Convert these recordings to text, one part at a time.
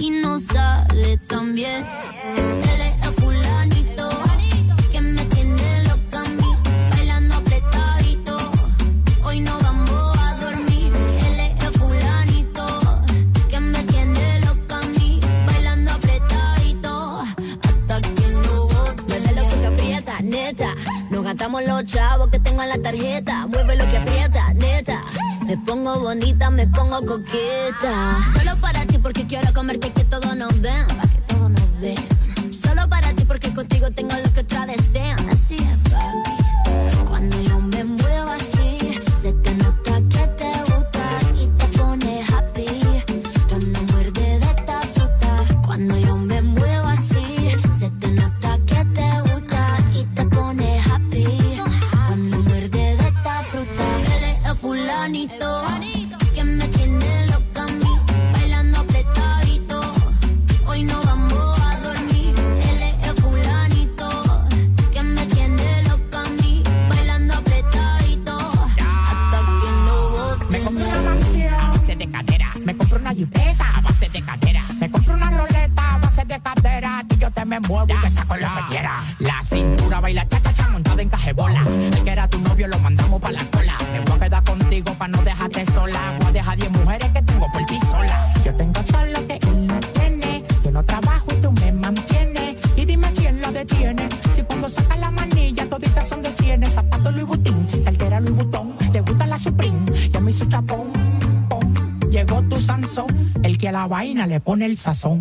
Y no sale también. Él es fulanito. Quien me entiende, los cambios, bailando apretadito. Hoy no vamos a dormir. Él es fulanito. Quien me entiende, los cambios, bailando apretadito. Hasta quien logo, vele lo que aprieta, neta. Nos gastamos los chavos que tengo en la tarjeta. Vuelve lo que aprieta, neta. Me pongo bonita, me pongo coqueta. Solo para ti porque quiero comerte que todos nos ven. Solo para ti porque contigo tengo lo que otra desean. Así es, papi. Cuando yo me mueva vaina le pone el sazón.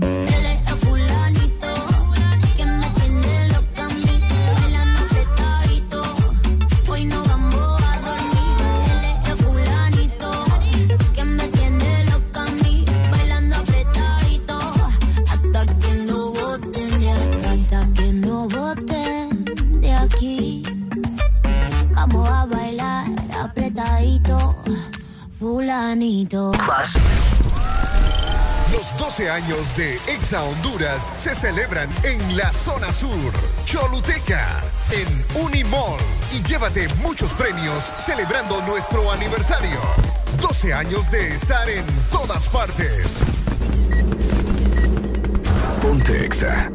de Exa Honduras se celebran en la zona sur, Choluteca, en Unimall. Y llévate muchos premios celebrando nuestro aniversario. 12 años de estar en todas partes. Ponte Exa.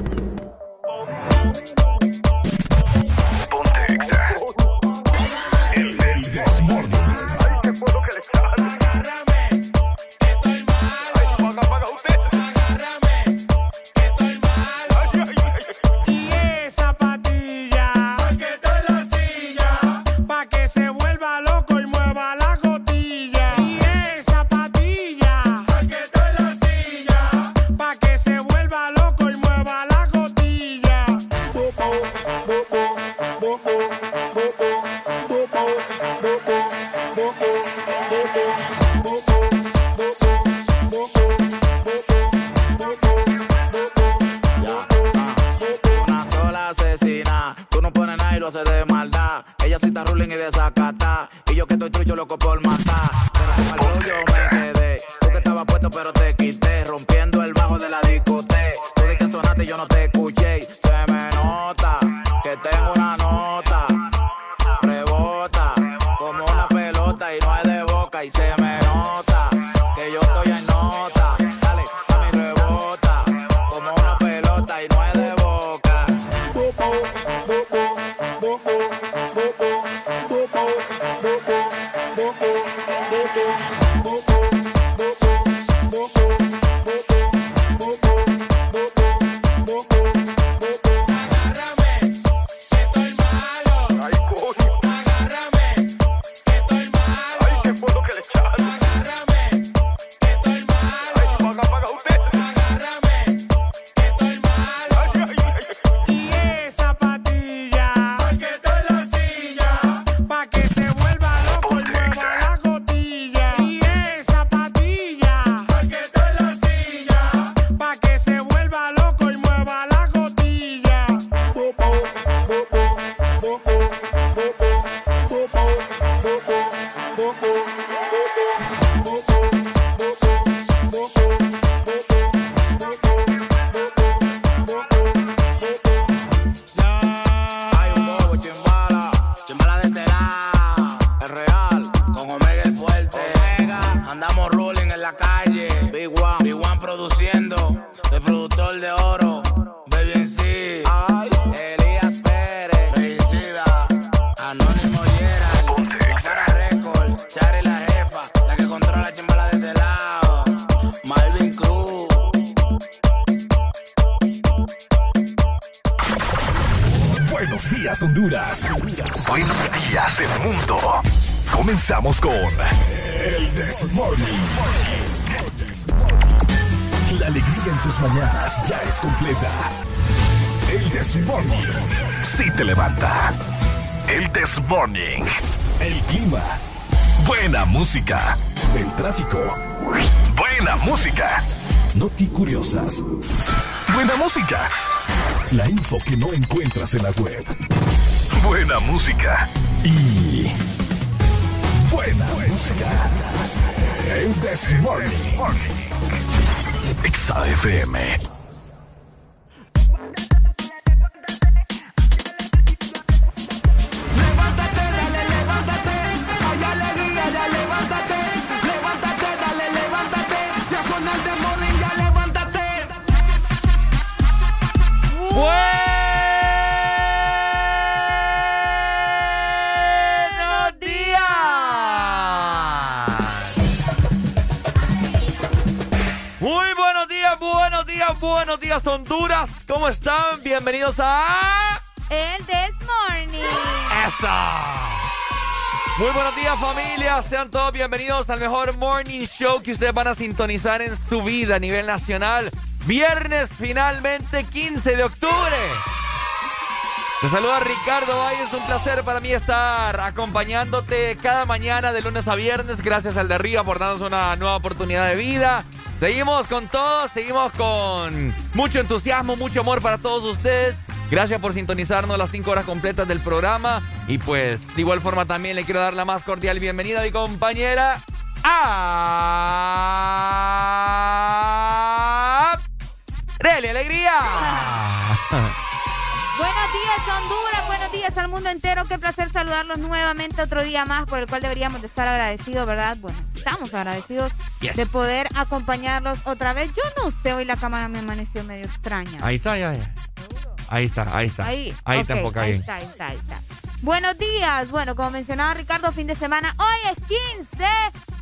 Encuentras en la web. Buena música. Y. Buena, música. El This Morning. XAFM. Bienvenidos al mejor morning show que ustedes van a sintonizar en su vida a nivel nacional. Viernes, finalmente, 15 de octubre. Te saluda Ricardo Valle, es un placer para mí estar acompañándote cada mañana de lunes a viernes. Gracias al de arriba por darnos una nueva oportunidad de vida. Seguimos con todo, seguimos con mucho entusiasmo, mucho amor para todos ustedes. Gracias por sintonizarnos las 5 horas completas del programa. Y pues, de igual forma también le quiero dar la más cordial bienvenida a mi compañera. A... ¡Rele Alegría! Buenos días, Honduras. Buenos días al mundo entero. Qué placer saludarlos nuevamente otro día más, por el cual deberíamos de estar agradecidos, ¿verdad? Bueno, estamos agradecidos Yes. de poder acompañarlos otra vez. Yo no sé, hoy la cámara me amaneció medio extraña. Ahí está, ya, ya. Ahí está, ahí está. Ahí, Ahí enfoca ahí está, ahí está, ahí está. Buenos días. Bueno, como mencionaba Ricardo, fin de semana. Hoy es 15.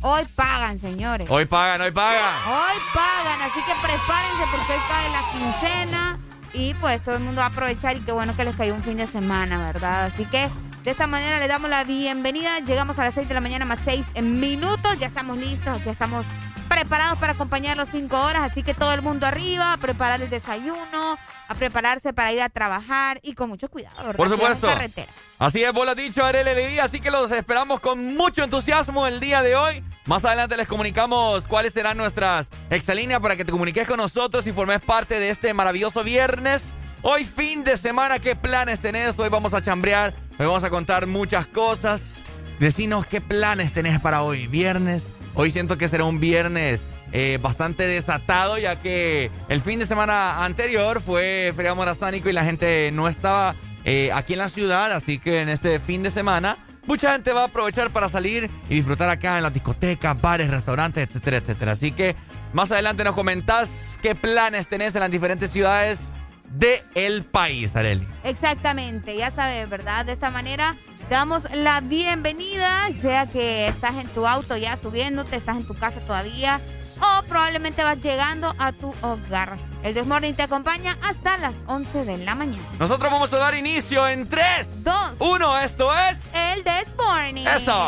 Hoy pagan, señores. Hoy pagan, hoy pagan. Hoy pagan, así que prepárense porque hoy cae la quincena y pues todo el mundo va a aprovechar y qué bueno que les cayó un fin de semana, ¿verdad? Así que de esta manera le damos la bienvenida. Llegamos a las 6 de la mañana más 6 minutos. Ya estamos listos, ya estamos preparados para acompañar los 5 horas. Así que todo el mundo arriba, a preparar el desayuno, a prepararse para ir a trabajar y con mucho cuidado, ¿verdad? Por supuesto. carretera. Así es, vos lo has dicho, RLDI, así que los esperamos con mucho entusiasmo el día de hoy. Más adelante les comunicamos cuáles serán nuestras exalíneas para que te comuniques con nosotros y formes parte de este maravilloso viernes. Hoy fin de semana, ¿qué planes tenés? Hoy vamos a chambrear, hoy vamos a contar muchas cosas. Decinos qué planes tenés para hoy, viernes. Hoy siento que será un viernes eh, bastante desatado, ya que el fin de semana anterior fue feriado morazánico y la gente no estaba eh, aquí en la ciudad, así que en este fin de semana mucha gente va a aprovechar para salir y disfrutar acá en las discotecas, bares, restaurantes, etcétera, etcétera. Así que más adelante nos comentás qué planes tenés en las diferentes ciudades del país, Areli. Exactamente, ya sabes, ¿verdad? De esta manera te damos la bienvenida, sea que estás en tu auto ya subiéndote, estás en tu casa todavía o probablemente vas llegando a tu hogar. El Desmorning te acompaña hasta las 11 de la mañana. Nosotros vamos a dar inicio en 3, Dos. 1, esto es... El Desmorning. ¡Eso!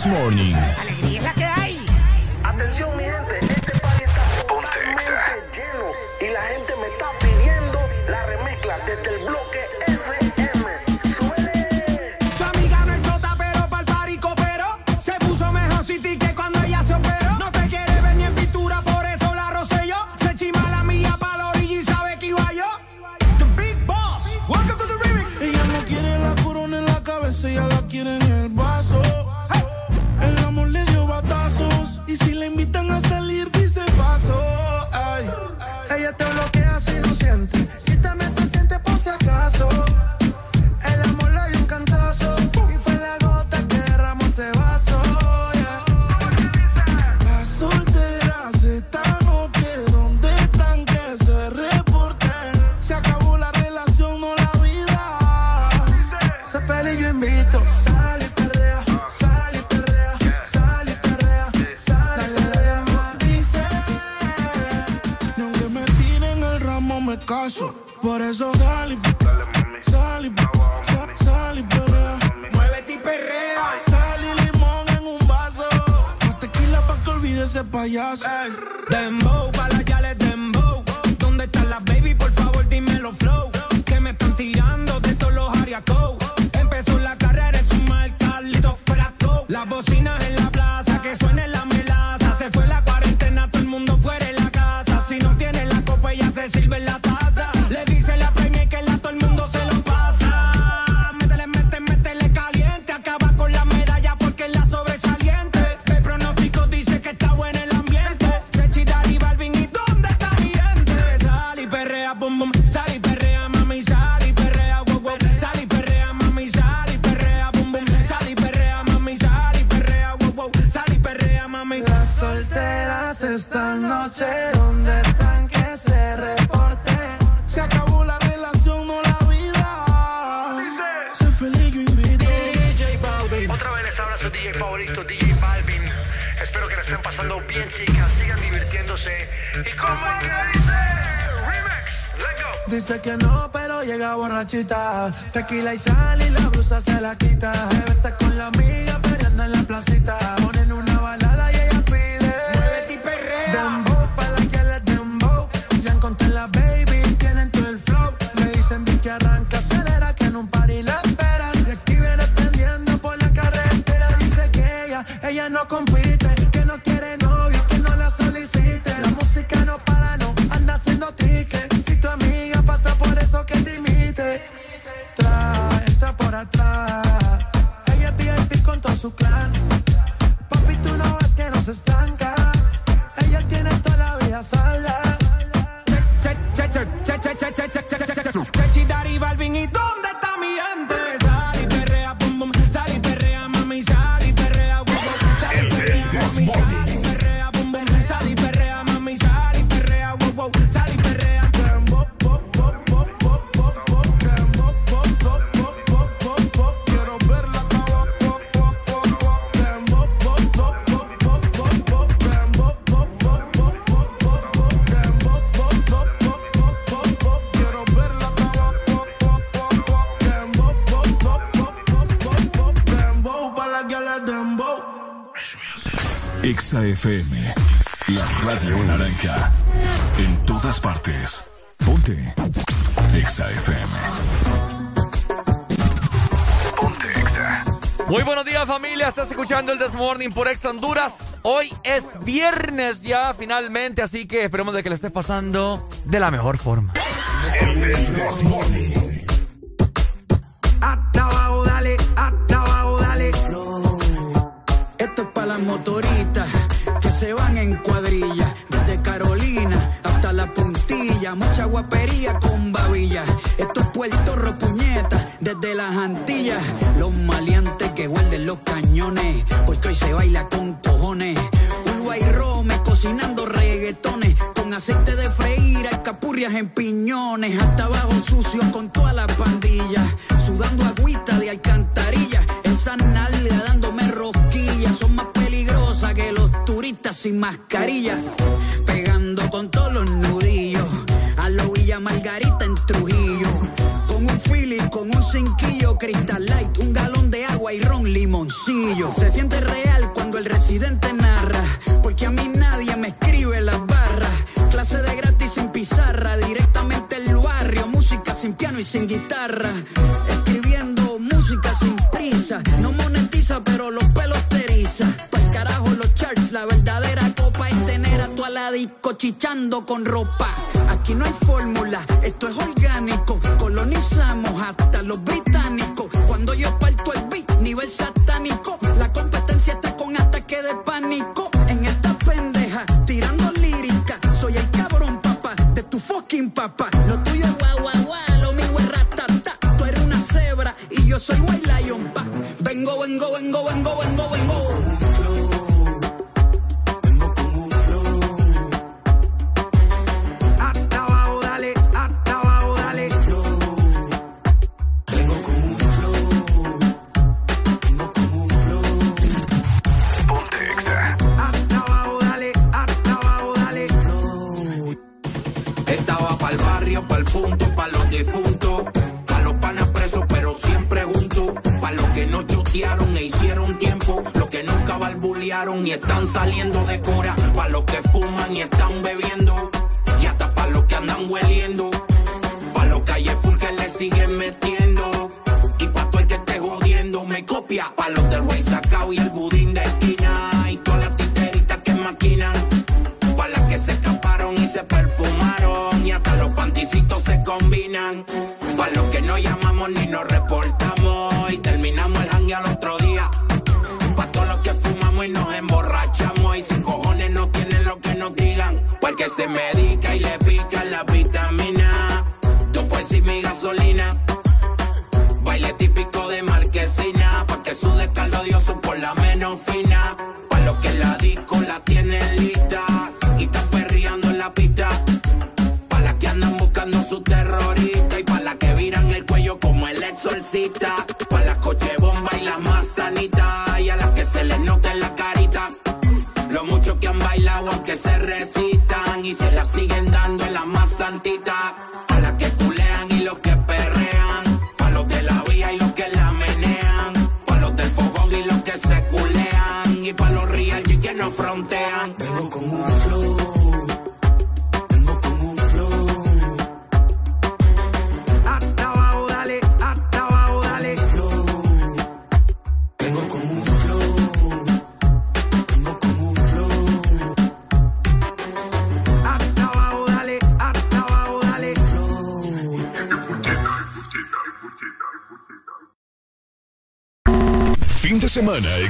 This Morning. FM, la radio naranja. En todas partes. Ponte. Exa FM. Ponte Exa. Muy buenos días familia, estás escuchando el Desmorning por Ex Honduras. Hoy es viernes ya finalmente, así que esperemos de que le estés pasando de la mejor forma. El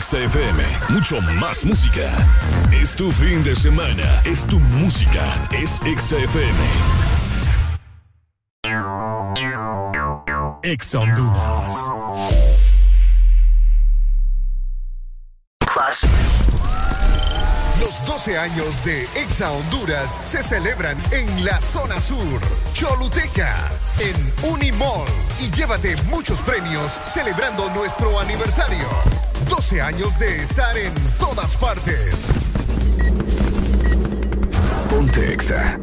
XFM. Mucho más música. Es tu fin de semana. Es tu música. Es XFM. Ex Honduras. Los 12 años de Exa Honduras se celebran en la zona sur, Choluteca, en Unimall. Y llévate muchos premios celebrando nuestro aniversario. 12 años de estar en todas partes. Ponte Exa.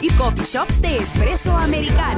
Y coffee shops de espresso americano.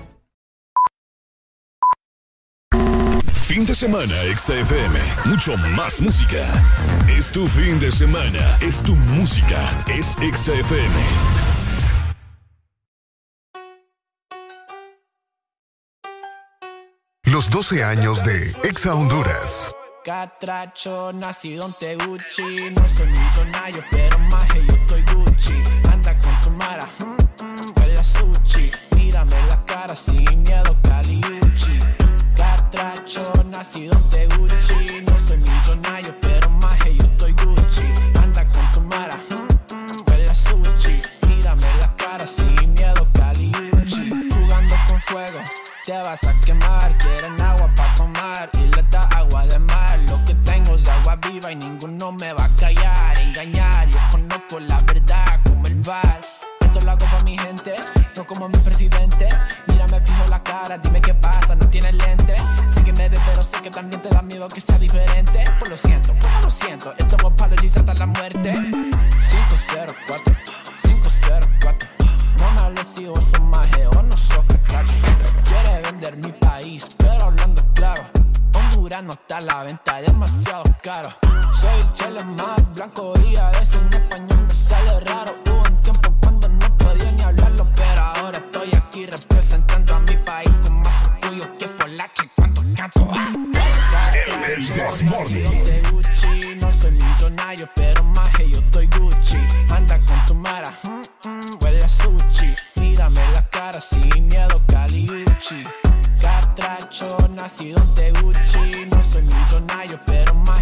Fin de semana, XFM. Mucho más música. Es tu fin de semana. Es tu música. Es XFM. Los 12 años de Exa Honduras. Catracho, nacido en Teguchi. No soy millonario, pero más que yo estoy Gucci. Anda con tu mara, mm, mm, huele a sushi. Mírame la cara sin miedo, y ninguno me va a callar. Engañar, yo conozco la verdad como el bar. Esto lo hago para mi gente, no como mi presidente. Mírame fijo la cara, dime qué pasa, no tienes lente. Sé que me ves, pero sé que también te da miedo que sea diferente. Pues lo siento, pues lo siento. Esto es apologies hasta la muerte. 504, 504. No me hables si vos sos maje o no sos catracho. Quiere vender mi país no está la venta, demasiado caro. Soy el chelo más blanco y a veces mi español me sale raro. Hubo un tiempo cuando no podía ni hablarlo, pero ahora estoy aquí representando a mi país con más orgullo que por la cuando canto. El de no soy millonario, pero más que yo estoy Gucci. Anda con tu mara, mm, mm, huele a sushi. Mírame la cara sin miedo, Cali Gucci nacido en Teguchi, no soy millonario, pero más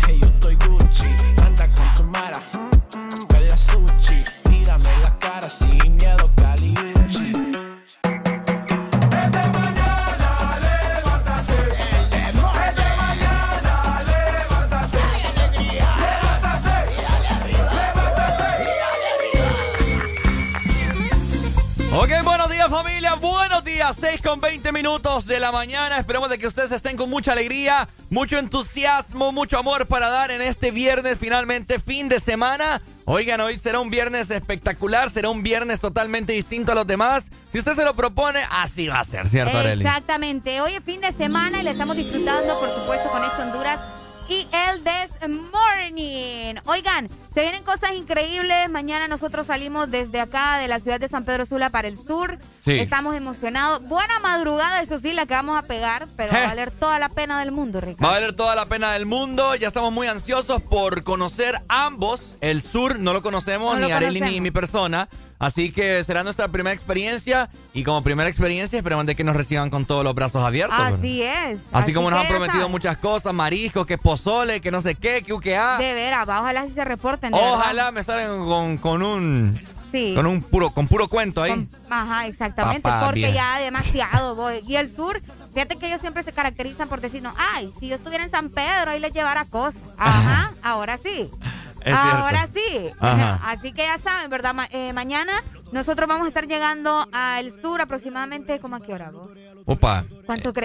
buenos días, 6 con 20 minutos de la mañana. Esperemos de que ustedes estén con mucha alegría, mucho entusiasmo, mucho amor para dar en este viernes, finalmente fin de semana. Oigan, hoy será un viernes espectacular, será un viernes totalmente distinto a los demás. Si usted se lo propone, así va a ser, ¿cierto? Exactamente. Hoy es fin de semana y le estamos disfrutando, por supuesto, con Ex Honduras y el This Morning. Oigan, se vienen cosas increíbles. Mañana nosotros salimos desde acá, de la ciudad de San Pedro Sula para el sur. Sí. Estamos emocionados. Buena madrugada, eso sí, la que vamos a pegar, pero va a valer toda la pena del mundo, Ricardo. Va a valer toda la pena del mundo. Ya estamos muy ansiosos por conocer ambos. El sur no lo conocemos, No ni Arely ni mi persona. Así que será nuestra primera experiencia. Y como primera experiencia, esperamos de que nos reciban con todos los brazos abiertos. Así es. Así, como nos han prometido muchas cosas, mariscos, que pozole, que no sé qué, que uquea. De veras, ojalá si se reporten. Ojalá verdad. me salgan con, con un Sí. con un puro con puro cuento ahí. Ajá, exactamente, Papá, porque bien. ya demasiado. voy. Y el sur, fíjate que ellos siempre se caracterizan por decirnos, ay, si yo estuviera en San Pedro, ahí les llevara cosas. Ajá, ahora sí. Es ahora cierto. sí. Ajá. Así que ya saben, ¿verdad? Ma- eh, mañana nosotros vamos a estar llegando al sur aproximadamente, ¿cómo a qué hora? vos? Opa.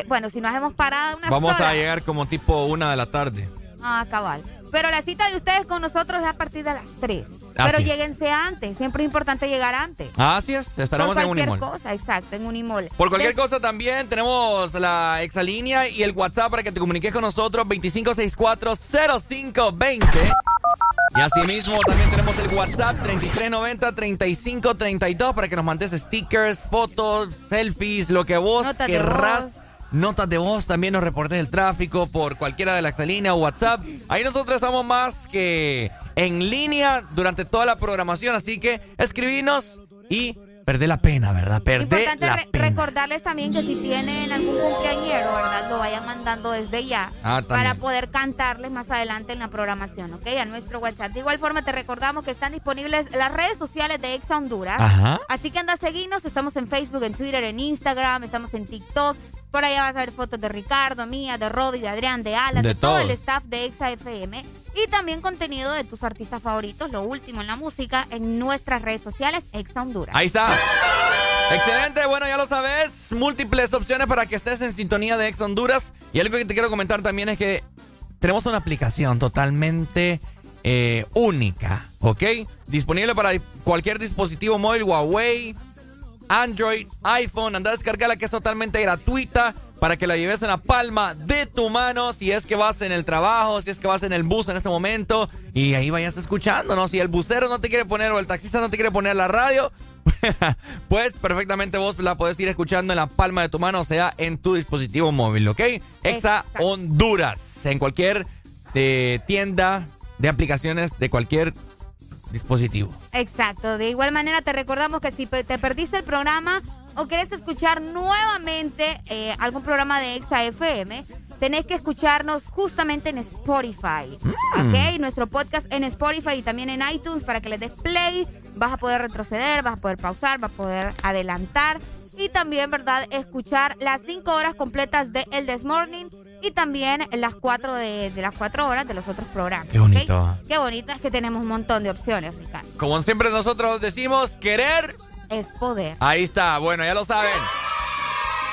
Bueno, si nos hemos parado una vamos sola. a llegar como tipo una de la tarde. Ah, cabal. Pero la cita de ustedes con nosotros es a partir de las 3. Así Pero es. lléguense antes. Siempre es importante llegar antes. Así es, estaremos Por en cualquier Unimol. cosa, exacto, en Unimol. Por cualquier De- cosa también tenemos la exalínea y el WhatsApp para que te comuniques con nosotros 25640520. Y asimismo también tenemos el WhatsApp 3390-3532 para que nos mandes stickers, fotos, selfies, lo que vos Notas de querrás. Notas de voz, también nos reportes el tráfico por cualquiera de la exalínea o WhatsApp. Ahí nosotros estamos más que en línea durante toda la programación, así que escribinos y perdé la pena, ¿verdad? Importante la re- pena. recordarles también que si tienen algún cumpleañero, ¿verdad? Lo vayan mandando desde ya Ah, para poder cantarles más adelante en la programación, ¿ok? A nuestro WhatsApp. De igual forma te recordamos que están disponibles las redes sociales de Exa Honduras. Ajá. Así que anda a seguirnos. Estamos en Facebook, en Twitter, en Instagram, estamos en TikTok. Por allá vas a ver fotos de Ricardo, mía, de Rodi, de Adrián, de Alan, De de, todo el staff de Exa FM. Y también contenido de tus artistas favoritos, lo último en la música, en nuestras redes sociales, Exa Honduras. Ahí está. Excelente, bueno, ya lo sabes. Múltiples opciones para que estés en sintonía de Ex Honduras. Y algo que te quiero comentar también es que tenemos una aplicación totalmente eh, única, ¿ok? Disponible para cualquier dispositivo móvil, Huawei, Android, iPhone. Anda a descargarla que es totalmente gratuita para que la lleves en la palma de tu mano si es que vas en el trabajo, si es que vas en el bus en ese momento y ahí vayas escuchando, ¿no? Si el busero no te quiere poner o el taxista no te quiere poner la radio, pues perfectamente vos la podés ir escuchando en la palma de tu mano, o sea, en tu dispositivo móvil, ¿ok? Exa. Honduras, en cualquier eh, tienda de aplicaciones de cualquier dispositivo. Exacto. De igual manera te recordamos que si te perdiste el programa o quieres escuchar nuevamente eh, algún programa de Exa FM, tenés que escucharnos justamente en Spotify. ¿Ok? Nuestro podcast en Spotify y también en iTunes para que le des play. Vas a poder retroceder, vas a poder pausar, vas a poder adelantar. Y también, ¿verdad? Escuchar las cinco horas completas de El This Morning y también las cuatro de, de las cuatro horas de los otros programas. Qué bonito. Qué bonito es que tenemos un montón de opciones, Ricardo. Como siempre nosotros decimos, querer Es poder. Ahí está, bueno, ya lo saben.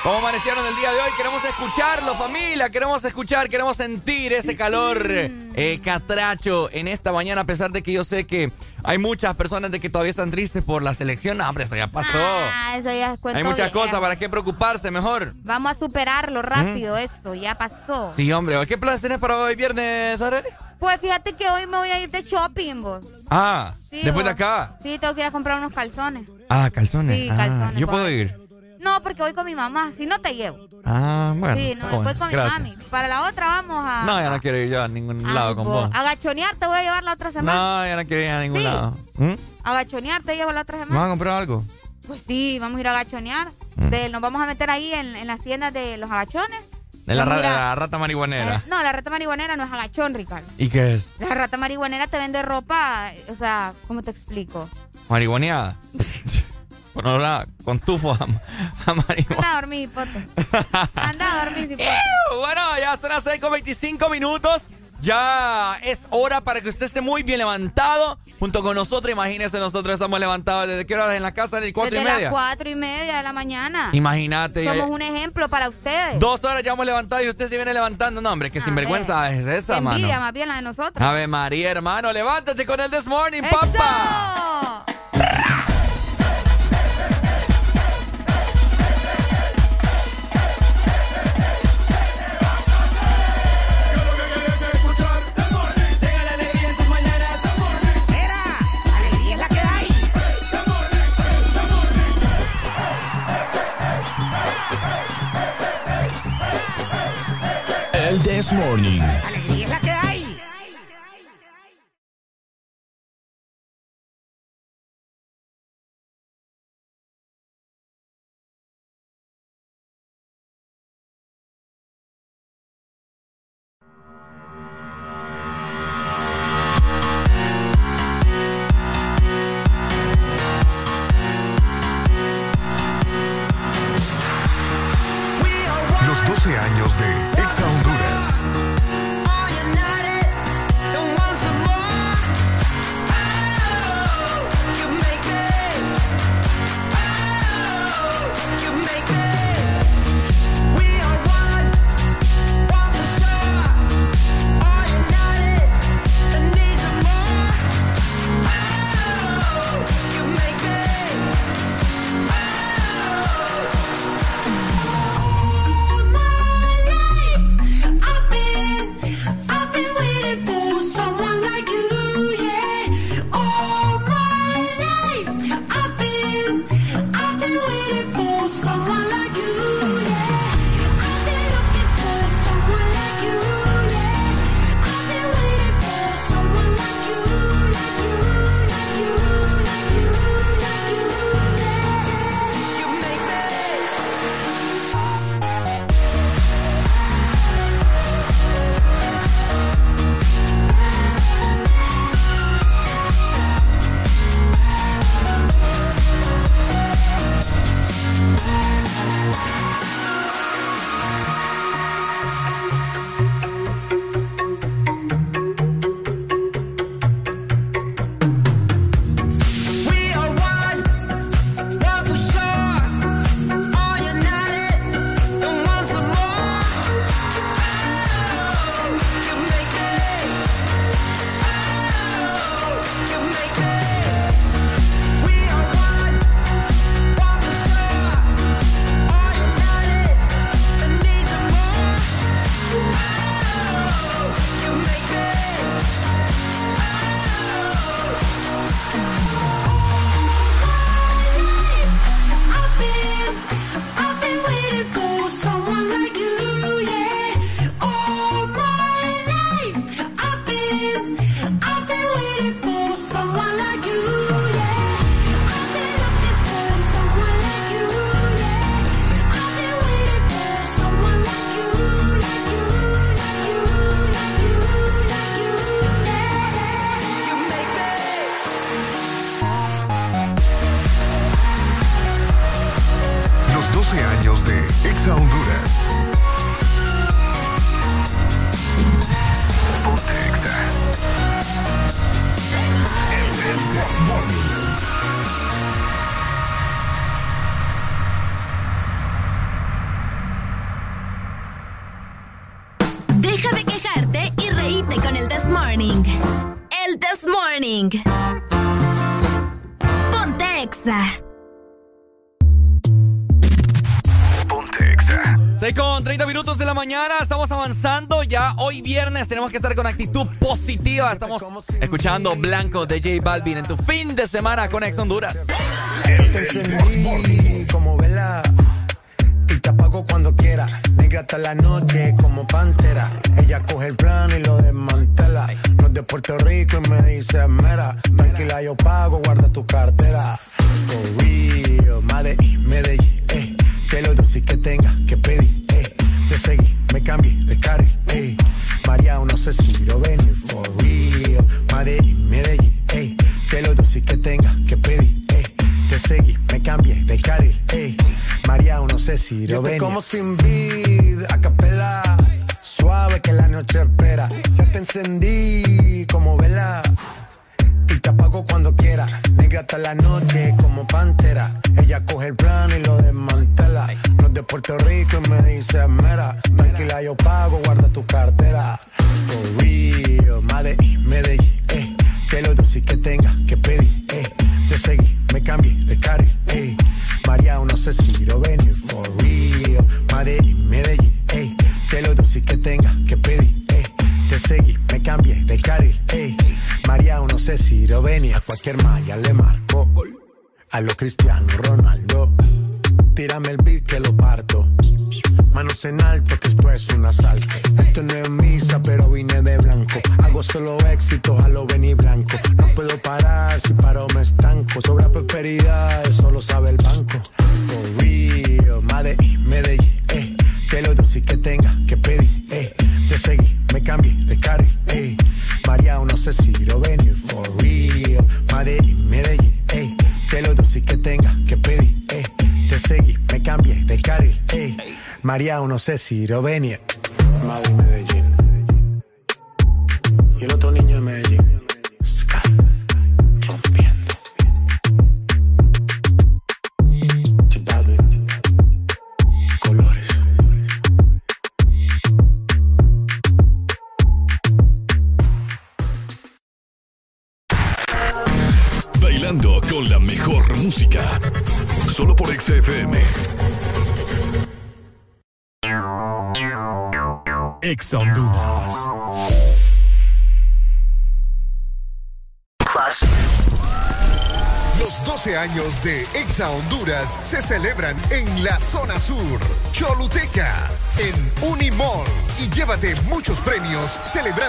¿Cómo amanecieron el día de hoy? Queremos escucharlo, familia. Queremos escuchar, queremos sentir ese calor eh, catracho en esta mañana, a pesar de que yo sé que hay muchas personas de que todavía están tristes por la selección. No, hombre, eso ya pasó. Ah, eso ya es hay muchas cosas para qué preocuparse, mejor. Vamos a superarlo rápido, eso, ya pasó. Sí, hombre. ¿Qué planes tenés para hoy viernes, Arely? Pues fíjate que hoy me voy a ir de shopping, vos. Ah, Sí, después de acá. Sí, tengo que ir a comprar unos calzones. Ah, calzones. Sí, Ah, calzones, Yo voy. puedo ir. No, porque voy con mi mamá, si no te llevo. Ah, bueno. sí, no, bueno. con Gracias. mi mami. Para la otra vamos a... No, ya no quiero ir yo a ningún a- lado con vos. A gachonear te voy a llevar la otra semana. No, ya no quiero ir a ningún Sí. lado. ¿Mm? A gachonear te llevo la otra ¿Me semana. vas a comprar algo? Pues sí, vamos a ir a gachonear. Mm. De- nos vamos a meter ahí en, en las tiendas de los agachones. De la, Vamos ra- a- la rata marihuanera. Eh, no, la rata marihuanera no es agachón, Ricardo. ¿Y qué es? La rata marihuanera te vende ropa, o sea, ¿cómo te explico? Marihuaneada. bueno, la, con tufo a, a marihuana. Anda a dormir, hipote. Anda a dormir, hipote. Bueno, ya son las 6 con 25 minutos. Ya es hora para que usted esté muy bien levantado junto con nosotros. Imagínese, nosotros estamos levantados desde qué hora en la casa, desde cuatro Desde y media. las cuatro y media de la mañana. Imagínate. Somos un ejemplo para ustedes. Dos horas ya hemos levantado y usted se viene levantando. No, hombre, que sinvergüenza es esa, Qué mano. envidia más bien la de nosotros. Ave María, hermano, levántate con el This Morning, papá. El This Morning. Tenemos que estar con actitud positiva. Estamos escuchando Blanco de J Balvin en tu fin de semana con Ex Honduras. Te encendí como vela y te apago cuando quiera. Negra hasta la noche sé si lo celebran en la zona sur, Choluteca, en Unimall. Y llévate muchos premios celebrando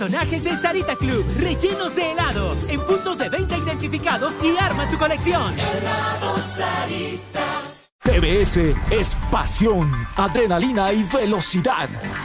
personajes de Sarita Club, rellenos de helado, en puntos de venta identificados y arma tu colección. Helado Sarita. TBS es pasión, adrenalina y velocidad.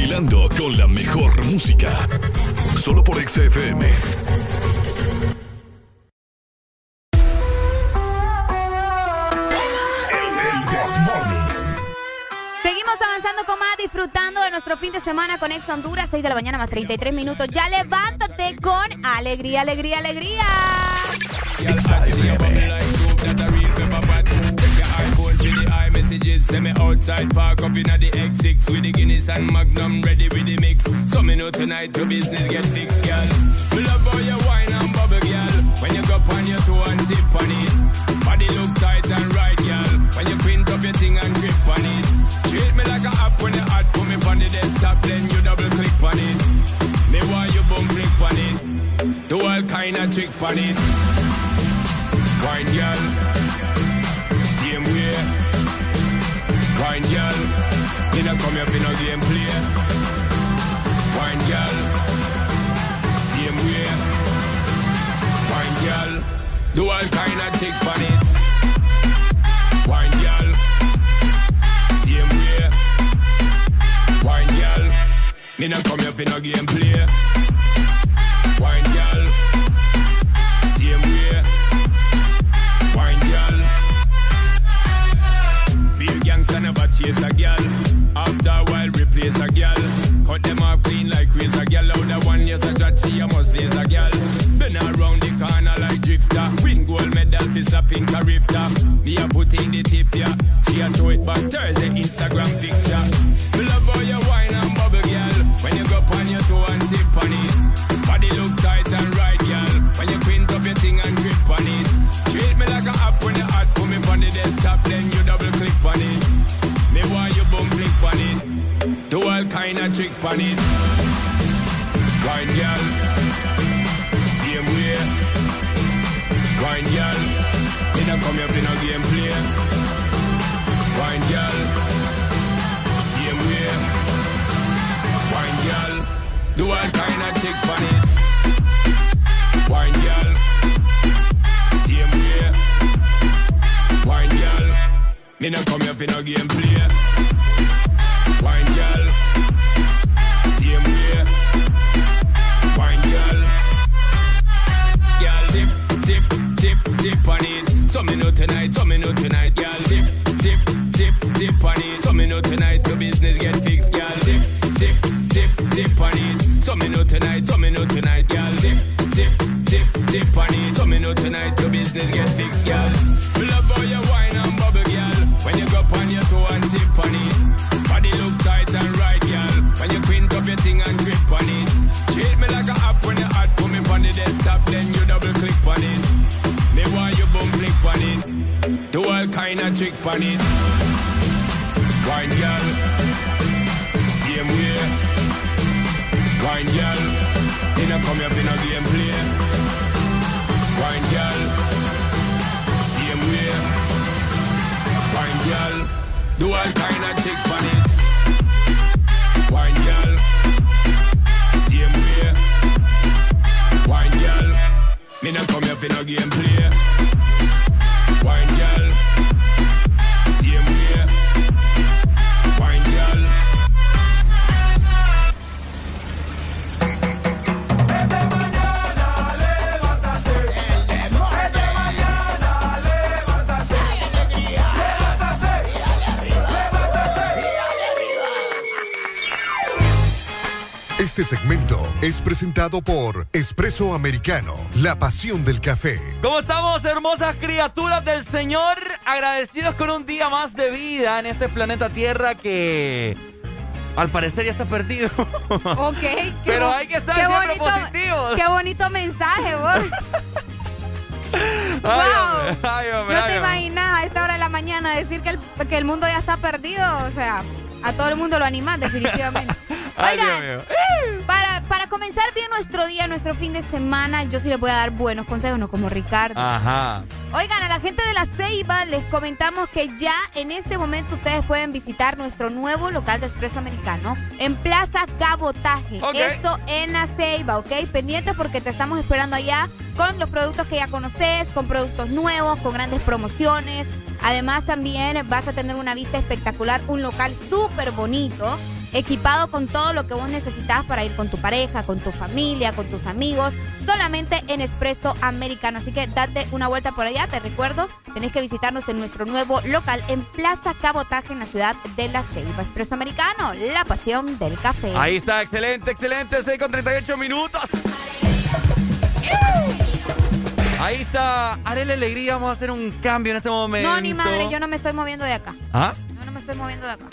Bailando con la mejor música. Solo por XFM. Seguimos avanzando con más, disfrutando de nuestro fin de semana con Ex Honduras, 6 de la mañana más 33 minutos. Ya levántate con alegría, alegría, alegría. Messages send me outside, park up in the X6 with the Guinness and Magnum ready with the mix. So me know tonight your business get fixed, girl. Me love how you wine and bubble, girl. When you go on your toe and tip on it. Body look tight and right, girl. When you print up your thing and grip on it. Treat me like a app when you hot, put me on the desktop, then you double click on it. Me want you boom click on it. Do all kind of trick on it. Wine, girl. Girl, me not come here for no game play. Wine girl, same way. Wine girl, do all kind of tick on it. Wine girl, same way. Wine girl, me not come here for no game play. Chase a girl. After a while, replace a girl. Cut them off clean like razor girl. Out the one yes a shot, she a must raise a girl. Been around the corner like drifter. Win gold medal for slapping a rifter. Me a put in the tip yeah. She a throw it back Thursday Instagram picture. Me love how you wine and bubble girl. When you go on your toe and tip kind of trick on it. Wine girl, same way. Wine girl, me not come here for no gameplay. Wine girl, same way. Wine girl, do all kind of trick on it. Wine girl, same way. Wine girl, me not come here for no gameplay. Wine know tonight, so me know tonight, girl dip, dip, dip, dip on it. So me know tonight, your business get fixed, girl dip, dip, dip, dip on it. So me know tonight, so me know tonight, girl dip, dip, dip, dip on it. So me know tonight, your business get fixed, girl. wine and trick pan it. Wine girl. Presentado por Espresso Americano, la pasión del café. ¿Cómo estamos, hermosas criaturas del Señor? Agradecidos con un día más de vida en este planeta Tierra que al parecer ya está perdido. Ok. qué Pero hay que estar siempre bonito- positivos. Qué bonito mensaje, vos. Ay, Wow. hombre, ay, hombre, No ay, te hombre. imaginas a esta hora de la mañana decir que el, que el mundo ya está perdido. O sea, a todo el mundo lo animas, definitivamente. Oigan, para, para comenzar bien nuestro día, nuestro fin de semana, yo sí les voy a dar buenos consejos, no como Ricardo. Ajá. Oigan, a la gente de la Ceiba les comentamos que ya en este momento ustedes pueden visitar nuestro nuevo local de Expreso Americano en Plaza Cabotaje. Esto en la Ceiba, ¿ok? Pendientes porque te estamos esperando allá con los productos que ya conoces, con productos nuevos, con grandes promociones. Además también vas a tener una vista espectacular, un local súper bonito equipado con todo lo que vos necesitas para ir con tu pareja, con tu familia, con tus amigos, solamente en Espresso Americano. Así que date una vuelta por allá, te recuerdo, tenés que visitarnos en nuestro nuevo local en Plaza Cabotaje en la ciudad de La Ceiba. Espresso Americano, la pasión del café. Ahí está, excelente, excelente. 6 con 38 minutos. Ahí está, Arele Alegría. Vamos a hacer un cambio en este momento. No, ni madre, yo no me estoy moviendo de acá. ¿Ah? Yo no me estoy moviendo de acá.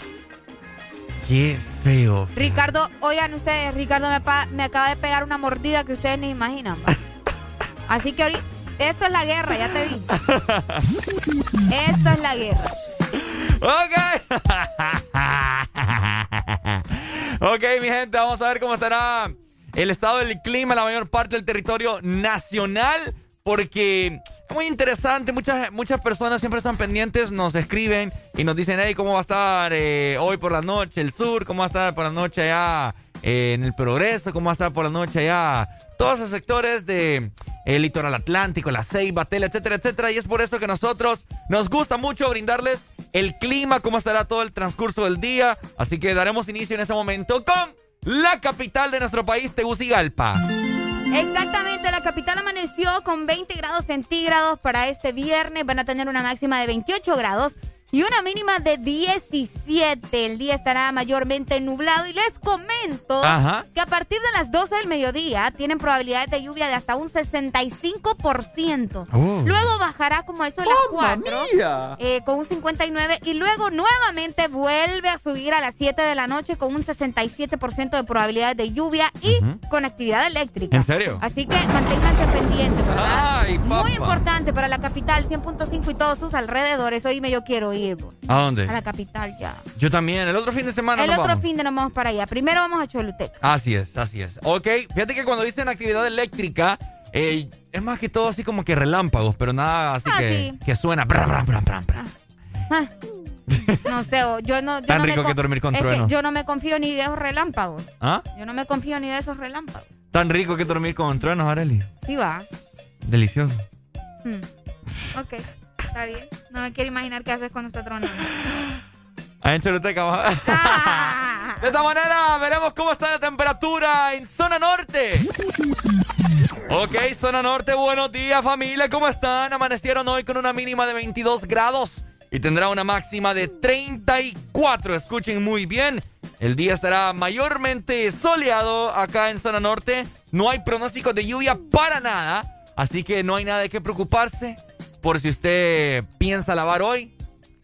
Qué feo. Ricardo, oigan ustedes, Ricardo me, me acaba de pegar una mordida que ustedes ni imaginan. Así que ahorita, esto es la guerra, ya te di. Esto es la guerra. Ok. ok, mi gente, vamos a ver cómo estará el estado del clima en la mayor parte del territorio nacional. Porque es muy interesante, muchas, muchas personas siempre están pendientes, nos escriben y nos dicen, hey, ¿cómo va a estar eh, hoy por la noche el sur? ¿Cómo va a estar por la noche allá eh, en el progreso? ¿Cómo va a estar por la noche allá? Todos esos sectores de el litoral atlántico, la ceiba, tela, etcétera, etcétera. Y es por eso que nosotros nos gusta mucho brindarles el clima, cómo estará todo el transcurso del día. Así que daremos inicio en este momento con la capital de nuestro país, Tegucigalpa. Exactamente, la capital amaneció con 20 grados centígrados para este viernes. Van a tener una máxima de 28 grados y una mínima de 17. El día estará mayormente nublado y les comento Ajá. que a partir de las 12 del mediodía tienen probabilidades de lluvia de hasta un 65%. Oh. Luego bajará como a eso de las 4 mía! eh, con un 59 y luego nuevamente vuelve a subir a las 7 de la noche con un 67% de probabilidades de lluvia y con actividad eléctrica. ¿En serio? Así que Muy importante para la capital 100.5 y todos sus alrededores. Oíme, yo quiero ir. ¿A dónde? A la capital ya. Yo también. El otro fin de semana El nos otro vamos. fin de nos vamos para allá. Primero vamos a Choluteca. Así es, así es. Ok, fíjate que cuando dicen actividad eléctrica, eh, es más que todo así como que relámpagos, pero nada así Ah, que, sí. que suena. bra. Ah. No sé, yo no. Yo Tan no rico que dormir con es trueno. Que yo no me confío ni de esos relámpagos. ¿Ah? Yo no me confío ni de esos relámpagos. Tan rico que dormir con truenos, Areli. Sí va. Delicioso. Hmm. Ok, está bien. No me quiero imaginar qué haces cuando está tronando. Ahí en Choluteca, va. De esta manera veremos cómo está la temperatura en zona norte. Ok, zona norte, buenos días familia, ¿cómo están? Amanecieron hoy con una mínima de 22 grados y tendrá una máxima de 34. Escuchen muy bien, el día estará mayormente soleado acá en zona norte. No hay pronóstico de lluvia para nada, así que no hay nada de qué preocuparse por si usted piensa lavar hoy.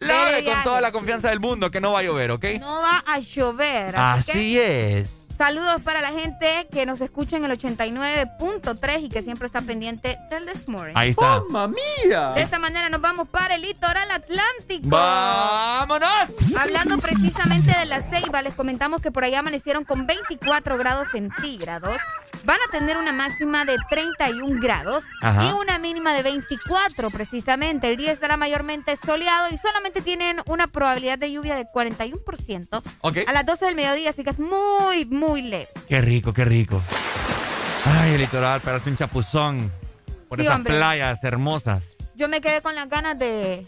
Lave con toda la confianza del mundo que no va a llover, ¿ok? No va a llover. Así, que Así es. Saludos para la gente que nos escucha en el 89.3 y que siempre está pendiente del This Morning. Ahí está. ¡Mamma mía! De esta manera nos vamos para el litoral atlántico. ¡Vámonos! Hablando precisamente de la ceiba, les comentamos que por allá amanecieron con 24 grados centígrados. Van a tener una máxima de 31 grados Ajá. y una mínima de 24 precisamente. El día estará mayormente soleado y solamente tienen una probabilidad de lluvia de 41% Ok. a las 12 del mediodía, así que es muy, muy leve. Qué rico, qué rico. Ay, el litoral, parece un chapuzón. Por Sí, esas hombre. playas hermosas. Yo me quedé con las ganas de,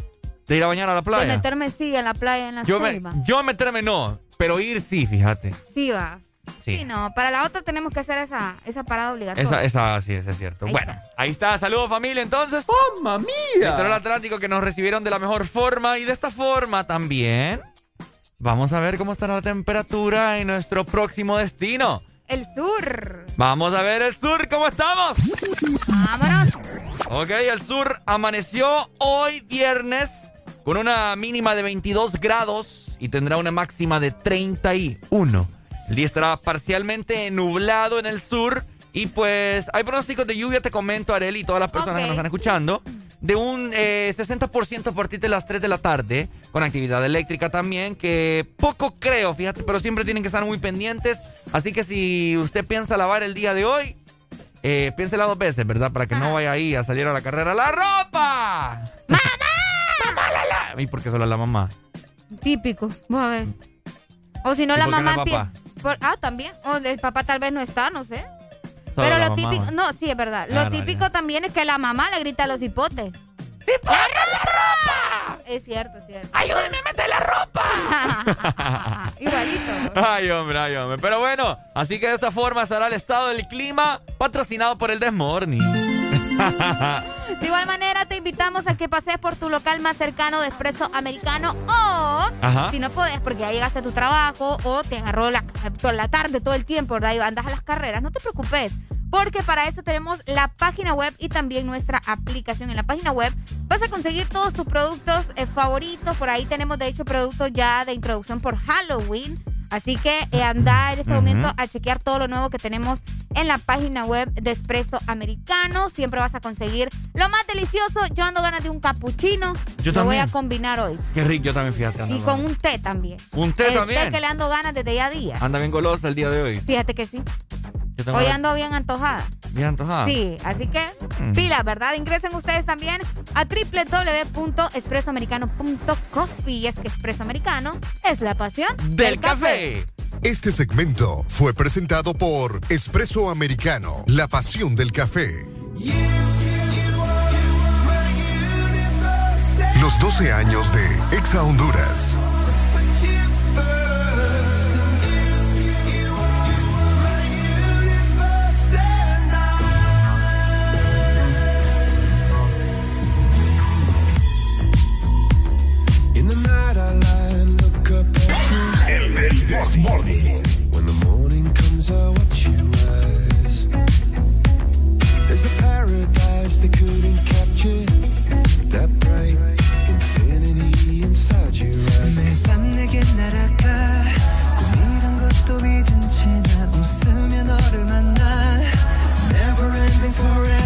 ¿De ir a bañar a la de playa? meterme, sí, en la playa, en la yo, me, ceiba. yo meterme no, pero ir sí, fíjate. Sí, va. Sí. Sí, no, para la otra tenemos que hacer esa, esa parada obligatoria. Esa, esa sí, eso es cierto. Ahí bueno, ahí está. Saludos familia entonces. ¡Mamma mía! Litoral Atlántico que nos recibieron de la mejor forma y de esta forma también. Vamos a ver cómo estará la temperatura en nuestro próximo destino. El sur. Vamos a ver el sur, ¿cómo estamos? Vámonos. Ok, el sur amaneció hoy viernes con una mínima de 22 grados y tendrá una máxima de 31. El día estará parcialmente nublado en el sur y pues hay pronósticos de lluvia, te comento, Areli, y todas las personas que nos están escuchando, de un eh, 60% a partir de las 3 de la tarde, con actividad eléctrica también, que poco creo, fíjate, pero siempre tienen que estar muy pendientes. Así que si usted piensa lavar el día de hoy, eh, piénsela dos veces, ¿verdad? Para que no vaya ahí a salir a la carrera. ¡La ropa! ¡Mamá! ¡Mamá, la, la! ¿Y por qué solo la mamá? Típico. Vamos a ver. O si no, ¿Y la mamá papá? por- ah, también. O el papá tal vez no está, no sé. Pero lo típico. No, sí, es verdad. Ah, Lo típico también es que la mamá le grita a los hipotes. ¡Hipote la ropa! Es cierto, es cierto. ¡Ayúdenme a meter la ropa! Igualito. Ay, hombre, ay, hombre. Pero bueno, así que de esta forma estará el estado del clima patrocinado por el Desmorning. De igual manera, te invitamos a que pases por tu local más cercano de Espresso Americano o, Ajá. si no podés, porque ya llegaste a tu trabajo o te agarró la, toda la tarde, todo el tiempo, ¿verdad? Y andas a las carreras, no te preocupes. Porque para eso tenemos la página web y también nuestra aplicación. En la página web vas a conseguir todos tus productos eh, favoritos. Por ahí tenemos, de hecho, productos ya de introducción por Halloween. Así que eh, anda en este momento a chequear todo lo nuevo que tenemos en la página web de Espresso Americano. Siempre vas a conseguir lo más delicioso. Yo ando ganas de un cappuccino. Yo lo voy también. a combinar hoy. Qué rico, yo también, fíjate. Y con un té también. Un té el también. té que le ando ganas desde día a día. Anda bien golosa el día de hoy. Fíjate que sí. Hoy la- ando bien antojada. Bien antojada. Sí, así que Mm. pila, ¿verdad? Ingresen ustedes también a www.espressoamericano.coffee. Y es que Espresso Americano es la pasión Del café. Este segmento fue presentado por Espresso Americano, la pasión del café. Los 12 años de Exa Honduras. this morning. When the morning comes, I watch you rise. There's a paradise they couldn't capture. That bright infinity inside your eyes. 매밤 내게 날아가. 웃으며 너를 만나. Never ending forever.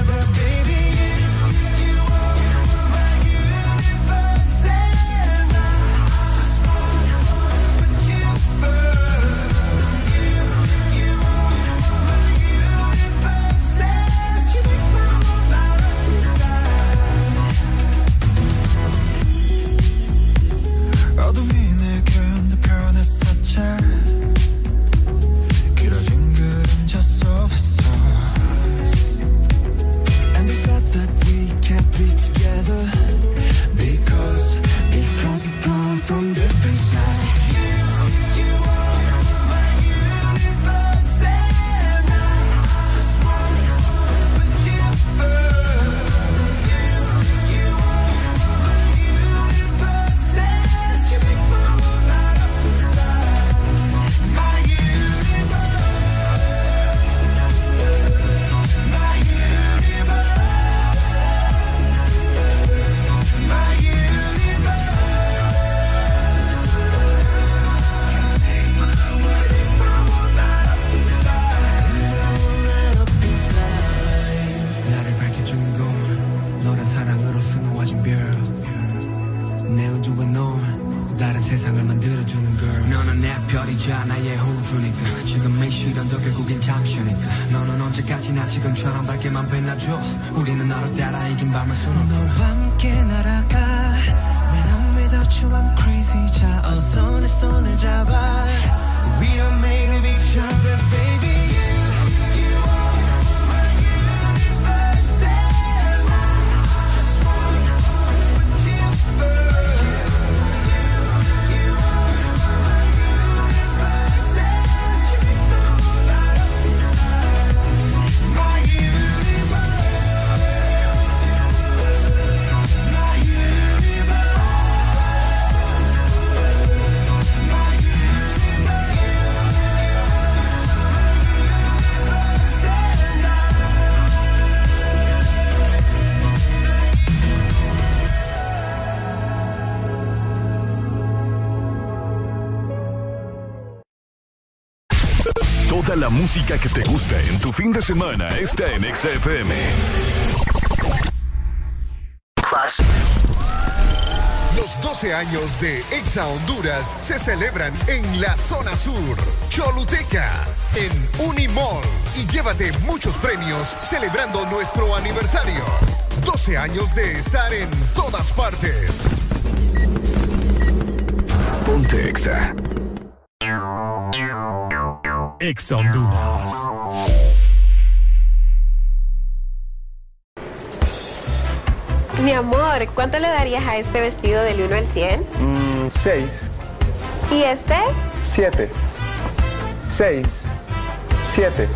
Música que te gusta en tu fin de semana está en XFM. Los 12 años de Exa Honduras se celebran en la zona sur, Choluteca, en Unimall. Y llévate muchos premios celebrando nuestro aniversario. 12 años de estar en todas partes. Ponte Exa. Exa Honduras. Mi amor, ¿cuánto le darías a este vestido del 1 al 100? Mm, seis, ¿Y este? siete, seis, siete.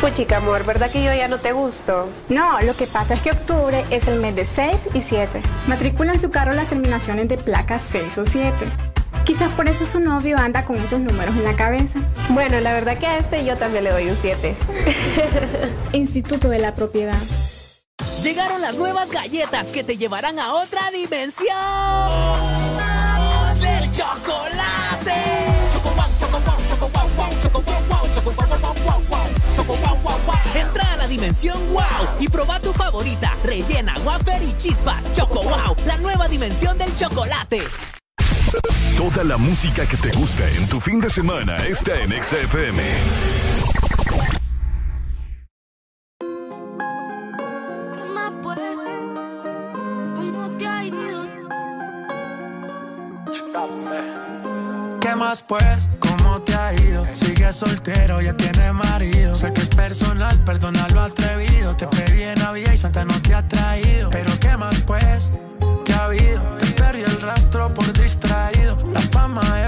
Puchica, amor, ¿verdad que yo ya no te gusto? No, lo que pasa es que octubre es el mes de 6 y 7. Matricula en su carro las terminaciones de placas 6 o 7. Quizás por eso su novio anda con esos números en la cabeza. Bueno, la verdad que a este yo también le doy un 7. Instituto de la Propiedad. Llegaron las nuevas galletas que te llevarán a otra dimensión del chocolate. Choco wow, choco wow, choco wow, wow, choco wow, wow, choco wow, wow, wow, wow, choco wow, wow, wow. Entra a la dimensión wow y proba tu favorita, rellena, wafer y chispas. Choco wow, la nueva dimensión del chocolate. Toda la música que te gusta en tu fin de semana está en XFM. ¿Qué más pues? ¿Cómo te ha ido? ¿Qué más pues? ¿Cómo te ha ido? Sigues soltero, ya tienes marido. Sé que es personal, perdona lo atrevido. Te pedí en Navidad y Santa no te ha traído. Pero ¿qué más pues? ¿Qué ha habido? Te perdí el rastro por. La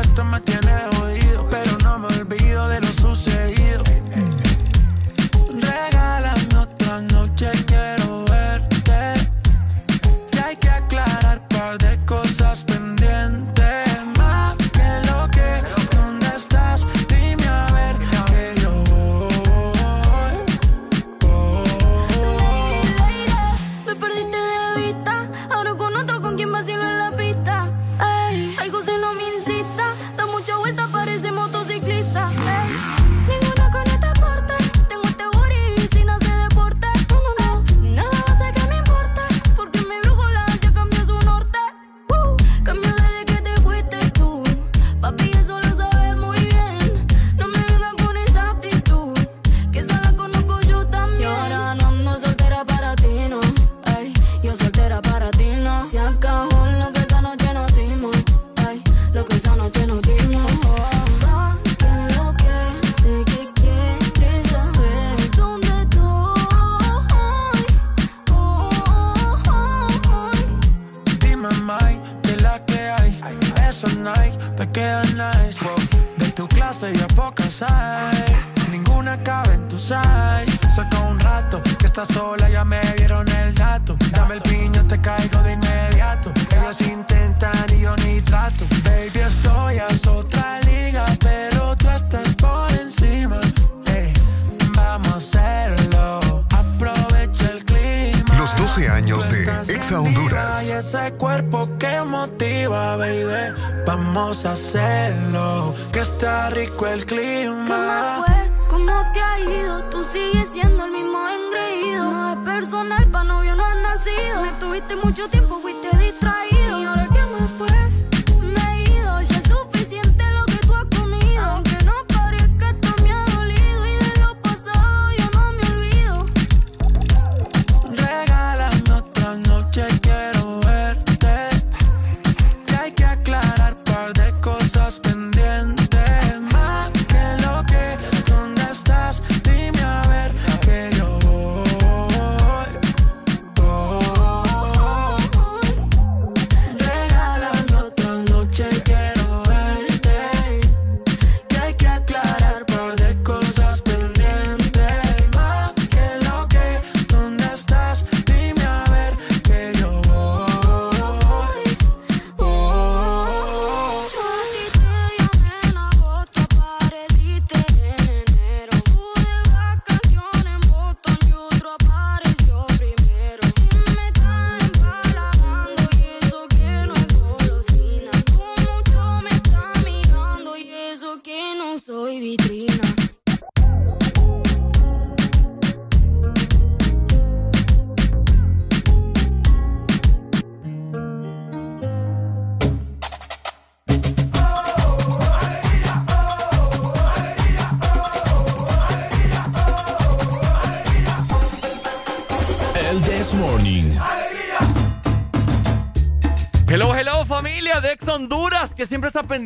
Hacerlo. Que está rico el clima. fue? ¿Cómo te ha ido? Tú sigues siendo el mismo engreído. No es personal no novio no ha nacido. Me tuviste mucho tiempo, fuiste distraído.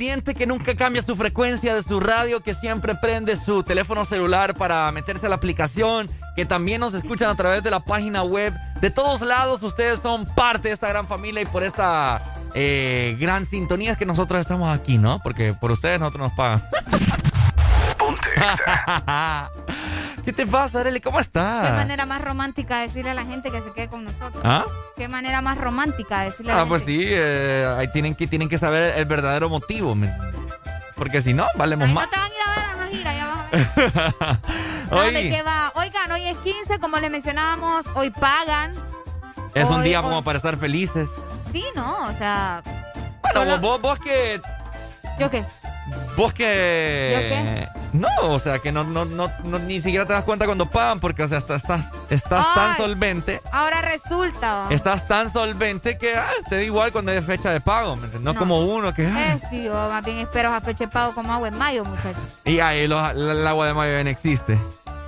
Pendiente, que nunca cambia su frecuencia de su radio, que siempre prende su teléfono celular para meterse a la aplicación, que también nos escuchan a través de la página web. De todos lados, ustedes son parte de esta gran familia y por esta eh, gran sintonía es que nosotros estamos aquí, ¿no? Porque por ustedes nosotros nos pagan. Ponte ¿Qué te pasa, Arely? ¿Cómo Qué estás? manera más romántica de decirle a la gente que se quede con nosotros. ¿Ah? Qué manera más romántica de decirle a la Ah, gente. pues sí, eh, ahí tienen que, tienen que saber el verdadero motivo. Porque si no, valemos más. no te van a ir a ver a la gira, ya vas a ver. ¿Sabe Oye, qué va? Oigan, hoy es 15, como les mencionábamos, hoy pagan. es un día hoy- como para estar felices. Sí, ¿no? O sea, Bueno, Solo- vos, vos que. ¿yo qué? Vos que. ¿Yo qué? No, o sea, que no, no, no, no- ni siquiera te das cuenta cuando pagan, porque, o sea, estás, estás, estás tan solvente. Ahora resulta. ¿va? Estás tan solvente que ah, te da igual cuando es fecha de pago. No, No. como uno que. ah, Eh, sí, yo más bien espero a fecha de pago como agua en mayo, muchachos. y ahí los- el agua de mayo ya no existe.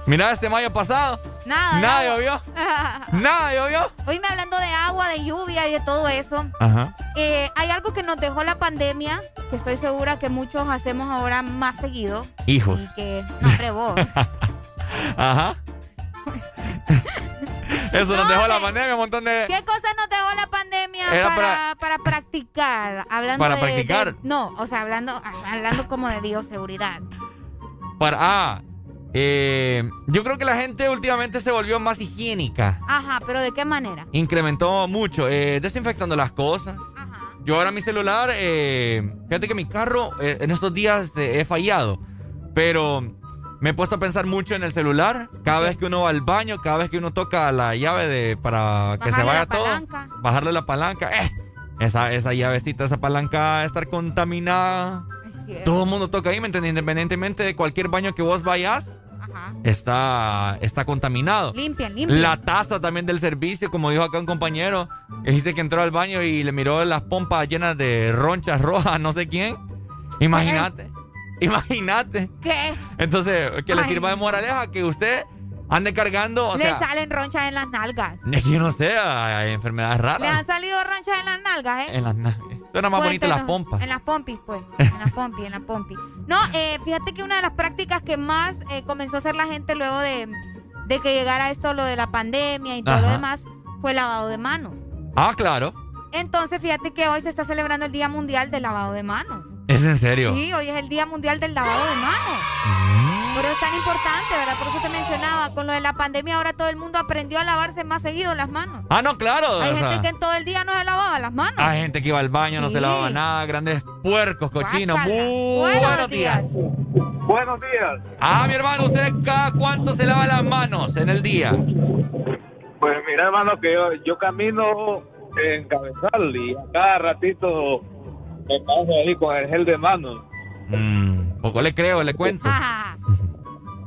Mira, este mayo pasado. Nada. Nada llovió. Nada llovió. Oíme hablando de agua, de lluvia y de todo eso. Ajá. eh, hay algo que nos dejó la pandemia, que estoy segura que muchos hacemos ahora más seguido. Hijos. Y que, no, hombre, vos. Ajá. Eso nos dejó la pandemia, un montón de. ¿Qué cosas nos dejó la pandemia para, para practicar? Hablando Para de- practicar. de- no, o sea, hablando, hablando como de bioseguridad. Para. Ah. Eh, yo creo que la gente últimamente se volvió más higiénica. Ajá, pero ¿de qué manera? Incrementó mucho. eh, desinfectando las cosas. Yo ahora mi celular. eh, fíjate que mi carro eh, en estos días eh, he fallado. Pero me he puesto a pensar mucho en el celular. Cada vez que uno va al baño, cada vez que uno toca la llave de para que se Bajarle vaya la todo. palanca. Bajarle la palanca. ¡Eh! Esa, esa llavecita, esa palanca estar contaminada. Todo el mundo toca ahí, ¿me entiendes? Independientemente de cualquier baño que vos vayas, está, está contaminado. Limpian, limpian. La taza también del servicio, como dijo acá un compañero, dice que entró al baño y le miró las pompas llenas de ronchas rojas, no sé quién. Imagínate, imagínate. ¿Qué? Entonces, que le sirva de moraleja que usted ande cargando, o Le sea, salen ronchas en las nalgas. es que yo no sé, hay enfermedades Le raras. han salido ronchas en las nalgas, ¿eh? En las na- Suena más bonito las Cuéntenos. pompas. En las pompis, pues. En las pompis, en las pompis. No, eh, fíjate que una de las prácticas que más eh, comenzó a hacer la gente luego de, de que llegara esto, lo de la pandemia y todo lo demás, fue el lavado de manos. Ah, claro. Entonces, fíjate que hoy se está celebrando el Día Mundial del Lavado de Manos. Es en serio. Sí, hoy es el Día Mundial del Lavado de Manos. Mm. Por eso es tan importante, ¿verdad? Por eso te mencionaba, con lo de la pandemia ahora todo el mundo aprendió a lavarse más seguido las manos. Ah, no, claro. Hay o gente sea, que en todo el día no se lavaba las manos. Hay gente que iba al baño, no se lavaba nada, grandes puercos, cochinos. Muy Buenos buenos días. Buenos días. Ah, mi hermano, ¿usted cada cuánto se lava las manos en el día? Pues mira, hermano, que yo, yo camino en Cabezal y a cada ratito me paso ahí con el gel de manos. Mm, poco le creo, le cuento.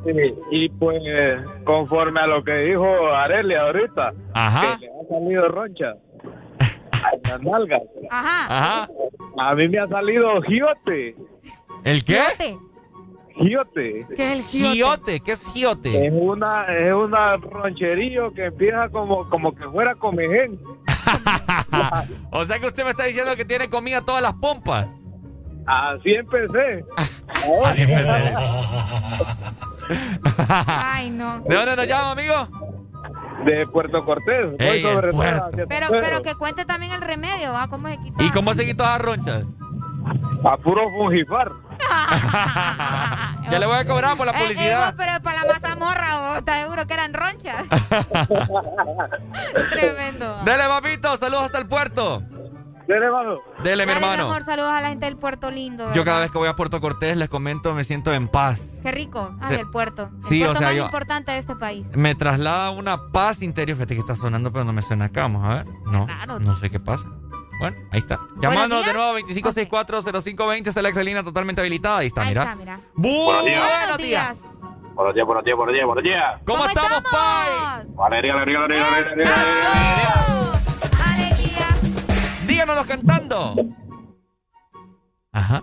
Sí, y pues, conforme a lo que dijo Areli ahorita, Ajá. que le ha salido roncha a las nalgas. Ajá. Ajá. A mí me ha salido giote. ¿El qué? Giote. ¿Qué es el Giote. ¿Qué es giote? Es una, es una roncherillo que empieza como, como que fuera comején. O sea que usted me está diciendo que tiene comida todas las pompas. Así empecé. Así empecé. Ay, no. ¿De dónde nos llama, amigo? De Puerto Cortés. Voy Ey, sobre puerto. hacia Pero, pero que cuente también el remedio, ¿va? ¿Cómo se quita? ¿Y cómo se quitó esa roncha? A puro fungifar. Ya le voy a cobrar por la Eh, eh, vos, publicidad. pero para la mazamorra, vos, ¿estás seguro que eran ronchas? Tremendo. Dele, papito, saludos hasta el puerto. Dele, hermano. Dele, mi Dale, mi hermano. amor, saludos a la gente del Puerto Lindo. Yo cada vez que voy a Puerto Cortés les comento, me siento en paz. Qué rico. Ay, Sí. el puerto. El Sí, o puerto sea, más yo- importante de este país. Me traslada una paz interior. Fíjate que está sonando, pero no me suena acá. Vamos a ver. No, Claro. no sé qué pasa. Bueno, ahí está. Llamándonos de nuevo 2564-0520. Está la excelina totalmente habilitada. Ahí está, Ahí mira. está, mira. Buenos días. Buenos días. Buenos días, buenos días, buenos días, buenos días. ¿Cómo, estamos, Pai? Alegría, alegría, alegría, alegría. Díganos cantando. Ajá,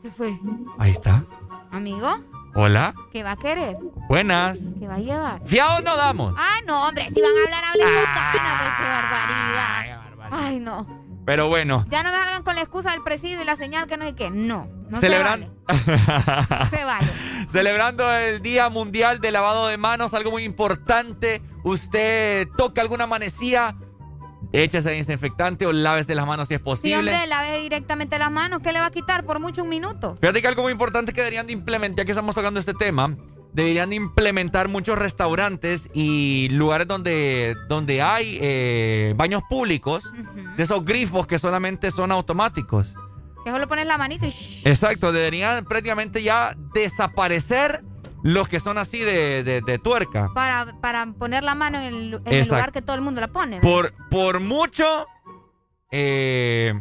Se fue. ahí está. Amigo, Hola, ¿qué va a querer? buenas. ¿Qué va a llevar? Fiados no damos. Ah, no, hombre, si van a hablar, hablen botana, pues qué barbaridad. Ay, no. Pero bueno, Ya no me salgan con la excusa del presidio y la señal que no sé qué. No, no celebran- se vale. Se vale. celebrando el Día Mundial de Lavado de Manos, algo muy importante. Usted toca alguna manecilla, échese desinfectante o lávese las manos si es Si, posible. hombre, lave directamente las manos, ¿qué le va a quitar por mucho un minuto? Fíjate que algo muy importante que deberían de implementar, ya que estamos tocando este tema, deberían de implementar muchos restaurantes y lugares donde, donde hay eh, baños públicos, de esos grifos que solamente son automáticos. Que solo pones la manito y shh. Exacto, deberían prácticamente ya desaparecer los que son así de, de- de tuerca. para, para poner la mano en el, en el Exacto. lugar que todo el mundo la pone. ¿verdad? Por, por mucho, eh,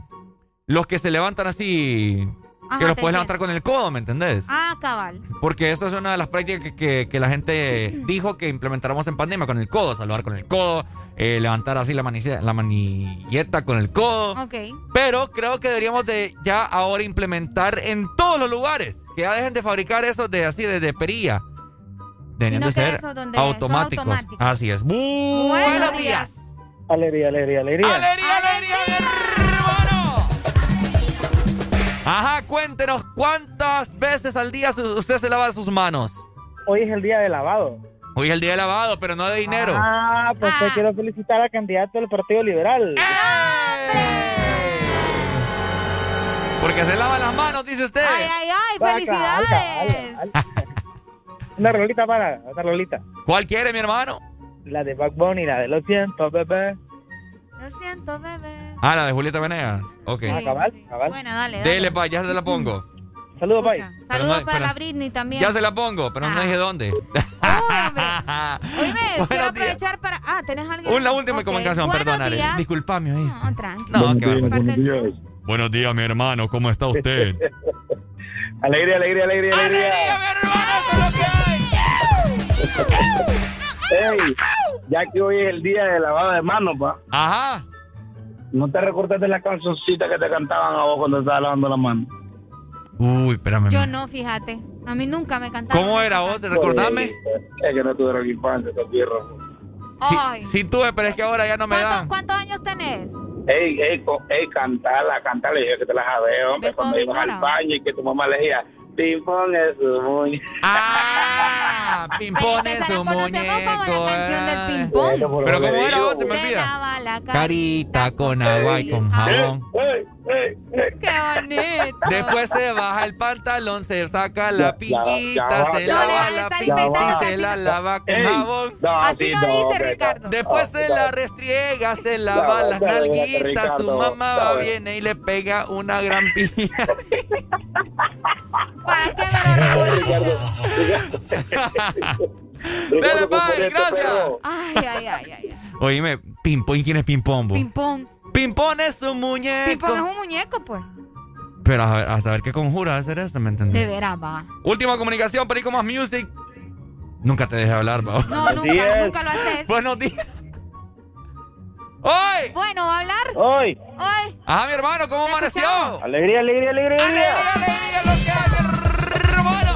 los que se levantan así, Ajá, que los puedes levantar con el codo, ¿me entendés? Ah, cabal. Porque esa es una de las prácticas que, que- que la gente dijo que implementáramos en pandemia con el codo, saludar con el codo, eh, levantar así la, la manilleta con el codo. Ok. Pero creo que deberíamos de ya ahora implementar en todos los lugares, que ya dejen de fabricar esos de así de, de perilla. Deberían de que ser automáticos. automáticos. Así es. Buenos días. Alegría, alegría, alegría. Alegría, alegría, hermano. Ajá, cuéntenos cuántas veces al día usted se lava sus manos. Hoy es el día de lavado. Hoy es el día de lavado, pero no de dinero. Ah, pues te quiero felicitar al candidato del Partido Liberal. Porque se lava las manos, dice usted. Ay, ay, ay, felicidades. Una rolita para, una rolita. ¿Cuál quiere, mi hermano? La de Back Bunny, la de Lo siento, bebé. Lo siento, bebé. Ah, la de Julieta Venegas. Ok. Ah, cabal, cabal. Bueno, dale, dale. Dele, pa, ya se la pongo. Saludos, Pai. Saludos no- para la Britney también. Ya se la pongo, pero no dije dónde. Oíme, quiero días. aprovechar para. Ah, ¿tenés alguien? Una última Ok, comunicación, buenos perdona. días. Disculpame, ¿oíste? No, tranqui. No, qué barbaridad. del show. Buenos días, mi hermano. ¿Cómo está usted? Alegría, alegría, alegría, alegría. Ey, ya que hoy es el día de lavado de manos, pa. Ajá. ¿No te recordaste la cancioncita que te cantaban a vos cuando estabas lavando las manos? Uy, espérame. Yo no, fíjate. A mí nunca me cantaron. ¿Cómo era vos? Recordame. Es que no tuvieron infancia, estos pierros. Ay. Sí tuve, pero es que ahora ya no me ¿Cuántos, dan. cuántos años tenés? Ey, ey, co- ey, cantala, cantala, yo que te la sabes, hombre. ¿Ves cómo Cuando ibas al baño y que tu mamá le decía, ping-pong es muy... Ah, ping-pong es un muñeco. del eh. ping-pong. Pero ¿cómo era vos? Se me olvida. la. Carita con agua y con jabón. Qué bonito. Después se baja el pantalón, se saca la piquita, se lava va, la piquita y se la lava con jabón. no, Así sí, no no, dice hombre, Ricardo. Después no, se no. la restriega, se lava No, las no, no, nalguitas. Su mamá no, va, no. viene y le pega una gran pija. ¿Para qué me lo Dale, bye, gracias. Ay, ay, ay, ay. Oíme, Pimpón, ¿quién es? Ping-pong. Pimpón es un muñeco. Ping-pong es un muñeco, pues. Pero a, saber qué conjura hacer eso, ¿me entendés? De veras, va. Última comunicación, Perico Más Music. Nunca te dejé hablar, va. No, nunca, nunca lo haces. Buenos días. ¡Hoy! Bueno, ¿va a hablar? Hoy. Hoy. Ajá, mi hermano, ¿cómo amaneció? Alegría, alegría, alegría. Alegría, alegría, lo que hay, hermano.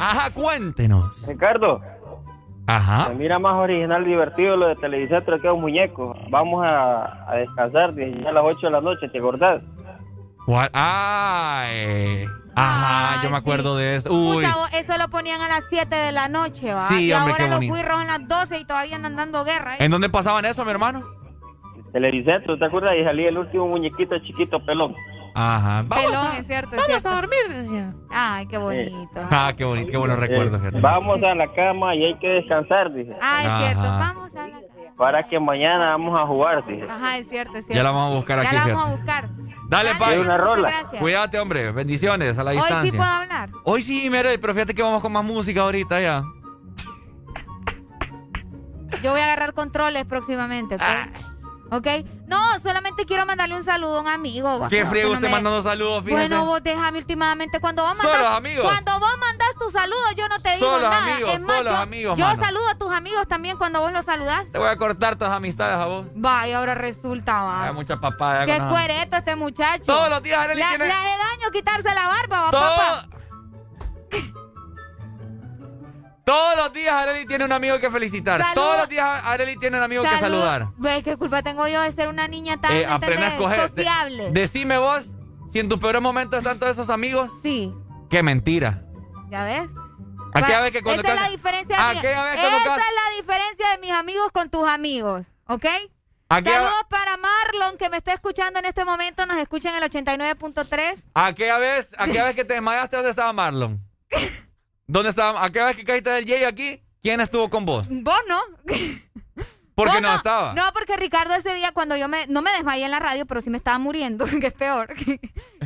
Ajá, cuéntenos. Ricardo. Ajá. Se mira más original, divertido lo de Televicentro que un muñeco. Vamos a, a descansar ya a las 8 de la noche, ¿te acordás? ¿Cuál? Ay. Ajá, yo me acuerdo de eso. Uy. Pucha, eso lo ponían a las 7 de la noche, ¿va? Sí, y hombre, ahora qué los guirros son las 12 y todavía andan dando guerra. ¿eh? ¿En dónde pasaban eso, mi hermano? Televicentro, ¿te acuerdas? Y salía el último muñequito chiquito pelón. Ajá. Pelón, es cierto. Vamos a dormir, decía. Ay, qué bonito. Ah, qué bonito, qué buenos recuerdos. Eh, vamos a la cama y hay que descansar, dije. Ah, es Ajá. cierto. Vamos a la Para que mañana vamos a jugar, dije. Ajá, es cierto, es cierto. Ya la vamos a buscar Ya aquí, la fíjate. vamos a buscar. Dale, Dale, gracias. Cuídate, hombre. Bendiciones a la Hoy distancia. sí puedo hablar. Hoy sí, mire, pero fíjate que vamos con más música ahorita ya. Yo voy a agarrar controles próximamente, ¿ok? Ah. ¿Ok? No, solamente quiero mandarle un saludo a un amigo. ¿Qué no usted me- mandando saludos, fíjese? Bueno, vos déjame últimamente cuando vos mandas amigos. cuando vos mandas tu saludo yo no te digo Solo nada. amigos, es más, solo yo, amigos, yo mano. saludo a tus amigos también cuando vos los saludás. Te voy a cortar tus amistades a vos. Va, y ahora resulta, va. Hay mucha papada. Qué cuereto este muchacho. Todos los días Arely Le, tiene- le hace daño quitarse la barba, va, Todo- papá. Todos los días Arely tiene un amigo que felicitar. Salud. Todos los días Arely tiene un amigo que Salud. saludar. ¿Ves qué culpa tengo yo de ser una niña tan Eh, ¿me aprende a escoger. De- sociable? decime vos, si en tus peores momentos están todos esos amigos. Sí. Qué mentira. ¿Ya ves? Aquella vez que cuando Esa es la diferencia de Aquella vez cuando Esa es la diferencia de mis amigos con tus amigos, ¿ok? Aquella- Saludos para Marlon, que me está escuchando en este momento. Nos escucha en el 89.3. Aquella vez, aquella vez que te desmayaste, ¿dónde estaba Marlon? ¿Dónde estaba? Aquella vez que caíste del Jay aquí, ¿quién estuvo con vos? Vos no. Porque Vos no, estaba. No, porque Ricardo ese día cuando yo me, no me desmayé en la radio, pero sí me estaba muriendo, que es peor.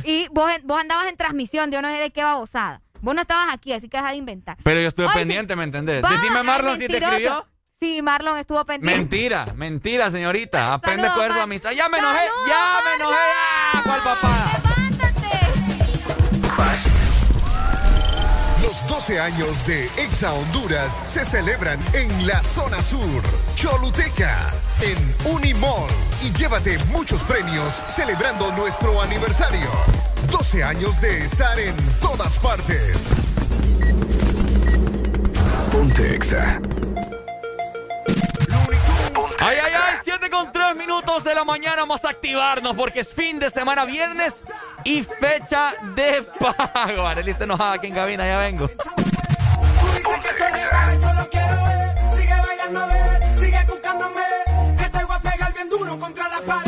y vos, vos andabas en transmisión, yo no sé de qué babosada. Vos no estabas aquí, así que deja de inventar. Pero yo estuve sí. pendiente, ¿me entendés? Va, Decime Marlon si te escribió. Sí, Marlon estuvo pendiente. Mentira, mentira, señorita. Aprende Saludos, a coger su Mar- amistad. Ya me enojé, ya me enojé. ya. ¿Cuál papá? Los 12 años de Exa Honduras se celebran en la zona sur, Choluteca, en Unimall. Y llévate muchos premios celebrando nuestro aniversario. 12 años de estar en todas partes. Ponte Exa. Ay, ay, ay, 7 con 3 minutos de la mañana vamos a activarnos porque es fin de semana viernes y fecha de pago. Arely está enojada aquí en cabina, ya vengo. Sigue buscándome. Que te voy a pegar bien duro contra la pared.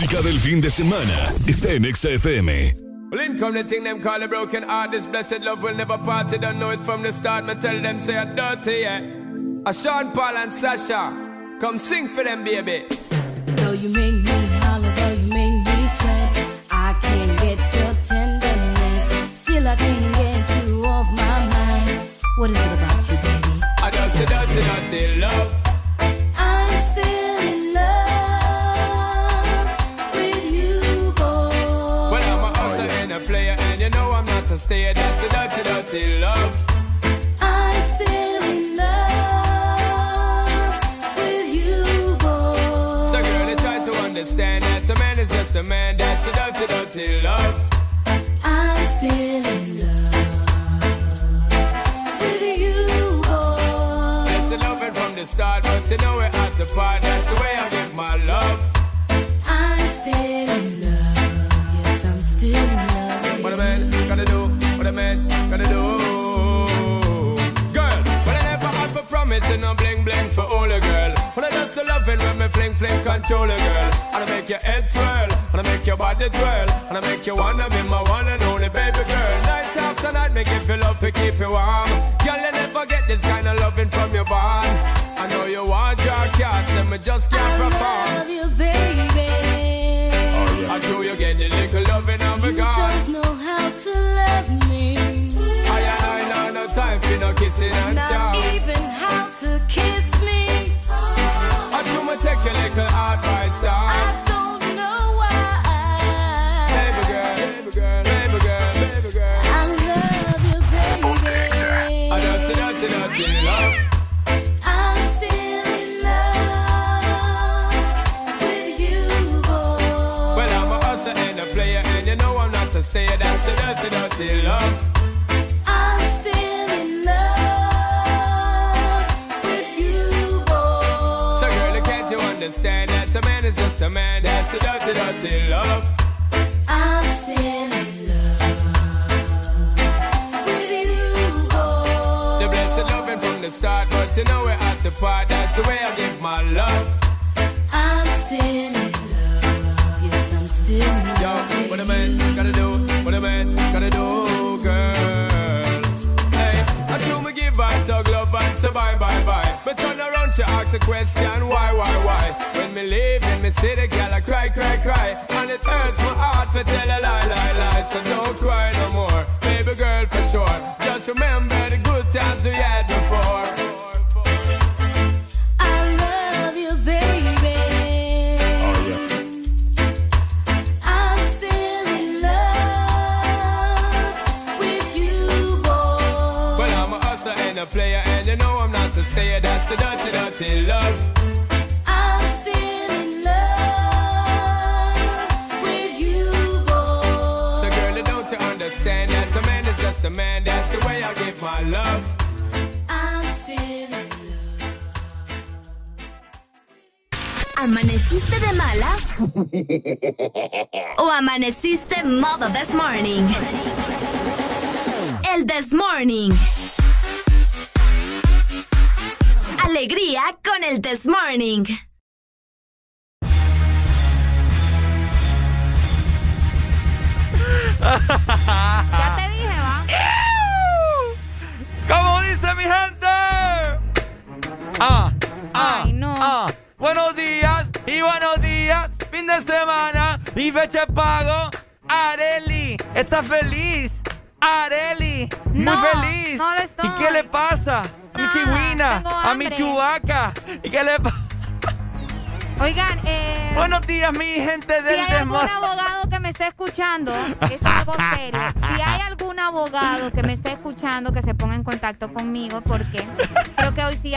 música del fin de semana está en XFM. Well, in come the thing them call a broken heart. This blessed love will never part. Don't know it from the start. Me tell them say I'm dirty, yeah. A Sean Paul and Sasha, come sing for them, baby. Though you make me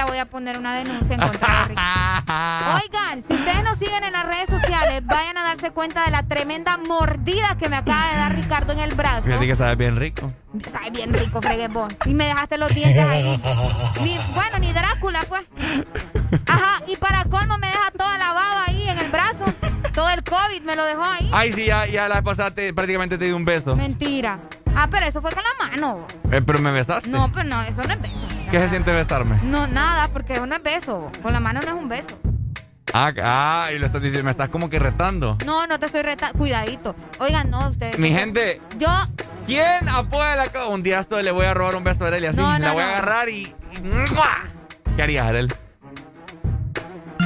voy a poner una denuncia en contra de Ricky. Oigan, si ustedes nos siguen en las redes sociales, vayan a darse cuenta de la tremenda mordida que me acaba de dar Ricardo en el brazo. Fíjate que sabe bien rico. Sabe bien rico, freguebón. Y me dejaste los dientes ahí. Ni, bueno, ni Drácula, pues. Ajá, y para colmo me deja toda la baba ahí en el brazo. Todo el COVID me lo dejó ahí. Ay, sí, ya, ya la pasaste, prácticamente te di un beso. Mentira. Ah, pero eso fue con la mano. Eh, pero me besaste. No, pero no, eso no es beso. ¿Qué se siente besarme? No, nada, porque no es beso. Con la mano no es un beso. Ah, ah y lo estás diciendo, me estás como que retando. No, no te estoy retando. Cuidadito. Oigan, no, ustedes. Mi gente. Yo. ¿Quién apoya la? Un día esto le voy a robar un beso a Arely así. La voy a agarrar y. ¿Qué harías, Arely?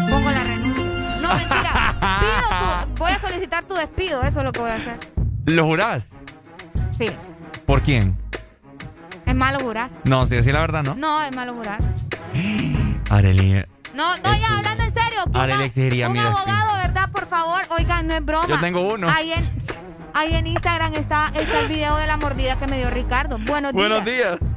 Pongo la renuncia. No, mentira. Pido tu... Voy a solicitar tu despido, eso es lo que voy a hacer. ¿Lo jurás? Sí. ¿Por quién? No, si decir la verdad, ¿no? No, es malo jurar. Arely. No, no, ya hablando en serio. Arely exigiría un mi despido. abogado, ¿verdad? Por favor, oigan, no es broma. Yo tengo uno. Ahí en, ahí en Instagram está, está el video de la mordida que me dio Ricardo. Buenos, Buenos días. días.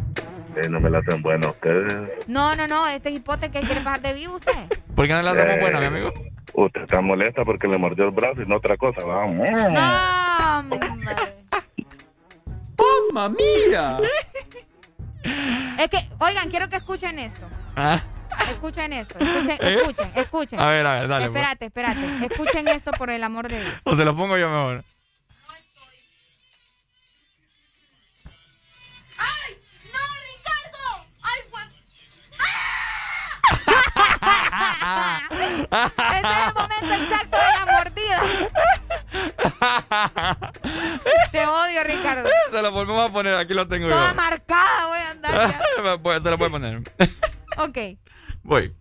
Eh, no me la hacen ustedes. No, no, no, este hipote que quiere pasar de vivo usted. ¿Por qué no le hacemos Eh, buena, mi amigo? Usted está molesta porque le mordió el brazo y no otra cosa. Vamos. No. ¡Mamma mía! esto. Ah, Escuchen esto. Escuchen, ¿Eh? escuchen, escuchen. A ver, a ver, dale, pues. Espérate, espérate. Escuchen esto por el amor de Dios. O se lo pongo yo mejor. Ese es el momento exacto de la mordida. Te odio, Ricardo. Se lo volvemos a poner, aquí lo tengo Toda yo. marcada voy a andar ya. Pues, se lo puede poner. Ok. Voy.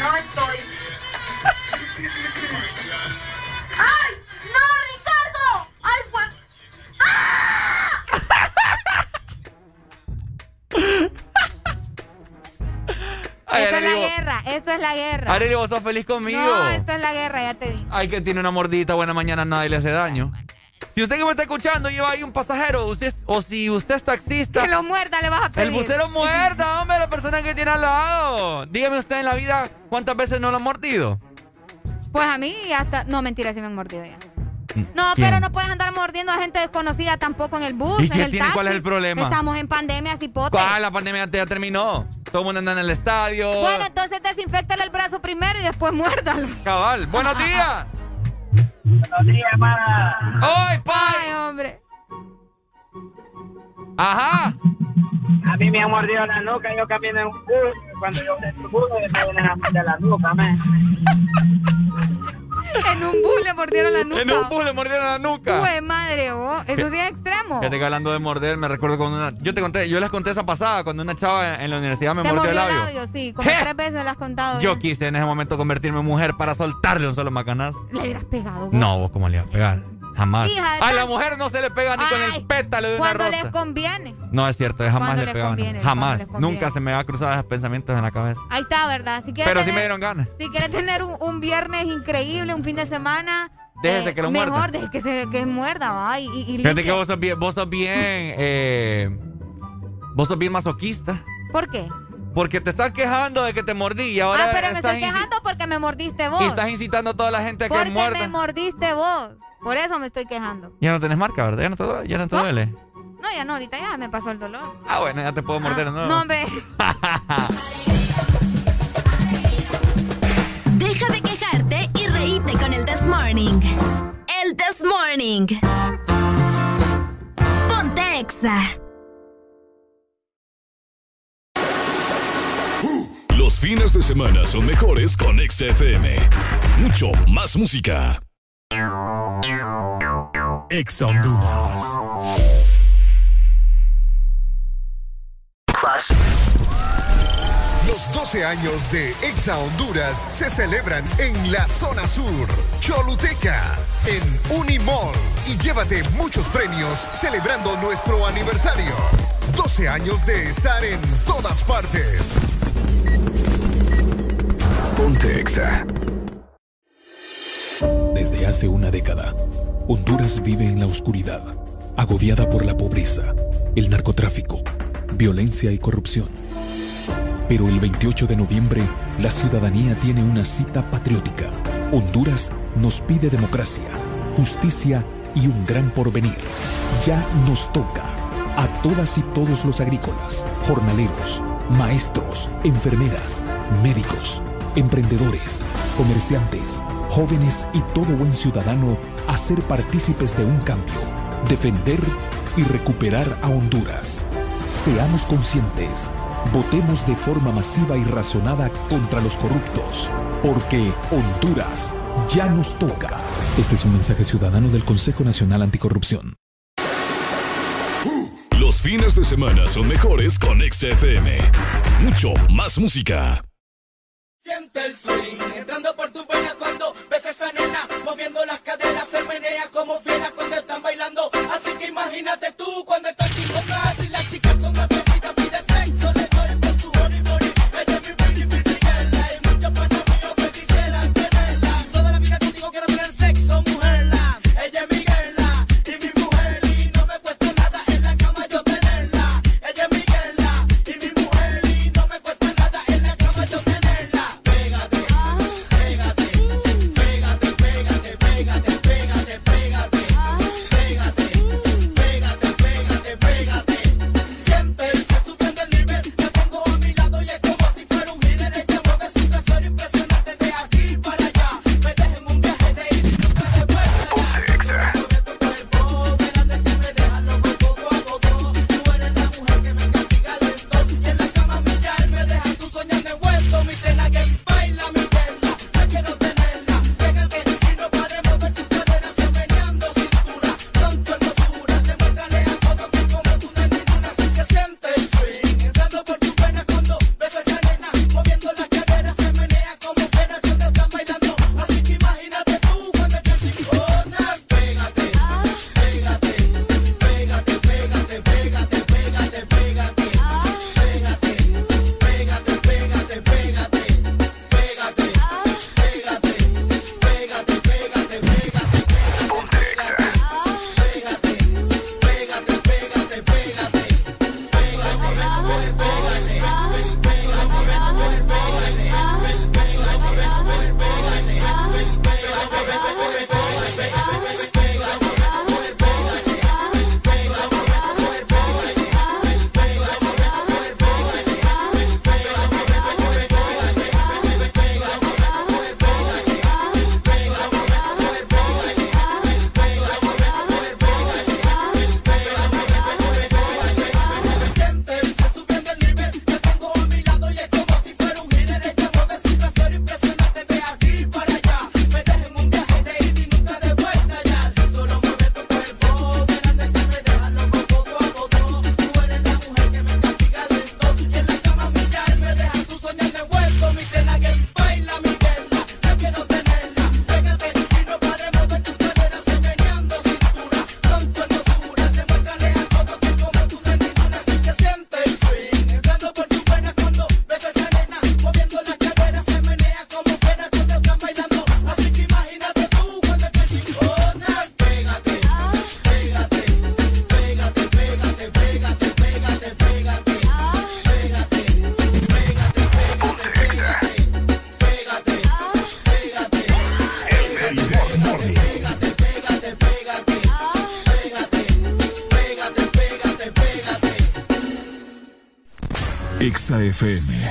No estoy. Esto es la guerra. Arely, vos sos feliz conmigo. No, esto es la guerra, ya te di. Ay, que tiene una mordita buena mañana, nadie le hace daño. Si usted que me está escuchando lleva ahí un pasajero, usted, o si usted es taxista. Que lo muerda, le vas a pedir. El bucero muerda, hombre, la persona que tiene al lado. Dígame usted en la vida cuántas veces no lo ha mordido. Pues a mí hasta... No, mentira, sí me han mordido ya. No, ¿Quién? pero no puedes andar mordiendo a gente desconocida tampoco en el bus, ¿Y en qué el tiene? ¿Cuál es el problema? Estamos en pandemia, cipote. ¿Cuál? La pandemia ya terminó. Todo el mundo anda en el estadio. Bueno, entonces desinfectale el brazo primero y después muérdalo. Cabal, buenos días. Buenos días, hermana. ¡Ay, pai! Ay, hombre. Ajá. A mí me han mordido la nuca, yo camino en un bus. Cuando yo en un bus, me vienen a morder la nuca, man. En un bus le mordieron la nuca. En un bus le mordieron la nuca. Pues madre, vos. Eso sí es extremo. Fíjate que hablando de morder, me recuerdo cuando una. Yo te conté, yo les conté esa pasada cuando una chava en la universidad me Te mordió mordió el labio. labio, sí. Como ¿Qué? tres veces lo has contado. Yo ya. quise en ese momento convertirme en mujer para soltarle un solo macanazo. Le hubieras pegado. vos. No, vos cómo le ibas a pegar. Jamás. Hija a la mujer no se le pega ni con el pétalo de una Cuando rosa. les conviene. No es cierto, jamás Cuando le conviene, jamás. cuando. Nunca se me ha cruzado esos pensamientos en la cabeza. Ahí está, ¿verdad? Si Pero sí tener- me dieron ganas. Si quieres tener un, un viernes increíble, un fin de semana. Déjese que lo mejor muerda. deje que se que muerda, va. Y, y, Fíjate que vos sos bien, vos sos bien, eh, vos sos bien masoquista. ¿Por qué? Porque te estás quejando de que te mordí y ahora ah, pero me estoy quejando porque me mordiste vos. y estás incitando a toda la gente a que porque muerda. me mordiste vos. Por eso me estoy quejando. Ya no tenés marca, ¿verdad? Ya no te, duele- ya no te ¿Ah? duele. No, ya no, ahorita ya me pasó el dolor. Ah, bueno, ya te puedo morder, ¿no? No, hombre. Deja de quejarte y reíte con el This Morning. El This Morning. Ponte Exa. Los fines de semana son mejores con XFM. Mucho más música. Ex Honduras. Los 12 años de Exa Honduras se celebran en la zona sur, Choluteca, en Unimall. Y llévate muchos premios celebrando nuestro aniversario. 12 años de estar en todas partes. Ponte Exa. Desde hace una década, Honduras vive en la oscuridad, agobiada por la pobreza, el narcotráfico, violencia y corrupción. Pero el 28 de noviembre, la ciudadanía tiene una cita patriótica. Honduras nos pide democracia, justicia y un gran porvenir. Ya nos toca a todas y todos los agrícolas, jornaleros, maestros, enfermeras, médicos, emprendedores, comerciantes, jóvenes y todo buen ciudadano a ser partícipes de un cambio, defender y recuperar a Honduras. Seamos conscientes, votemos de forma masiva y razonada contra los corruptos, porque Honduras ya nos toca. Este es un mensaje ciudadano del Consejo Nacional Anticorrupción. Los fines de semana son mejores con XFM. Mucho más música. Siente el swing entrando por tus venas cuando ves a esa nena moviendo las caderas, se menea como fiera cuando están bailando. Así que imagínate tú cuando estás. FM.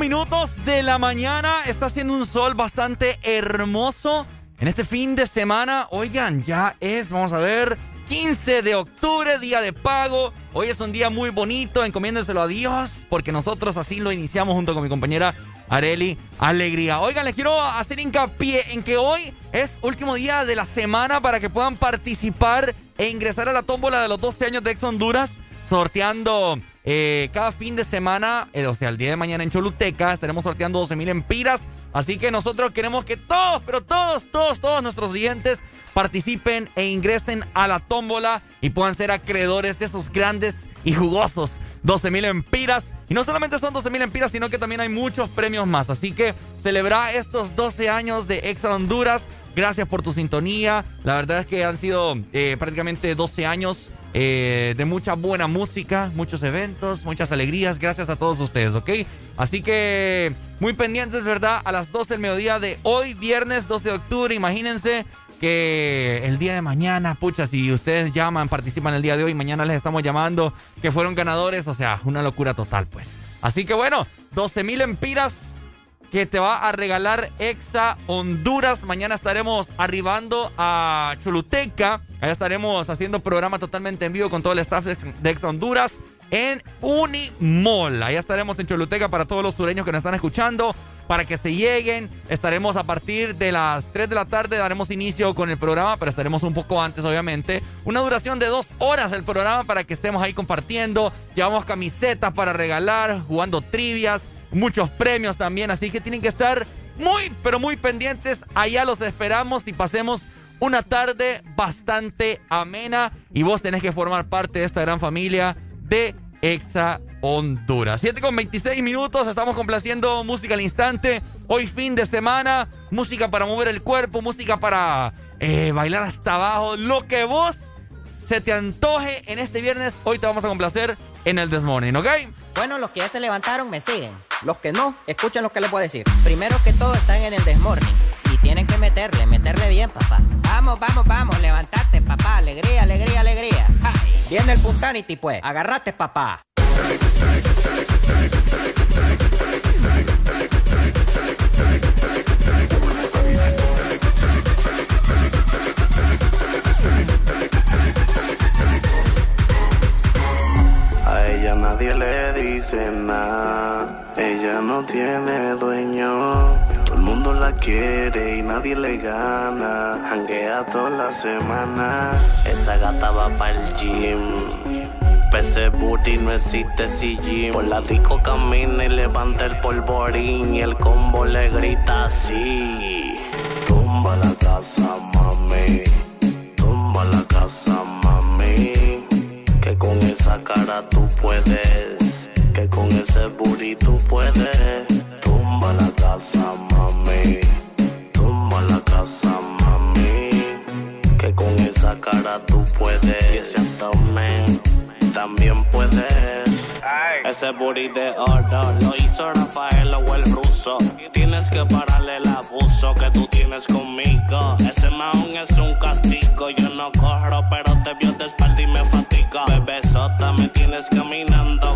Minutos de la mañana. Está haciendo un sol bastante hermoso en este fin de semana. Oigan, ya es, vamos a ver, 15 de octubre, día de pago. Hoy es un día muy bonito, encomiéndenselo a Dios, porque nosotros así lo iniciamos junto con mi compañera Areli Alegría. Oigan, les quiero hacer hincapié en que hoy es último día de la semana para que puedan participar e ingresar a la tómbola de los 12 años de Ex Honduras, sorteando eh, cada fin de semana, eh, o sea, el día de mañana en Choluteca, estaremos sorteando 12 mil empiras. Así que nosotros queremos que todos, pero todos, todos, todos nuestros oyentes participen e ingresen a la tómbola y puedan ser acreedores de esos grandes y jugosos 12 mil empiras. Y no solamente son 12 mil empiras, sino que también hay muchos premios más. Así que celebra estos 12 años de Extra Honduras. Gracias por tu sintonía. La verdad es que han sido eh, prácticamente 12 años eh, de mucha buena música, muchos eventos, muchas alegrías. Gracias a todos ustedes, ¿ok? Así que muy pendientes, ¿verdad? A las 12 del mediodía de hoy, viernes 2 de octubre. Imagínense que el día de mañana, pucha, si ustedes llaman, participan el día de hoy, mañana les estamos llamando que fueron ganadores, o sea, una locura total, pues. Así que bueno, 12 mil empiras que te va a regalar Exa Honduras. Mañana estaremos arribando a Choluteca. Allá estaremos haciendo programa totalmente en vivo con todo el staff de Exa Honduras en Unimall. Allá estaremos en Choluteca para todos los sureños que nos están escuchando. Para que se lleguen, estaremos a partir de las 3 de la tarde, daremos inicio con el programa, pero estaremos un poco antes, obviamente. Una duración de dos horas el programa para que estemos ahí compartiendo. Llevamos camisetas para regalar, jugando trivias, muchos premios también, así que tienen que estar muy, pero muy pendientes. Allá los esperamos y pasemos una tarde bastante amena y vos tenés que formar parte de esta gran familia de Exa Honduras. 7 con 26 minutos, estamos complaciendo música al instante. Hoy fin de semana, música para mover el cuerpo, música para eh, bailar hasta abajo. Lo que vos se te antoje en este viernes, hoy te vamos a complacer en el Desmorning, ¿ok? Bueno, los que ya se levantaron me siguen. Los que no, escuchen lo que les voy a decir. Primero que todo están en el Desmorning. Y tienen que meterle, meterle bien, papá. Vamos, vamos, vamos, levantate, papá. Alegría, alegría, alegría. Viene el Punsanity, pues. Agarrate, papá. A ella nadie le dice nada. Ella no tiene dueño. Todo el mundo la quiere y nadie le gana. Hanguea toda la semana. Esa gata va para el gym. Pese booty no existe gym. Por la disco camina y levanta el polvorín. Y el combo le grita así. Tumba la casa, mami. Tumba la casa, mami. Que con esa cara tú puedes. Ese booty tú puedes. Tumba la casa, mami. Tumba la casa, mami. Que con esa cara tú puedes. Y ese abdomen también puedes. Ese booty de oro lo hizo Rafael o el ruso. Tienes que pararle el abuso que tú tienes conmigo. Ese maón es un castigo. Yo no corro, pero te vio de espalda y me fatiga. Bebesota, me tienes caminando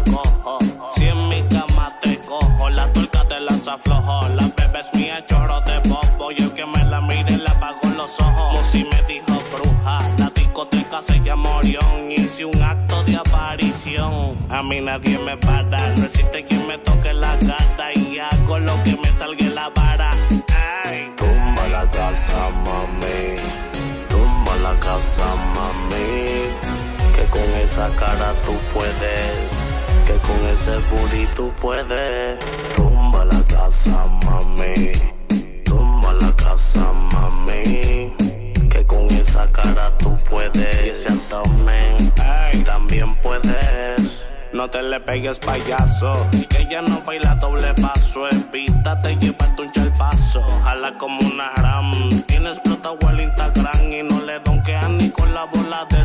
las aflojo. La bebé es mía, chorro de bobo. Yo que me la mire, le apago los ojos. Musi me dijo bruja. La discoteca se llama Orión. Hice un acto de aparición. A mí nadie me para. No existe quien me toque la gata. Y hago lo que me salga la vara. Tumba la casa, mami. Tumba la casa, mami. Que con esa cara tú puedes. Que con ese booty tú puedes. Tumba la casa, mami. Tumba la casa, mami. Que con esa cara tú puedes. Y ese abdomen también puedes. No te le pegues payaso. Y que ella no baila doble paso. Evítate llevarte un chalpazo. Ojalá como una ram. Tiene explotado el Instagram y no le donkean ni con la bola de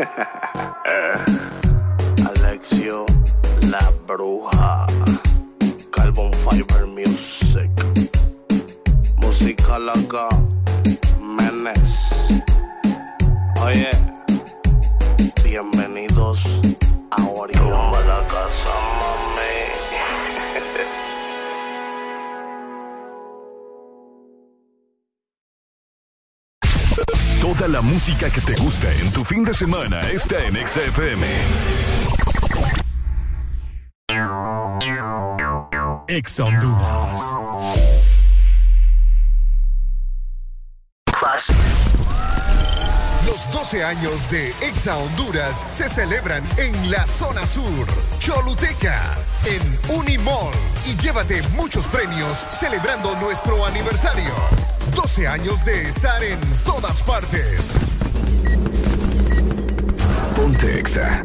Alexio, la bruja. Carbon Fiber Music. Música loca. Menes. Oye. Bienvenidos a Orión. La Toda la música que te gusta en tu fin de semana está en XFM. Ex Honduras. Los 12 años de Exa Honduras se celebran en la zona sur, Choluteca, en Unimall. Y llévate muchos premios celebrando nuestro aniversario. 12 años de estar en todas partes. Ponte Exa.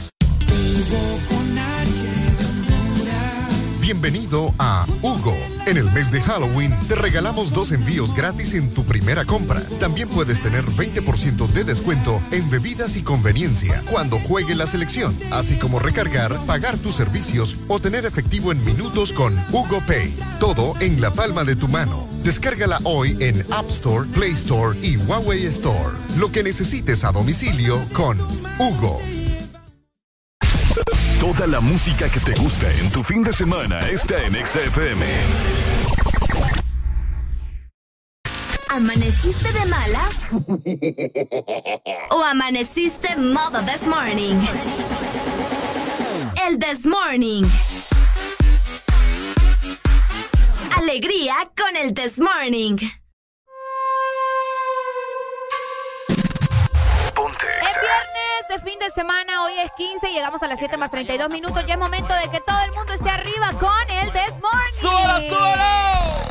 Bienvenido a Hugo. En el mes de Halloween te regalamos dos envíos gratis en tu primera compra. También puedes tener 20% de descuento en bebidas y conveniencia cuando juegue la selección, así como recargar, pagar tus servicios o tener efectivo en minutos con Hugo Pay. Todo en la palma de tu mano. Descárgala hoy en App Store, Play Store y Huawei Store. Lo que necesites a domicilio con Hugo. Toda la música que te gusta en tu fin de semana está en XFM. ¿Amaneciste de malas? ¿O amaneciste modo this morning? El this morning. Alegría con el this morning. De fin de semana, hoy es 15, llegamos a las 7 más 32 minutos. Ya es momento de que todo el mundo esté arriba con el This Morning. ¡Súbalo,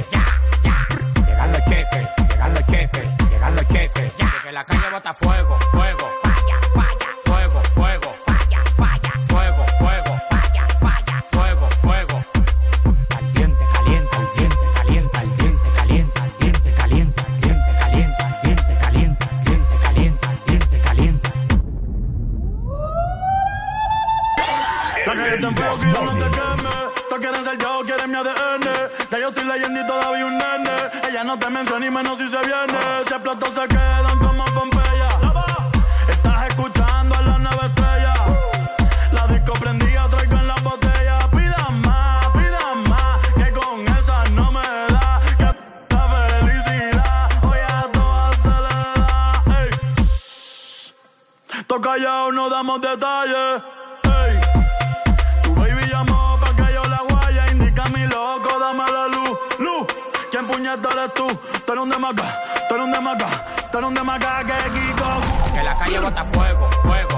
Que la calle bota fuego, fuego.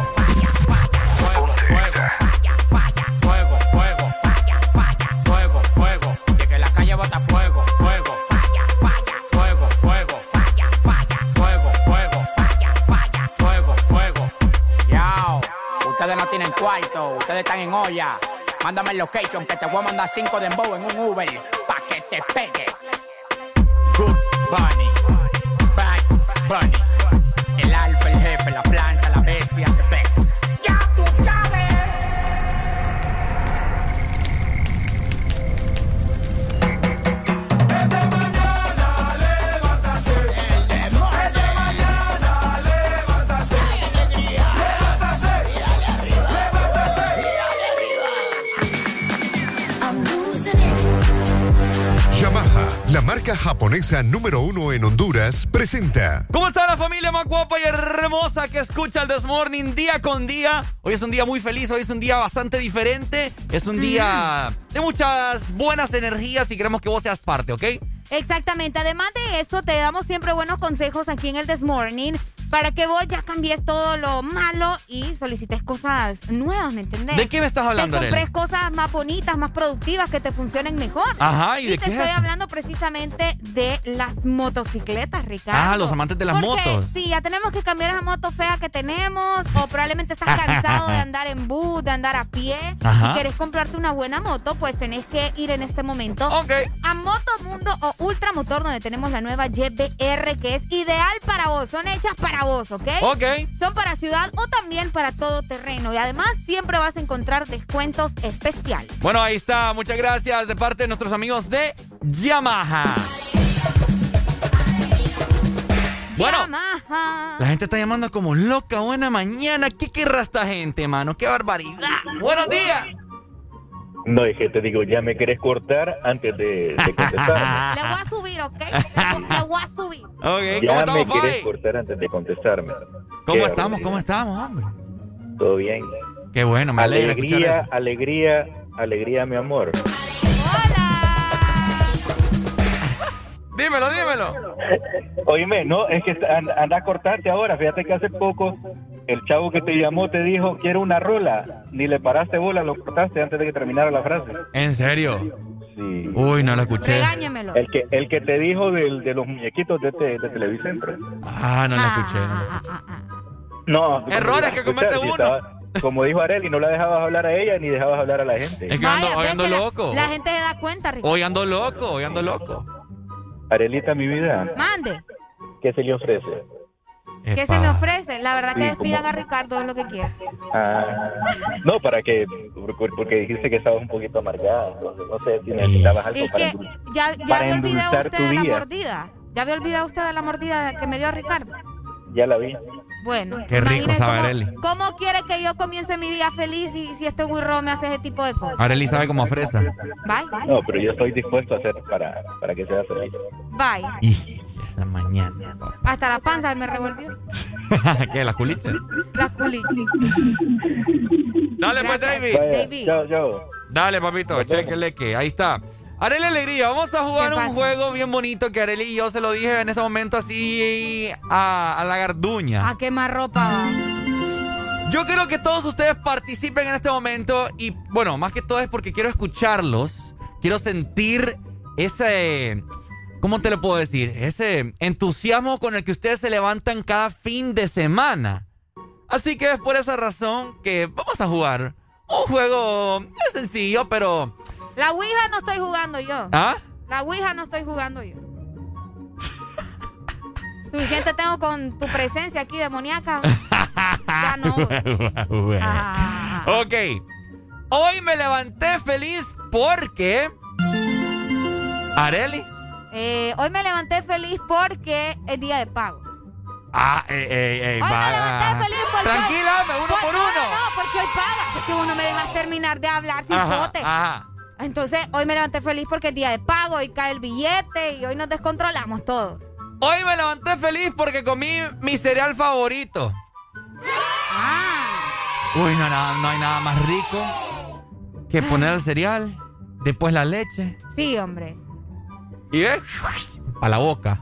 Fuego, fuego. Fuego, fuego. Fuego, fuego. De que la calle bota fuego, fuego. Fuego, fuego. Fuego, fuego. Fuego, fuego. Ustedes no tienen cuarto, ustedes están en olla. Mándame el location que te voy a mandar cinco de en un Uber pa' que te pegue. Good Bunny. Número uno en Honduras, presenta ¿Cómo está la familia más guapa y hermosa que escucha el This Morning día con día? Hoy es un día muy feliz, hoy es un día bastante diferente, es un día de muchas buenas energías y queremos que vos seas parte, ¿ok? Exactamente. Además de eso, te damos siempre buenos consejos aquí en el This Morning para que vos ya cambies todo lo malo y solicites cosas nuevas, ¿me entendés? ¿De qué me estás hablando, Te compres Arely? cosas más bonitas, más productivas, que te funcionen mejor. Ajá, ¿y de te qué estoy hablando precisamente de las motocicletas, Ricardo. Ah, los amantes de las Porque motos. Sí, ya tenemos que cambiar esa moto fea que tenemos o probablemente estás cansado de andar en bus, de andar a pie Ajá. y querés comprarte una buena moto, pues tenés que ir en este momento a Motomundo o Ultramotor donde tenemos la nueva YBR que es ideal para vos, son hechas para vos, ¿ok? Ok. Son para ciudad o también para todo terreno y además siempre vas a encontrar descuentos especiales. Bueno, ahí está. Muchas gracias de parte de nuestros amigos de Yamaha. Bueno, Yamaha. la gente está llamando como loca. Buena mañana. ¿Qué querrá esta gente, mano? ¡Qué barbaridad! ¡Buenos días! No, es que te digo, ya me querés cortar antes de, de contestarme. Le voy a subir, ¿ok? Le voy a subir. Ok, ya ¿cómo estamos, me querés cortar antes de contestarme. ¿Cómo estamos? ¿Cómo estamos, hombre? Todo bien. Qué bueno, me alegra escuchar Alegría, eso. alegría, alegría, mi amor. Dímelo, dímelo. Oíme, no, es que and- anda a cortarte ahora. Fíjate que hace poco el chavo que te llamó te dijo, quiero una rola. Ni le paraste bola, lo cortaste antes de que terminara la frase. ¿En serio? Sí. Uy, no lo escuché. Regáñemelo. El que, el que te dijo del, de los muñequitos de, te- de Televicentro. Ah, no lo escuché. no lo escuché. No. Errores ¿cómo que comete si uno. estaba- como dijo Areli, no la dejabas hablar a ella ni dejabas hablar a la gente. Es que ando, hoy ando que la- loco. La, gente se da cuenta, Ricardo. Hoy ando loco, hoy ando loco. Arelita, mi vida, Mande. ¿qué se le ofrece? ¿Qué se me ofrece? La verdad que Sí, despidan como- a Ricardo es lo que quiera. Ah, no, para que, porque, dijiste que estabas un poquito amargada, entonces no sé si necesitabas algo Es para que ya, ya para había olvidado usted de la mordida. Ya había olvidado usted de la mordida que me dio Ricardo. Ya la vi. Bueno, Qué rico sabe cómo- Arely. ¿Cómo quiere que yo comience mi día feliz y si este burro me hace ese tipo de cosas? Arely sabe como a fresa. Bye. No, pero yo estoy dispuesto a hacer para, para que sea feliz. Bye. Y la mañana. Hasta la panza me revolvió. ¿Qué? ¿Las culichas? Las culitas. Dale, pues, Gracias. David. Vaya, David. Chao, chao. Dale, papito, chequele que ahí está. Arely Alegría, vamos a jugar ¿Qué un juego bien bonito que Arely y yo se lo dije en este momento así a, a la garduña. A quemar ropa. va. Yo quiero que todos ustedes participen en este momento y bueno, más que todo es porque quiero escucharlos, quiero sentir ese, ¿cómo te lo puedo decir? Ese entusiasmo con el que ustedes se levantan cada fin de semana. Así que es por esa razón que vamos a jugar un juego es sencillo, pero... La Ouija no estoy jugando yo. ¿Ah? La Ouija no estoy jugando yo. Suficiente tengo con tu presencia aquí demoníaca. ya no. Ah. ok. Hoy me levanté feliz porque... Areli. Eh, hoy me levanté feliz porque es día de pago. Ah, ey, ey, ey, Hoy me levanté feliz porque. Tranquila, uno por no, uno. No, no, porque hoy paga. Es que vos no me dejas terminar de hablar sin Ajá, ajá. Entonces, hoy me levanté feliz porque es día de pago, hoy cae el billete y hoy nos descontrolamos todo. Hoy me levanté feliz porque comí mi cereal favorito. Uy, no, no, no hay nada más rico que poner el cereal, después la leche Sí, hombre. y ves, Para la boca.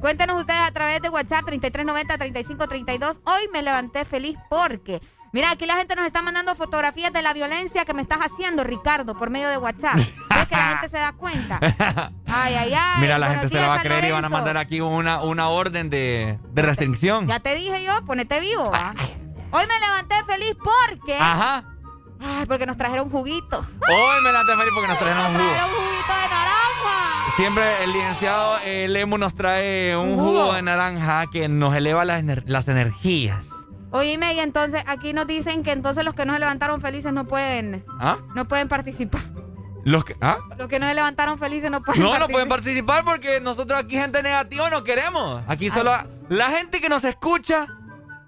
Cuéntenos ustedes a través de WhatsApp 3390-3532. Hoy me levanté feliz porque... Mira, aquí la gente nos está mandando fotografías de la violencia que me estás haciendo, Ricardo, por medio de WhatsApp. ¿Ves que la gente se da cuenta? Ay, ay, ay. Mira, la gente se la va a creer y van a mandar aquí una, una orden de, de restricción. Ya te dije yo, ponete vivo, ¿va? Hoy me levanté feliz porque... Ajá. Ay, porque nos trajeron juguito. Hoy me levanté feliz porque nos trajeron un jugo. Trajeron juguito de naranja. Siempre el licenciado eh, Lemo nos trae un Un jugo. jugo. de naranja que nos eleva las, las energías. Oíme, y entonces aquí nos dicen que entonces los que no se levantaron felices no pueden, ¿Ah? no pueden participar. Los que, ¿ah? Los que no se levantaron felices no pueden No, no participar. pueden participar porque nosotros aquí gente negativa no queremos. Aquí solo la gente que nos escucha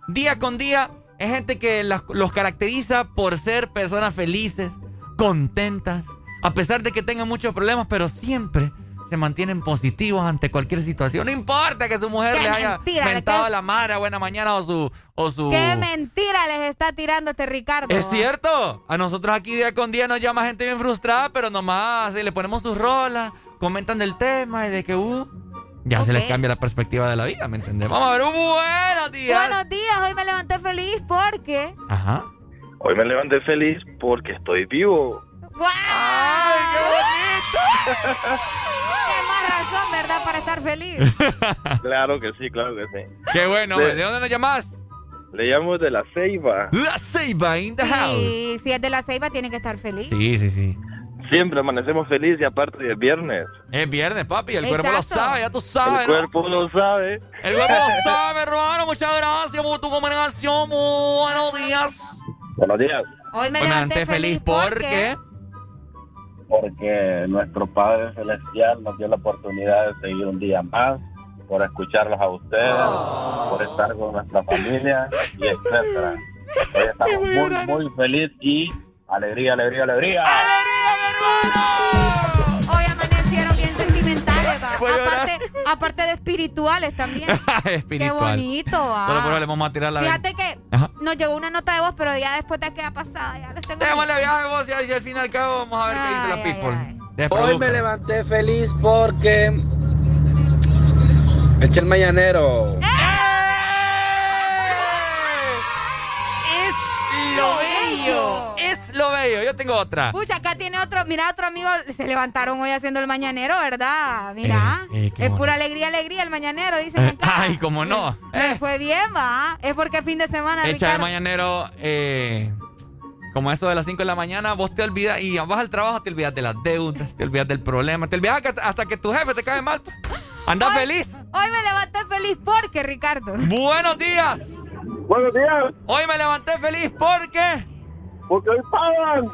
día con día es gente que las- los caracteriza por ser personas felices, contentas, a pesar de que tengan muchos problemas, pero siempre se mantienen positivos ante cualquier situación. No importa que su mujer Qué le haya mentado a la madre a buena mañana o su o su Qué mentira les está tirando este Ricardo. es cierto. A nosotros aquí día con día nos llama gente bien frustrada, pero nomás si le ponemos sus rolas, comentan del tema y de que, uh, ya se les cambia la perspectiva de la vida, ¿me entiendes? Vamos a ver, un buenos días. Buenos días, hoy me levanté feliz porque... Ajá. Hoy me levanté feliz porque estoy vivo. ¡Ay, qué bonito! ¡Qué más razón, verdad, para estar feliz! Claro que sí, claro que sí. Qué bueno, De- güey. ¿de dónde nos llamas? Le llamo de la Ceiba. La Ceiba in the house. Y si es de la ceiba, tiene que estar feliz. Sí, sí, sí. Siempre amanecemos felices y aparte es viernes. Es viernes, papi, el cuerpo lo sabe, ya tú sabes, El ¿no? cuerpo lo sabe. El cuerpo lo sabe, hermano. Muchas gracias por tu comunicación. Buenos días. Buenos días. Hoy me Hoy me levanté levanté feliz feliz porque... Porque nuestro Padre Celestial nos dio la oportunidad de seguir un día más, por escucharlos a ustedes, por estar con nuestra familia y etcétera. Hoy estamos muy, muy felices y alegría, alegría, alegría. Hoy amanecieron bien sentimentales. Aparte, aparte de espirituales también. Qué Espiritual. bonito, va. Solo por eso le vamos a tirar la Fíjate que Ajá. nos llegó una nota de voz, pero ya después de aquella pasada, ya les tengo. Démosle viaje vos y al fin y al cabo vamos a ver qué dice la Ay, people. De Hoy me levanté feliz porque eché el mañanero. Es Es lo bello. Yo tengo otra. Pucha, acá tiene otro, mira, otro amigo, se levantaron hoy haciendo el mañanero, ¿verdad? Mira, Eh, eh, qué es pura alegría, alegría el mañanero, dicen Eh, acá. ay, cómo no. Fue bien, va. Es porque es fin de semana, Echa el mañanero, eh, como eso de las 5 de la mañana, vos te olvidas y vas al trabajo, te olvidas de las deudas, te olvidas del problema, te olvidas hasta que tu jefe te cae mal. Anda feliz. Hoy me levanté feliz porque, Ricardo. Buenos días. Buenos días. Hoy me levanté feliz porque. Porque hoy pagan.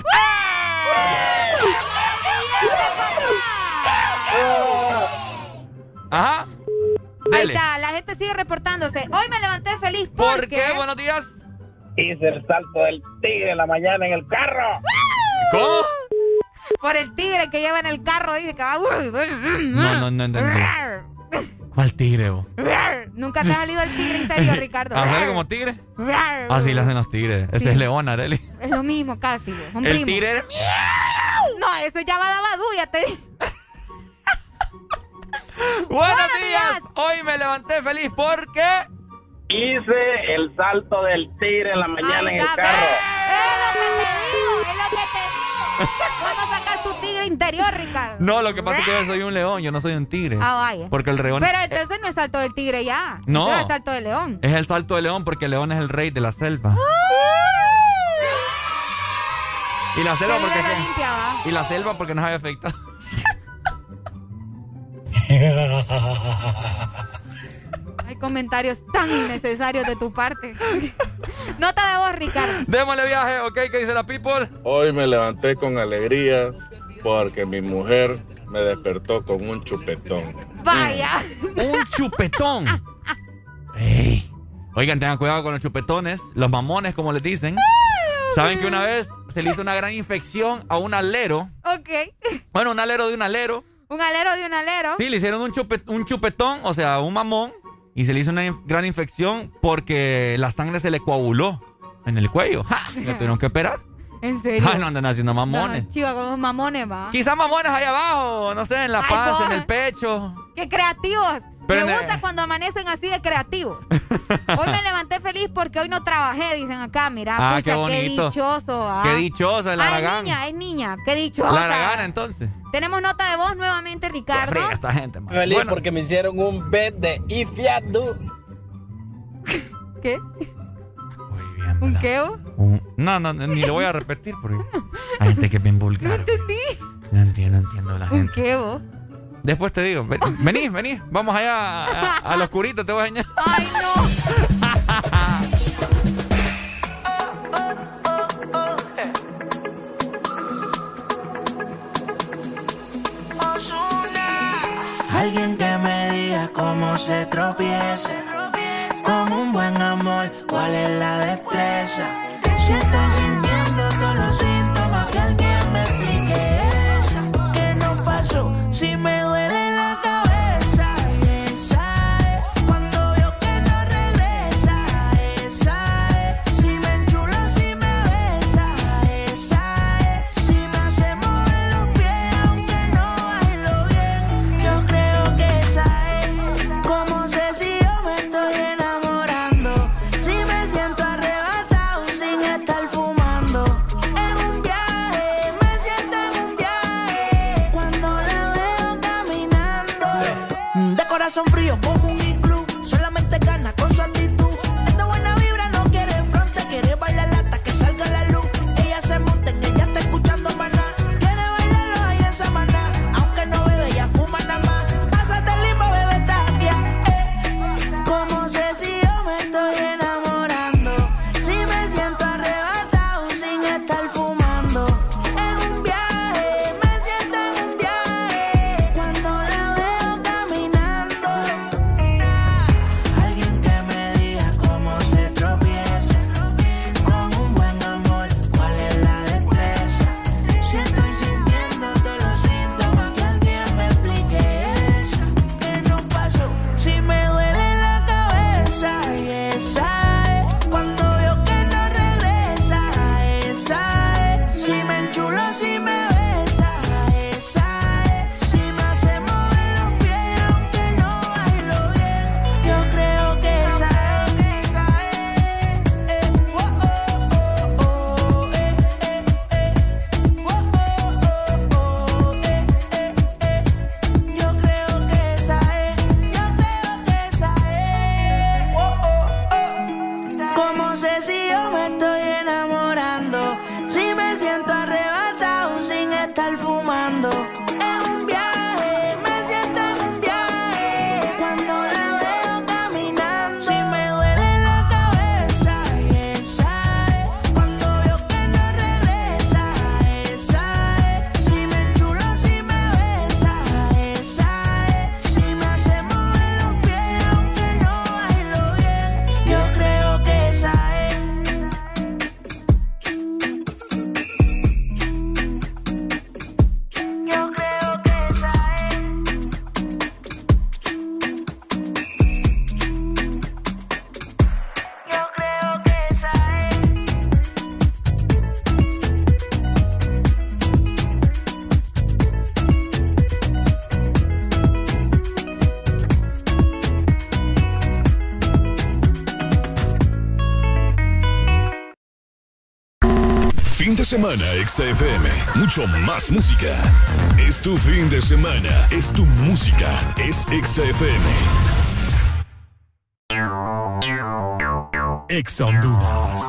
Ajá. Ahí está, la gente sigue reportándose. Hoy me levanté feliz ¿Por porque... qué? Buenos días. Hice el salto del tigre en la mañana en el carro. ¿Cómo? Por el tigre que lleva en el carro, dice que va... No, no, no entendí. ¿Cuál tigre, vos? Nunca te ha salido el tigre interior, Ricardo. ¿Ah, sale como tigre? Así le hacen los tigres. Ese Sí. es León, Areli. Es lo mismo casi, vos, un El primo. tigre. No, eso ya va a Badú, ya te digo. Buenos días. Hoy me levanté feliz porque. Hice el salto del tigre en la mañana en el carro. Es lo que te digo, es lo que te digo. ¿Cómo sacas tu tigre interior, Ricardo? No, lo que pasa es que yo soy un león, yo no soy un tigre. Ah, vaya. Porque el león Pero entonces no es salto del tigre ya. No. Eso es salto del león. es el salto de león porque el león es el rey de la selva. Y la selva Que porque la limpia, y la selva porque nos había afectado. Hay comentarios tan innecesarios de tu parte. Nota de voz, Ricardo. Démosle viaje, ¿ok? ¿Qué dice la people? Hoy me levanté con alegría porque mi mujer me despertó con un chupetón. Vaya. Un chupetón. Ey. Oigan, tengan cuidado con los chupetones, los mamones, como les dicen. Saben que una vez se le hizo una gran infección a un alero. Ok. Bueno, un alero de un alero. Un alero de un alero. Sí, le hicieron un chupetón, o sea, un mamón, y se le hizo una in- gran infección porque la sangre se le coaguló en el cuello. ¡Ja! Le tuvieron que operar. ¿En serio? Ay, no andan haciendo mamones. No, chiva, con los mamones, va. Quizás mamones ahí abajo, no sé, en la panza, en el pecho. ¡Qué creativos! Pero me gusta cuando amanecen así de creativos. Hoy me levanté feliz porque hoy no trabajé, dicen acá. Mira, Ah, pucha, qué bonito. dichoso. ah. Qué dichoso el Ah, es niña, es niña. Qué dichosa. La Aragana, entonces. Tenemos nota de voz nuevamente, Ricardo. Fría esta gente, man. Feliz Bueno, porque me hicieron un bet de Ifiadu. ¿Qué? ¿Un qué? vos? un- no, no, ni lo voy a repetir porque hay gente que es bien vulgar. entendí. No entiendo, no entiendo la ¿Un gente. qué, vos? Después te digo, ven- vení, vení, vamos allá a, a, al oscurito, te voy a enseñar. ¡Ay, no! Alguien que me diga cómo se tropieza. Con un buen amor, cuál es la destreza. Si estoy sintiendo todos los síntomas, que alguien me explique eso. ¿Qué no pasó? Si me corazón frío semana, XFM. Mucho más música. Es tu fin de semana. Es tu música. Es XFM. Ex Honduras.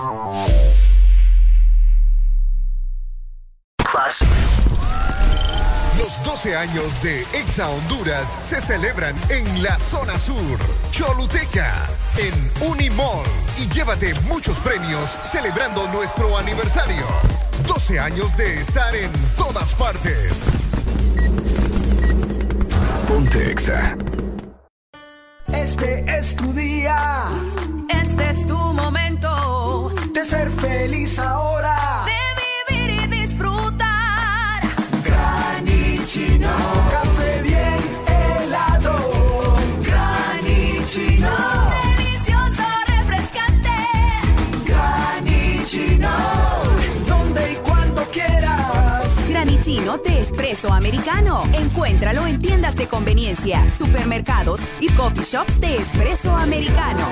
Los 12 años de Exa Honduras se celebran en la zona sur, Choluteca, en Unimall. Y llévate muchos premios celebrando nuestro aniversario. 12 años de estar en todas partes. Ponte Exa. Americano. Encuéntralo en tiendas de conveniencia, supermercados y coffee shops de espresso americano.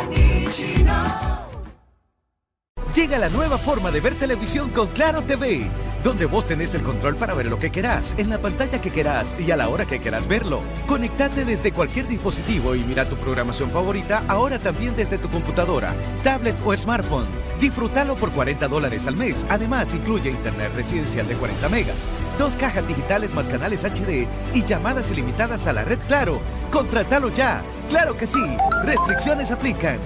Llega la nueva forma de ver televisión con Claro TV, donde vos tenés el control para ver lo que querás, en la pantalla que querás y a la hora que querás verlo. Conectate desde cualquier dispositivo y mira tu programación favorita ahora también desde tu computadora, tablet o smartphone. Disfrútalo por 40 dólares al mes. Además, incluye internet residencial de 40 megas, dos cajas digitales más canales HD y llamadas ilimitadas a la red Claro. ¡Contratalo ya! ¡Claro que sí! Restricciones aplican.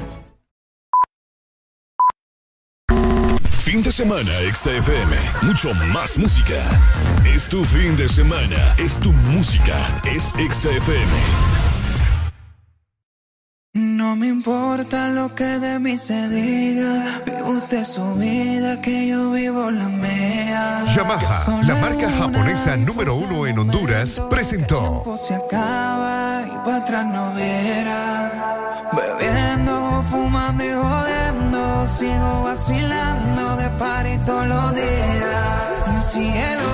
Fin de semana, XFM. Mucho más música. Es tu fin de semana. Es tu música. Es XFM. No me importa lo que de mí se diga, vive usted su vida, que yo vivo la mía. Yamaha, la marca japonesa número uno en Honduras, presentó se acaba y para atrás no viera. Bebiendo, fumando y jodiendo, sigo vacilando de party todos los días. Cielo.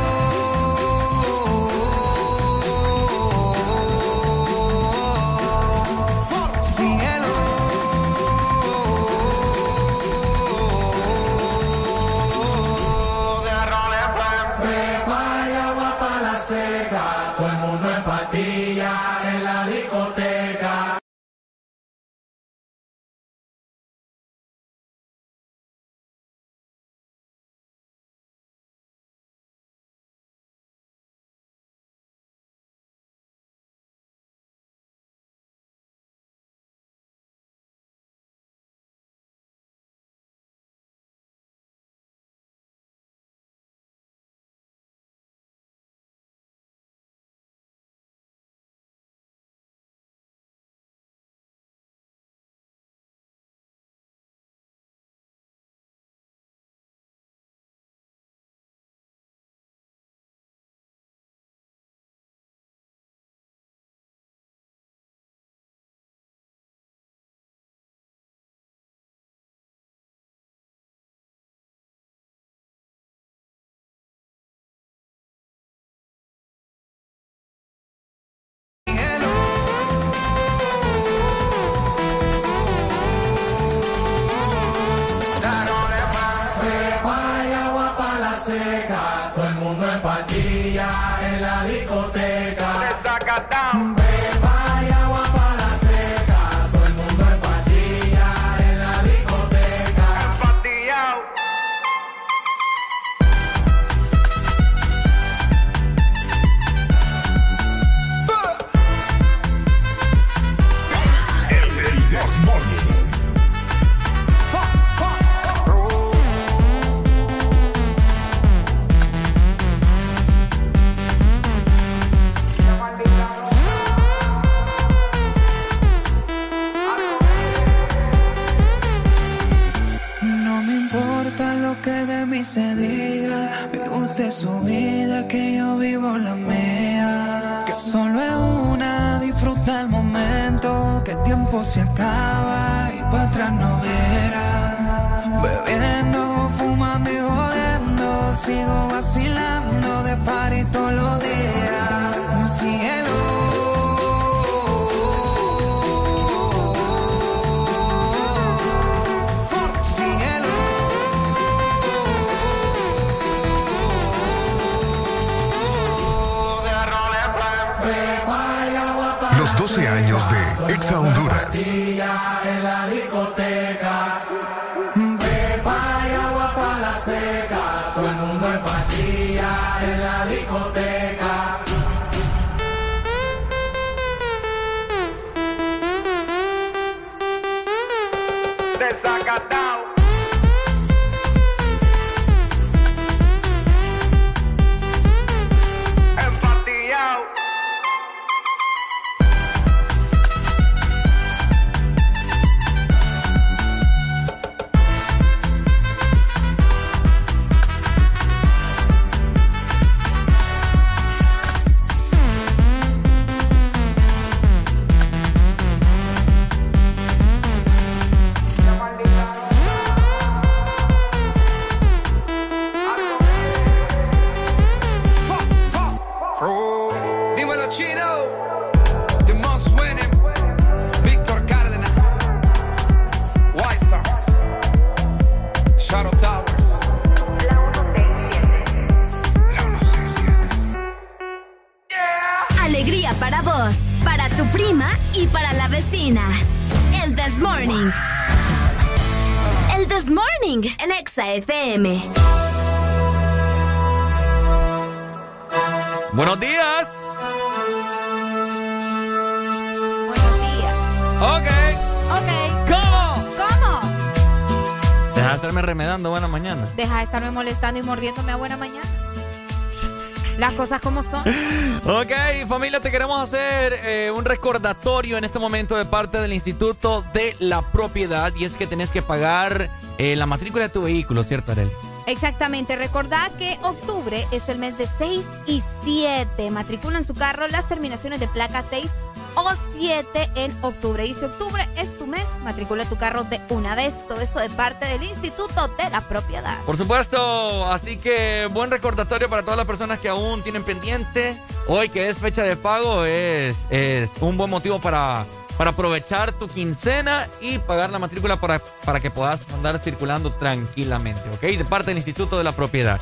Familia, te queremos hacer eh, un recordatorio en este momento de parte del Instituto de la Propiedad y es que tenés que pagar eh, la matrícula de tu vehículo, ¿cierto, Arel? Exactamente, recordad que octubre es el mes de 6 y 7. Matriculan su carro las terminaciones de placa 6 o 7 en octubre. Y si octubre es tu mes, matricula tu carro de una vez. Todo esto de parte del Instituto de la Propiedad. Por supuesto, así que buen recordatorio para todas las personas que aún tienen pendiente. Hoy que es fecha de pago es, es un buen motivo para, para aprovechar tu quincena y pagar la matrícula para, para que puedas andar circulando tranquilamente, ¿ok? De parte del Instituto de la Propiedad.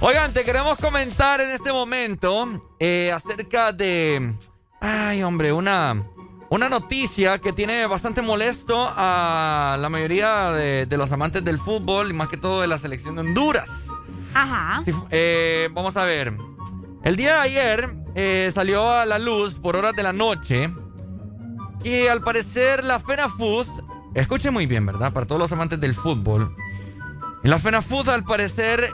Oigan, te queremos comentar en este momento eh, acerca de... Ay, hombre, una, una noticia que tiene bastante molesto a la mayoría de, de los amantes del fútbol y más que todo de la selección de Honduras. Ajá. Eh, vamos a ver. El día de ayer eh, salió a la luz por horas de la noche que al parecer la FENAFUT, escuchen muy bien, ¿verdad? Para todos los amantes del fútbol. La FENAFUT al parecer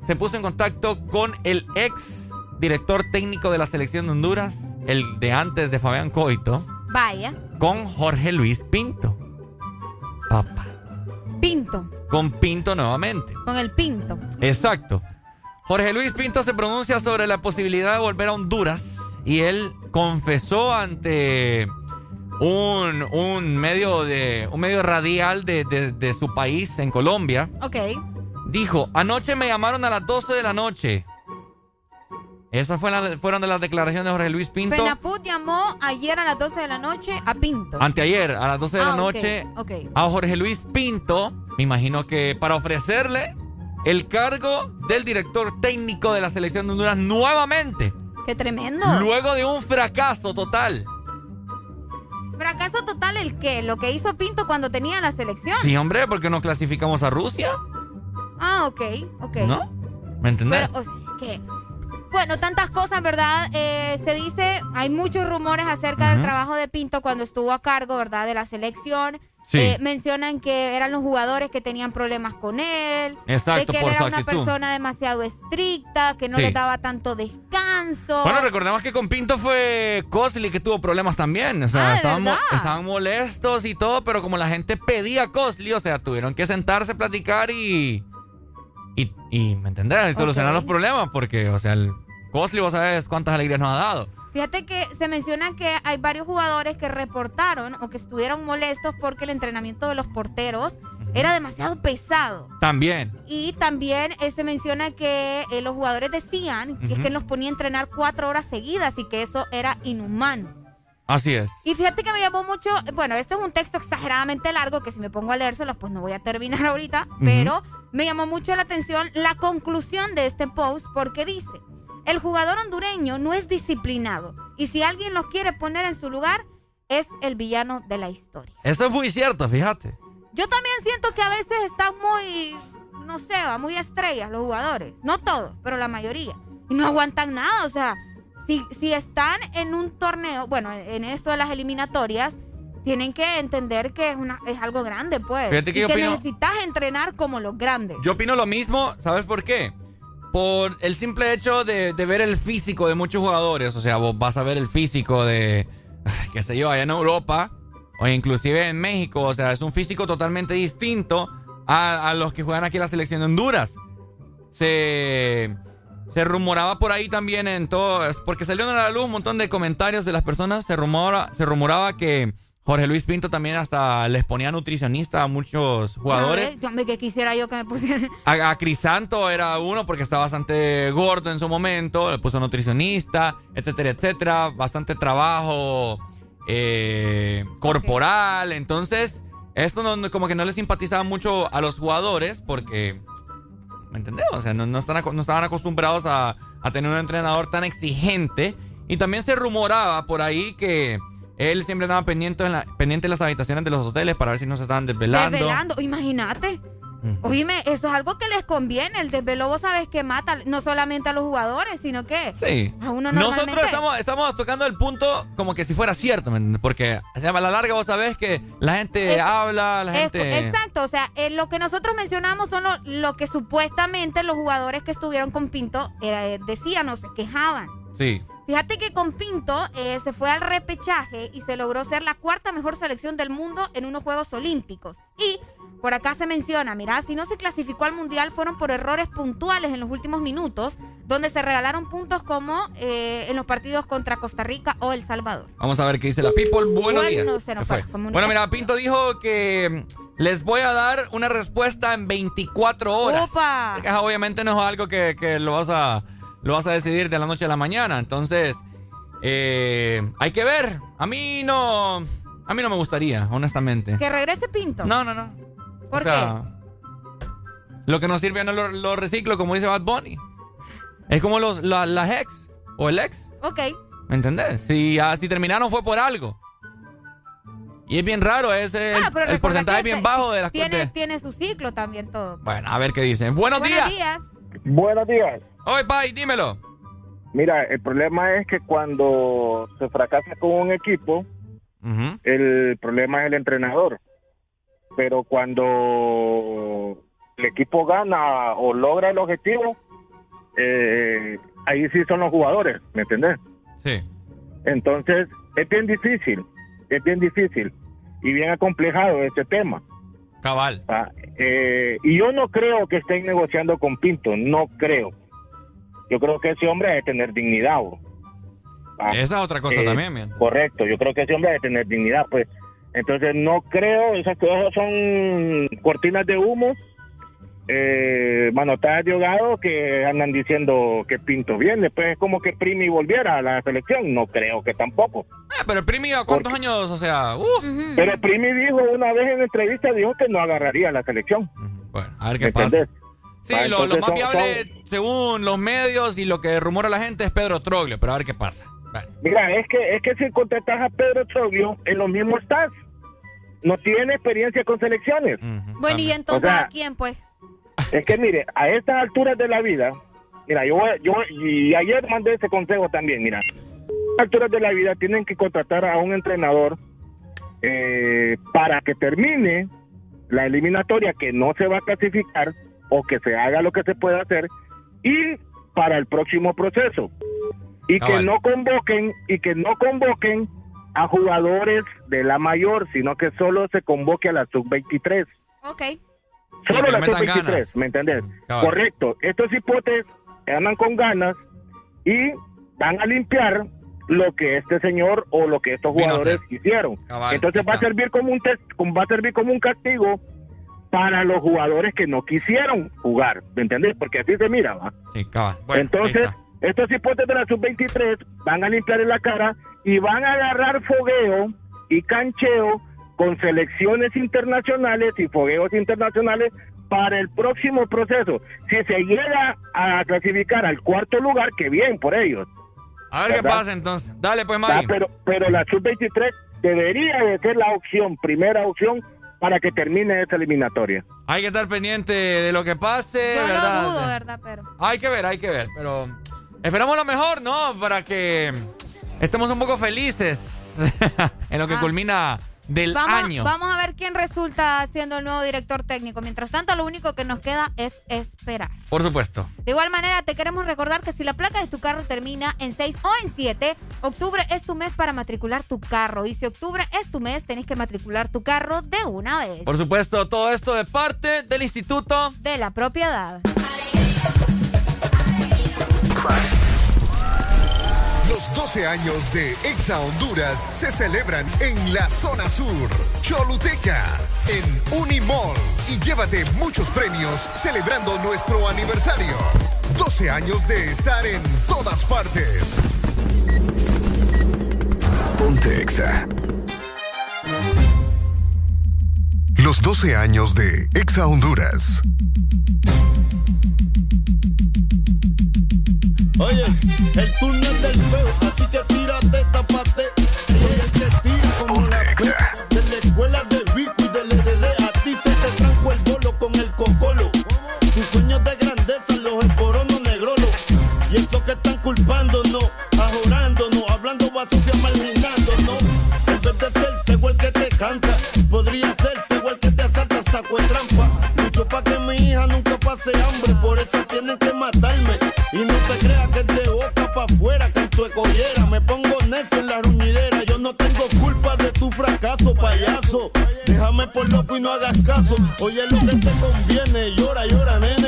se puso en contacto con el ex director técnico de la selección de Honduras, el de antes de Fabián Coito, Vaya. con Jorge Luis Pinto. Papá. Pinto. Con Pinto nuevamente. Con el pinto. Exacto. Jorge Luis Pinto se pronuncia sobre la posibilidad de volver a Honduras y él confesó ante un, un medio de un medio radial de, de- de su país en Colombia. Ok. Dijo, anoche me llamaron a las 12 de la noche. Esas fueron, fueron de las declaraciones de Jorge Luis Pinto. Penafut llamó ayer a las 12 de la noche a Pinto. Anteayer, a las 12 de Ah, la ok, noche, a Jorge Luis Pinto, me imagino que para ofrecerle el cargo del director técnico de la selección de Honduras nuevamente, Qué tremendo. luego de un fracaso total. Fracaso total el qué? Lo que hizo Pinto cuando tenía la selección. Sí, hombre, porque no clasificamos a Rusia, Ah, ok, ok. ¿no? ¿Me entendés? Pero, o sea, que. Bueno, tantas cosas, ¿verdad? Eh, se dice, hay muchos rumores acerca del trabajo de Pinto cuando estuvo a cargo, ¿verdad? De la selección. Sí. Eh, mencionan que eran los jugadores que tenían problemas con él. Exacto, de que él por era una actitud. persona demasiado estricta, que no Sí. le daba tanto descanso. Bueno, recordemos que con Pinto fue Cosly que tuvo problemas también. O sea, Ah, ¿de estaban, mo- verdad? estaban molestos y todo, pero como la gente pedía a o sea, tuvieron que sentarse, platicar y. Y, y ¿me entendés? Y solucionar los problemas, porque, o sea, el vos sabés cuántas alegrías nos ha dado. Fíjate que se menciona que hay varios jugadores que reportaron o que estuvieron molestos porque el entrenamiento de los porteros era demasiado pesado. También. Y también eh, se menciona que eh, los jugadores decían que es Ujú. que los ponía a entrenar cuatro horas seguidas y que eso era inhumano. Así es. Y fíjate que me llamó mucho, bueno, este es un texto exageradamente largo que si me pongo a leérselos pues no voy a terminar ahorita, pero me llamó mucho la atención la conclusión de este post porque dice, el jugador hondureño no es disciplinado y si alguien los quiere poner en su lugar es el villano de la historia. Eso es muy cierto, fíjate. Yo también siento que a veces están muy, no sé, va, muy estrellas los jugadores. No todos, pero la mayoría. Y no aguantan nada. O sea, si, si están en un torneo, bueno, en esto de las eliminatorias, tienen que entender que es, una, es algo grande, pues. Fíjate que y yo que opino- necesitas entrenar como los grandes. Yo opino lo mismo, ¿sabes por qué? Por el simple hecho de, ver el físico de muchos jugadores. O sea, vos vas a ver el físico de, qué sé yo, allá en Europa o inclusive en México. O sea, es un físico totalmente distinto a, a los que juegan aquí en la selección de Honduras. Se, se rumoraba por ahí también en todo, porque salió a la luz un montón de comentarios de las personas. Se, rumora, se rumoraba que Jorge Luis Pinto también hasta les ponía nutricionista a muchos jugadores. Hombre, que quisiera yo que me pusieran. A, a Crisanto era uno porque estaba bastante gordo en su momento, le puso nutricionista, etcétera, etcétera, bastante trabajo eh, corporal, entonces esto no- no- como que no le simpatizaba mucho a los jugadores porque, ¿me entendés? O sea, no, no están, no estaban acostumbrados a, a tener un entrenador tan exigente y también se rumoraba por ahí que él siempre andaba pendiente, en la, pendiente de las habitaciones de los hoteles para ver si no se estaban desvelando. Desvelando, imagínate. Oíme, eso es algo que les conviene. El desvelo, vos sabes que mata no solamente a los jugadores, sino que Sí. a uno Nosotros normalmente... estamos, estamos tocando el punto como que si fuera cierto, porque a la larga vos sabés que la gente Es- habla, la Es- gente... exacto, o sea, eh, lo que nosotros mencionamos son lo, lo que supuestamente los jugadores que estuvieron con Pinto eh, decían o se quejaban. Sí. Fíjate que con Pinto eh, se fue al repechaje y se logró ser la cuarta mejor selección del mundo en unos Juegos Olímpicos. Y por acá se menciona, mira, si no se clasificó al Mundial fueron por errores puntuales en los últimos minutos, donde se regalaron puntos como eh, en los partidos contra Costa Rica o El Salvador. Vamos a ver qué dice la people. Buenos Bueno, días. se nos Se fue, fue. como un- Bueno, mira, Pinto dijo que mm, les voy a dar una respuesta en 24 horas. ¡Opa! Obviamente no es algo que, que lo, vas a, lo vas a decidir de la noche a la mañana. Entonces, eh, hay que ver. A mí no... A mí no me gustaría, honestamente. Que regrese Pinto. No, no, no. ¿Por O sea, Lo que nos sirve no lo, lo reciclo, como dice Bad Bunny. Es como los, la- las ex o el ex. qué? Ok. ¿Me entendés? Si, ah, si terminaron fue por algo. Y es bien raro, es el, Ah, el porcentaje bien bajo de las tiene, cosas. tiene su ciclo también todo. Bueno, a ver qué dicen. Buenos, días. días. Buenos días. Oye, Pai, dímelo. Mira, el problema es que cuando se fracasa con un equipo, el problema es el entrenador. Pero cuando el equipo gana o logra el objetivo, eh, ahí sí son los jugadores, ¿me entendés? Sí. Entonces, es bien difícil, es bien difícil y bien acomplejado este tema. Cabal. Ah, eh, y yo no creo que estén negociando con Pinto, no creo. Yo creo que ese hombre debe tener dignidad. Ah, Esa es otra cosa eh, también. Correcto, yo creo que ese hombre debe tener dignidad, pues. Entonces no creo, esas cosas son cortinas de humo, eh, manotadas de ahogado que andan diciendo que Pinto viene, pues es como que Primi volviera a la selección, no creo que tampoco. Ah, pero Primi, ¿a cuántos años? O sea, uh, Pero Primi dijo una vez en entrevista, dijo que no agarraría la selección. Bueno, a ver qué ¿Me pasa. entendés? Sí, Ah, lo, lo más son- viable, según los medios y lo que rumora la gente, es Pedro Troglio, pero a ver qué pasa. Mira, es que es que si contratas a Pedro Troglio, en lo mismo estás. No tiene experiencia con selecciones. Bueno, y entonces O sea, a quién, pues. Es que mire, a estas alturas de la vida, mira, yo, voy- yo y ayer mandé ese consejo también, mira, a estas alturas de la vida tienen que contratar a un entrenador eh, para que termine la eliminatoria que no se va a clasificar o que se haga lo que se pueda hacer y para el próximo proceso y que Cabal. no convoquen y que no convoquen a jugadores de la mayor, sino que solo se convoque a la sub 23. Ok. Solo que la le metan sub-23, ganas. ¿me entendés? cabal. Correcto. Estos hipotes andan con ganas y van a limpiar lo que este señor o lo que estos jugadores hicieron. Cabal, Entonces va a servir como un test, va a servir como un castigo para los jugadores que no quisieron jugar, ¿me entendés? Porque así se mira, ¿va? Sí. Bueno, Entonces, estos hipotes de la sub-23 van a limpiar en la cara y van a agarrar fogueo y cancheo con selecciones internacionales y fogueos internacionales para el próximo proceso. Si se llega a clasificar al cuarto lugar, que bien por ellos. A ver qué pasa entonces. Dale, pues, Ah, Maggie. pero, pero la sub-23 debería de ser la opción, primera opción, para que termine esta eliminatoria. Hay que estar pendiente de lo que pase, Yo ¿verdad? lo dudo, ¿verdad? Pero. Hay que ver, hay que ver, pero esperamos lo mejor, ¿no? Para que estemos un poco felices en lo que Ah. culmina del Vamos, año. vamos a ver quién resulta siendo el nuevo director técnico. Mientras tanto, lo único que nos queda es esperar. Por supuesto. De igual manera, te queremos recordar que si la placa de tu carro termina en 6 o en 7, octubre es tu mes para matricular tu carro. Y si octubre es tu mes, tenés que matricular tu carro de una vez. Por supuesto, todo esto de parte del Instituto de la Propiedad. Los 12 años de Exa Honduras se celebran en la zona sur, Choluteca, en Unimall. Y llévate muchos premios celebrando nuestro aniversario. 12 años de estar en todas partes. Ponte Exa. Los 12 años de Exa Honduras. Oye, el turno es del feo, así que tírate, tapate. Porque el que tira como la fe, de la escuela de Vico y de LDD, a ti se te trajo el bolo con el cocolo. Tus sueños de grandeza los esporonos negrolos. Y eso que están culpándonos, ajorándonos, hablando basofia marginándonos. En vez de ser tego el que te canta, podría ser tego el que te asalta, saco de trampa. Mucho pa' que mi hija nunca pase hambre. por loco y no hagas caso. Oye lo que te conviene, llora, llora, nena.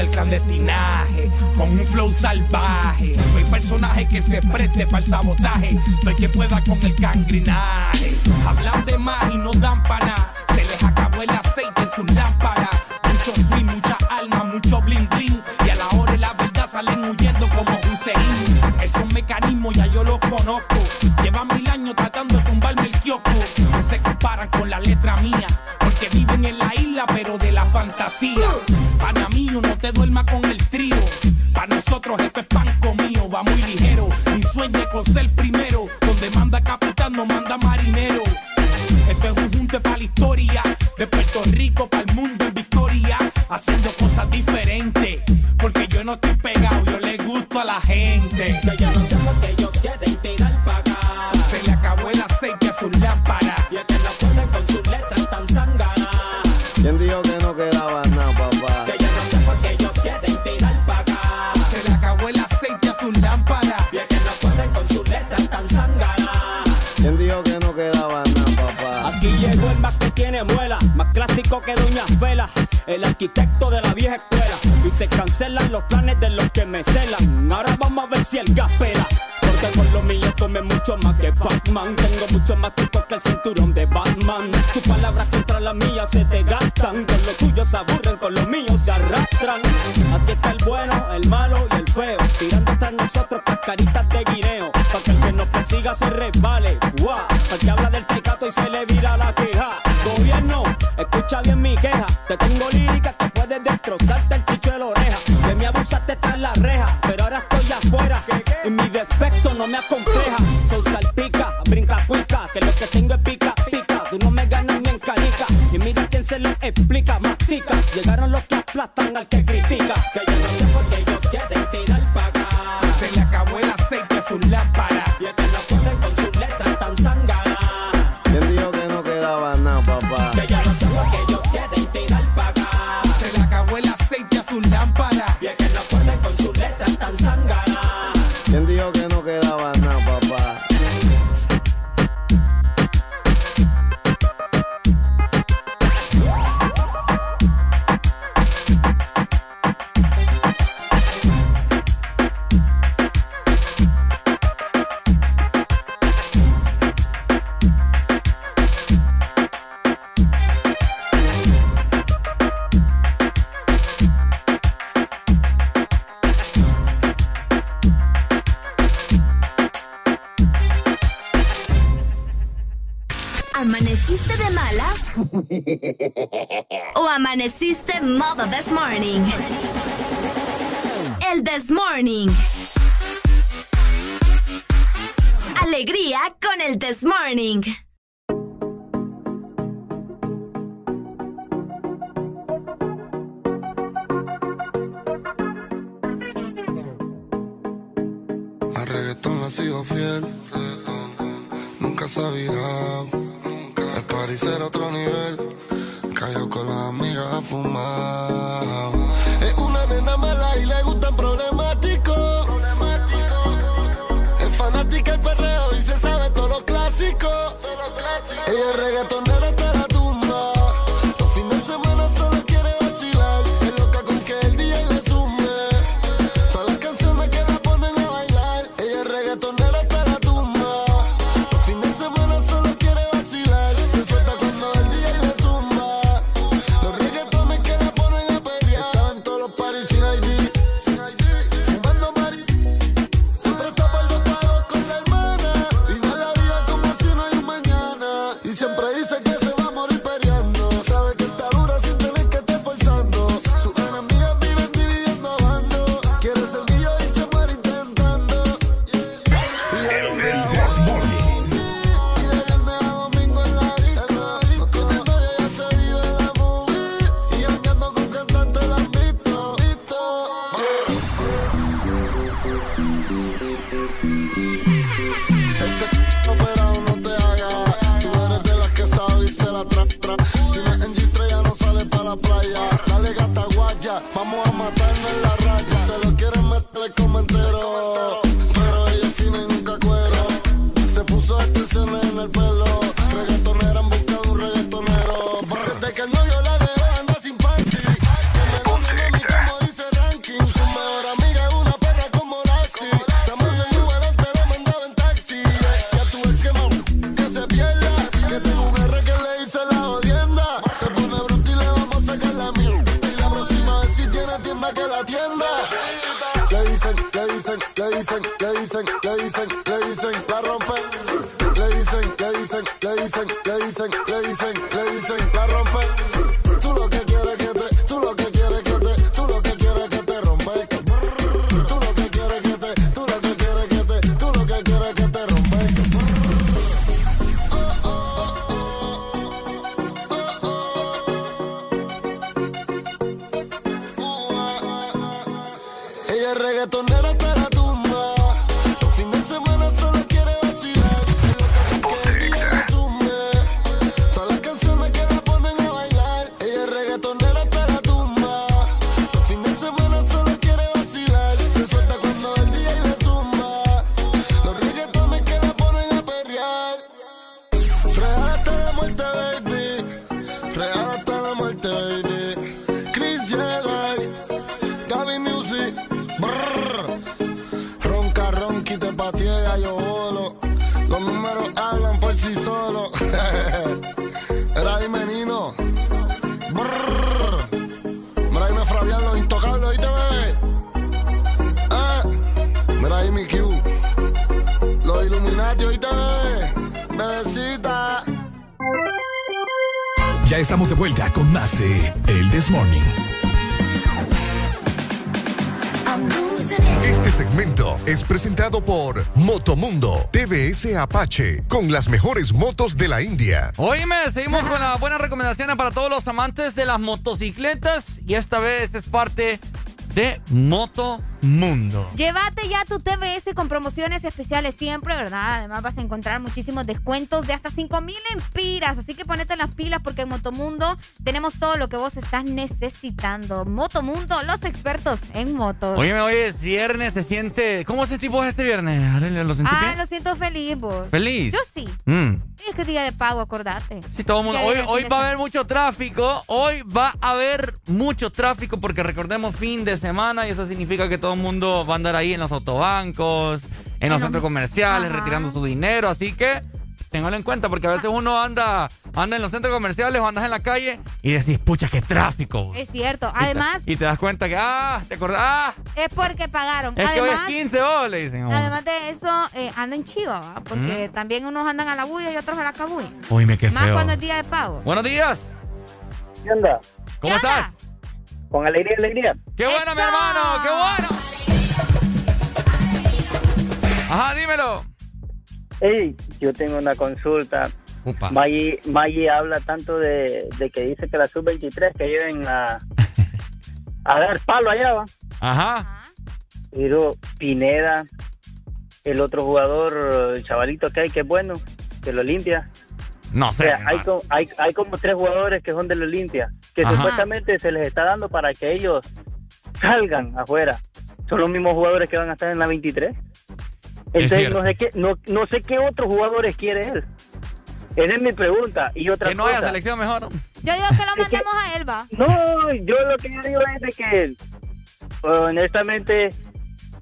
del clandestinaje, con un flow salvaje. Soy personaje que se preste para el sabotaje, soy quien pueda con el cangrinaje. Hablan de más y no dan para nada, se les acabó el aceite en sus lámparas. Mucho swing, mucha alma, mucho bling bling, y a la hora de la verdad salen huyendo como un seín. Esos mecanismos ya yo los conozco, llevan mil años tratando de tumbarme el kiosco. No se comparan con la letra mía, porque viven en la isla pero de la fantasía. arquitecto de la vieja escuela. Y se cancelan los planes de los que me celan. Ahora vamos a ver si el gas pela. Porque con lo mío come mucho más que Pac-Man. Tengo mucho más trucos que el cinturón de Batman. Tus palabras contra las mías se te gastan. Con lo tuyo se aburren, con lo mío se arrastran. Aquí está el bueno, el malo y el feo. Tirando tras nosotros caritas de guineo. Para que el que nos persiga se resbale. ¡Guau! Porque habla aspecto no me acompleja Dale gata guaya, vamos a matarnos en la raya. Se lo quieren meter el. TC Apache con las mejores motos de la India. Oíme, seguimos con las buenas recomendaciones para todos los amantes de las motocicletas y esta vez es parte de Moto Mundo. Lleva con promociones especiales siempre, ¿verdad? Además vas a encontrar muchísimos descuentos de hasta 5000 empiras, así que ponete las pilas porque en Motomundo tenemos todo lo que vos estás necesitando. Motomundo, los expertos en motos. Oye, hoy es viernes, se siente... ¿Cómo se tipo este viernes? ¿Lo ah, bien? lo siento feliz vos. ¿Feliz? Yo sí. Mm. Sí, Es que es día de pago, acordate. Sí, todo el mundo. Hoy, va a haber mucho tráfico. Hoy va a haber mucho tráfico porque recordemos fin de semana y eso significa que todo el mundo va a andar ahí en los autobancos, en los centros comerciales, retirando su dinero. Así que téngalo en cuenta porque a veces uno anda, anda en los centros comerciales o andas en la calle y decís, pucha, qué tráfico. Es cierto. Además, Y te das cuenta que, ah, te acordás, ah, es porque pagaron. es que hoy es Además, 15 oh, le dicen. oh. Además de eso, eh, andan chiva, ¿va? Porque Mm. también unos andan a la bulla y otros a la cabulla. Oíme, qué Más feo. cuando es día de pago. Buenos días. ¿Qué onda? ¿Cómo estás? Con alegría, alegría. ¡Qué bueno, mi hermano! ¡Qué bueno! Ajá, dímelo. Hey, yo tengo una consulta. Maggie, Maggie habla tanto de, de que dice que la sub-23 que lleven a, a dar palo allá, va. Ajá. Pero Pineda, el otro jugador, el chavalito que hay, que es bueno, que lo limpia. No O sé. sea, hay, co- hay, hay como tres jugadores que son de la Olimpia, que Ajá. supuestamente se les está dando para que ellos salgan afuera. Son los mismos jugadores que van a estar en la 23. Entonces cierto. no sé qué, no, no sé qué otros jugadores quiere él. Esa es mi pregunta. Y otra Que no haya cosa. selección mejor. Yo digo que lo mandemos a él, va. No, yo lo que yo digo es de que, honestamente,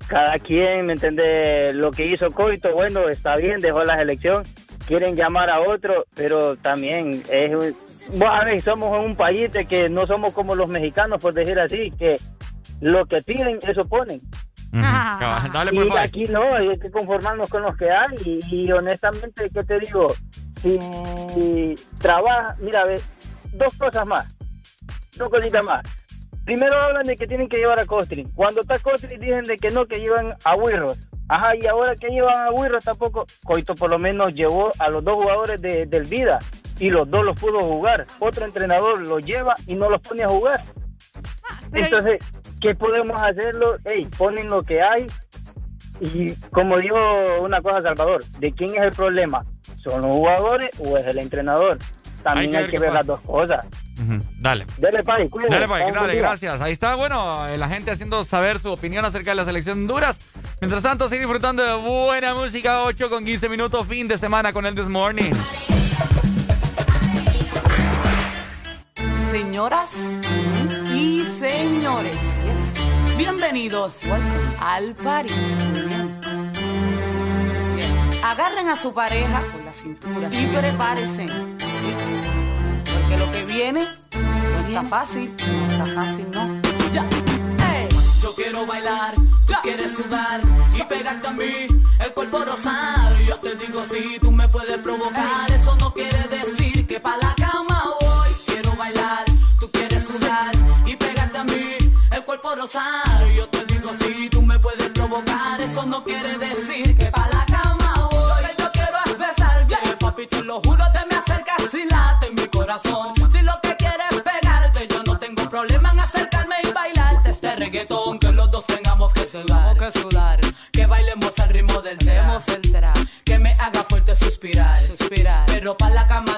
cada quien, ¿me entiende? Lo que hizo Coito, bueno, está bien, dejó la selección. Quieren llamar a otro, pero también es un... Vos sabés, somos un país de que no somos como los mexicanos, por decir así, que lo que piden, eso ponen. Dale, pues, y aquí no, hay que conformarnos con los que hay. Y, y honestamente, ¿qué te digo? Si trabaja, mira, ve, dos cosas más, dos cositas más. Primero hablan de que tienen que llevar a Costrin. Cuando está Costrin dicen de que no, que llevan a Wirros. Ajá, y ahora que llevan a Wirros tampoco. Coito por lo menos llevó a los dos jugadores de, del Vida y los dos los pudo jugar. Otro entrenador los lleva y no los pone a jugar. Entonces, ¿qué podemos hacerlo? Ey, ponen lo que hay. Y como dijo una cosa Salvador, ¿de quién es el problema? ¿Son los jugadores o es el entrenador? También Hay hay que que, ver ver las dos cosas. Ujú. Dale. Dale, Pai. Dale, Pai, dale, gracias. Ahí está, bueno, eh, la gente haciendo saber su opinión acerca de la selección de Honduras. Mientras tanto, sigue disfrutando de buena música. 8 con 15 minutos, fin de semana con el This Morning. Señoras y señores, bienvenidos al party. Bien. Bien. Agarren a su pareja con la cintura y prepárense. Porque lo que viene no está fácil, no está fácil, no. Ya. Yo quiero bailar, tú quieres sudar y pegarte a mí, el cuerpo rosado. Yo te digo si tú me puedes provocar, eso no quiere decir que pa' la cuerpo rosado. Yo te digo si tú me puedes provocar, eso no quiere decir que pa' la cama voy. Lo que yo quiero es besar, yeah. papi, te lo juro, te me acercas y late mi corazón. Si lo que quieres es pegarte, yo no tengo problema en acercarme y bailarte este reggaetón que los dos tengamos que sudar, que sudar, que bailemos al ritmo del tema, que me haga fuerte suspirar, suspirar, pero pa la cama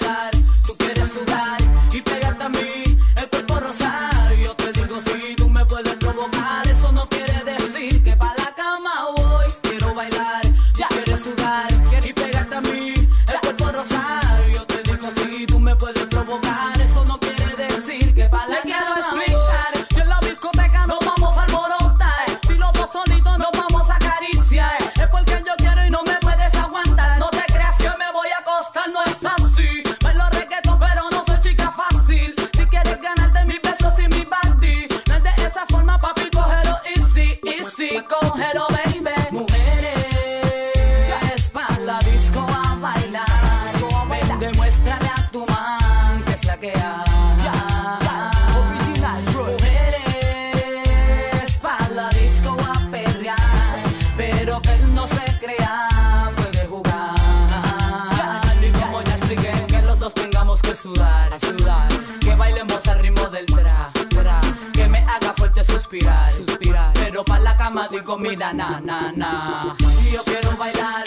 suspirar, suspirar. Pero pa' la cama digo, mira, na, na, na. Yo quiero bailar,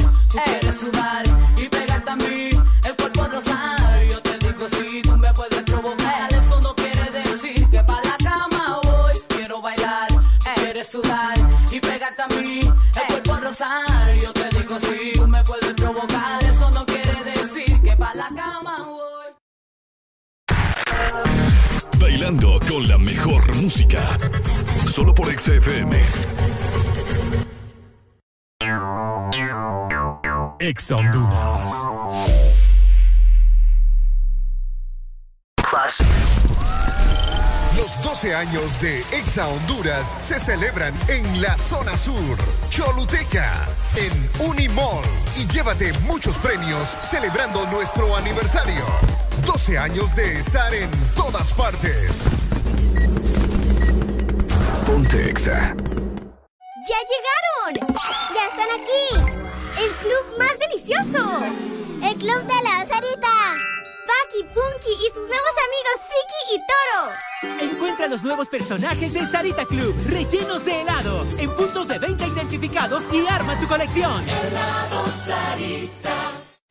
Con la mejor música. Solo por XFM. Ex Honduras. Los 12 años de Exa Honduras se celebran en la zona sur, Choluteca, en Unimall. Y llévate muchos premios celebrando nuestro aniversario. 12 años de estar en todas partes. Ponte Exa. ¡Ya llegaron! ¡Ya están aquí! ¡El club más delicioso! ¡El club de la Sarita! Paki, Punky y sus nuevos amigos Friki y Toro. Encuentra los nuevos personajes de Sarita Club, rellenos de helado, en puntos de venta identificados y arma tu colección. Helado Sarita.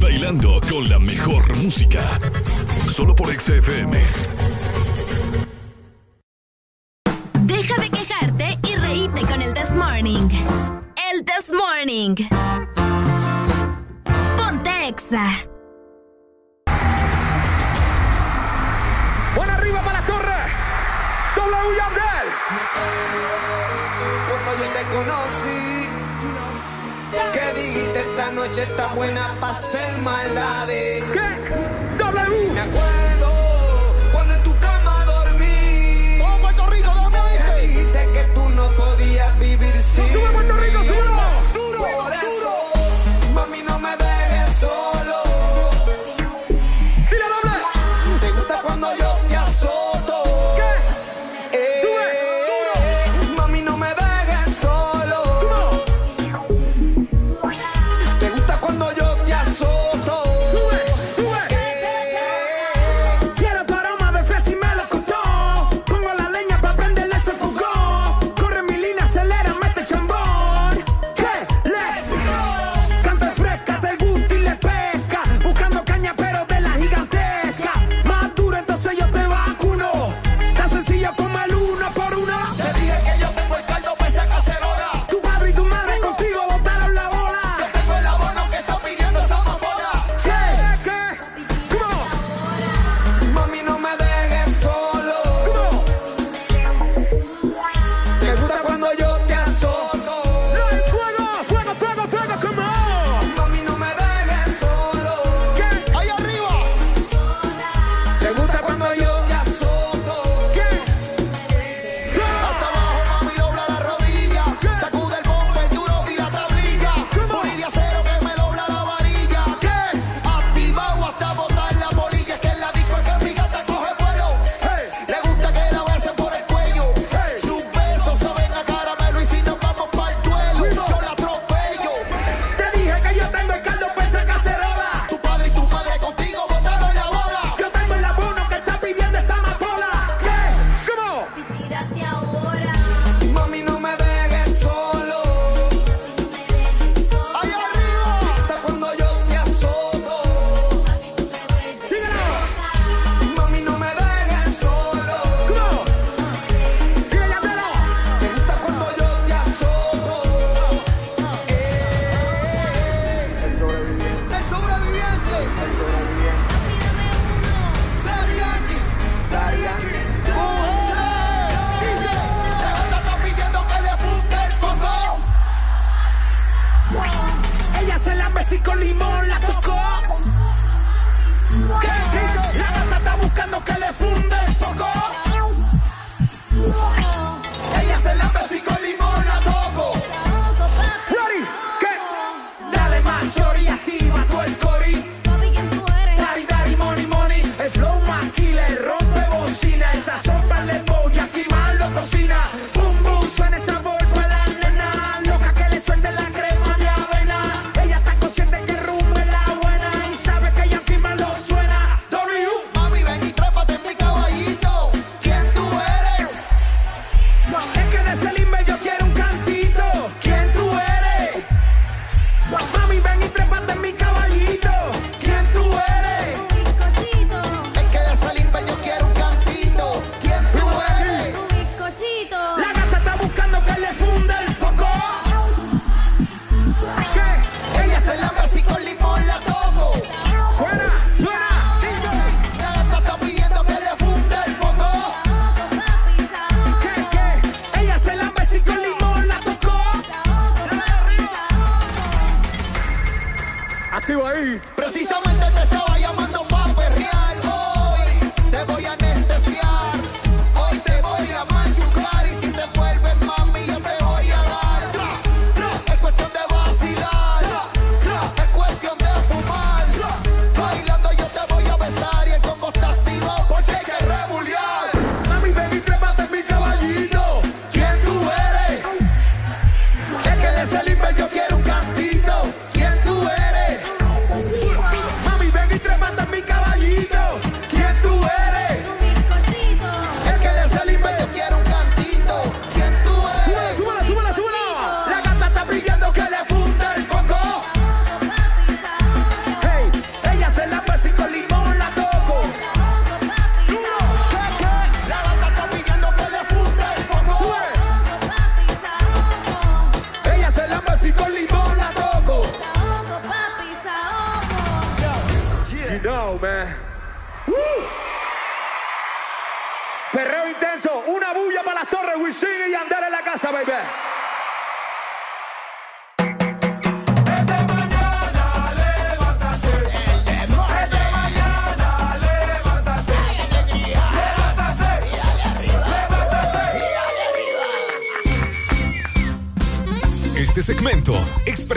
Bailando con la mejor música. Solo por XFM. Deja de quejarte y reíte con el This Morning. El This Morning. Ponte Exa. Buena arriba para la torre. W Yandel. Cuando yo te conocí, que dijiste esta noche está buena para hacer maldades. ¿Qué? W. Me acuerdo cuando en tu cama dormí. Todo Puerto Rico, dame Que dijiste que tú no podías vivir sin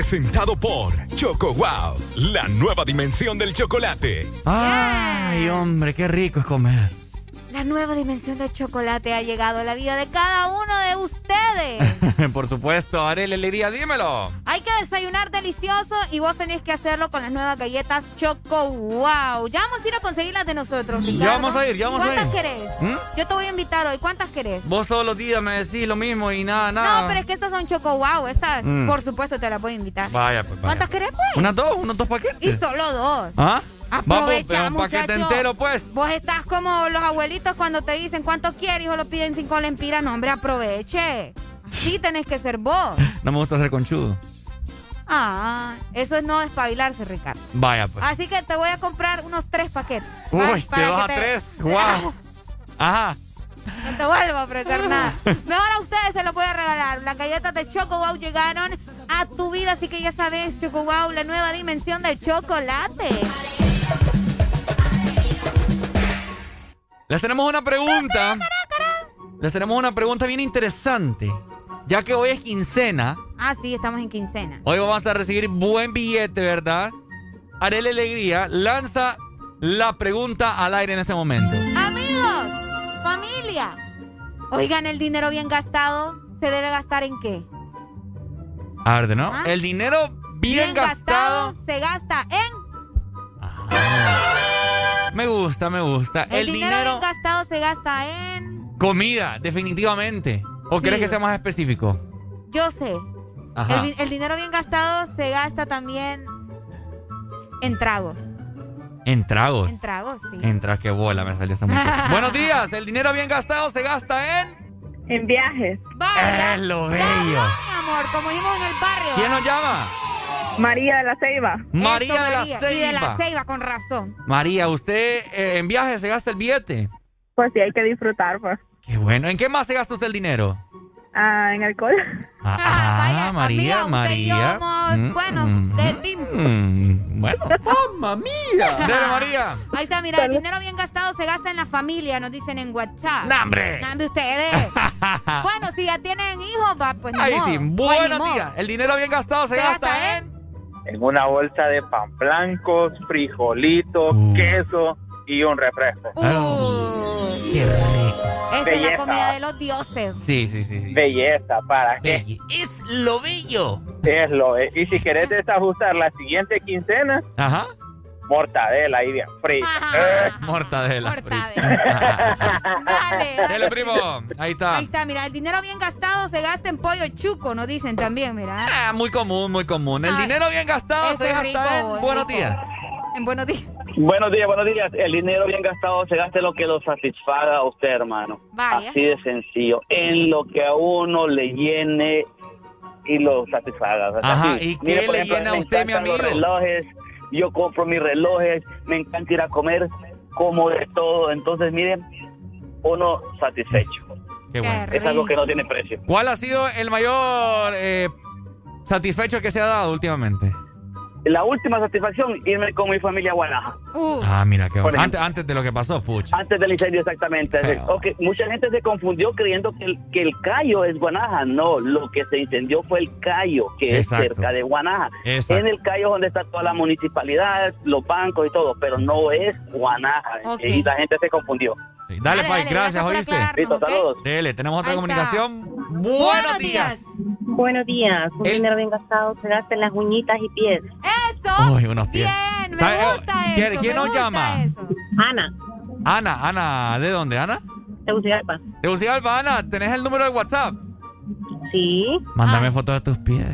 presentado por Choco Wow, la nueva dimensión del chocolate. Ay, hombre, qué rico es comer. La nueva dimensión del chocolate ha llegado a la vida de cada uno de ustedes. Por supuesto, Arele Alegría, dímelo. Desayunar delicioso y vos tenés que hacerlo con las nuevas galletas Choco Wow. Ya vamos a ir a conseguirlas de nosotros, Ricardo. Ya vamos a ir, ya vamos a ir. ¿Cuántas querés? ¿Mm? Yo te voy a invitar hoy. ¿Cuántas querés? Vos todos los días me decís lo mismo y nada, nada. No, pero es que estas son Choco Wow. Estas, Mm. por supuesto, te las voy a invitar. Vaya, pues vaya. ¿Cuántas querés, pues? Unas dos, unos dos paquetes. Y solo dos. ¿Ah? Aprovecha, Vamos, un paquete entero, pues. Vos estás como los abuelitos cuando te dicen cuántos quieres y solo piden cinco lempiras. No, hombre, aproveche. Así tenés que ser vos. No me gusta ser conchudo. Ah, eso es no despabilarse, Ricardo. Vaya, pues. Así que te voy a comprar unos tres paquetes. Uy, Para dos que a te- tres. Wow. Ajá. No te vuelvo a ofrecer nada. Mejor a ustedes se los voy a regalar. Las galletas de Choco Wow llegaron a tu vida, así que ya sabes, Choco Wow, la nueva dimensión del chocolate. Les tenemos una pregunta. Les tenemos una pregunta bien interesante. Ya que hoy es quincena, Ah, sí, estamos en quincena. hoy vamos a recibir buen billete, ¿verdad? Arele Alegría lanza la pregunta al aire en este momento. Amigos, familia. Oigan, el dinero bien gastado, ¿se debe gastar en qué? A ver, ¿no? Ah. El dinero bien, gastado. se gasta en. Me gusta, me gusta. El, El, dinero, dinero. bien gastado se gasta en. Comida, definitivamente. ¿O Sí. quieres que sea más específico? Yo sé. El, dinero bien gastado se gasta también en tragos. En tragos. En tragos, sí. En tragos, qué bola me salió esta muchacha. Buenos días. El dinero bien gastado se gasta en. En viajes. Vaya. Es lo bello. Mi amor, como dijimos en el barrio. ¿Quién ¿ah? nos llama? María de la Ceiba. María Eso, de la María. Y de la Ceiba. Ceiba, con razón. María, ¿usted eh, en viaje se gasta el billete? Pues sí, hay que disfrutar, pues. Qué bueno. ¿En qué más se gasta usted el dinero? Ah, en alcohol. Ah, ah, María, amiga, usted y yo María. somos, Mm, bueno, mm, de team. mm, bueno. ¡Mamma mía! Dale, María. Ahí está, mira, el dinero bien gastado se gasta en la familia, nos dicen en WhatsApp. ¡No, hombre! ¡Nambre ustedes! bueno, si ya tienen hijos, va, pues Ahí sí. Pues modo. días. El dinero bien gastado se, Se gasta, gasta en. En una bolsa de pan blancos, frijolitos, Uh. queso y un refresco. Qué rico. Esa es la Belleza. comida de los dioses. Sí, sí, sí. sí. Belleza, ¿para qué? Belle- Es lo bello. Es lo es. Y si querés desajustar la siguiente quincena, Ajá. mortadela ahí bien frita. Eh. Mortadela. Dale, Dale, dale. primo. Ahí está. Ahí está, mira, el dinero bien gastado se gasta en pollo chuco, nos dicen también, mira. Ah, muy común, muy común. El Ay, dinero bien gastado se gasta rico, en. Buenos rico. días. En buenos días. Buenos días, buenos días. El dinero bien gastado se gaste lo que lo satisfaga a usted, hermano. Vaya. Así de sencillo. En lo que a uno le llene y lo satisfaga. O sea, Ajá, sí. ¿y qué le ejemplo, llena a usted, mi encantan los amigo? relojes. Yo compro mis relojes. Me encanta ir a comer. Como de todo. Entonces, miren, uno satisfecho. Qué bueno. Es algo que no tiene precio. ¿Cuál ha sido el mayor eh, satisfecho que se ha dado últimamente? La última satisfacción, irme con mi familia a Guanaja. Uh. Ah, mira, qué bueno. Antes, antes de lo que pasó, pucha. Antes del incendio, exactamente. Feo. Ok, mucha gente se confundió creyendo que el, que el Cayo es Guanaja. No, lo que se incendió fue el Cayo, que Exacto. es cerca de Guanaja. Exacto. En el Cayo es donde está toda la municipalidad, los bancos y todo, pero no es Guanaja. Y la gente se confundió. Sí, Dale, Dale, Pai, dale, gracias, ¿oíste? Listo, ¿ok? saludos. Dele, tenemos otra comunicación. Buenos días. Buenos días. Un El- dinero bien gastado se gasta en las uñitas y pies. Uy, unos pies. Bien, me ¿Sabe, eh, gusta ¿quién- eso. quién me nos gusta llama? eso. Ana, Ana, Ana, ¿de dónde, Ana? Tegucigalpa. Tegucigalpa, Ana, ¿tenés el número de WhatsApp? Sí. Mándame Ah. fotos de tus pies.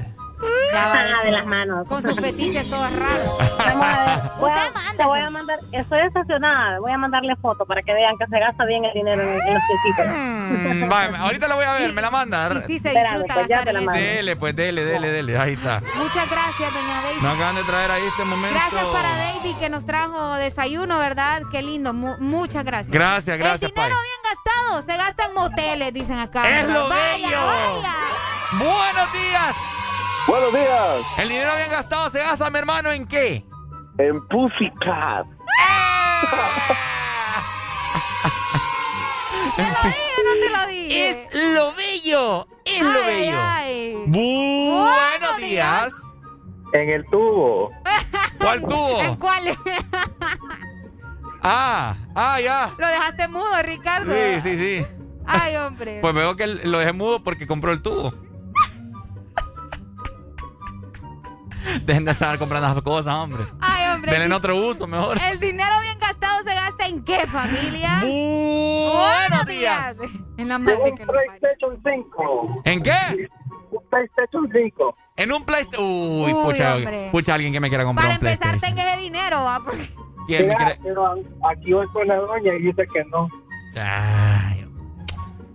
De las manos. Con sus fetiches todos raros. Vamos a ver. Voy a- Usted manda. te voy a mandar, estoy estacionada, voy a mandarle foto para que vean que se gasta bien el dinero en, en los piecitos. Mm, vaya, ahorita la voy a ver, me la manda. Y sí se Espérame, disfruta pues ya te la mando. Dele, pues dele, dele, dele. Ahí está. Muchas gracias, doña Daisy. Nos acaban de traer ahí este momento. Gracias para David que nos trajo desayuno, ¿verdad? Qué lindo. Mu- muchas gracias. Gracias, gracias, El dinero Pai. bien gastado gastado se gasta en moteles, dicen acá. Es lo vaya, bello. vaya. Buenos días. Buenos días. El dinero bien gastado se gasta, mi hermano, ¿en qué? En Pussycat. Te lo dije, no te lo dije. Es lo bello. Es lo Ay, bello. ay. Buenos días. En el tubo. ¿Cuál tubo? ¿En cuál? Ah, ah, ya. Lo dejaste mudo, Ricardo. Sí, sí, sí. Ay, hombre. Pues veo que lo dejé mudo porque compró el tubo. Dejen de estar comprando esas cosas, hombre. Ay, hombre. Denle en otro uso mejor. El dinero bien gastado se gasta en qué, familia? Buenos días. En la madre que lo parió. PlayStation 5. ¿En qué? Un PlayStation 5. En un PlayStation. Uy, Uy, pucha, hombre. pucha, alguien que me quiera comprar Para un empezar, PlayStation. ten ese dinero, ¿va? Porque- ¿Quién me quiere? Pero aquí voy con la doña y dice que no. Ay,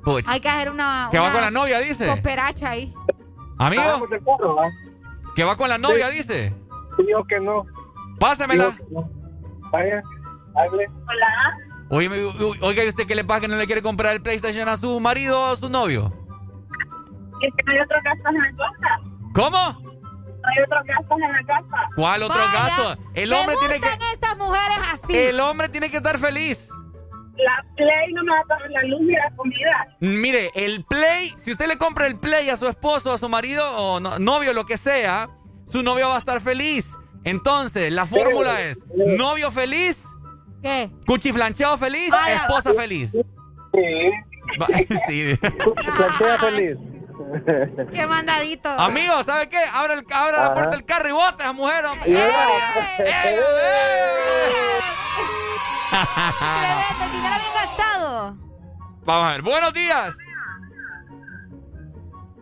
pucha. Hay que hacer una. Que va con la novia, dice. Cooperacha ahí. Amigo, que va con la novia, dice. Dijo que no. Pásamela. Que no. Vaya, hable. Hola. Oye, oiga, ¿y usted qué le pasa que no le quiere comprar el PlayStation a su marido o a su novio? Es que no hay otros gastos en la casa. ¿Cómo? No hay otros gastos en la casa. ¿Cuál otro Vaya, gasto? El hombre tiene que estas mujeres así. el hombre tiene que estar feliz. La Play no me va a pagar la luz y la comida. Mire, el Play, si usted le compra el Play a su esposo, a su marido o no- novio, lo que sea, su novio va a estar feliz. Entonces, la fórmula es novio feliz, ¿Qué? cuchiflancheado feliz, Vaya. esposa feliz. Sí. Va- sí. Feliz. Qué mandadito. Amigo, ¿sabe qué? Abra, el, abra la puerta del carro y bote a esa mujer, hombre. ¡Eh, eh, Clemente, el dinero bien gastado. Vamos a ver. Buenos días.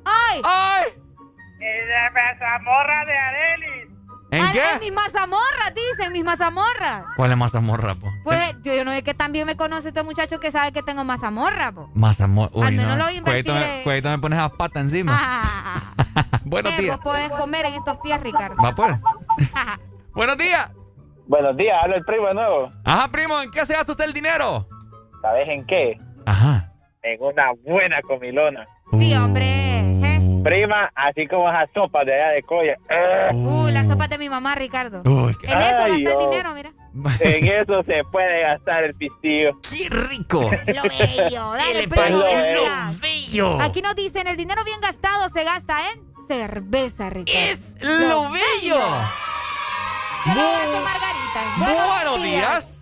¡Ay! ¡Ay! esa morra de Areli. ¿En Ay, qué? En mis mazamorras, dicen, mis mazamorras. ¿Cuál es mazamorra, po? Pues yo, yo no sé que también me conoce este muchacho que sabe que tengo mazamorra, po. Mazamorra. Uy, Al menos no. lo voy a invertir Cuidadito me, en- cuidadito me pones a pata encima. Ah, Buenos días. Vos podés comer en estos pies, Ricardo. Va pues. Buenos días. Buenos días, habla el primo de nuevo. Ajá, primo, ¿en qué se gasta usted el dinero? ¿Sabes en qué? Ajá. En una buena comilona. Sí, hombre. Prima, así como esa sopa de allá de Coya. Eh, Uh, la sopa de mi mamá, Ricardo. Uy, qué, En eso gasta el dinero, mira. En eso se puede gastar el pistillo. qué rico. Lo bello. Dale, le primo, gracias. bello. Aquí nos dicen, el dinero bien gastado se gasta en cerveza, Ricardo. Es lo bello. Margarita. Buenos días.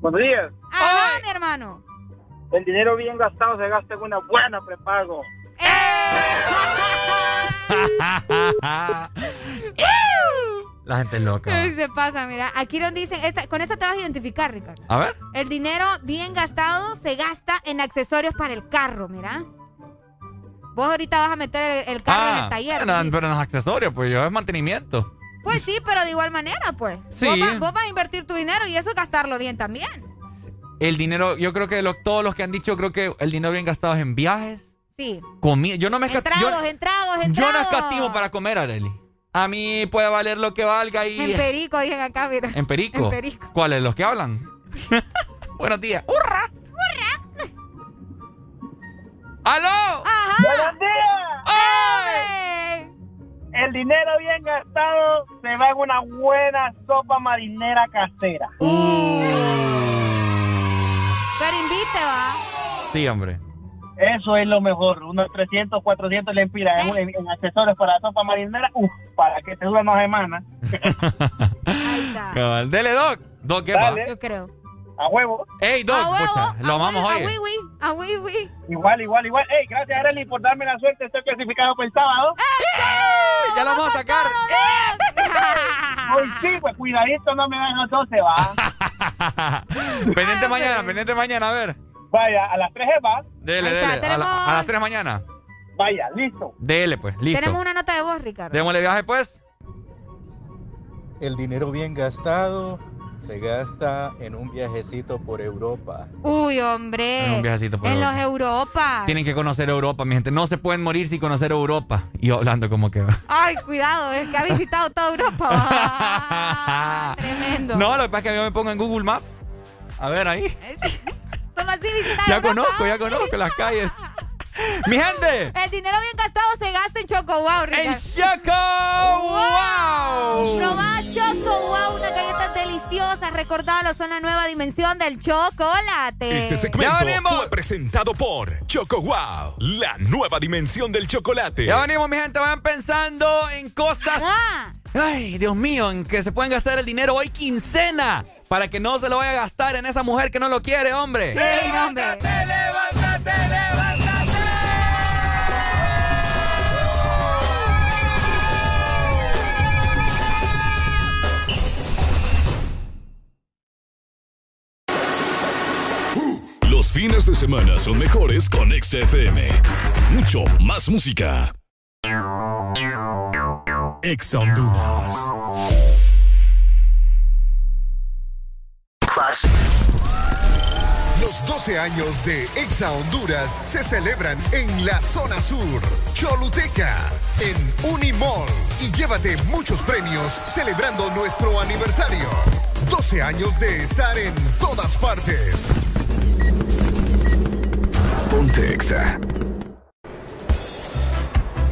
Buenos días. Ajá, mi hermano. El dinero bien gastado se gasta en una buena prepago. La gente es loca. Se pasa, mira. Aquí nos dicen, esta- con esta te vas a identificar, Ricardo. A ver. El dinero bien gastado se gasta en accesorios para el carro, mira. Vos ahorita vas a meter el, el carro en el taller. no, ¿sí? pero en los accesorios, pues yo es mantenimiento. Pues sí, pero de igual manera, pues. Sí. Vos, vas, vos vas a invertir tu dinero y eso es gastarlo bien también. El dinero, yo creo que todos los que han dicho, creo que el dinero bien gastado es en viajes, Sí. comida. Yo no me En escat- tragos, yo, en tragos, en yo no escatimo para comer, Areli. A mí puede valer lo que valga y. En perico, dicen acá, mira. ¿En perico? En perico. ¿Cuáles? ¿Los que hablan? Buenos días. ¡Hurra! ¡Aló! Ajá. ¡Buenos días! ¡Hombre! El dinero bien gastado se va en una buena sopa marinera casera. Pero invite, va. Sí, hombre. Eso es lo mejor. Unos 300, 400 lempiras en, en- en accesorios para la sopa marinera. Uf, para que te dure una semana. Ahí está. Cabal. Dele, Doc. Doc, ¿qué Dale. va? Yo creo. A huevo. ¡Ey, Doc! A huevo, lo a vamos huevo, hoy. A wiwi, a wiwi. Igual, igual, igual. Hey, gracias, Arely, por darme la suerte. Estoy clasificado para el sábado. Ya lo vamos a sacar. Hoy sí, pues cuidadito, no me dan los 12, va. pendiente mañana, pendiente mañana, a ver. Vaya, a las 3 va. Dele, Ahí está, dele. A, la- tenemos- a las 3 mañana. Vaya, listo. Dele, pues, listo. Tenemos una nota de voz, Ricardo. Démosle viaje, pues. El dinero bien gastado se gasta en un viajecito por Europa. Uy, hombre. En un viajecito por En Europa. los Europa. Tienen que conocer Europa, mi gente. No se pueden morir sin conocer Europa. Y yo hablando como que... Ay, cuidado, es que ha visitado toda Europa. va. Tremendo. No, lo que pasa es que yo me pongo en Google Maps. A ver ahí. Solo sí visitaron. Ya ¿no? conozco, ya conozco las calles. Mi gente. El dinero bien gastado se gasta en Choco Wow, Ricardo. En Choco Wow. Choco Wow, una galleta deliciosa. Recordalo, son la nueva dimensión del chocolate. Este segmento fue presentado por Choco Wow, la nueva dimensión del chocolate. Ya venimos, mi gente. Vayan pensando en cosas. Ah. Ay, Dios mío, en que se pueden gastar el dinero hoy quincena. Para que no se lo vaya a gastar en esa mujer que no lo quiere, hombre. Ey, no, hombre. levántate, levántate. Los fines de semana son mejores con XFM. Mucho más música. Ex Honduras. Los 12 años de Exa Honduras se celebran en la zona sur, Choluteca, en Unimall. Y llévate muchos premios celebrando nuestro aniversario. 12 años de estar en todas partes. Ponte Exa.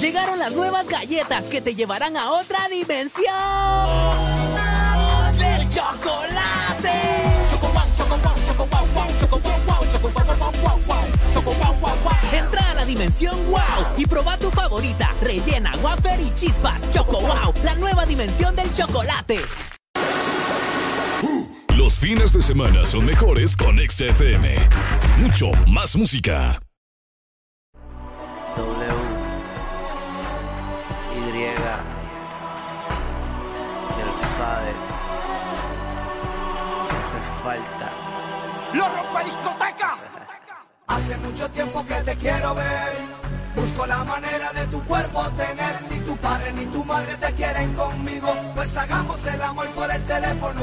Llegaron las nuevas galletas que te llevarán a otra dimensión del chocolate. Entra a la dimensión wow y proba tu favorita, rellena, wafer y chispas. Choco wow, la nueva dimensión del chocolate. Los fines de semana son mejores con XFM. Mucho más música. ¡Lo rompe discoteca! Hace mucho tiempo que te quiero ver. Busco la manera de tu cuerpo tener. Ni tu padre ni tu madre te quieren conmigo. Pues hagamos el amor por el teléfono.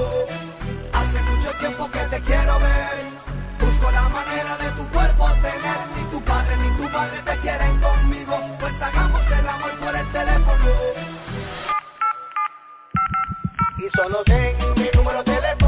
Hace mucho tiempo que te quiero ver. Busco la manera de tu cuerpo tener. Ni tu padre ni tu madre te quieren conmigo. Pues hagamos el amor por el teléfono. Y solo ten mi número telefónico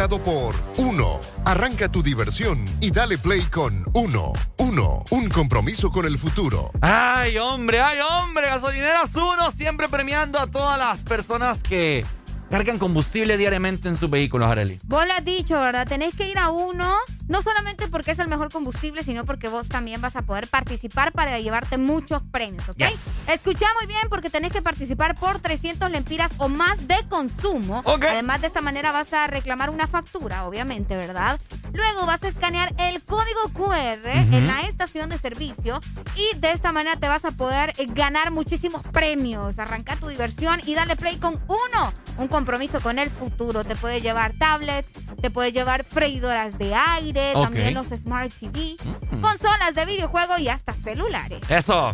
presentado por Uno. Arranca tu diversión y dale play con Uno. Uno, un compromiso con el futuro. Ay, hombre, ay, hombre. Gasolineras Uno siempre premiando a todas las personas que cargan combustible diariamente en sus vehículos, Arely. Vos lo has dicho, ¿verdad? Tenés que ir a uno, no solamente porque es el mejor combustible, sino porque vos también vas a poder participar para llevarte muchos premios, ¿ok? Escucha muy bien porque tenés que participar por 300 lempiras o más de consumo. Además, de esta manera vas a reclamar una factura, obviamente, ¿verdad? Luego vas a escanear el código QR en la estación de servicio y de esta manera te vas a poder eh, ganar muchísimos premios. Arranca tu diversión y dale play con uno. Un compromiso con el futuro. Te puede llevar tablets, te puede llevar freidoras de aire, también los Smart TV, consolas de videojuego y hasta celulares. Eso.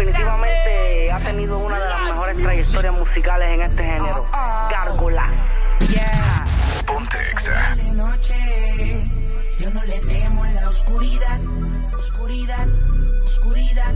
Definitivamente ha tenido una de las mejores trayectorias musicales en este género. Gárgola. Ponte Exa. de noche. Yo no le temo a la oscuridad, oscuridad, oscuridad.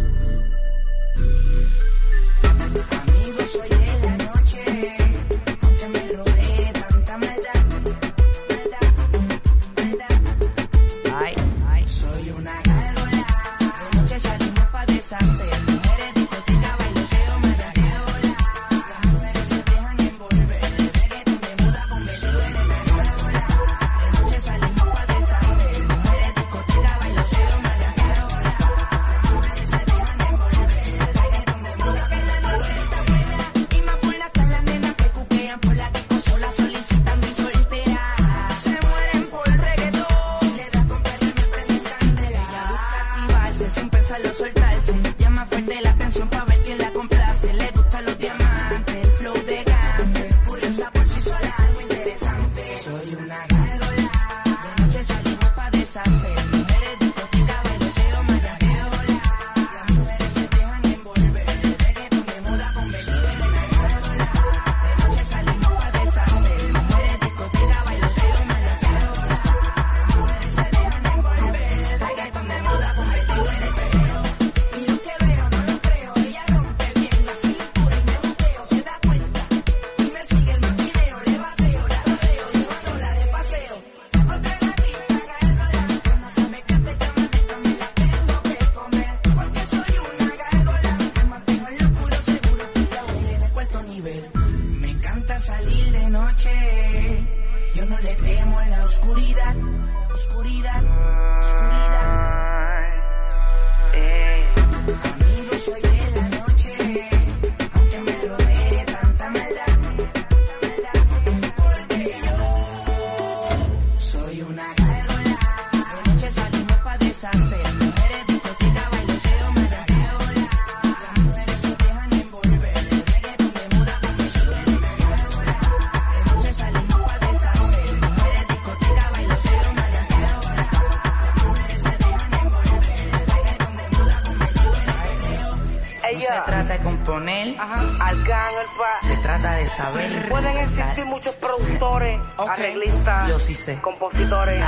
Pueden existir muchos productores, arreglistas, Yo sí sé. compositores,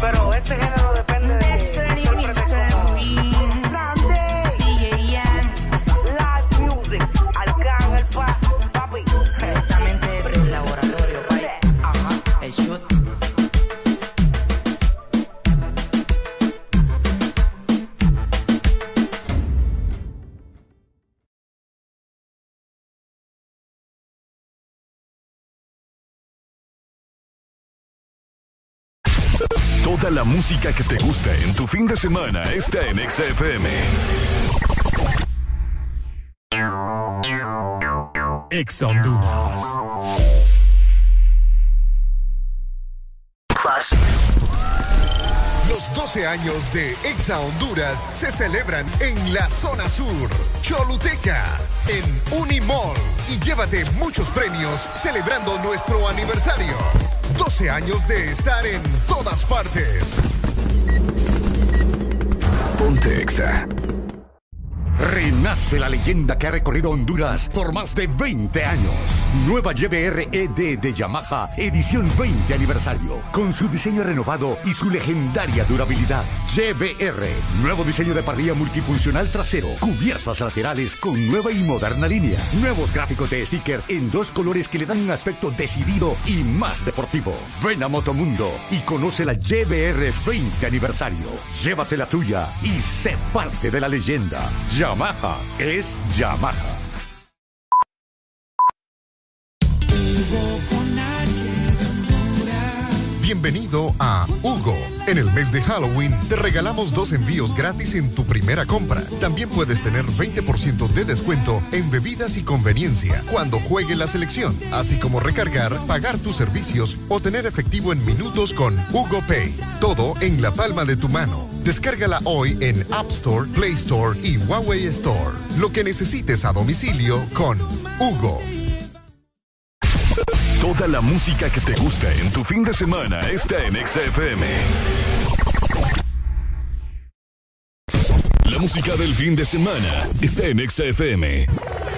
pero este género de música que te gusta en tu fin de semana está en XFM. Ex Honduras. Los 12 años de Exa Honduras se celebran en la zona sur, Choluteca, en Unimall. Y llévate muchos premios celebrando nuestro aniversario. 12 años de estar en partes. Ponte Exa. Renace la leyenda que ha recorrido Honduras por más de 20 años. Nueva YBR ED de Yamaha, edición 20 aniversario. Con su diseño renovado y su legendaria durabilidad. YBR, nuevo diseño de parrilla multifuncional trasero. Cubiertas laterales con nueva y moderna línea. Nuevos gráficos de sticker en dos colores que le dan un aspecto decidido y más deportivo. Ven a Motomundo y conoce la YBR 20 aniversario. Llévate la tuya y sé parte de la leyenda. Yamaha es Yamaha. De Halloween te regalamos dos envíos gratis en tu primera compra. También puedes tener 20% de descuento en bebidas y conveniencia cuando juegue la selección, así como recargar, pagar tus servicios o tener efectivo en minutos con Hugo Pay. Todo en la palma de tu mano. Descárgala hoy en App Store, Play Store y Huawei Store. Lo que necesites a domicilio con Hugo. Toda la música que te gusta en tu fin de semana está en XFM. La música del fin de semana está en. Vamos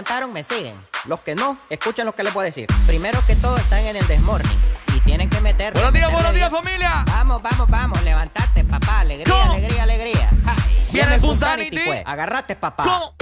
levantaron me siguen. Los que no, escuchen lo que les voy a decir. Primero que todo están en el desmorning y tienen que meter. Buenos días, buenos días, familia. Vamos, vamos, vamos, levantate, papá. Alegría, alegría, alegría. Ja. Viene el pues. Agarrate, papá. Ay,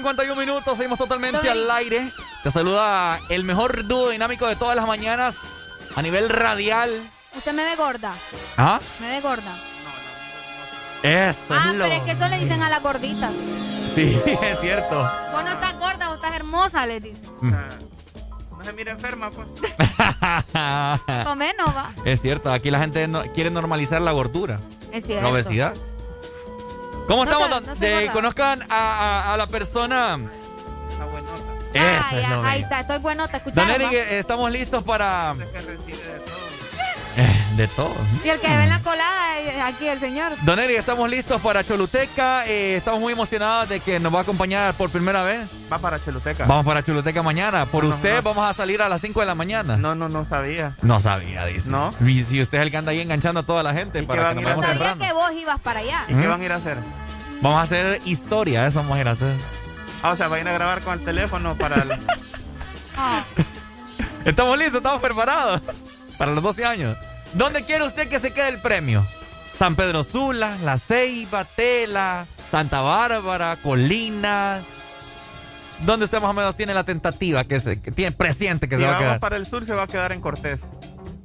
51 minutos, seguimos totalmente al aire. Te saluda el mejor dúo dinámico de todas las mañanas a nivel radial. Usted me ve gorda. ¿Ah? Me ve gorda. Eso Ah, es lo... pero es que eso le dicen a las gorditas. Sí, es cierto. Vos no estás gorda, vos estás hermosa, le dicen. No se mira enferma, pues. Come no va. es cierto, aquí la gente no- quiere normalizar la gordura, Es cierto. la obesidad. ¿Cómo No estamos? te- don? no te De- gorda. conozcan a, a- a la persona... Eso Ay, es lo ahí bello. está, estoy buenota, Don escucharon. Eric, eh, estamos listos para... Eh, de todo. Y el que ve en la colada, aquí el señor. Don Eric, estamos listos para Choluteca. eh, estamos muy emocionados de que nos va a acompañar por primera vez. Va para Choluteca. Vamos para Choluteca mañana. Por No, usted no. vamos a salir a las 5 de la mañana. No, no, no sabía. No sabía, dice. ¿No? Y si usted es el que anda ahí enganchando a toda la gente para que nos a vayamos Sabía temprano. que vos ibas para allá. ¿Y qué van a ir a hacer? Vamos a hacer historia, eso vamos a ir a hacer. Ah, o sea, van a ir a grabar con el teléfono para el... Ah. Estamos listos, estamos preparados para los 12 años. ¿Dónde quiere usted que se quede el premio? San Pedro Sula, La Ceiba, Tela, Santa Bárbara, Colinas. ¿Dónde usted más o menos tiene la tentativa que, se, que tiene presiente que si se va a quedar? para el sur, se va a quedar en Cortés.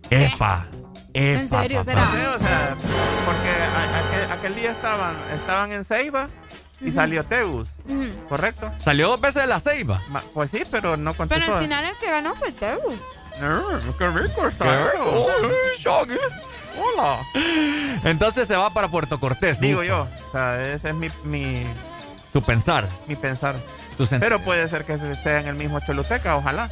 Epa, epa. ¿En serio papá. será? O sea, porque a- aquel, aquel día estaban, estaban en Ceiba y salió Teus, Ujú. ¿correcto? Salió dos veces de La Ceiba. Ma- Pues sí, pero no Pero contestó. al final el que ganó fue Tebu. No, qué rico está Qué rico. Hola. Entonces se va para Puerto Cortés. Digo yo, o sea, ese es mi, mi, Su pensar. mi pensar. Su sen- Pero puede ser que sea en el mismo Choluteca, ojalá.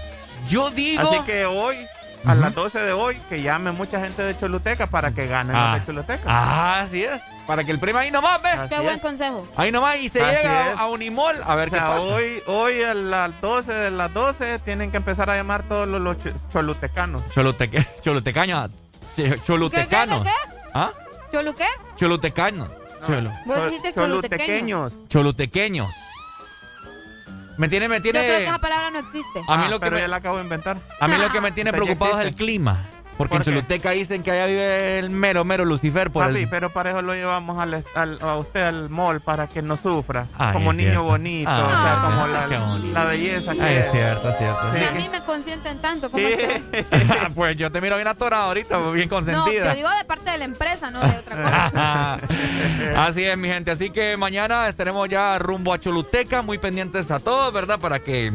Yo digo... Así que hoy, a las 12 de hoy, que llame mucha gente de Choluteca para que ganen Ah. los de Choluteca. Ah, así es. Para que el premio ahí nomás, ve. Qué es. buen consejo. Ahí nomás y se Así llega es. a, a Unimol a ver O qué pasa. hoy, hoy a las 12 de las 12 tienen que empezar a llamar todos los, los ch- cholutecanos. Choluteque, cholutecaños. Cholutecanos. ¿Qué, qué, ¿Ah? ¿Cholu qué? Cholutecanos. Cholo. Vos dijiste cholutequeño. cholutequeños. Cholutequeños. Me tiene, me Yo creo que tiene. esa palabra no existe. A mí Ah, lo que pero me- ya la acabo de inventar. A mí lo que me tiene preocupado es el clima. Porque ¿Por en? Choluteca dicen que allá vive el mero, mero Lucifer por Papi, el... pero para eso lo llevamos al, est- al- a usted al mall para que no sufra. Ay, como niño cierto. bonito, Ah, o sea, qué como la, belleza que Ay, es. es cierto, es cierto. Sí. a mí me consienten tanto, ¿cómo Sí. está? pues yo te miro bien atorado ahorita, bien No, consentida. yo digo de parte de la empresa, no de otra cosa. Así es, mi gente. Así que mañana estaremos ya rumbo a Choluteca, muy pendientes a todos, ¿verdad? Para que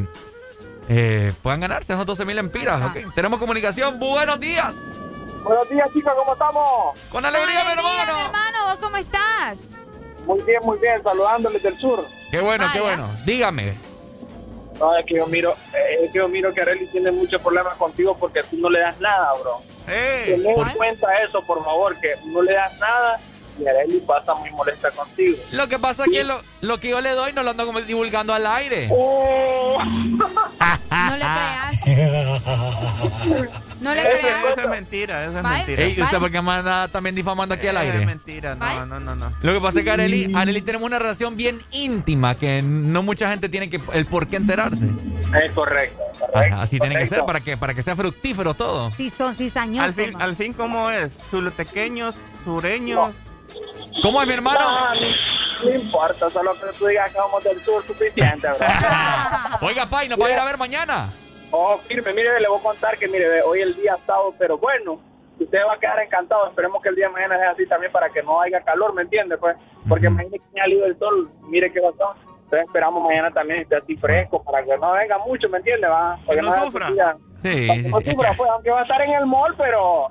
eh, puedan ganarse esos 12 mil empiras. ¿ok? Tenemos comunicación. Buenos días. Buenos días, chicos, ¿cómo estamos? Con alegría, mi hermano. mi hermano, ¿vos cómo estás? Muy bien, muy bien, saludándoles del sur. Qué bueno, qué bueno. Dígame. No, es que yo miro, eh, es que yo miro que Arely tiene muchos problemas contigo porque tú no le das nada, bro. ¡Ey! Ten en cuenta eso, por favor, que no le das nada y Arely pasa muy molesta contigo. Lo que pasa es que lo, lo que yo le doy no lo ando como divulgando al aire. Oh. No le creas. No le Eso, creas. eso es mentira, eso es mentira. Ey, ¿usted por qué me anda también difamando aquí al Es aire? mentira, no, no, no, no. Lo que pasa es que Arely, Arely tenemos una relación bien íntima que no mucha gente tiene que el por qué enterarse. Es correcto, correcto. Ajá, así tiene que ser correcto. para que, para que sea fructífero todo. Sí, son cizañosos. Al fin, al fin, ¿cómo es? Chulutequeños, sureños. ¿Cómo es mi hermano? No, no, importa, solo que tú digas que vamos del sur suficiente, bro. Oiga, Pai, ¿nos va a ir a ver mañana? Oh, firme, mire, le voy a contar que, mire, hoy el día sábado, pero bueno, usted va a quedar encantado. Esperemos que el día de mañana sea así también para que no haya calor, ¿me entiende? Pues, porque imagínese que ha salido el sol, mire qué razón. Entonces esperamos mañana también esté así fresco para que no venga mucho, ¿me entiende? Va, Para Que no sufra. Sí, Para que no sufra, pues, aunque va a estar en el mall, pero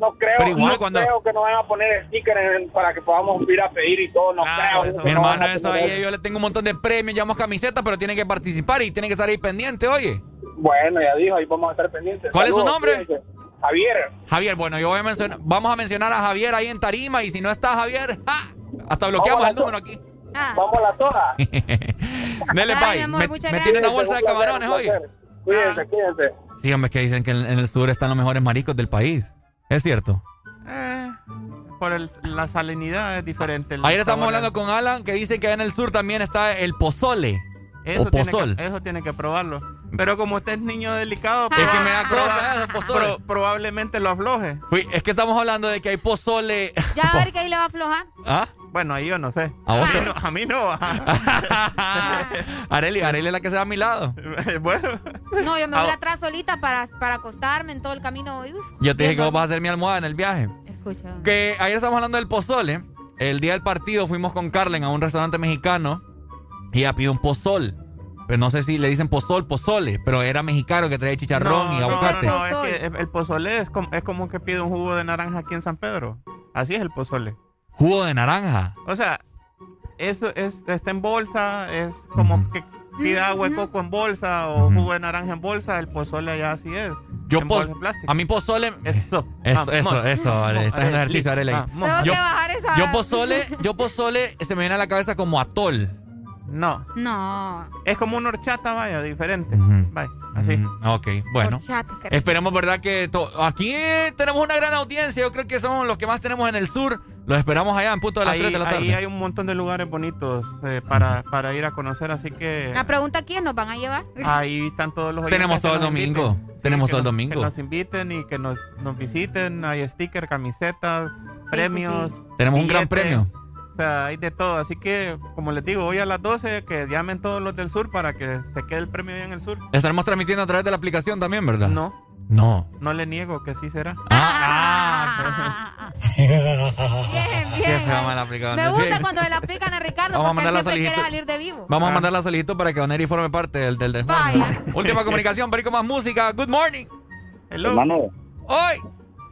no creo, Pero igual no cuando- creo que nos van a poner stickers para que podamos ir a pedir y todo, no Claro, creo. eso- Mi hermano, eso ahí, yo le tengo un montón de premios, llevamos camisetas, pero tienen que participar y tienen que estar ahí pendiente, oye. Bueno, ya dijo, ahí vamos a estar pendientes. ¿Cuál es su nombre? cuídense. Javier. Javier, bueno, yo voy a mencionar, vamos a mencionar a Javier ahí en Tarima y si no está Javier, ¡ja! hasta bloqueamos el número aquí. Vamos a la toda. Dele, Ay, bye. amor, me, me tiene una bolsa de camarones un hoy. placer. Cuídense, cuídense. Sí, hombre, que dicen que en, en el sur están los mejores mariscos del país. ¿Es cierto? Eh, por el- la salinidad es diferente. Ayer estamos sabor hablando con Alan que dice que en el sur también está el pozole. Eso o tiene, pozol. que, eso tiene que probarlo. Pero como usted es niño delicado, Es que me da cosa pro- probablemente lo afloje. Fui- es que estamos hablando de que hay pozole. Ya a ver que ahí le va a aflojar. ¿Ah? Bueno, ahí yo no sé. ¿A vos no. A mí no. Areli, Areli es la que se da a mi lado. bueno. No, yo me Ah, voy atrás solita para, para acostarme en todo el camino. Uf, Yo te dije que vos vas a ser mi almohada en el viaje. Escucha. Que ayer estamos hablando del pozole. El día del partido fuimos con Carlen a un restaurante mexicano y ella pidió un pozol. Pero no sé si le dicen pozol, pozole, pero era mexicano que traía chicharrón no, y no, aguacate. No, no, es que el- el pozole es como, es como que pide un jugo de naranja aquí en San Pedro. Así es el pozole. Jugo de naranja. O sea, eso es, está en bolsa, es como que pide agua de coco en bolsa o jugo de naranja en bolsa, el pozole allá así es. Yo en pos- bolsa de plástico. a mí pozole. Eso. Eso, Ah, eso, eso, mo- Arely, está haciendo Arely, ejercicio, Arely. ah, Yo, que bajar esa. yo pozole, yo pozole se me viene a la cabeza como atol. No, No. es como una horchata, vaya, diferente. Vaya, así. Mm, ok, bueno. Horchata. Esperemos, ¿verdad? Que aquí tenemos una gran audiencia. Yo creo que son los que más tenemos en el sur. Los esperamos allá en punto de las Ahí, 3 de la ahí tarde. hay un montón de lugares bonitos eh, para, para ir a conocer, así que La pregunta quién nos van a llevar. ahí están todos los Tenemos todo el domingo. inviten. Tenemos que todo el nos- domingo. Que nos inviten y que nos, nos visiten. Hay stickers, camisetas, premios. Tenemos un gran premio. O sea, hay de todo. Así que, como les digo, hoy a las 12 que llamen todos los del sur para que se quede el premio ahí en el sur. Estaremos transmitiendo a través de la aplicación también, ¿verdad? No, No. no le niego que sí será. Ah, Bien, bien. Me gusta Sí. cuando le aplican a Ricardo Vamos a porque mandar él la siempre quiere solicitud. salir de vivo. Vamos Ah. a mandar la solicitud para que Oneri forme parte del, del. Vaya. Última comunicación, Perico más música. Good morning. Hello. Hermano, Hoy.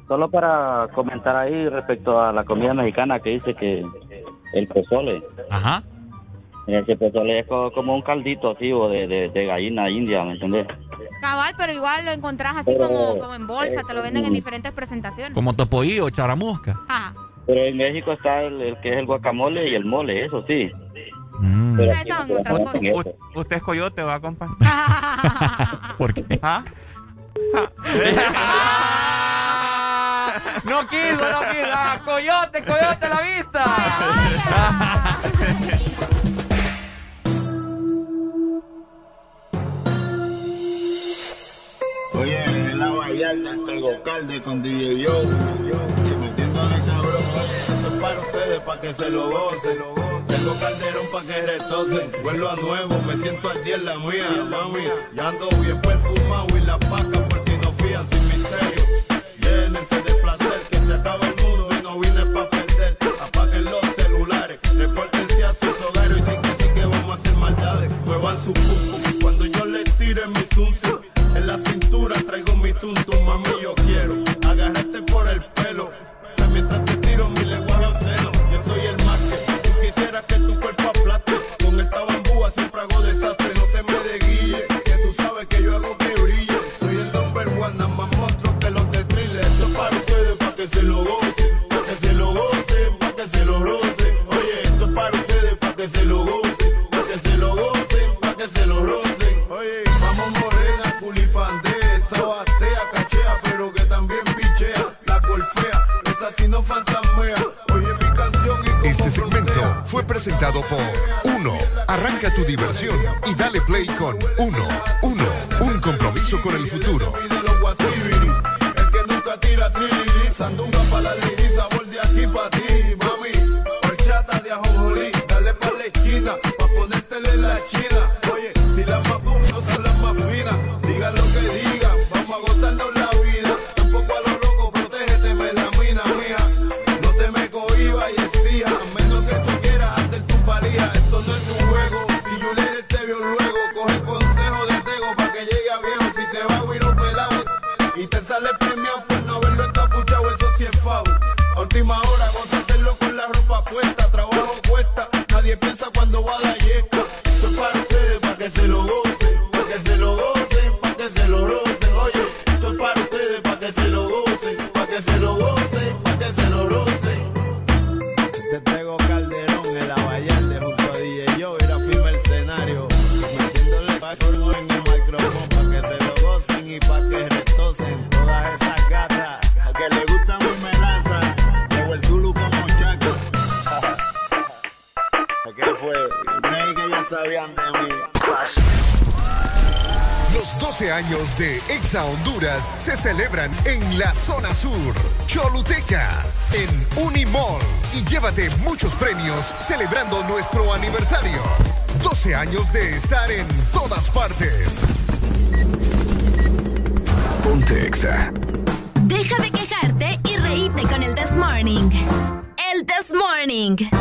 solo para comentar ahí respecto a la comida mexicana que dice que el pozole. Ajá. Ese pozole es co- como un caldito así o de, de, de gallina india, ¿me entendés? Cabal, pero igual lo encontrás así Pero, como, como en bolsa, te lo venden en mm. diferentes presentaciones. Como topoí o charamusca. Ajá. Pero en México está el, el que es el guacamole y el mole, eso sí. Mm. Pero no. U- usted es coyote, va, compa. ¿Por qué? ¿Ah? No quiso, no quiso. Ah, coyote, coyote la vista. Oye, en la Vallarta estoy Gocalde con DJ Yo. Y metiéndole cabrón, esto es para ustedes, para que se lo gocen. Tengo calderón para que retocen. Vuelvo a nuevo, me siento al día en la mía, mami. Ya ando bien perfumado y la paca por si no fían sin misterio. Se acaba el mundo y no vine para perder. Apaguen los celulares, repórtense a sus hogares y sí que sí que vamos a hacer maldades. Muevan su pum cuando yo les tire mi zum. En la cintura traigo mi tuntum, mami, yo quiero presentado por Uno. Arranca tu diversión y dale play con Uno. Uno. Un compromiso con el futuro. años de Exa Honduras se celebran en la zona sur, Choluteca, en Unimall. Y llévate muchos premios celebrando nuestro aniversario. 12 años de estar en todas partes. Ponte Exa. Deja de quejarte y reíte con el This Morning. El This Morning.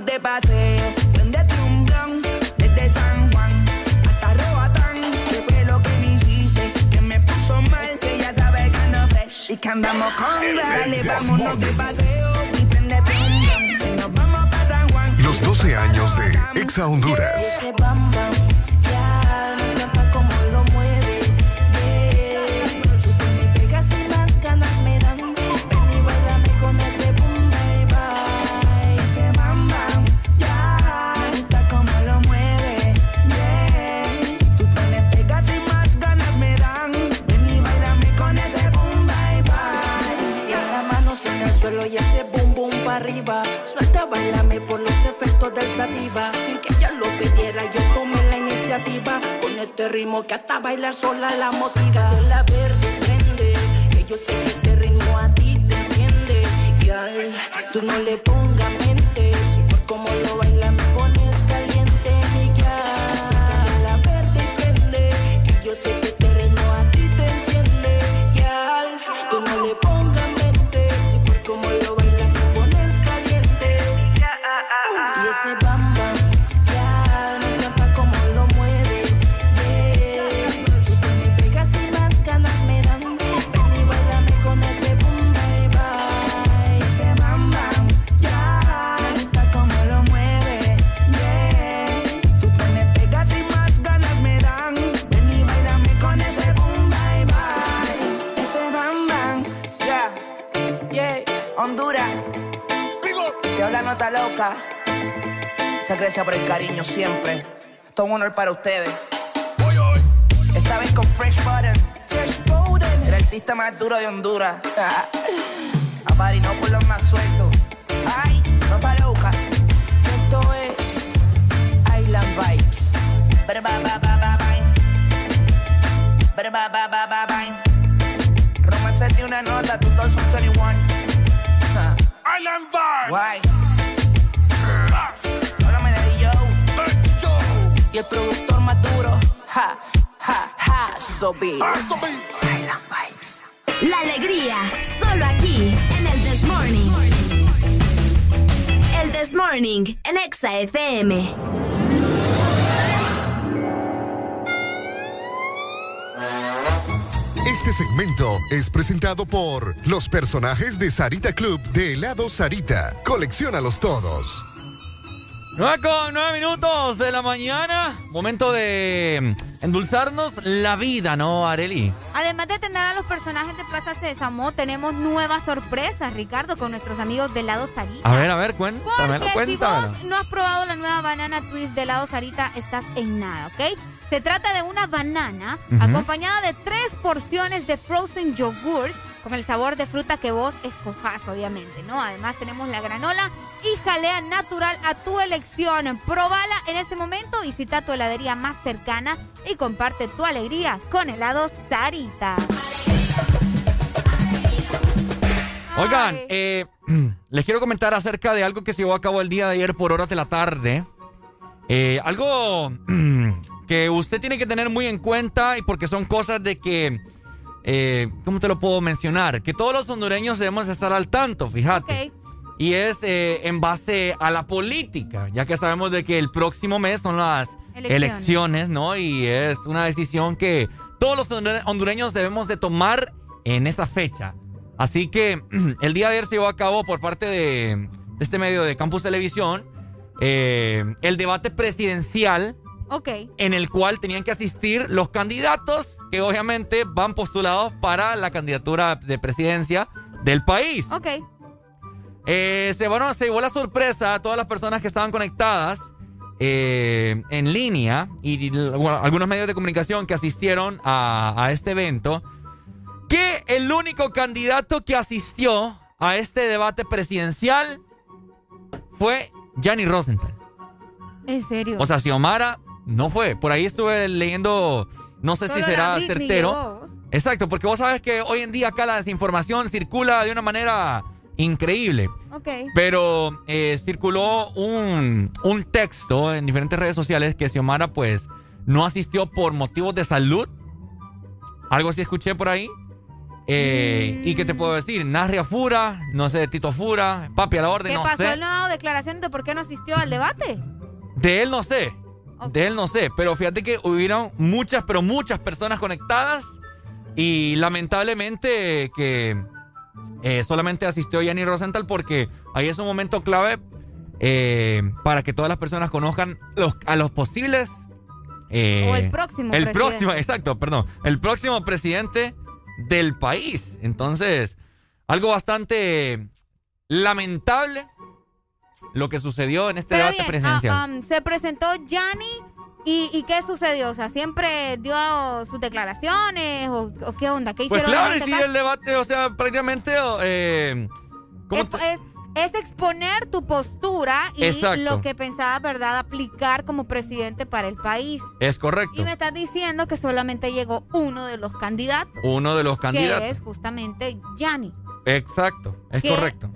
Vámonos de paseo, prendete un blon. Desde San Juan hasta Roatán. ¿Qué fue lo que me hiciste? Que me puso mal, que ya sabes que ando fresh. Y que andamos con dale, vámonos de paseo. Y prendete un blon. Que nos vamos pa' San Juan. Los 12 años de Exa Honduras. Ese arriba. Suelta, bailame por los efectos del sativa. Sin que ella lo pidiera, yo tomé la iniciativa. Con este ritmo que hasta bailar sola la motiva. La verde prende, que yo sé que este ritmo a ti te enciende. Y ay, tú no le pongas gracias por el cariño siempre. Esto es un honor para ustedes. Esta vez con Fresh Button. Fresh Button. El artista más duro de Honduras. A Pari, no por los más sueltos. Ay, nota loca. Esto es Island Vibes. Ba ba ba ba ba bye. Ba ba ba ba ba bye. Romance tiene una nota, tú todos son 21. Island Vibes. Guay. El productor más duro. Ja, ja, ja. So big. Island Vibes. La alegría, solo aquí, en el This Morning. El This Morning, en Exa FM. Este segmento es presentado por los personajes de Sarita Club de helado Sarita. Colecciónalos todos. 9 con 9 minutos de la mañana. Momento de endulzarnos la vida, ¿no, Areli? Además de tener a los personajes de Plaza Sésamo, tenemos nuevas sorpresas, Ricardo, con nuestros amigos de Lado Sarita. A ver, a ver, cuéntamelo, Porque si vos no has probado la nueva banana twist de Lado Sarita, estás en nada, ¿ok? Se trata de una banana Ujú. acompañada de tres porciones de frozen yogurt con el sabor de fruta que vos escojas, obviamente, ¿no? Además tenemos la granola y jalea natural a tu elección. Probala en este momento, visita tu heladería más cercana y comparte tu alegría con helado Sarita. Oigan, eh, les quiero comentar acerca de algo que se llevó a cabo el día de ayer por horas de la tarde. Eh, algo que usted tiene que tener muy en cuenta y porque son cosas de que, eh, ¿cómo te lo puedo mencionar? Que todos los hondureños debemos estar al tanto, fíjate. Y es eh, en base a la política, ya que sabemos de que el próximo mes son las Elecciones. elecciones, ¿no? Y es una decisión que todos los hondure- hondureños debemos de tomar en esa fecha. Así que el día de ayer se llevó a cabo por parte de, de este medio de Campus Televisión eh, el debate presidencial Ok. en el cual tenían que asistir los candidatos que obviamente van postulados para la candidatura de presidencia del país. Ok. Eh, se, bueno, se llevó la sorpresa a todas las personas que estaban conectadas eh, en línea y, y, bueno, algunos medios de comunicación que asistieron a, a este evento, que el único candidato que asistió a este debate presidencial fue Gianni Rosenthal. ¿En serio? O sea, Xiomara no fue. Por ahí estuve leyendo, no sé si será certero. Exacto, porque vos sabes que hoy en día acá la desinformación circula de una manera increíble. Ok. Pero eh, circuló un, un texto en diferentes redes sociales que Xiomara pues no asistió por motivos de salud. Algo así escuché por ahí. Eh, ¿Y qué te puedo decir? Narria Fura, no sé, Tito Fura, Papi a la orden, ¿Qué no pasó? sé. ¿Él no ha dado declaración de por qué no asistió al debate? De él no sé. De él no sé. Pero fíjate que hubieron muchas, pero muchas personas conectadas. Y lamentablemente que eh, solamente asistió Yanni Rosenthal porque ahí es un momento clave eh, para que todas las personas conozcan los- a los posibles. eh, O el próximo El presidente. próximo, exacto, perdón. El próximo presidente del país. Entonces, algo bastante lamentable lo que sucedió en este Pero debate bien, presidencial. ah, um, se presentó Gianni y, y ¿qué sucedió? O sea, ¿siempre dio sus declaraciones o, o qué onda? ¿Qué Pues hicieron claro, y este sí, caso? el debate, o sea, prácticamente. eh, ¿cómo es, te- es- es exponer tu postura y Exacto. lo que pensabas, ¿verdad?, aplicar como presidente para el país. Es correcto. Y me estás diciendo que solamente llegó uno de los candidatos, Uno de los candidatos. que es justamente Gianni. Exacto, es correcto.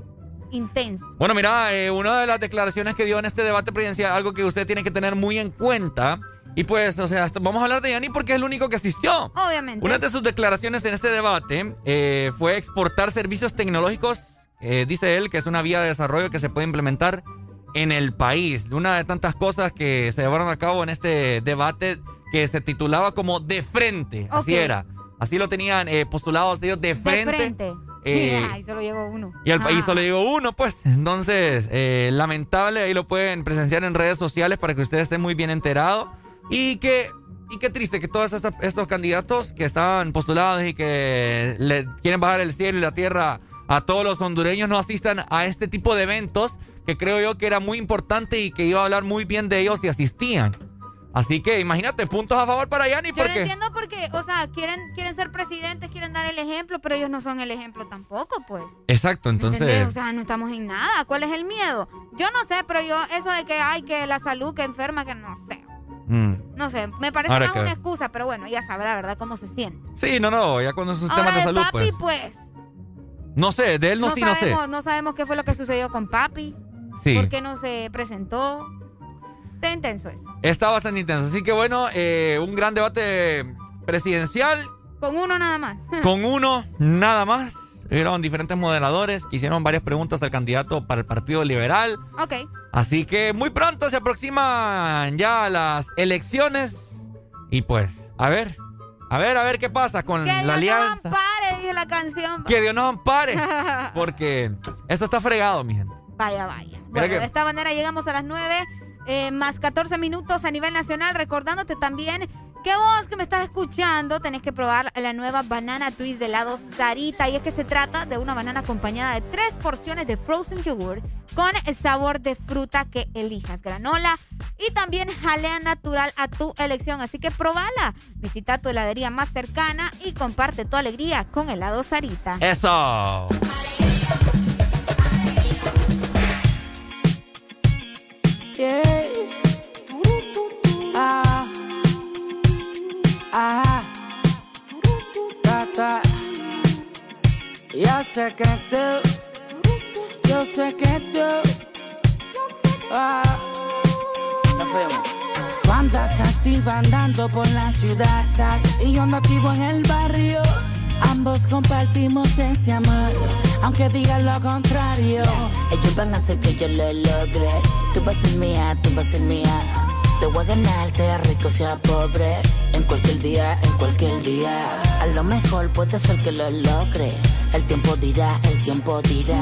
Intenso. Bueno, mira, eh, una de las declaraciones que dio en este debate presidencial, algo que usted tiene que tener muy en cuenta. Y pues, o sea, vamos a hablar de Yanni porque es el único que asistió. Obviamente. Una de sus declaraciones en este debate eh, fue exportar servicios tecnológicos, eh, dice él, que es una vía de desarrollo que se puede implementar en el país. Una de tantas cosas que se llevaron a cabo en este debate que se titulaba como De Frente. Así era. Así lo tenían eh, postulados ellos de frente. De frente. Eh, Ay, solo llegó uno. y al Ah. país solo llegó uno, pues. Entonces, eh, lamentable, ahí lo pueden presenciar en redes sociales para que usted esté muy bien enterado. Y que, y qué triste que todos estos, estos candidatos que estaban postulados y que le quieren bajar el cielo y la tierra a todos los hondureños no asistan a este tipo de eventos que creo yo que era muy importante y que iba a hablar muy bien de ellos si asistían. Así que imagínate, puntos a favor para Yanni Yo no porque... entiendo porque, o sea, quieren, quieren ser presidentes, quieren dar el ejemplo, pero ellos no son el ejemplo tampoco, pues. Exacto, ¿Me entonces... entendés? O sea, no estamos en nada. ¿Cuál es el miedo? Yo no sé, pero yo, eso de que hay que la salud, que enferma, que no sé. mm. No sé, me parece Habrá más que una excusa, pero bueno, ya sabrá, ¿verdad?, cómo se siente. Sí, no, no, ya cuando esos Ahora, temas de de salud, papi, pues... pues, No sé, de él no, no, sí, no sé. sabemos, no sabemos qué fue lo que sucedió con papi. Sí. ¿Por qué no se presentó? Está intenso eso. Está bastante intenso. Así que bueno, eh, un gran debate presidencial Con uno nada más. con uno nada más. Hubieron diferentes moderadores que hicieron varias preguntas al candidato para el Partido Liberal. ok. Así que muy pronto se aproximan ya las elecciones. Y pues, a ver, a ver, a ver qué pasa con Que la Dios nos alianza. ampare, dice la canción. Que Dios nos ampare. Porque eso está fregado, mi gente. Vaya, vaya. Bueno, que- de esta manera llegamos a las 9 eh, más 14 minutos a nivel nacional, recordándote también que vos que me estás escuchando tenés que probar la nueva banana twist de helado Sarita y es que se trata de una banana acompañada de tres porciones de frozen yogur con el sabor de fruta que elijas, granola y también jalea natural a tu elección, así que probala. Visita tu heladería más cercana y comparte tu alegría con helado Sarita. Eso. Yeah. Ah. Ah. Ta, ta. Yo sé que tú, yo sé que tú, ah. Fuimos. Activa andando por la ciudad y yo ando activo en el barrio. Ambos compartimos ese amor, aunque digan lo contrario. Ellos van a hacer que yo lo logre. Tú vas a ser mía, tú vas a ser mía. Te voy a ganar, sea rico, sea pobre. En cualquier día, en cualquier día. A lo mejor puede ser que lo logre. El tiempo dirá, el tiempo dirá.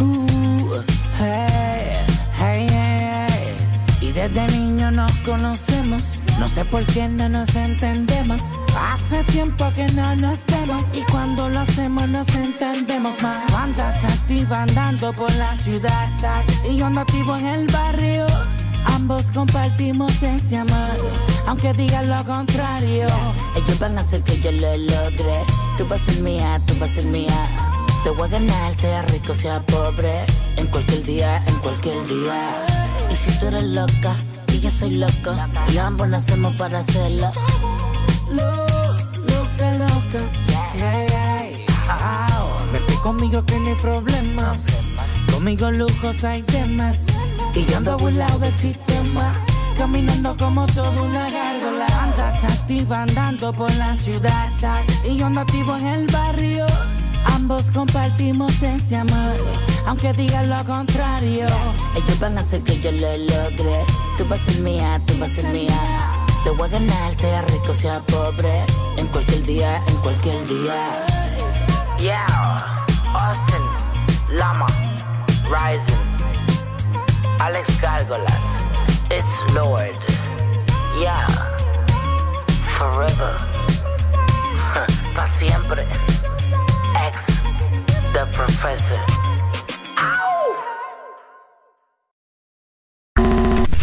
Uh, uh, hey, hey, hey, hey. Y desde niño nos conocemos. No sé por qué no nos entendemos. Hace tiempo que no nos vemos. Y cuando lo hacemos nos entendemos más. Tú Andas activa andando por la ciudad. Y yo ando activo en el barrio. Ambos compartimos ese amor. Aunque digan lo contrario. Ellos van a hacer que yo lo logre. Tú vas a ser mía, tú vas a ser mía. Te voy a ganar, sea rico, sea pobre. En cualquier día, en cualquier día. Y si tú eres loca y yo soy loco, y ambos nacemos para hacerlo. Lo- Loca, loca. Yeah, yeah. Wow. Verte conmigo que no hay problemas. Conmigo lujos hay temas. Y yo ando burlado del sistema. Caminando como toda una gárgola. Andas activa andando por la ciudad. Y yo ando activo en el barrio. Ambos compartimos ese amor. Aunque digan lo contrario. Ellos van a hacer que yo lo logre. Vas a ser mía, tú vas a ser mía. Te voy a ganar, sea rico, sea pobre. En cualquier día, en cualquier día. Yeah, Austin, Lama, Rising, Alex Gárgolas, It's Lord. Yeah, forever, pa siempre. Ex, the professor.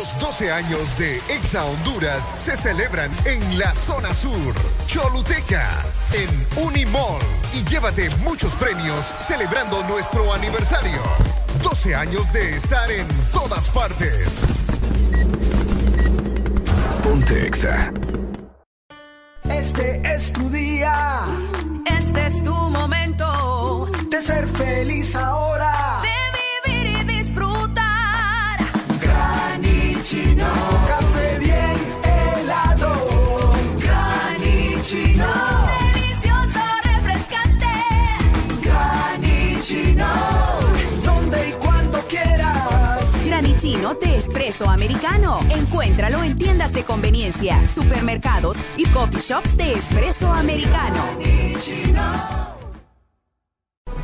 Los 12 años de Exa Honduras se celebran en la zona sur, Choluteca, en Unimall. Y llévate muchos premios celebrando nuestro aniversario. 12 años de estar en todas partes. Ponte Exa. Este es tu día. Este es tu momento de ser feliz ahora. De espresso americano. Encuéntralo en tiendas de conveniencia, supermercados y coffee shops de espresso americano.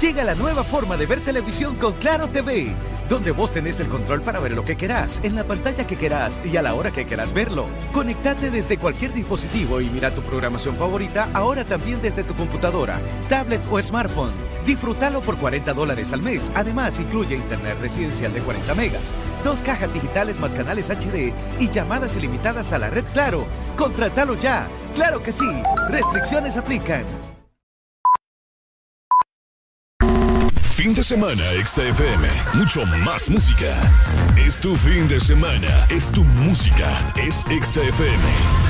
Llega la nueva forma de ver televisión con Claro TV, donde vos tenés el control para ver lo que querás, en la pantalla que querás y a la hora que querás verlo. Conectate desde cualquier dispositivo y mira tu programación favorita ahora también desde tu computadora, tablet o smartphone. Disfrútalo por 40 dólares al mes. Además, incluye internet residencial de 40 megas, dos cajas digitales más canales HD y llamadas ilimitadas a la red Claro. Contratalo ya. Claro que sí. Restricciones aplican. Fin de semana, XFM. Mucho más música. Es tu fin de semana. Es tu música. Es XFM.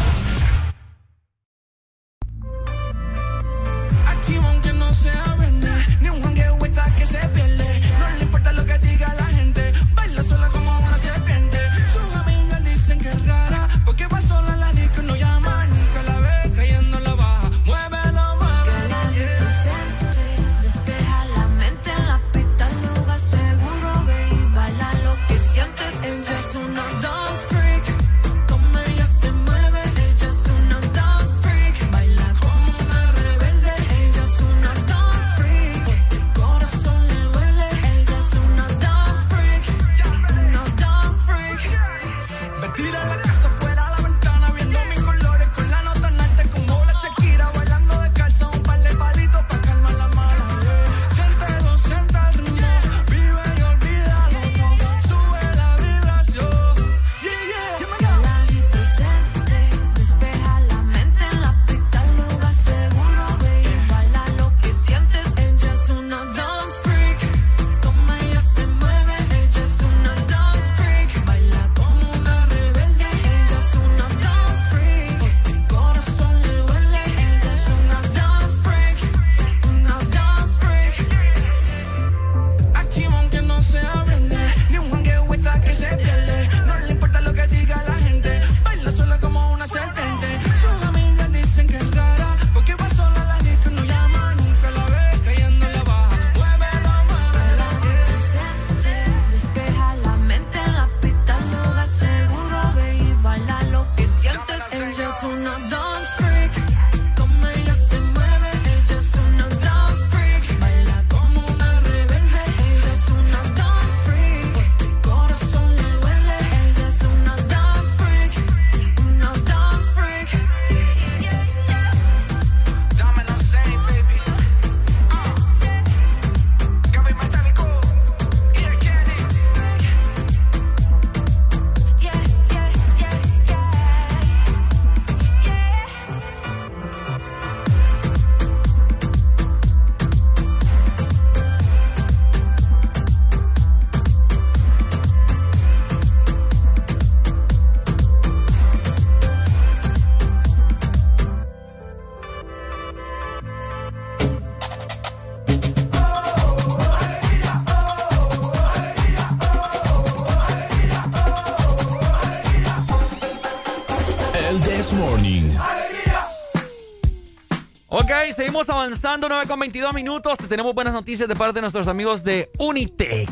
Seguimos avanzando, 9 con 22 minutos. Te tenemos buenas noticias de parte de nuestros amigos de Unitec.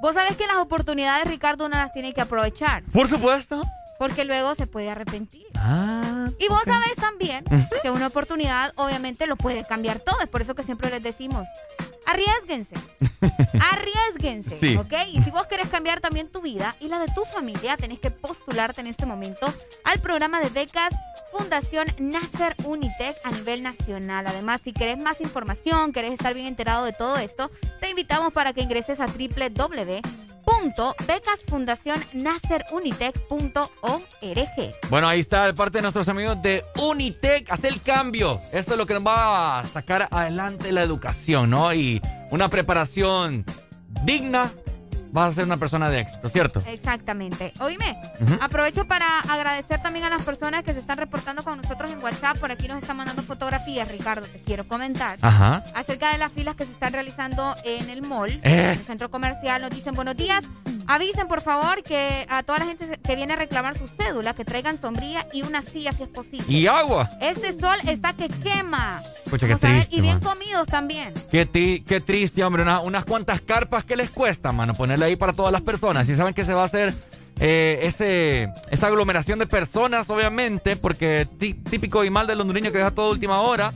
Vos sabés que las oportunidades, Ricardo, uno las tiene que aprovechar. Por supuesto. Porque luego se puede arrepentir. Ah. Y vos sabés también que una oportunidad obviamente lo puede cambiar todo. Es por eso que siempre les decimos, arriesguense. arriesguense. Sí. ¿Ok? Y si vos querés cambiar también tu vida y la de tu familia, tenés que postularte en este momento al programa de becas Fundación Nasser Unitec a nivel nacional. Además, si querés más información, querés estar bien enterado de todo esto, te invitamos para que ingreses a www.becasfundacionnasserunitec.org. Bueno, ahí está de parte de nuestros amigos de Unitec. Haz el cambio. Esto es lo que nos va a sacar adelante la educación, ¿no? Y una preparación digna. Vas a ser una persona de éxito, ¿cierto? Exactamente. Oíme, aprovecho para agradecer también a las personas que se están reportando con nosotros en WhatsApp. Por aquí nos están mandando fotografías, Ricardo, te quiero comentar. Ajá. Acerca de las filas que se están realizando en el mall, Eh. en el centro comercial, nos dicen buenos días. Avisen, por favor, que a toda la gente que viene a reclamar su cédula, que traigan sombrilla y una silla si es posible. Y agua. Este sol está que quema. Pucha, qué triste, Y bien man. comidos también. Qué, triste, hombre. Una- unas cuantas carpas que les cuesta, mano, ahí para todas las personas. Y saben que se va a hacer eh, ese, esa aglomeración de personas, obviamente, porque tí- típico y mal del hondureño que deja todo a última hora.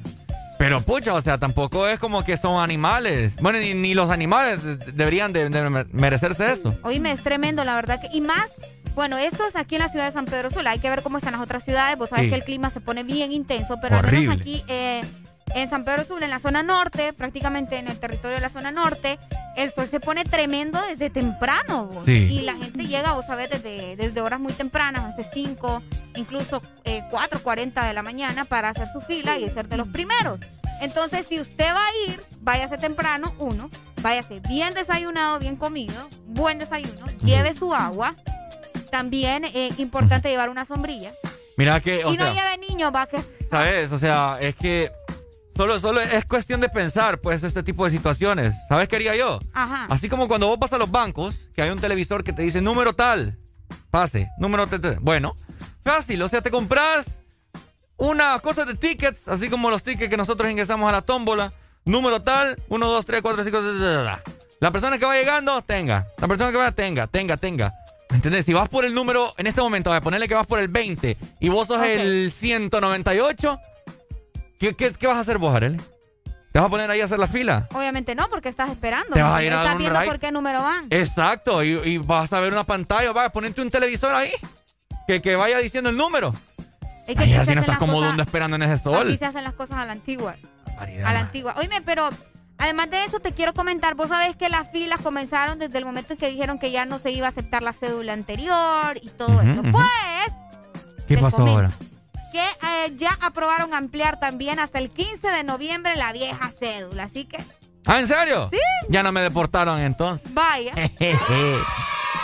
Pero pucha, o sea, tampoco es como que son animales. Bueno, ni, ni los animales de- deberían de, de merecerse eso. Oíme, es tremendo, la verdad que. Y más, bueno, esto es aquí en la ciudad de San Pedro Sula. Hay que ver cómo están las otras ciudades. Vos sabés Sí. que el clima se pone bien intenso, pero al menos aquí eh, en San Pedro Sula, en la zona norte, prácticamente en el territorio de la zona norte, el sol se pone tremendo desde temprano. vos. Sí. Y la gente llega, vos sabés, desde, desde horas muy tempranas, hace 5, incluso eh, 4, 40 de la mañana para hacer su fila y ser de los primeros. Entonces, si usted va a ir, váyase temprano, uno, váyase bien desayunado, bien comido, buen desayuno, lleve su agua. También es importante llevar una sombrilla. Mira que, o y no sea, lleve niños, va que... ¿sabes? O sea, es que solo, solo es cuestión de pensar, pues, este tipo de situaciones. ¿Sabes qué haría yo? Ajá. Así como cuando vos vas a los bancos, que hay un televisor que te dice número tal, pase, número tal. Bueno, fácil, o sea, te compras una cosa de tickets, así como los tickets que nosotros ingresamos a la tómbola, número tal, 1, 2, 3, 4, 5, 6, 7, La persona que va llegando, tenga. La persona que va, tenga, tenga, tenga. ¿Entendés? Si vas por el número, en este momento, a ponerle que vas por el 20 y vos sos el 198, ¿qué, qué, qué vas a hacer vos, Arely? ¿Te vas a poner ahí a hacer la fila? Obviamente no, porque estás esperando. Te vas a ir a Estás viendo ride. por qué número van. Exacto, y, y vas a ver una pantalla, vas a ponerte un televisor ahí que, que vaya diciendo el número. Es que Ay, así no estás como cosas- esperando en ese sol. Aquí se hacen las cosas a la antigua. Barbaridad, A la antigua. Oíme, pero además de eso te quiero comentar, vos sabés que las filas comenzaron desde el momento en que dijeron que ya no se iba a aceptar la cédula anterior y todo esto. ujú. Pues ¿Qué pasó comento ahora? Que eh, ya aprobaron ampliar también hasta el 15 de noviembre la vieja cédula. Así que, ¿Ah, en serio? Sí. Ya no me deportaron entonces. vaya.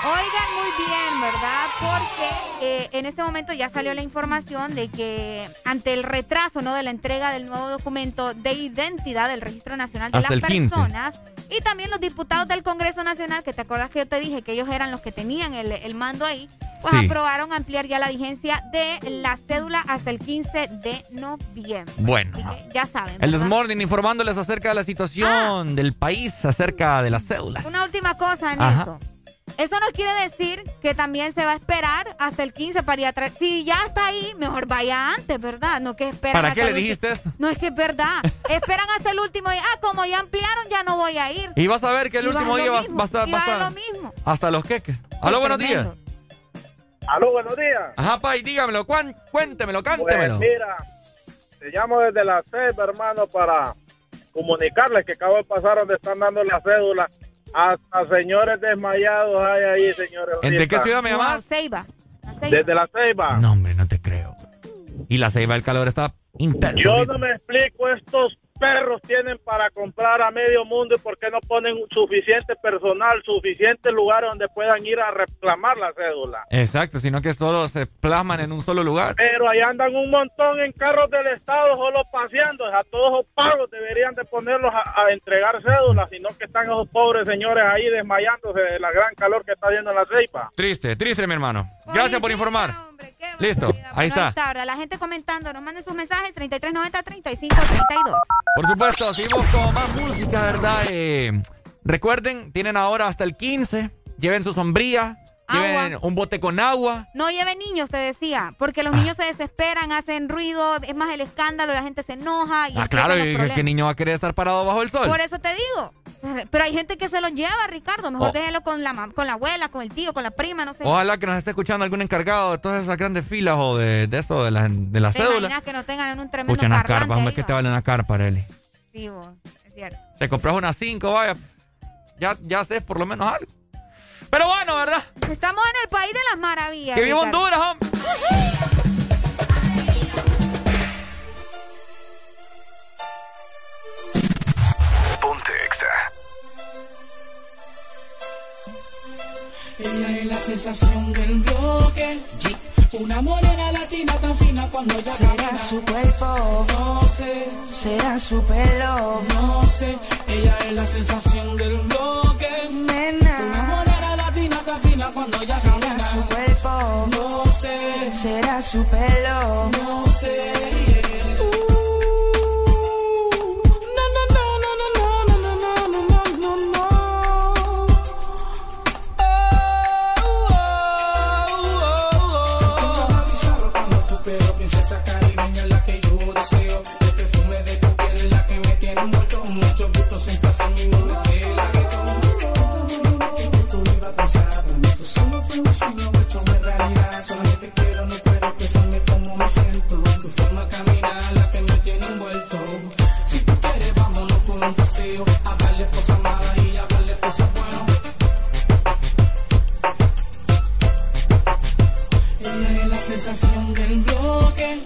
Oigan muy bien, ¿verdad? Porque eh, en este momento ya salió la información de que ante el retraso ¿no? de la entrega del nuevo documento de identidad del Registro Nacional de Hasta las el 15. Personas y también los diputados del Congreso Nacional, que te acuerdas que yo te dije que ellos eran los que tenían el, el mando ahí, pues Sí. aprobaron ampliar ya la vigencia de la cédula hasta el 15 de noviembre. Bueno. Ya saben. El. Desmorning informándoles acerca de la situación del país, acerca de las cédulas. Una última cosa en Ajá. eso. Eso no quiere decir que también se va a esperar hasta el 15 para ir a traer. Si ya está ahí, mejor vaya antes, ¿verdad? No que esperan ¿Para qué le dijiste eso? No es que es verdad. Esperan hasta el último día. Ah, como ya ampliaron, ya no voy a ir. Y vas a ver que el Y último día va, a estar... va a estar- lo mismo. Hasta los queques. Aló, buenos días. Aló, buenos días. Ajá, Pai, dígamelo, cuán- cuéntemelo, cántemelo. Pues mira, te llamo desde la CEPA, hermano, para comunicarles que acabo de pasar donde están dando la cédula. Hasta señores desmayados hay ahí, señores. ¿En de qué ciudad me llamas? Ceiba. La Ceiba. Desde la Ceiba. No, hombre, no te creo. Y la ceiba, el calor está intenso. Yo ahorita. no me explico, estos perros tienen para comprar a medio mundo y por qué no ponen suficiente personal, suficientes lugares donde puedan ir a reclamar la cédula. Exacto, sino que solo se plasman en un solo lugar. Pero ahí andan un montón en carros del Estado solo paseando. A todos esos pagos deberían de ponerlos a, a entregar cédulas, sino que están esos pobres señores ahí desmayándose de la gran calor que está haciendo la ceiba. Triste, triste, mi hermano. Gracias por informar. Listo, ahí está. La gente comentando, nos manden sus mensajes 3390-3532. Por supuesto, seguimos con más música, ¿verdad? Eh, recuerden, tienen ahora hasta el 15. Lleven su sombría, lleven un bote con agua. No lleve niños, te decía, porque los niños se desesperan, hacen ruido, es más el escándalo, la gente se enoja. Y Ah, claro, y. ¿qué niño va a querer estar parado bajo el sol? Por eso te digo. Pero hay gente que se los lleva, Ricardo. Mejor Oh. déjelo con la, con la abuela, con el tío, con la prima, no sé. Ojalá que nos esté escuchando algún encargado de todas esas grandes filas o de, de eso, de la, de la ¿Te cédula. imaginas que no tengan en un tremendo las carpas, hombre, que te va? valen las carpas, Arely. Sí, vos, es cierto. Te compras unas 5, vaya. Ya, ya haces por lo menos algo. Pero bueno, ¿verdad? Estamos en el país de las maravillas. ¡Que viva. Honduras, hombre! Exa. Ella es la sensación del bloque. Una morena latina tan fina cuando ella Será su cuerpo, No sé, será su pelo, no sé. Ella es la sensación del bloque. nena. Una morena latina tan fina cuando ella Será su cuerpo, No sé, será su pelo. no sé. Uh, Princesa caribeña la que yo deseo. El perfume de tu piel es la que me tiene envuelto. Mucho gusto sin placer mi mujer sensación del bloque.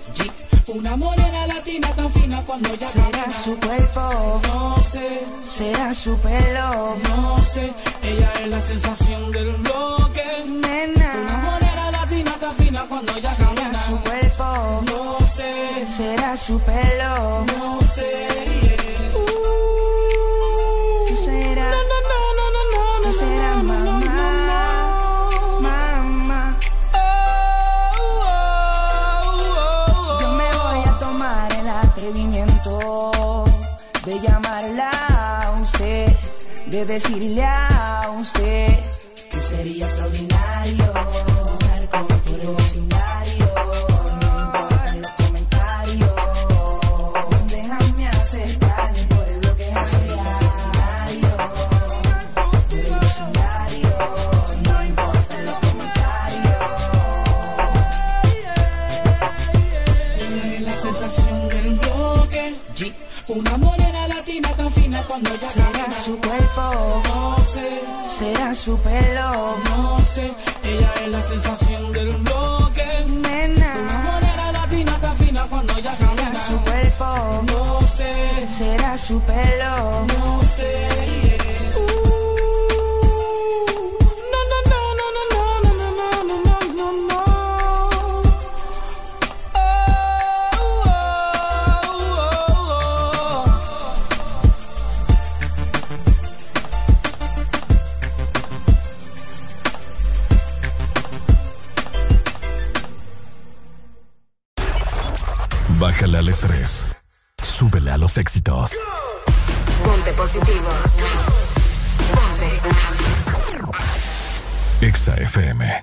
Una morena latina tan fina cuando ella Será camina. su cuerpo, No sé, será su pelo, no sé. Ella es la sensación del bloque. Una nena. morena latina tan fina cuando ella Será camina. su cuerpo, No sé, será su pelo, no sé. Uh, ¿qué será? no, no, no, no, no, no, ¿Qué no, será, no, no, no, mamá? no, de decirle a usted que sería extraordinario cuando ella Será camina. su cuerpo, No sé, será su pelo, no sé. Ella es la sensación del bloque. Una nena. morena latina tan fina cuando ella Será camina. su cuerpo, No sé, será su pelo, no sé. Estrés. Súbele a los éxitos. Ponte positivo. Ponte. Exa FM.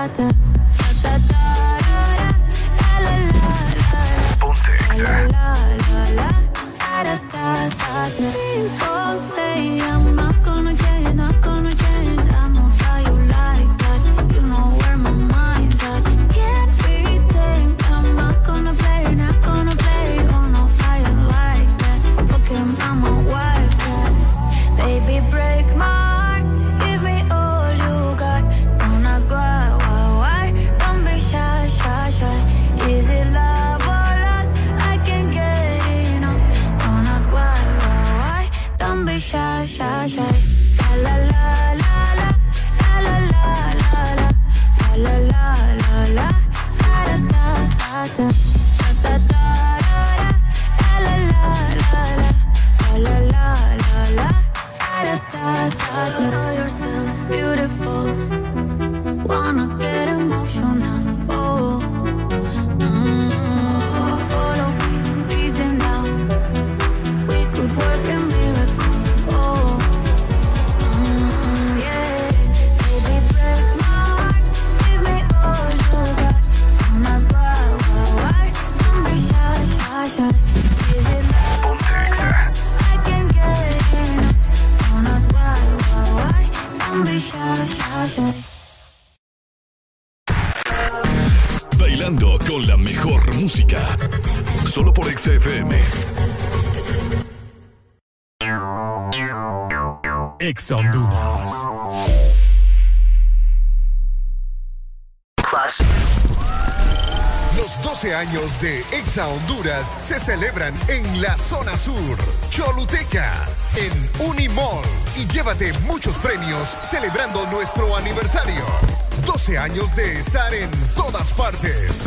Ponte extra. XFM. Ex Honduras. Los 12 años de Exa Honduras se celebran en la zona sur, Choluteca, en Unimall. Y llévate muchos premios celebrando nuestro aniversario. 12 años de estar en todas partes.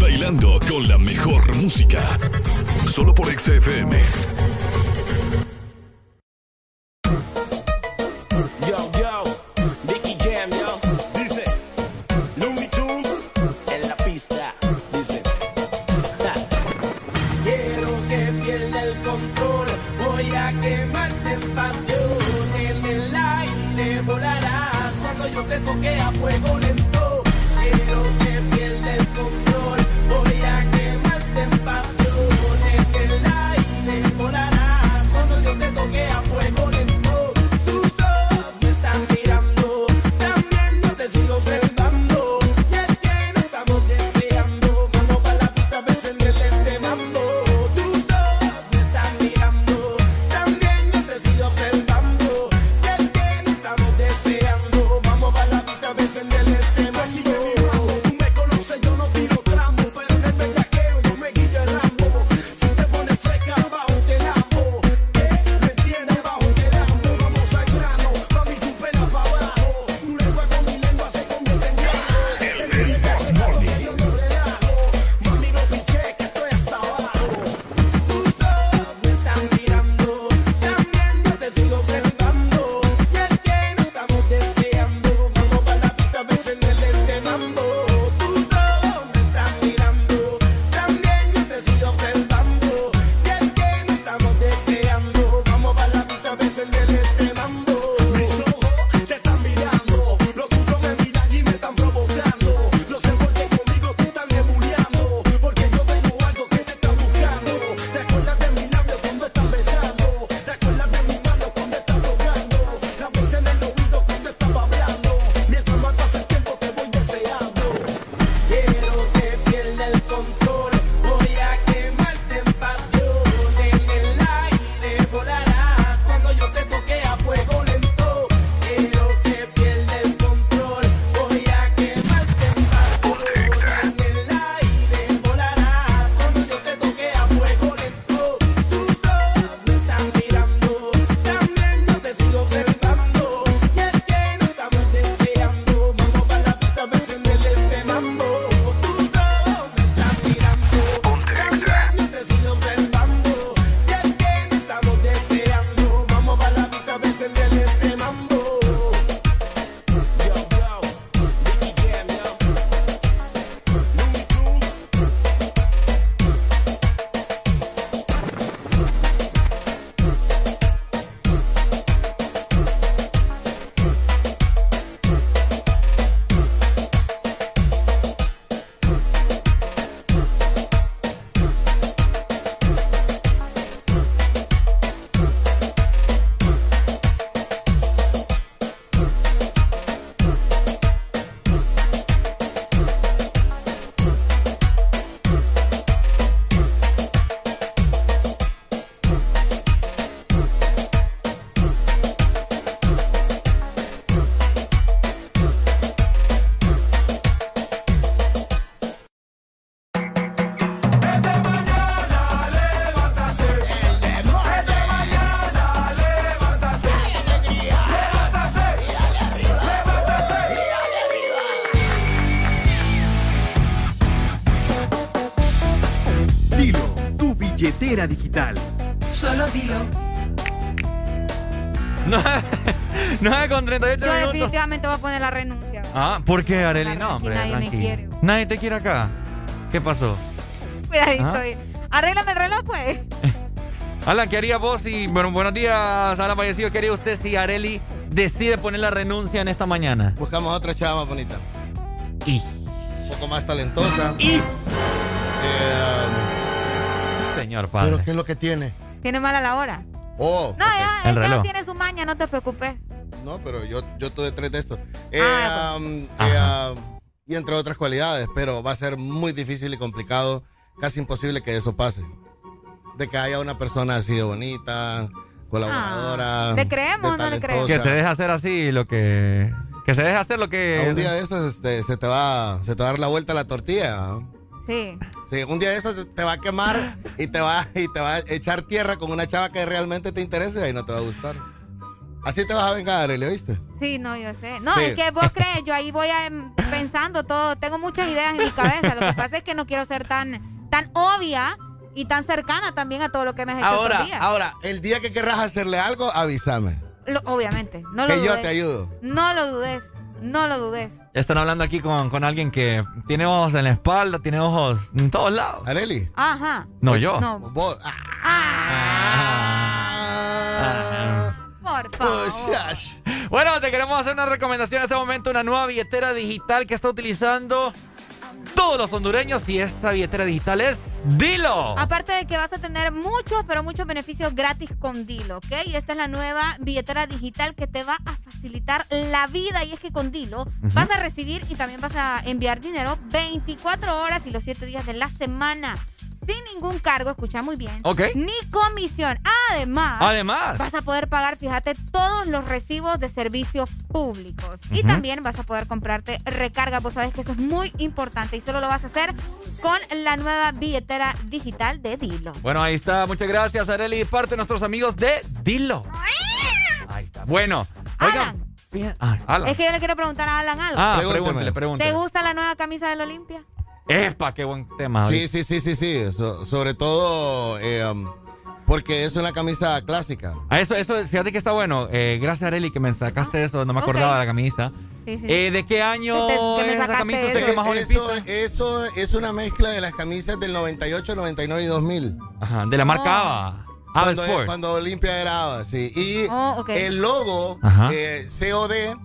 Bailando con la mejor música. Solo por XFM. Yo, yo, Nicky Jam, yo. Dice, Looney Tunes en la pista. Dice, quiero que pierda el control. Voy a quemarte en pasión. En el aire volarás cuando yo te toque a fuego 38 Yo minutos. definitivamente voy a poner la renuncia. Ah, ¿por qué, Arely? No, hombre, nadie me tranquila. quiere. Nadie te quiere acá. ¿Qué pasó? Cuidadito. Ajá. ahí. Arréglame el reloj, pues. Alan, ¿qué haría vos si... Bueno, buenos días, Alan Fallecido. ¿Qué haría usted si Areli decide poner la renuncia en esta mañana? Buscamos otra chava más bonita. Y. Un poco más talentosa. Y. Eh, Señor padre. Pero ¿qué es lo que tiene? Tiene mala la hora. Oh, No, ya, El es que reloj. tiene su maña, no te preocupes. Pero yo, yo tuve tres de estos. Eh, Ah, um, eh, um, y entre otras cualidades, pero va a ser muy difícil y complicado, casi imposible que eso pase. De que haya una persona así de bonita, colaboradora. Ah, ¿le creemos no le creemos? Que se deje hacer así lo que... Que se deje hacer lo A que... un día de esos este, se, te va, se te va a dar la vuelta la tortilla. Sí. Sí, un día de esos te va a quemar y te va, y te va a echar tierra con una chava que realmente te interese y ahí no te va a gustar. Así te vas a vengar, ¿le oíste? Sí, no, yo sé. No, Sí. es que vos crees, yo ahí voy a, em, pensando todo. Tengo muchas ideas en mi cabeza. Lo que pasa es que no quiero ser tan, tan obvia y tan cercana también a todo lo que me has hecho Ahora, estos días. ahora, el día que querrás hacerle algo, avísame. Lo- obviamente, no lo que yo dudes. te ayudo. No lo dudes, no lo dudes. Están hablando aquí con, con alguien que tiene ojos en la espalda, tiene ojos en todos lados. ¿Areli? Ajá. No, yo. No, Vos, ah, por favor. Bueno, te queremos hacer una recomendación en este momento, una nueva billetera digital que está utilizando todos los hondureños y esa billetera digital es Dilo. Aparte de que vas a tener muchos, pero muchos beneficios gratis con Dilo, ¿ok? Y esta es la nueva billetera digital que te va a facilitar la vida. Y es que con Dilo vas a recibir y también vas a enviar dinero 24 horas y los 7 días de la semana. Sin ningún cargo, escucha muy bien. Ok. Ni comisión. Además, Además. vas a poder pagar, fíjate, todos los recibos de servicios públicos. Y también vas a poder comprarte recarga. Vos sabés que eso es muy importante y solo lo vas a hacer con la nueva billetera digital de Dilo. Bueno, ahí está. Muchas gracias, Areli. Parte de nuestros amigos de Dilo. Ahí está. Bueno, oigan. bien- Ah, Alan. Es que yo le quiero preguntar a Alan algo. Ah, Pregúnteme. pregúntele, ¿Te pregúntele. gusta la nueva camisa del Olimpia? Epa, qué buen tema. Sí, sí, sí, sí, sí. So- sobre todo eh, um, porque es una camisa clásica. Ah, eso, eso, fíjate que está bueno. Eh, gracias, Areli, que me sacaste eso. No me acordaba de la camisa. Sí, sí. Eh, ¿De qué año te- que me es esa camisa? eso. ¿Usted que es Eh, eso, eso es una mezcla de las camisas del 98, 99 y 2000. Ajá, de la marca Oh. ABA. ABA Cuando, Sport. cuando Olimpia era ABA, sí. Y Oh, el logo eh, COD,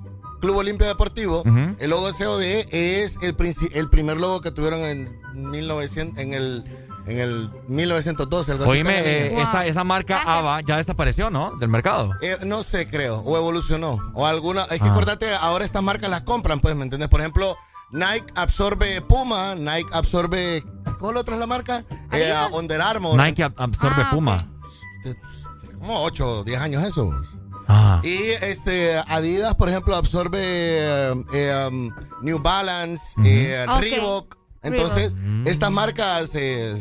Club Olimpia Deportivo, el logo COD es el, princi- el primer logo que tuvieron en 1900, en el, en el 1912. algo así Oíme, eh, línea. esa, esa marca ABA ya desapareció, ¿no? Del mercado. Eh, no sé, creo, o evolucionó, o alguna, es que Ah. acordate, ahora estas marcas las compran, pues, ¿me entiendes? Por ejemplo, Nike absorbe Puma, Nike absorbe, ¿cuál otra es la marca? Eh, Under Armour. Nike ab- absorbe Ah, Puma. Como 8 o 10 años eso. Ah. Y este Adidas, por ejemplo, absorbe eh, eh, um, New Balance, eh, Ok. Reebok. Entonces, estas marcas eh,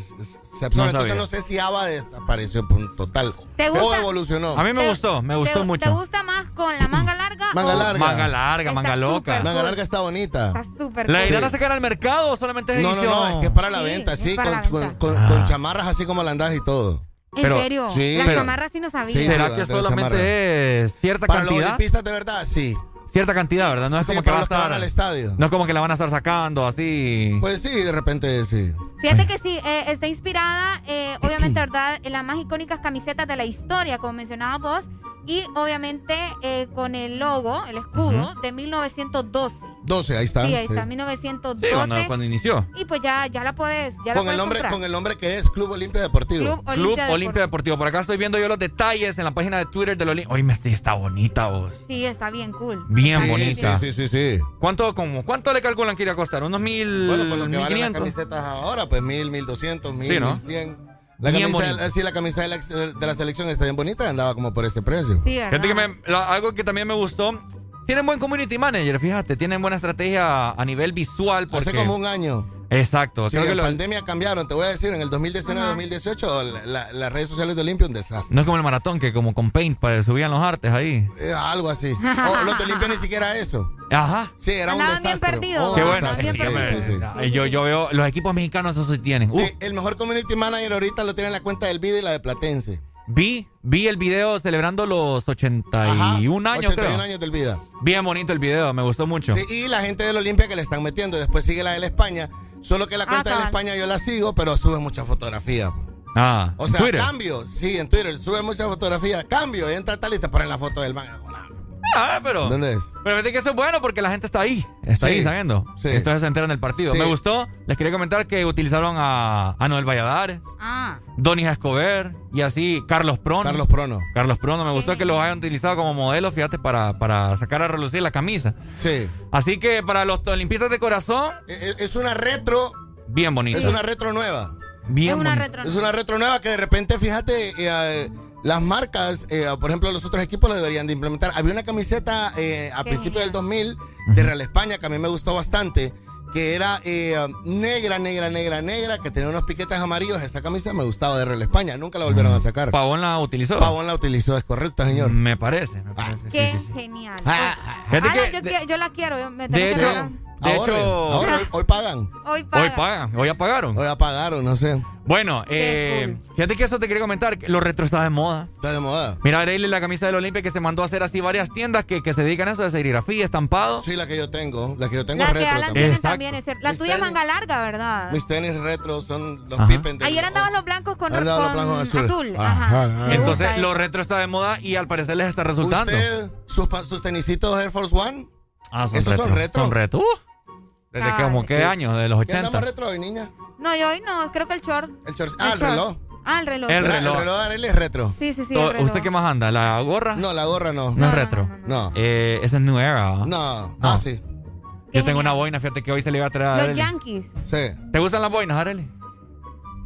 se absorben. No. Entonces, no sé si ABA desapareció por total ¿Te o evolucionó. A mí me ¿Te- gustó, me te- gustó ¿Te mucho. gusta más con la manga larga? Manga o- larga. Manga larga, Está manga loca. Manga larga está bonita. Está súper ¿La irán a sacar al mercado o solamente es No, no, edición? no, es que es para la Sí, venta, sí, con, la con- venta. con- Ah. con chamarras así como la andas y todo. ¿En Pero- serio? sí, la pero- chamarra sí no sabía. Sí, ¿Será sí, que de solamente es cierta Para los cantidad? olimpistas de verdad, sí. Cierta cantidad, ¿verdad? No es Sí, como que va a estar. al estadio. No es como que la van a estar sacando así. Pues sí, de repente sí. Fíjate que sí, eh, está inspirada, eh, obviamente, ¿verdad? En las más icónicas camisetas de la historia, como mencionabas vos. Y obviamente eh, con el logo, el escudo, de 1912. 12, ahí está. Sí, ahí está, sí. 1912. Sí, cuando, cuando inició. Y pues ya, ya la puedes, ya la Con el nombre, comprar. con el nombre que es Club Olimpia Deportivo. Club Club Olimpia Olimpia, Deportivo. Por acá estoy viendo yo los detalles en la página de Twitter del Olimpia. Oye, está bonita vos. Sí, está bien cool. Bien Sí, bonita. Sí, sí, sí, sí. ¿Cuánto, como, ¿Cuánto le calculan que iría a costar? ¿Unos mil, Bueno, por lo que mil valen las quinientos? camisetas ahora, pues mil, mil doscientos, mil, Sí, ¿no? mil cien. La Bien camisa, sí, la camisa de la, de la selección está bien bonita, andaba como por ese precio. Sí, ¿verdad? Fíjate que me- la- algo que también me gustó. Tienen buen community manager, fíjate. Tienen buena estrategia a nivel visual. Porque Hace como un año. Exacto. Sí, creo que lo- pandemia cambiaron, te voy a decir, en el 2019-2018 la- la- las redes sociales de Olimpia un desastre. no es como el maratón que como con Paint para subían los artes ahí. Eh, algo así. O los de Olimpia ni siquiera eso. Ajá. Sí, era un Andaban bien desastre. perdidos, Oh, Qué bueno. desastre. bien Sí, perdidos. sí, Yo, yo veo, los equipos mexicanos eso sí tienen. Uh, Sí, el mejor community manager ahorita lo tiene en la cuenta del video y la de Platense. vi, vi el video celebrando los 81 Ajá, años, 81 creo. años del vida. Bien bonito el video, me gustó mucho. Sí, y la gente del Olimpia que le están metiendo. Después sigue la de la España. Solo que la cuenta cabal. España yo la sigo, pero sube muchas fotografías. Ah, O sea, Twitter. cambio. Sí, en Twitter sube muchas fotografías. Cambio. Entra tal y te ponen la foto del man. Ah, pero. ¿Dónde es? Pero fíjate que eso es bueno porque la gente está ahí. Está Sí, ahí sabiendo. sí. Entonces se enteran del partido. Sí. Me gustó. Les quería comentar que utilizaron a, a Noel Valladares, Ah, Donis Escobar y así Carlos Prono. Carlos Prono. Carlos Prono. Me gustó que los hayan utilizado como modelo, fíjate, para, para sacar a relucir la camisa. Sí. Así que para los olimpistas de corazón, Es es una retro. bien bonito. Es una retro nueva. bien es una retro. Es una retro nueva que de repente, fíjate, eh, eh, las marcas, eh, por ejemplo, los otros equipos lo deberían de implementar. Había una camiseta eh, a principios del genial. 2000 de Real España que a mí me gustó bastante, que era eh, negra, negra, negra, negra, que tenía unos piquetes amarillos. Esa camisa me gustaba de Real España, nunca la volvieron a sacar. Pavón la utilizó. Pavón la utilizó, es correcto, señor. Me parece, me parece. sí, Qué sí, sí. genial. Ah, Fíjate Ah, que yo, de- yo la quiero. yo me de tengo que hecho-. De ahorren, hecho- ahorren, hoy, pagan. Hoy paga. Hoy pagan, hoy apagaron. Hoy apagaron, no sé. Bueno, eh, fíjate que eso te quería comentar. que Lo retro está de moda. Está de moda. Mira, Arely, la camisa del Olimpia que se mandó a hacer así varias tiendas que, que se dedican a eso de serigrafía, estampado. Sí, la que yo tengo. La que yo tengo La es que retro Alan también. también es. La Mis tuya es tenis- manga larga, ¿verdad? Mis tenis retro son los Ajá. pipen de Ayer andaban los blancos con, Andaban los con blancos azul. azul. Ajá. Ajá, ajá. Me gusta Entonces, eso. lo retro está de moda y al parecer les está resultando. ¿Usted, sus, pa- sus tenisitos Air Force One? Ah, son esos retro. son retro. Son retro. Uh, ¿Desde Ay. que, como qué ¿Qué- años? De los ¿Qué andamos 80. retro hoy, niña? No, yo hoy no, creo que el short. El short- Ah, el short. reloj. Ah, el reloj. El reloj. El reloj de es retro. Sí, sí, sí. To- el reloj. ¿Usted qué más anda? ¿La gorra? No, la gorra no. No, No, es retro. no, no, No. Eh, esa es New Era. No. No. Ah, sí. Yo tengo una boina, fíjate que hoy se le iba a traer a Los. Yankees. Sí. ¿Te gustan las boinas, Arely?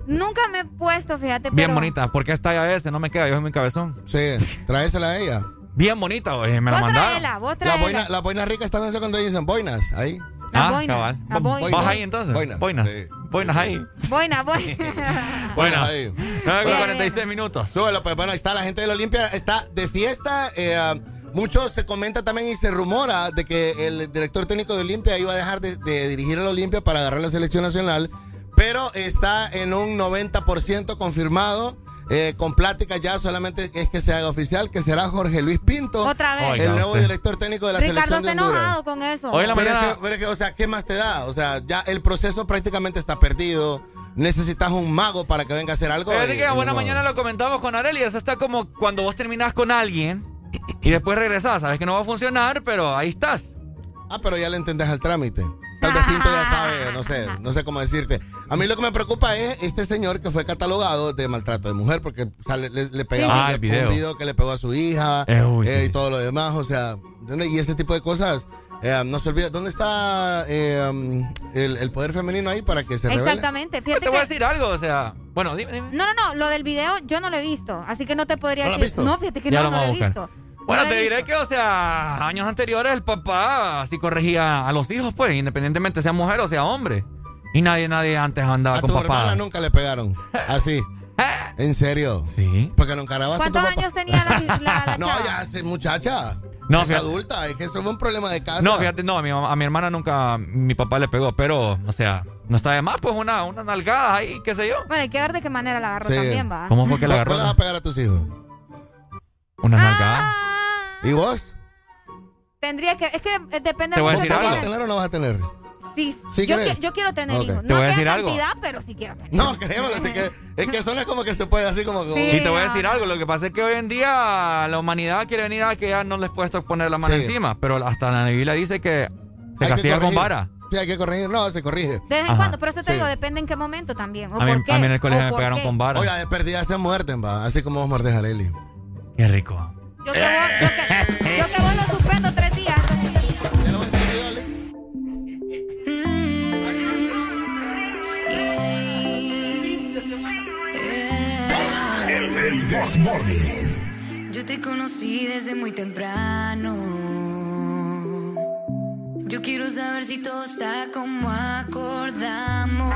Nunca me he puesto, fíjate. Bien pero- bonita. ¿Por qué es talla ese? No me queda, yo soy muy cabezón. Sí. Tráesela a ella. Bien bonita, oye, me la mandaron. traela, vos La boina, la boina rica está cuando dicen boinas. Ahí. La ah, boina, cabal. la boina. ¿Vas ahí entonces? Boinas, Boinas. sí. Boinas ahí. Boina, boina. Buenas. ahí. 9 con Bien, 46 minutos. Súbelo, pues bueno, ahí está la gente del Olimpia, está de fiesta. eh, mucho se comenta también y se rumora de que el director técnico de Olimpia iba a dejar de, de dirigir al Olimpia para agarrar la selección nacional, pero está en un 90% confirmado. Eh, con pláticas ya solamente es que se haga oficial, que será Jorge Luis Pinto, Otra vez. Oiga, el nuevo usted. director técnico de la Ricardo selección de está Honduras. enojado con eso. Hoy en la Pero es, mañana. que, pero es que, o sea, ¿qué más te da? O sea, ya el proceso prácticamente está perdido. Necesitas un mago para que venga a hacer algo. Fíjate y- que a y buena mañana lo comentamos con Areli. Eso está como cuando vos terminás con alguien y después regresás. Sabes que no va a funcionar, pero ahí estás. Ah, pero ya le entendés al trámite. Tal vez ya sabe, no sé, no sé cómo decirte. A mí lo que me preocupa es este señor que fue catalogado de maltrato de mujer porque sale, le, le pegaba Ah, le- el video. un video que le pegó a su hija Eh, uy, eh, sí. y todo lo demás, o sea, y ese tipo de cosas. eh, no se olvida, ¿dónde está eh, um, el, el poder femenino ahí para que se revele? Exactamente. Fíjate Te voy a que- decir algo, o sea. Bueno, dime, dime. No, no, no. Lo del video yo no lo he visto. Así que no te podría ¿No lo has decir. visto? No, fíjate que Ya no, lo no lo he vamos a buscar. visto. Bueno, No lo te diré que, o sea, años anteriores el papá así corregía a los hijos, pues, independientemente sea mujer o sea hombre. Y nadie, nadie antes andaba A con tu hermana papá. nunca le pegaron. Así. ¿En serio? Sí. Porque a tu ¿Cuántos papá. años tenía la, la, la No, ya es muchacha. No, es fíjate. adulta, es que eso fue un problema de casa. No, fíjate, no, a mi, mamá- a mi hermana nunca mi papá le pegó, pero, o sea, no está de más, pues una, una nalgada ahí, qué sé yo. Bueno, hay que ver de qué manera la agarró Sí. también, va. ¿Cómo fue que la ¿Vos- agarró? vos le vas a pegar a tus hijos? Una nalgada. ¿Y vos? Tendría que. Es que depende Te voy a mucho decir ¿Vas a tener o no vas a tener? Sí, ¿Sí yo, crees? qui- yo quiero tener hijos. Te No voy a decir algo. cantidad, pero sí quiero tener. No, créemelo, así que, es que eso no es como que se puede así como... como- Sí. Y te voy a decir algo, lo que pasa es que hoy en día la humanidad quiere venir a que ya no les puedes poner la mano Sí. encima, pero hasta la Biblia dice que se Hay que con vara. Sí, hay que corregir. No, se corrige. De vez en Ajá. cuando, pero eso te Sí. digo, depende en qué momento también. O A mí, por qué. a mí en el colegio me pegaron qué. con vara. Oiga, de perdida se muerden, va. Así como vos mordés a Arely. Qué rico. Yo que, vos, yo, que, yo que vos lo suspendo tres días. Yo te conocí desde muy temprano. Yo quiero saber si todo está como acordamos.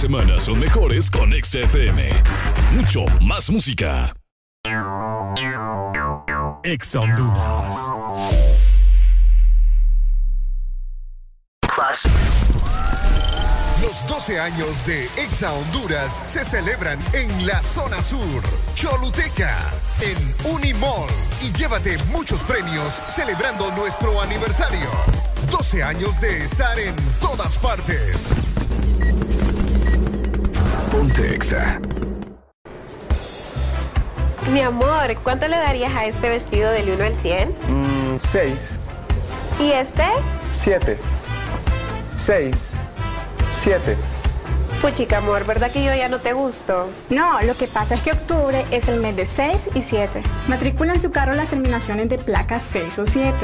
semanas son mejores con XFM. Mucho más música. Ex Honduras. Los 12 años de Exa Honduras se celebran en la zona sur, Choluteca, en Unimall. Y llévate muchos premios celebrando nuestro aniversario. 12 años de estar en todas partes. Ponte Exa. Mi amor, ¿cuánto le darías a este vestido del 1 al 100? 6. Mm, ¿Y este? 7. 6. 7. Puchica, amor, ¿verdad que yo ya no te gusto? No, lo que pasa es que octubre es el mes de 6 y 7. Matriculan su carro las terminaciones de placas 6 o 7.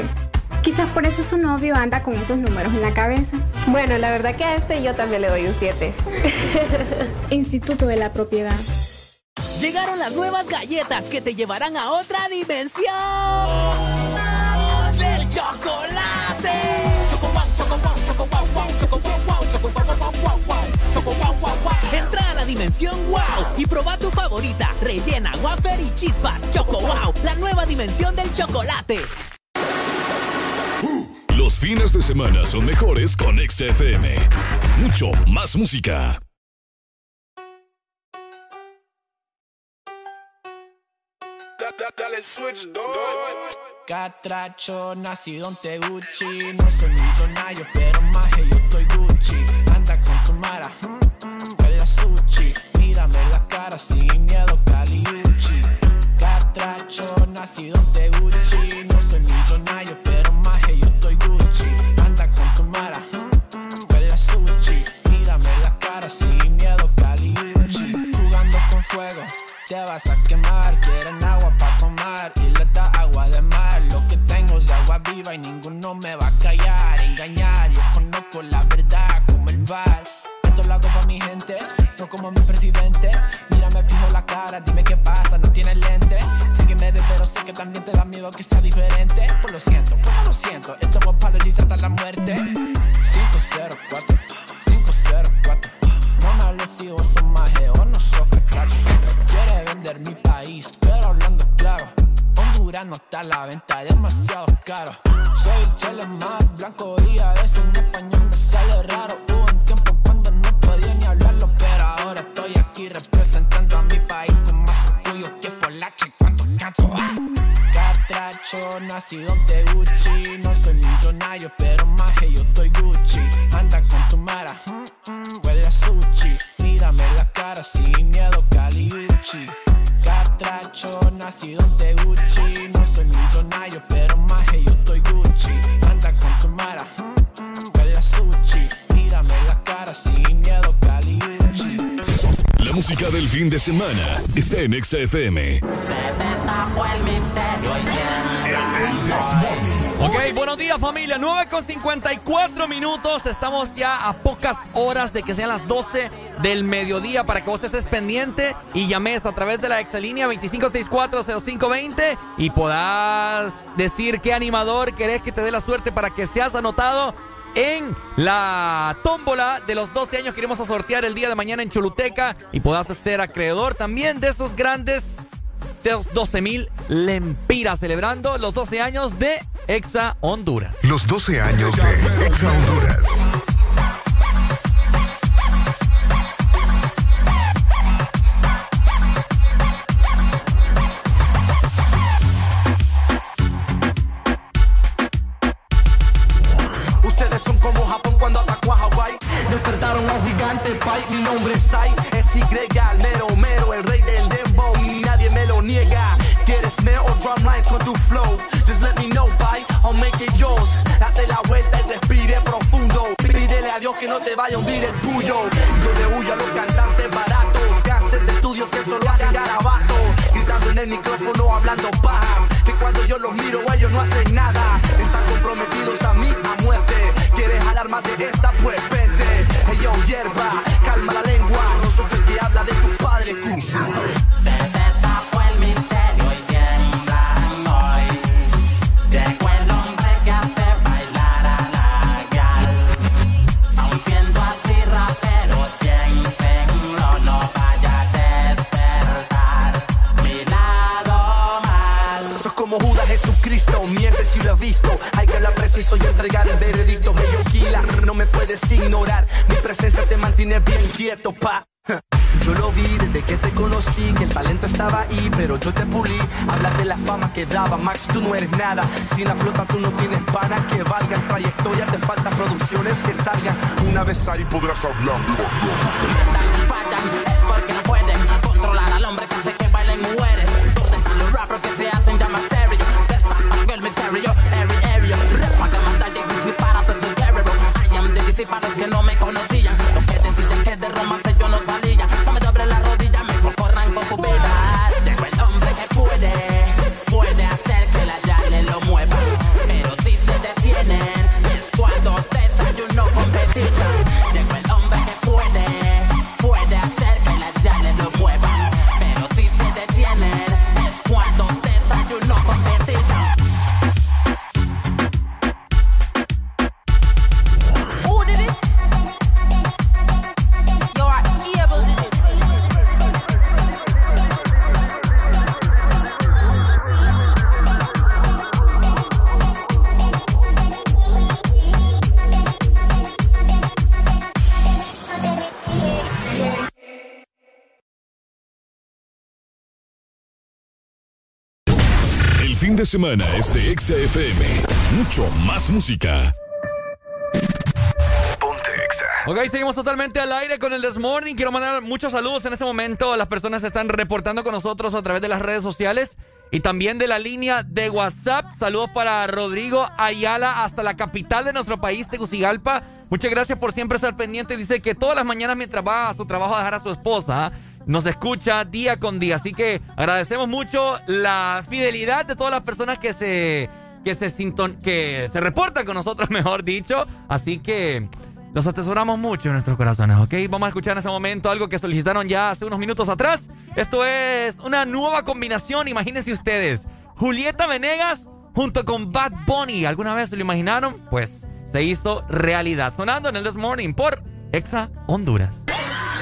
Quizás por eso su novio anda con esos números en la cabeza. Bueno, la verdad que a este yo también le doy un 7. Instituto de la Propiedad. Llegaron las nuevas galletas que te llevarán a otra dimensión del chocolate. Entra a la dimensión wow y proba tu favorita, rellena, wafer y chispas. Choco wow, la nueva dimensión del chocolate. Los fines de semana son mejores con XFM. Mucho más música. Catracho, nacido en Teguchi. No soy millonario, pero más que yo estoy Gucci. Anda con tu mara, mm, mm, sushi. Mírame la cara sin miedo, Caliuchi. Catracho, nacido en Teguchi. No soy millonario, Te vas a quemar, quieren agua para tomar y le da agua de mar. Lo que tengo es agua viva y ninguno me va a callar, engañar. Yo conozco la verdad como el bar. Esto lo hago para mi gente, no como mi presidente. Mirame fijo la cara, dime qué pasa, no tienes lente. Sé que me ves, pero sé que también te da miedo que sea diferente. Pues lo siento, pues lo siento, esto va apologizar hasta la muerte. 504, 504. No me si vos sos maje o no sos catracho. Quiere vender mi país, pero hablando claro. Honduras no está a la venta, demasiado caro. Soy el chile más blanco y a veces mi español me sale raro. Hubo un tiempo cuando no podía ni hablarlo, pero ahora estoy aquí representando a mi país con más orgullo que Polache. ¿Cuánto canto? Catracho, nacido de Gucci. No soy millonario, pero maje, yo estoy Gucci. Anda con tu mara, música del fin de semana está en Exa FM. Ok, buenos días familia, 9 con 54 minutos, estamos ya a pocas horas de que sean las 12 del mediodía para que vos estés pendiente y llames a través de la exalínea 25640520 y puedas decir qué animador querés que te dé la suerte para que seas anotado en la tómbola de los 12 años que iremos a sortear el día de mañana en Choluteca y puedas ser acreedor también de esos grandes de los 12 mil lempiras celebrando los 12 años de Exa Honduras. Los 12 años de Exa Honduras. Es Y, el mero, mero, el rey del dembow. Y nadie me lo niega. ¿Quieres snare o drum lines con tu flow? Just let me know, pai. I'll make it yours. Date la vuelta y respire profundo. Pídele a Dios que no te vaya a hundir el puyo. Yo le huyo a los cantantes baratos. Gastes de estudios que solo hacen garabato. Gritando en el micrófono, hablando pajas. Que cuando yo los miro, ellos no hacen nada. Están comprometidos a mí a muerte. ¿Quieres jalar más de esta? Pues vente. Yo, hierba, calma la lengua. No soy el que habla de tu padre, y Jesucristo, mientes si lo has visto. Preciso y entregar el veredicto. Killer, no me puedes ignorar. Mi presencia te mantiene bien quieto, pa. Yo lo vi desde que te conocí, que el talento estaba ahí, pero yo te pulí. Hablas de la fama que daba, Max, tú no eres nada. Sin la flota tú no tienes pana que valga trayectoria, te faltan producciones que salgan. Una vez ahí podrás hablar Fallan es porque no pueden controlar al hombre que hace que bailen mujeres. ¿Dónde están los rappers que se hacen llamar serio? Despa, el Am the disipados que no de semana es de Exa FM. Mucho más música. Ponte Exa. Ok, seguimos totalmente al aire con el This Morning. Quiero mandar muchos saludos en este momento. Las personas se están reportando con nosotros a través de las redes sociales y también de la línea de WhatsApp. Saludos para Rodrigo Ayala hasta la capital de nuestro país, Tegucigalpa. Muchas gracias por siempre estar pendiente. Dice que todas las mañanas mientras va a su trabajo a dejar a su esposa, nos escucha día con día. Así que agradecemos mucho la fidelidad de todas las personas que se que se, sinton que se reportan con nosotros, mejor dicho. Así que los atesoramos mucho en nuestros corazones, ¿ok? Vamos a escuchar en ese momento algo que solicitaron ya hace unos minutos atrás. Esto es una nueva combinación, imagínense ustedes. Julieta Venegas junto con Bad Bunny. ¿Alguna vez se lo imaginaron? Pues se hizo realidad. Sonando en el This Morning por Exa Honduras.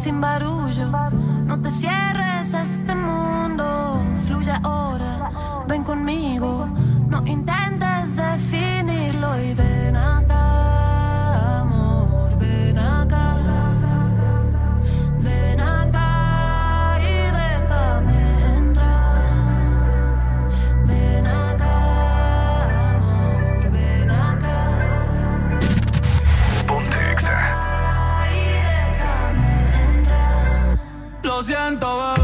sin barullo. No te cierres a este mundo, fluye ahora, ven conmigo. No intentes definirlo y ven acá, Siento.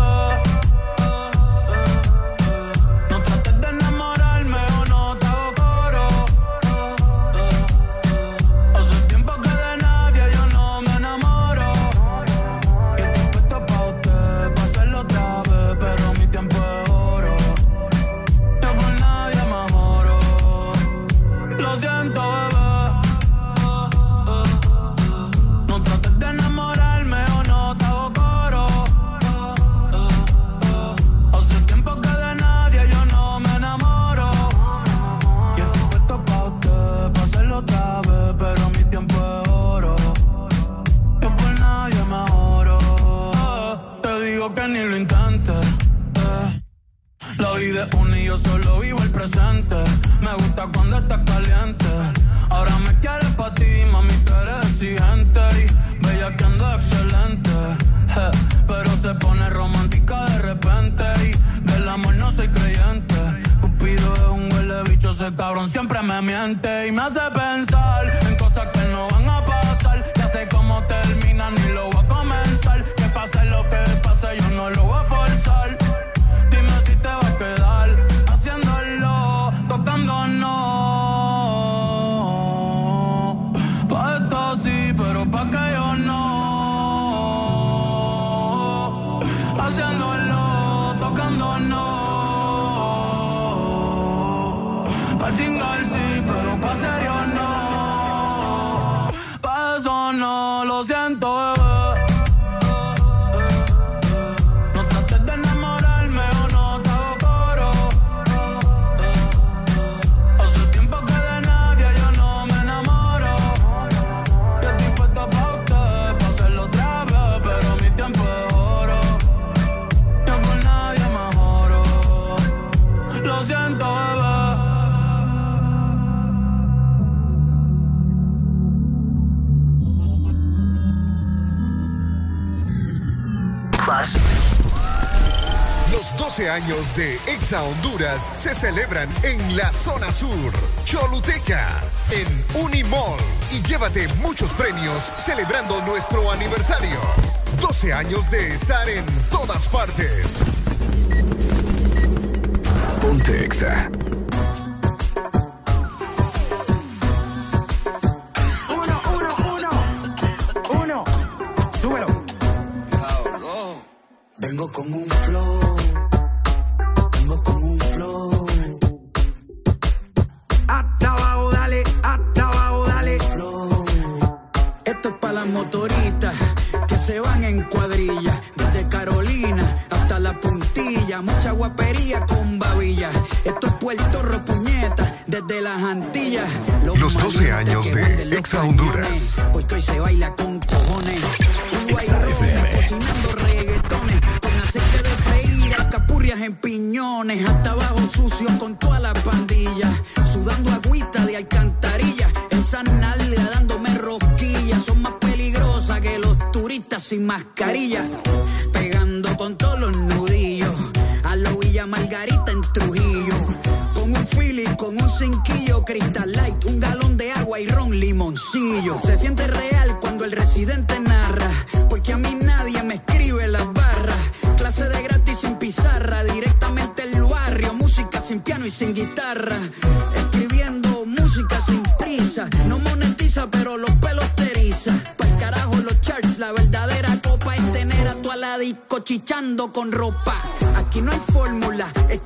Me gusta cuando estás caliente. Ahora me quieres pa' ti, mami, tú eres exigente. Y bella que ando excelente. Pero se pone romántica de repente. Y del amor no soy creyente. Cupido es un huele bicho, ese cabrón siempre me miente. Y me hace 12 años de Exa Honduras se celebran en la zona sur, Choluteca, en Unimall. Y llévate muchos premios celebrando nuestro aniversario. 12 años de estar en todas partes. Ponte Exa. Las Antillas. Los 12 años de Exa Honduras. Porque hoy se baila con cojones. Un guayrón cocinando reggaetones. Con aceite de freír, alcapurrias en piñones. Hasta abajo sucio con toda la pandilla. Sudando agüita de alcantarilla. Esa nalga dándome rosquillas. Son más peligrosas que los turistas sin mascarilla. Pegando con todos los nudillos. A lo Villa Margarita en Trujillo. Con un cinquillo, Crystal Light, un galón de agua y ron limoncillo. Se siente real cuando el residente narra, porque a mí nadie me escribe las barras. Clase de gratis sin pizarra, directamente el barrio, música sin piano y sin guitarra. Escribiendo música sin prisa, no monetiza, pero los pelos te eriza. Pa'l carajo los charts, la verdadera copa es tener a tu aladico chichando con ropa. Aquí no hay fórmula, es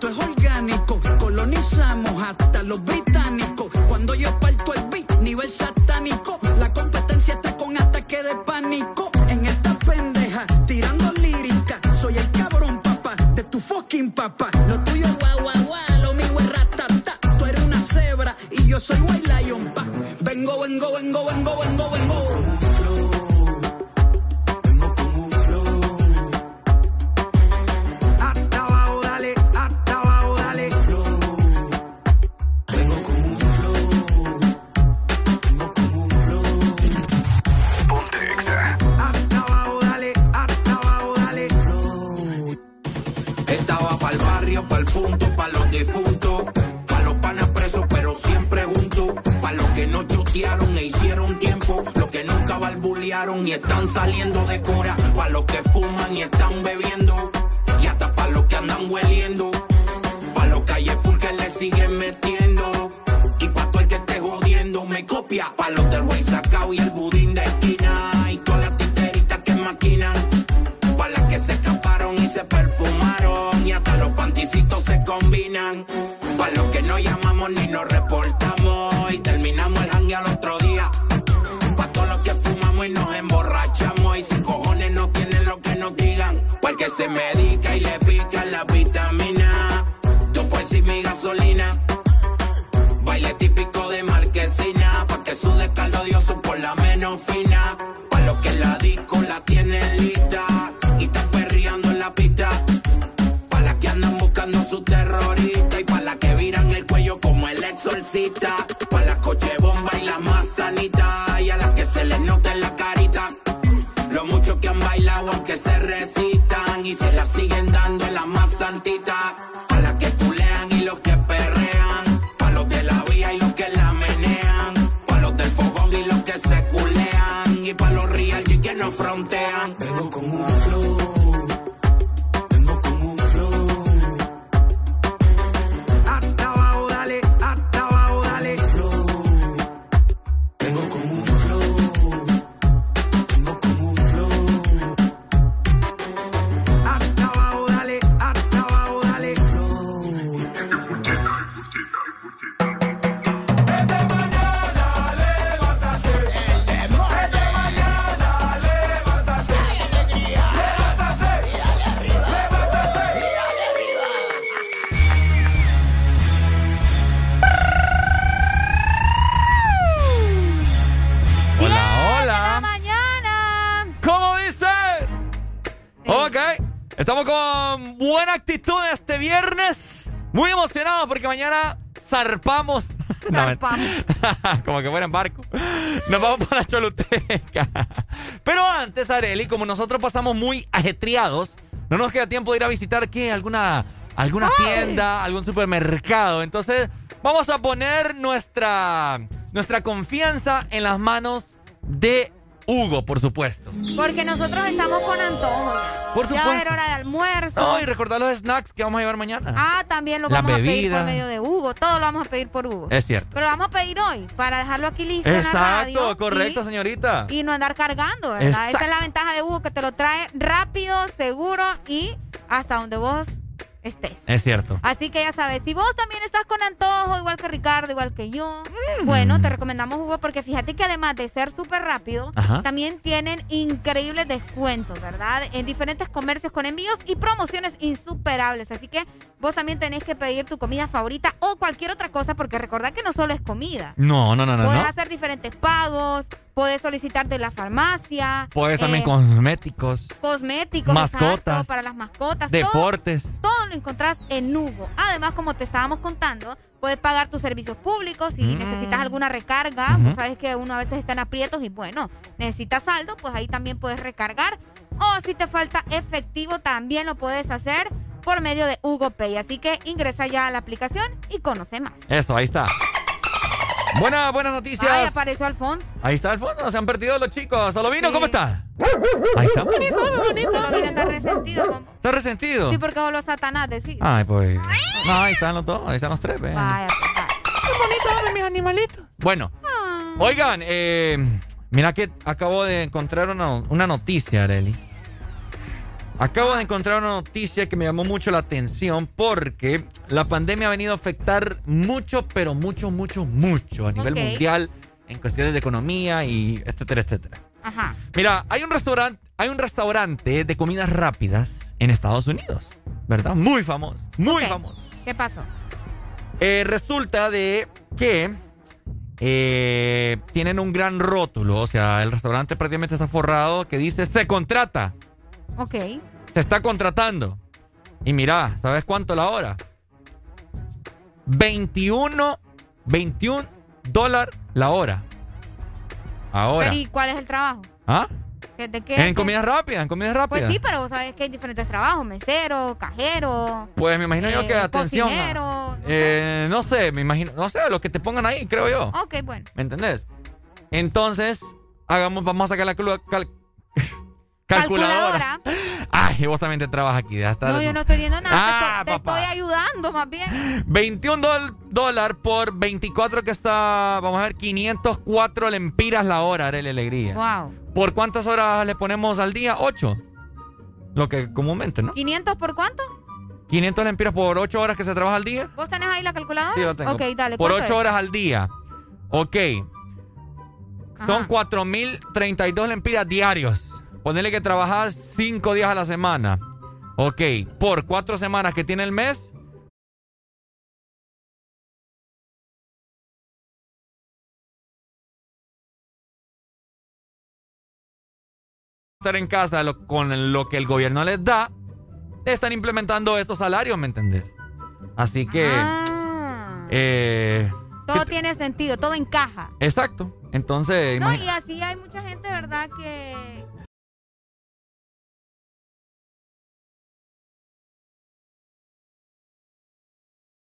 zarpamos. No, como que fuera en barco. Nos vamos para Choluteca. Pero antes, Areli, como nosotros pasamos muy ajetreados, no nos queda tiempo de ir a visitar ¿qué? alguna alguna tienda, algún supermercado. Entonces, vamos a poner nuestra nuestra confianza en las manos de Hugo, por supuesto. Porque nosotros estamos con antojo. Por Ya va a ser supuesto. hora de almuerzo. No, y recordar los snacks que vamos a llevar mañana. Ah, también lo Las vamos a pedir por medio de Hugo. Todo lo vamos a pedir por Hugo. Es cierto. Pero lo vamos a pedir hoy para dejarlo aquí listo en la radio. Exacto, correcto, y- señorita. Y no andar cargando, ¿verdad? Esa es la ventaja de Hugo, que te lo trae rápido, seguro y hasta donde vos estés. Es cierto. Así que ya sabes, si vos también estás con antojo, igual que Ricardo, igual que yo, bueno, te recomendamos Hugo porque fíjate que además de ser súper rápido, Ajá. también tienen increíbles descuentos, ¿verdad? En diferentes comercios con envíos y promociones insuperables. Así que vos también tenés que pedir tu comida favorita o cualquier otra cosa porque recordad que no solo es comida. No, no, no, no. Podés no. hacer diferentes pagos, podés solicitar de la farmacia. Puedes también eh, cosméticos, Cosméticos, Mascotas. exacto, para las mascotas. todo- deportes. todo lo encontrás en Hugo. Además, como te estábamos contando, puedes pagar tus servicios públicos si Mm. necesitas alguna recarga. Vos sabes que uno a veces está en aprietos y bueno, necesitas saldo, pues ahí también puedes recargar. O si te falta efectivo, también lo puedes hacer por medio de Hugo Pay. Así que ingresa ya a la aplicación y conoce más. Eso, ahí está. Buenas, buenas noticias. Ay, apareció Alfonso. Ahí está Alfonso, se han perdido los chicos. Solo vino, ¿cómo está? Ahí está. Bonito, bonito. Solo vino está resentido. compa. ¿Está resentido? Sí, porque voló Satanás, decís. Ay, pues. No, ahí están los dos, ahí están los tres. ve. Vaya, pues, vaya. Qué bonito, mis animalitos. Bueno, oigan, eh, mira que acabo de encontrar una, una noticia, Areli. Acabo de encontrar una noticia que me llamó mucho la atención porque la pandemia ha venido a afectar mucho, pero mucho, mucho, mucho a nivel mundial en cuestiones de economía y etcétera, etcétera. Ajá. Mira, hay un restaurante, hay un restaurante de comidas rápidas en Estados Unidos, ¿verdad? Muy famoso, muy famoso. ¿Qué pasó? Eh, resulta de que eh, tienen un gran rótulo, o sea, el restaurante prácticamente está forrado que dice se contrata, Ok. Se está contratando. Y mira, ¿sabes cuánto la hora? 21, 21 dólares la hora. Ahora. Pero ¿y cuál es el trabajo? ¿Ah? ¿Qué- ¿De qué? En qué? comida rápida, en comida rápida. Pues sí, pero vos sabés que hay diferentes trabajos. Mesero, cajero. Pues me imagino yo eh, que atención. Cocinero. eh, no sé, me imagino, no sé, lo que te pongan ahí, creo yo. Ok, bueno. ¿Me entendés? Entonces, hagamos, vamos a sacar la cal- calculadora. Ay, vos también te trabajas aquí. ya está. No, yo no estoy diciendo nada. Ah, te, estoy, te estoy ayudando más bien. 21 dol- dólar por 24 que está, vamos a ver, 504 lempiras la hora, Arely Alegría. Wow. ¿Por cuántas horas le ponemos al día? 8. Lo que comúnmente, ¿no? ¿500 por cuánto? 500 lempiras por 8 horas que se trabaja al día. ¿Vos tenés ahí la calculadora? Sí, lo tengo. Ok, dale. Por ¿cuánto 8 es? horas al día. Ok. Son Ajá. 4.032 lempiras diarios. Ponerle que trabajas 5 días a la semana. Ok. Por 4 semanas que tiene el mes. Estar en casa lo- con lo que el gobierno les da. Están implementando estos salarios, ¿me entendés? Así que. Ah. eh, Todo tiene sentido, todo encaja. Exacto. Entonces, No, y así hay mucha gente, ¿verdad? Que.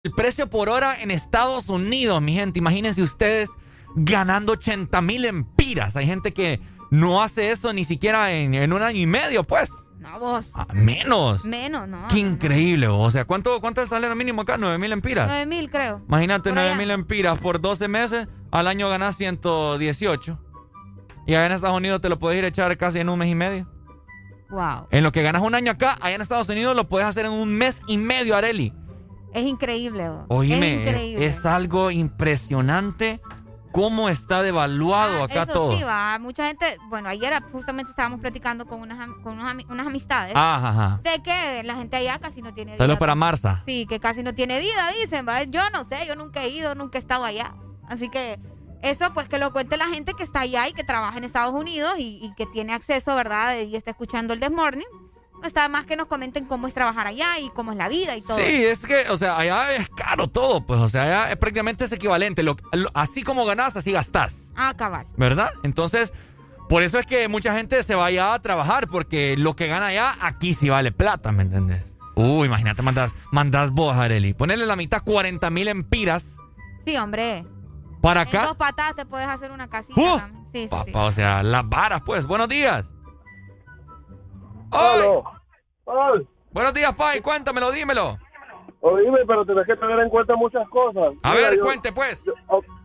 El precio por hora en Estados Unidos, mi gente, imagínense ustedes ganando 80 mil empiras. Hay gente que no hace eso ni siquiera en, en un año y medio, pues. No, vos. A menos. Menos, ¿no? Qué increíble. O sea, ¿cuánto, ¿cuánto es el salario mínimo acá? 9 mil empiras. 9 mil, creo. Imagínate, Por 9 allá. mil empiras por 12 meses. Al año ganas 118. Y allá en Estados Unidos te lo puedes ir a echar casi en un mes y medio. Wow. En lo que ganas un año acá, allá en Estados Unidos lo puedes hacer en un mes y medio, Areli. Es increíble, vos. Oíme, Es increíble. es algo impresionante cómo está devaluado acá Ah, Eso todo. sí, va. Mucha gente. Bueno, ayer justamente estábamos platicando con unas, con unas amistades. Ajá, ajá. De que la gente allá casi no tiene vida. Saludos para Marza. Sí, que casi no tiene vida, dicen. ¿va? Yo no sé, yo nunca he ido, nunca he estado allá. Así que eso, pues que lo cuente la gente que está allá y que trabaja en Estados Unidos y, y que tiene acceso, ¿verdad? Y está escuchando el This Morning. Está más que nos comenten cómo es trabajar allá y cómo es la vida y todo. Sí, es que, o sea, allá es caro todo, pues, o sea, allá es prácticamente es equivalente. Lo- lo- así como ganás, así gastás, Ah, cabal. ¿verdad? Entonces, por eso es que mucha gente se va allá a trabajar, porque lo que gana allá, aquí sí vale plata, ¿me entiendes? Uh, imagínate, mandas, mandas vos, Areli. Ponerle la mitad 40 mil empiras Sí, hombre. para En acá. dos patadas te puedes hacer una casita. ¡Uh! Sí, sí, sí. Papá, o sea, las varas, pues. Buenos días. ¡Ay! Buenos días, Pai. Cuéntamelo, dímelo. Oíme, pero tienes que tener en cuenta muchas cosas. A Mira, ver, yo- cuente, pues. yo-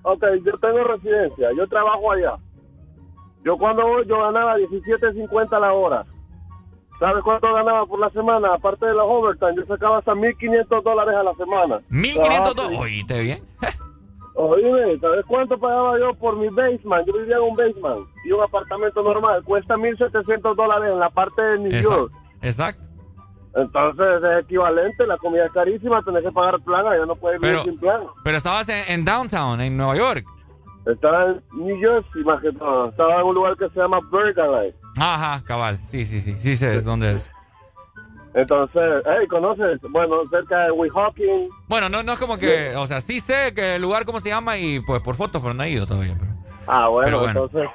ok, yo tengo residencia, yo trabajo allá. Yo cuando voy, yo ganaba 17.50 la hora. ¿Sabes cuánto ganaba por la semana? Aparte de los overtime, yo sacaba hasta 1.500 dólares a la semana. 1500 Ah, dólares. Oíste bien. Oíme, ¿sabes cuánto pagaba yo por mi basement? Yo vivía en un basement y un apartamento normal. Cuesta 1.700 dólares en la parte de New York. Exacto. Entonces es equivalente, la comida es carísima, tenés que pagar plan, allá no puedes vivir Pero- sin plan. Pero estabas en, en downtown, en Nueva York. Estaba en New Jersey más que todo, estaba en un lugar que se llama Burger Line. Ajá, cabal. Sí, sí, sí. Sí sé dónde es. Entonces, hey, ¿conoces? Bueno, cerca de Weehawken. Bueno, no, no es como que... O sea, sí sé que el lugar cómo se llama y pues por fotos, pero no he ido todavía. Pero, Ah, bueno, Pero bueno. entonces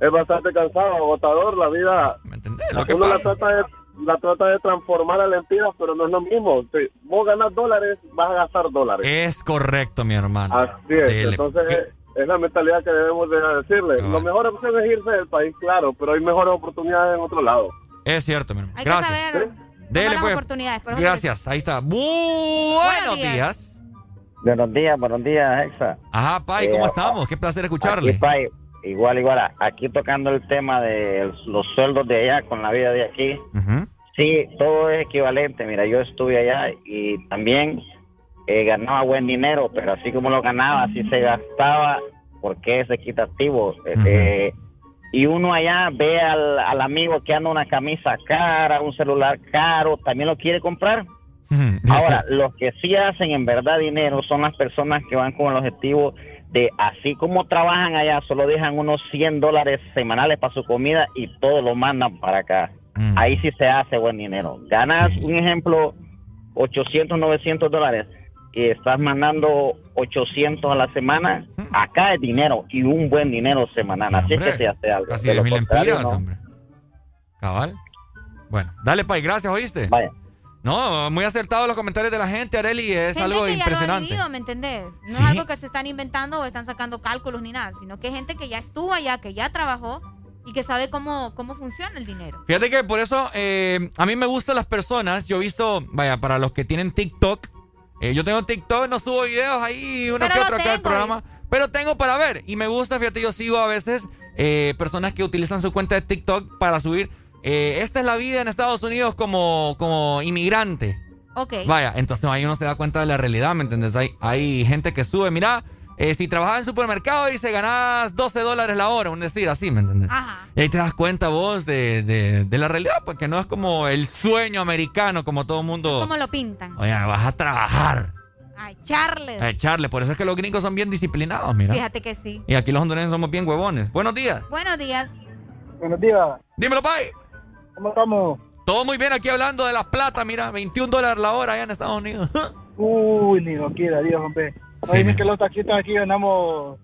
es bastante cansado, agotador la vida. ¿Me entendés? Lo que Uno la trata, de, la trata de transformar a lempiras, pero no es lo mismo. Si vos ganas dólares, vas a gastar dólares. Es correcto, mi hermano. Así es, Dele. entonces ¿Qué? es, Es la mentalidad que debemos de decirle. Lo mejor opción es irse del país, claro, pero hay mejores oportunidades en otro lado. Es cierto, mi hermano. Hay Gracias. que saber Dele, pues. oportunidades. pero- Gracias, ahí está. Buenos días. Buenos días, buenos días, Hexa. Ajá, Pai, Eh, ¿cómo estamos? Qué placer escucharle. Aquí, Pai, igual, igual. Aquí tocando el tema de los sueldos de allá con la vida de aquí. Sí, todo es equivalente. Mira, yo estuve allá y también eh, ganaba buen dinero, pero así como lo ganaba, así se gastaba porque es equitativo. Eh, y uno allá ve al, al amigo que anda una camisa cara, un celular caro, también lo quiere comprar. Ahora, los que sí hacen en verdad dinero son las personas que van con el objetivo de, así como trabajan allá, solo dejan unos 100 dólares semanales para su comida y todo lo mandan para acá. Ahí sí se hace buen dinero. Ganas, un ejemplo, 800, 900 dólares y estás mandando 800 a la semana, acá es dinero y un buen dinero semanal. así es que hombre. se hace algo. Casi De lo 10 mil empiras, no. hombre. Cabal. Bueno, dale, Pai, gracias, ¿oíste? Vaya. No, muy acertados los comentarios de la gente, Areli, es Gente algo que ya lo ha impresionante. vivido, ¿me entendés? No Sí. es algo que se están inventando o están sacando cálculos ni nada, sino que es gente que ya estuvo allá, que ya trabajó y que sabe cómo, cómo funciona el dinero. Fíjate que por eso eh, a mí me gustan las personas. Yo he visto, vaya, para los que tienen TikTok, eh, yo tengo TikTok, no subo videos ahí, uno Pero que acá del tengo, programa, pero tengo para ver. Y me gusta, fíjate, yo sigo a veces eh, personas que utilizan su cuenta de TikTok para subir. eh, esta es la vida en Estados Unidos como, como inmigrante. Ok. Vaya, entonces ahí uno se da cuenta de la realidad, ¿me entiendes? Hay, hay gente que sube, mira, eh, si trabajas en supermercado y se ganas 12 dólares la hora, un decir así, ¿me entiendes? Ajá. Y ahí te das cuenta vos de, de- de la realidad, porque no es como el sueño americano, como todo el mundo. ¿Cómo lo pintan? Oye, vas a trabajar, A echarle. a echarle. Por eso es que los gringos son bien disciplinados, mira. Fíjate que sí. Y aquí los hondureños somos bien huevones. Buenos días. Buenos días. Buenos días. Dímelo, Pai. ¿Cómo estamos? Todo muy bien aquí hablando de la plata, mira, 21 dólares la hora allá en Estados Unidos. Uy, ni lo quiera, Dios, hombre. Sí, me- que los taxistas aquí ganamos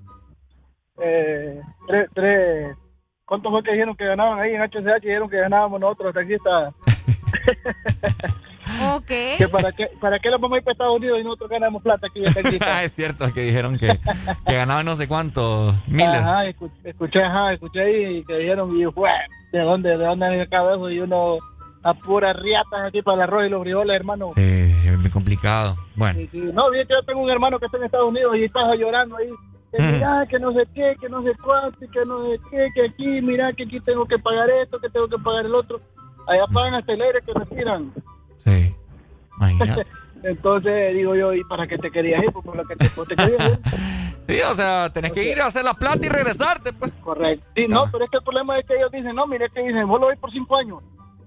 eh, tres, tres. ¿Cuánto fue que dijeron que ganaban ahí en HCH? Dijeron que ganábamos nosotros, los taxistas. Ok. Que para qué, para qué los vamos a ir para Estados Unidos y nosotros ganamos plata aquí taxistas. es cierto que dijeron que, que ganaban no sé cuántos miles. Ajá, escu- escuché, ajá, escuché ahí que dijeron, y fue, ¿de dónde, de dónde han sacado eso? Y uno a puras riatas aquí para el arroz y los frijoles, hermano. Eh, es muy complicado. Bueno. Sí, sí. No, bien que yo tengo un hermano que está en Estados Unidos y estaba llorando ahí. Que Mm. mira, que no sé qué, que no sé cuánto, que no sé qué, que aquí, mira, que aquí tengo que pagar esto, que tengo que pagar el otro. Allá pagan hasta el aire que respiran. Sí. Imagínate. Entonces digo yo, ¿y para qué te querías ir? Pues por lo que te, te querías ir. Sí, o sea, tenés que ir a hacer la plata y regresarte, pues. Correcto. Sí, no, pero es que el problema es que ellos dicen, no, mire que dicen, vos lo vais por cinco años,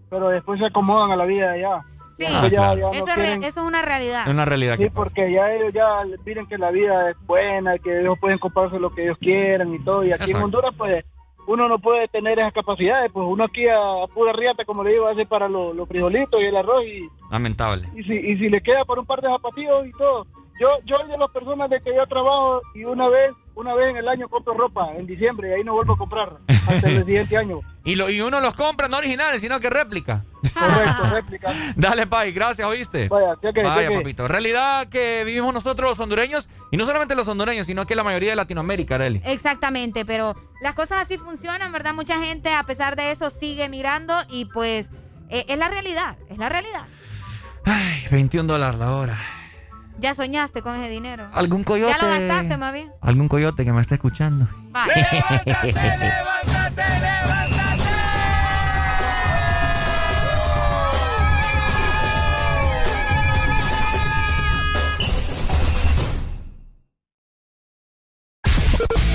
pero después se acomodan a la vida de allá. Sí, Ah, claro. eso, no es re- quieren- eso es una realidad. Es una realidad Sí, pasa. porque ya ellos ya miren que la vida es buena, que ellos pueden comprarse lo que ellos quieran y todo. Y aquí en. Honduras, pues, uno no puede tener esas capacidades. Pues uno aquí a, a pura riata, como le digo, hace para los, frijolitos y el arroz. Y, Lamentable. y, si, y si le queda para un par de zapatillos y todo. Yo, yo soy de las personas de que yo trabajo y una vez, una vez en el año compro ropa, en diciembre, y ahí no vuelvo a comprar hasta el siguiente año. Y, lo, y uno los compra no originales, sino que réplica. Correcto, réplica. Dale, Pai, gracias, ¿oíste? Vaya, cheque, Vaya, cheque. papito. Realidad que vivimos nosotros los hondureños, y no solamente los hondureños, sino que la mayoría de Latinoamérica, Areli. Exactamente, pero las cosas así funcionan, ¿verdad? Mucha gente a pesar de eso sigue mirando y pues eh, es la realidad, es la realidad. Ay, 21 dólares la hora. Ya soñaste con ese dinero. ¿Algún coyote? Ya lo gastaste más bien. ¿Algún coyote que me está escuchando?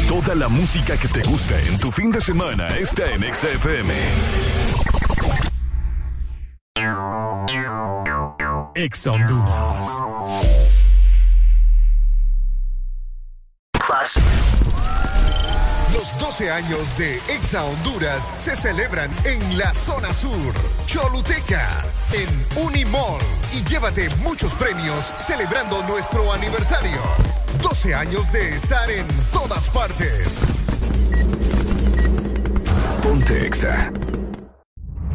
Toda la música que te gusta en tu fin de semana está en XFM. Ex Honduras. Los 12 años de Exa Honduras se celebran en la zona sur, Choluteca, en Unimall. Y llévate muchos premios celebrando nuestro aniversario. 12 años de estar en todas partes. Ponte Exa.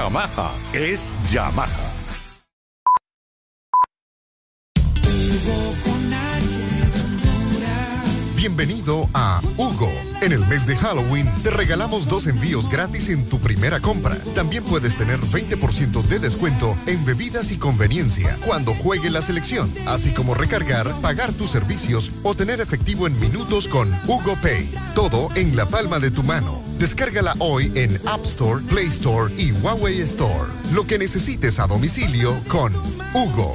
Yamaha es Yamaha. Bienvenido a Hugo. En el mes de Halloween te regalamos dos envíos gratis en tu primera compra. También puedes tener 20% de descuento en bebidas y conveniencia cuando juegue la selección, así como recargar, pagar tus servicios o tener efectivo en minutos con Hugo Pay. Todo en la palma de tu mano. Descárgala hoy en App Store, Play Store y Huawei Store. Lo que necesites a domicilio con Hugo.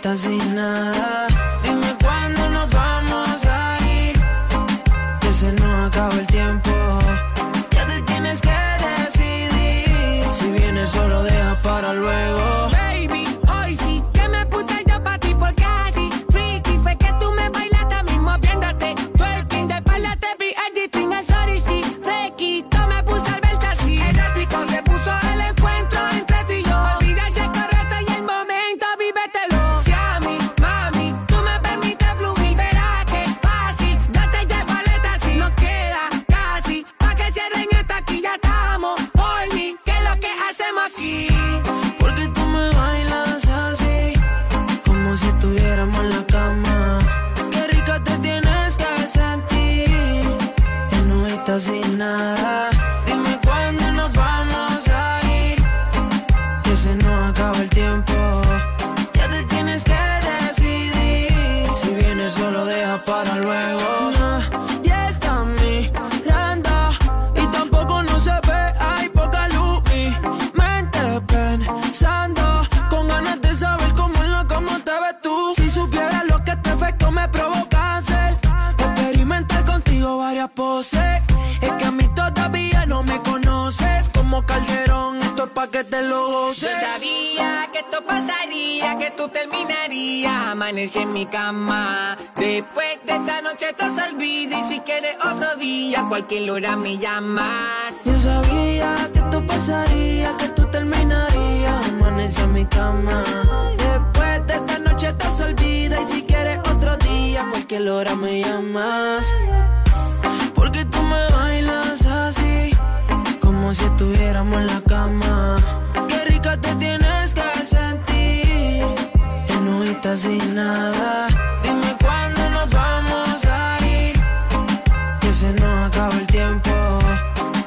Y estás sin nada. Dime cuándo nos vamos a ir, que se nos acaba el tiempo. Ya te tienes que decidir, si vienes solo deja para luego. Amanecí en mi cama. Después de esta noche se olvida. Y si quieres otro día, cualquier hora me llamas. Yo sabía que esto pasaría, que tú terminarías. Amanece en mi cama. Después de esta noche estás olvida. Y si quieres otro día, cualquier hora me llamas. Porque tú me bailas así, como si estuviéramos en la cama. Qué rica te tienes que sentir, estás sin nada. Dime cuándo nos vamos a ir, que se nos acaba el tiempo.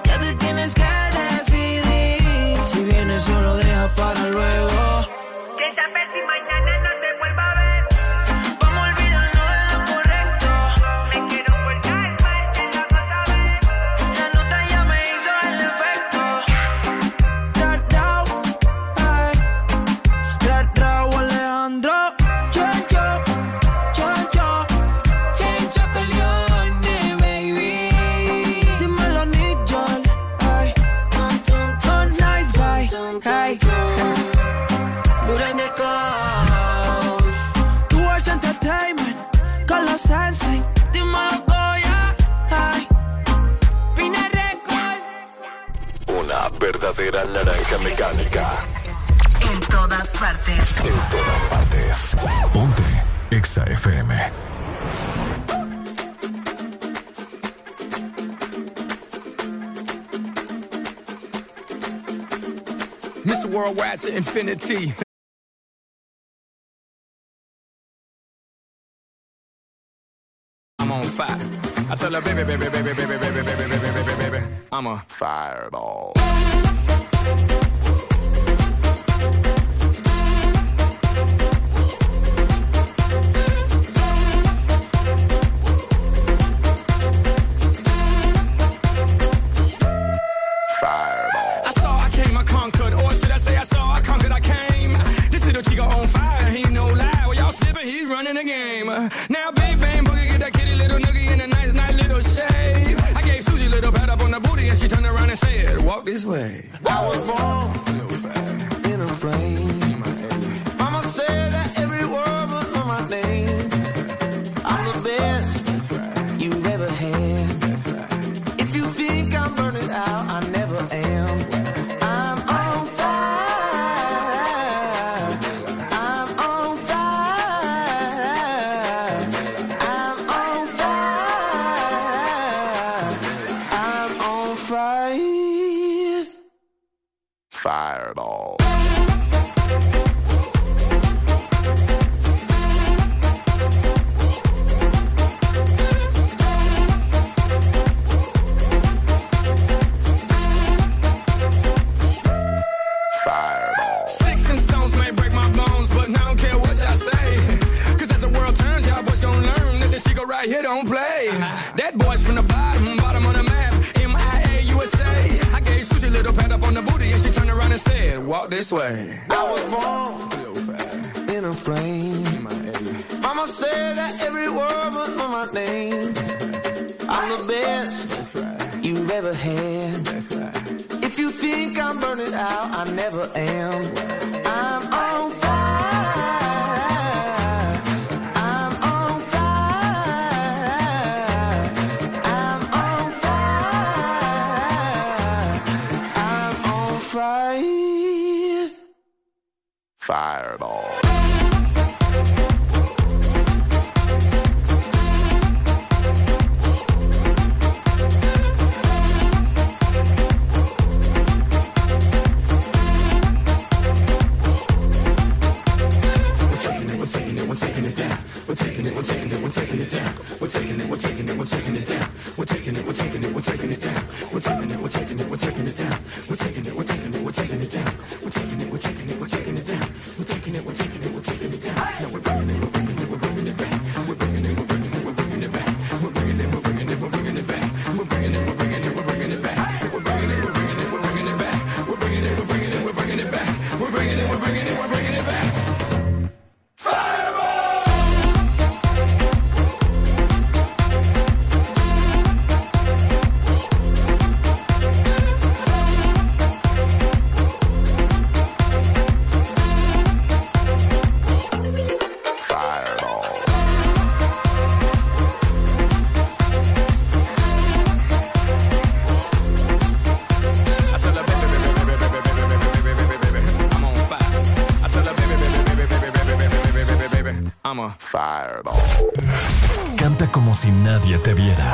Ya te tienes que decidir, si vienes solo deja para luego. wide to infinity. I'm on fire. I tell her, baby, baby, baby, baby, baby, baby, baby, baby, baby, baby, I'm a fireball. si nadie te viera.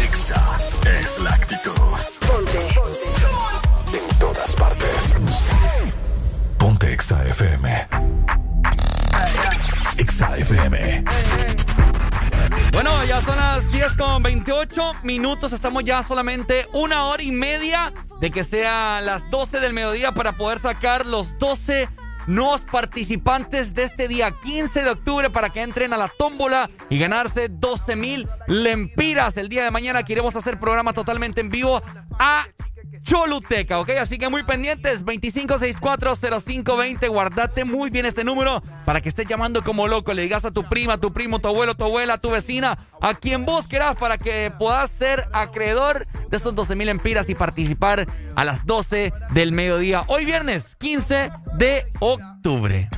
Exa es la actitud. Ponte. Ponte. En todas partes. Ponte Exa FM. Exa FM. Bueno, ya son las 10 con 28 minutos. Estamos ya solamente una hora y media de que sea las 12 del mediodía para poder sacar los 12 los participantes de este día 15 de octubre para que entren a la tómbola y ganarse 12 mil lempiras. El día de mañana queremos hacer programa totalmente en vivo a Choluteca, ¿ok? Así que muy pendientes, 25640520, guardate muy bien este número para que estés llamando como loco, le digas a tu prima, a tu primo, tu abuelo, tu abuela, a tu vecina, a quien vos querás para que puedas ser acreedor de esos 12 mil empiras y participar a las 12 del mediodía. Hoy viernes 15 de octubre.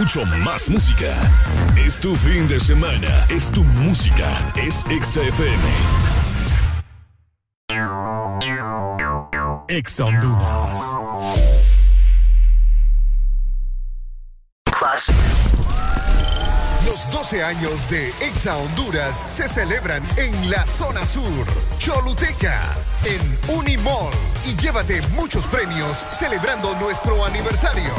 Mucho más música. Es tu fin de semana. Es tu música. Es XFM. Ex Honduras. Los 12 años de Exa Honduras se celebran en la zona sur, Choluteca, en Unimall. Y llévate muchos premios celebrando nuestro aniversario.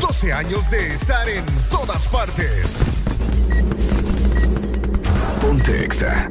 12 años de estar en todas partes. Ponte Exa.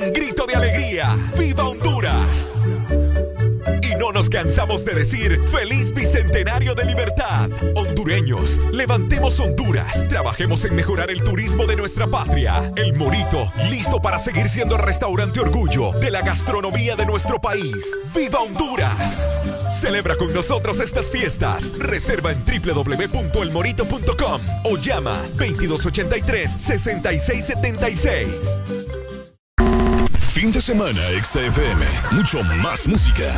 Un grito de alegría. ¡Viva Honduras! Y no nos cansamos de decir feliz bicentenario de libertad. Hondureños, levantemos Honduras. Trabajemos en mejorar el turismo de nuestra patria. El Morito, listo para seguir siendo el restaurante orgullo de la gastronomía de nuestro país. ¡Viva Honduras! Celebra con nosotros estas fiestas. Reserva en www.elmorito.com o llama 2283-6676 fin de semana, XFM. Mucho más música.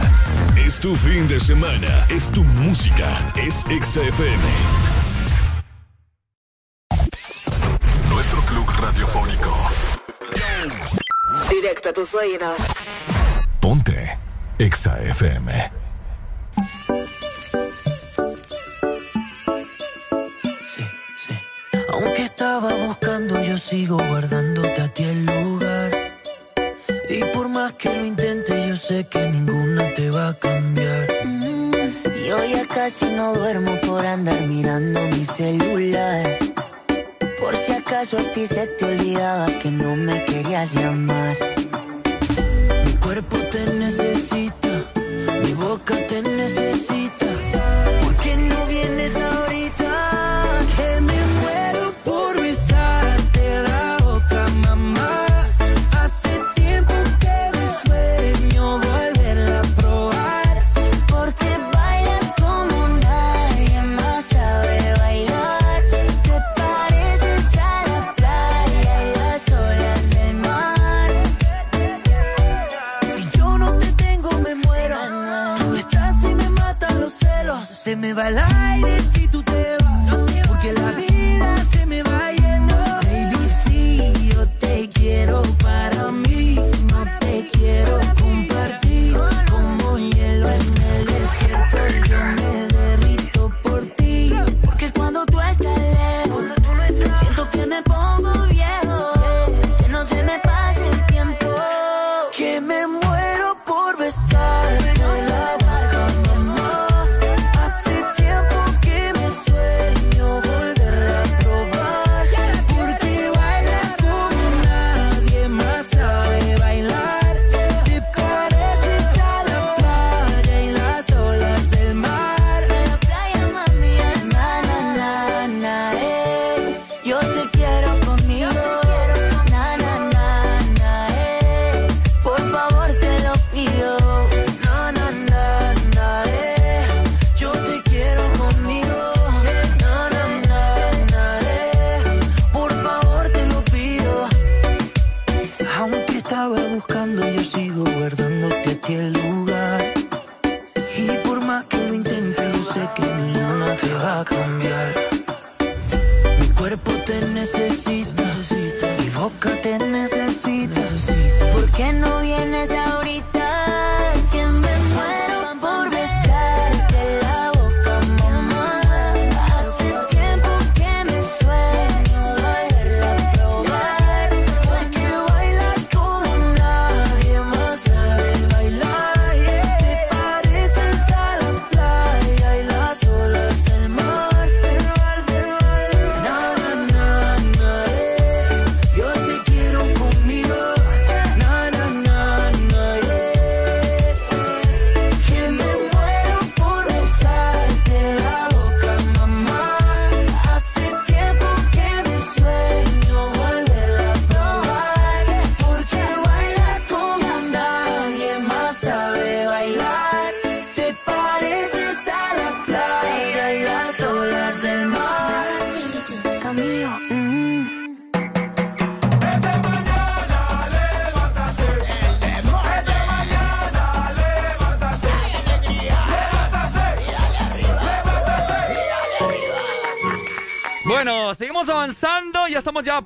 Es tu fin de semana. Es tu música. Es XFM. Nuestro club radiofónico. Directo a tus oídos. Ponte XFM. Sí, sí. Aunque estaba buscando, yo sigo guardándote a ti el lugar y por más que lo intente, yo sé que ninguna te va a cambiar. Mm, Y hoy ya casi no duermo por andar mirando mi celular. Por si acaso a ti se te olvidaba que no me querías llamar.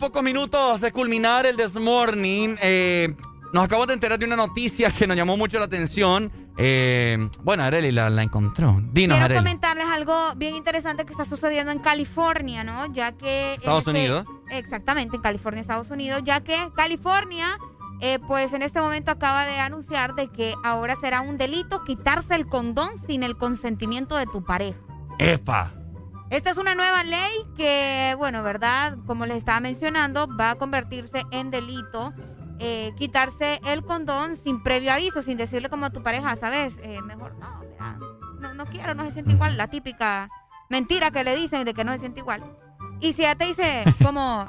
Pocos minutos de culminar el This Morning. Eh, nos acabamos de enterar de una noticia que nos llamó mucho la atención. Eh, bueno, Areli la, la encontró. Dinos, Quiero comentarles algo bien interesante que está sucediendo en California, ¿no? Ya que... Estados este- Unidos. Exactamente, en California, Estados Unidos, ya que California, eh, pues en este momento acaba de anunciar de que ahora será un delito quitarse el condón sin el consentimiento de tu pareja. ¡Epa! Esta es una nueva ley que, bueno, ¿verdad? Como les estaba mencionando, va a convertirse en delito eh, quitarse el condón sin previo aviso, sin decirle como a tu pareja, ¿sabes? Eh, mejor no, mira, no, no quiero, no se siente igual. La típica mentira que le dicen de que no se siente igual. Y si ella te dice como,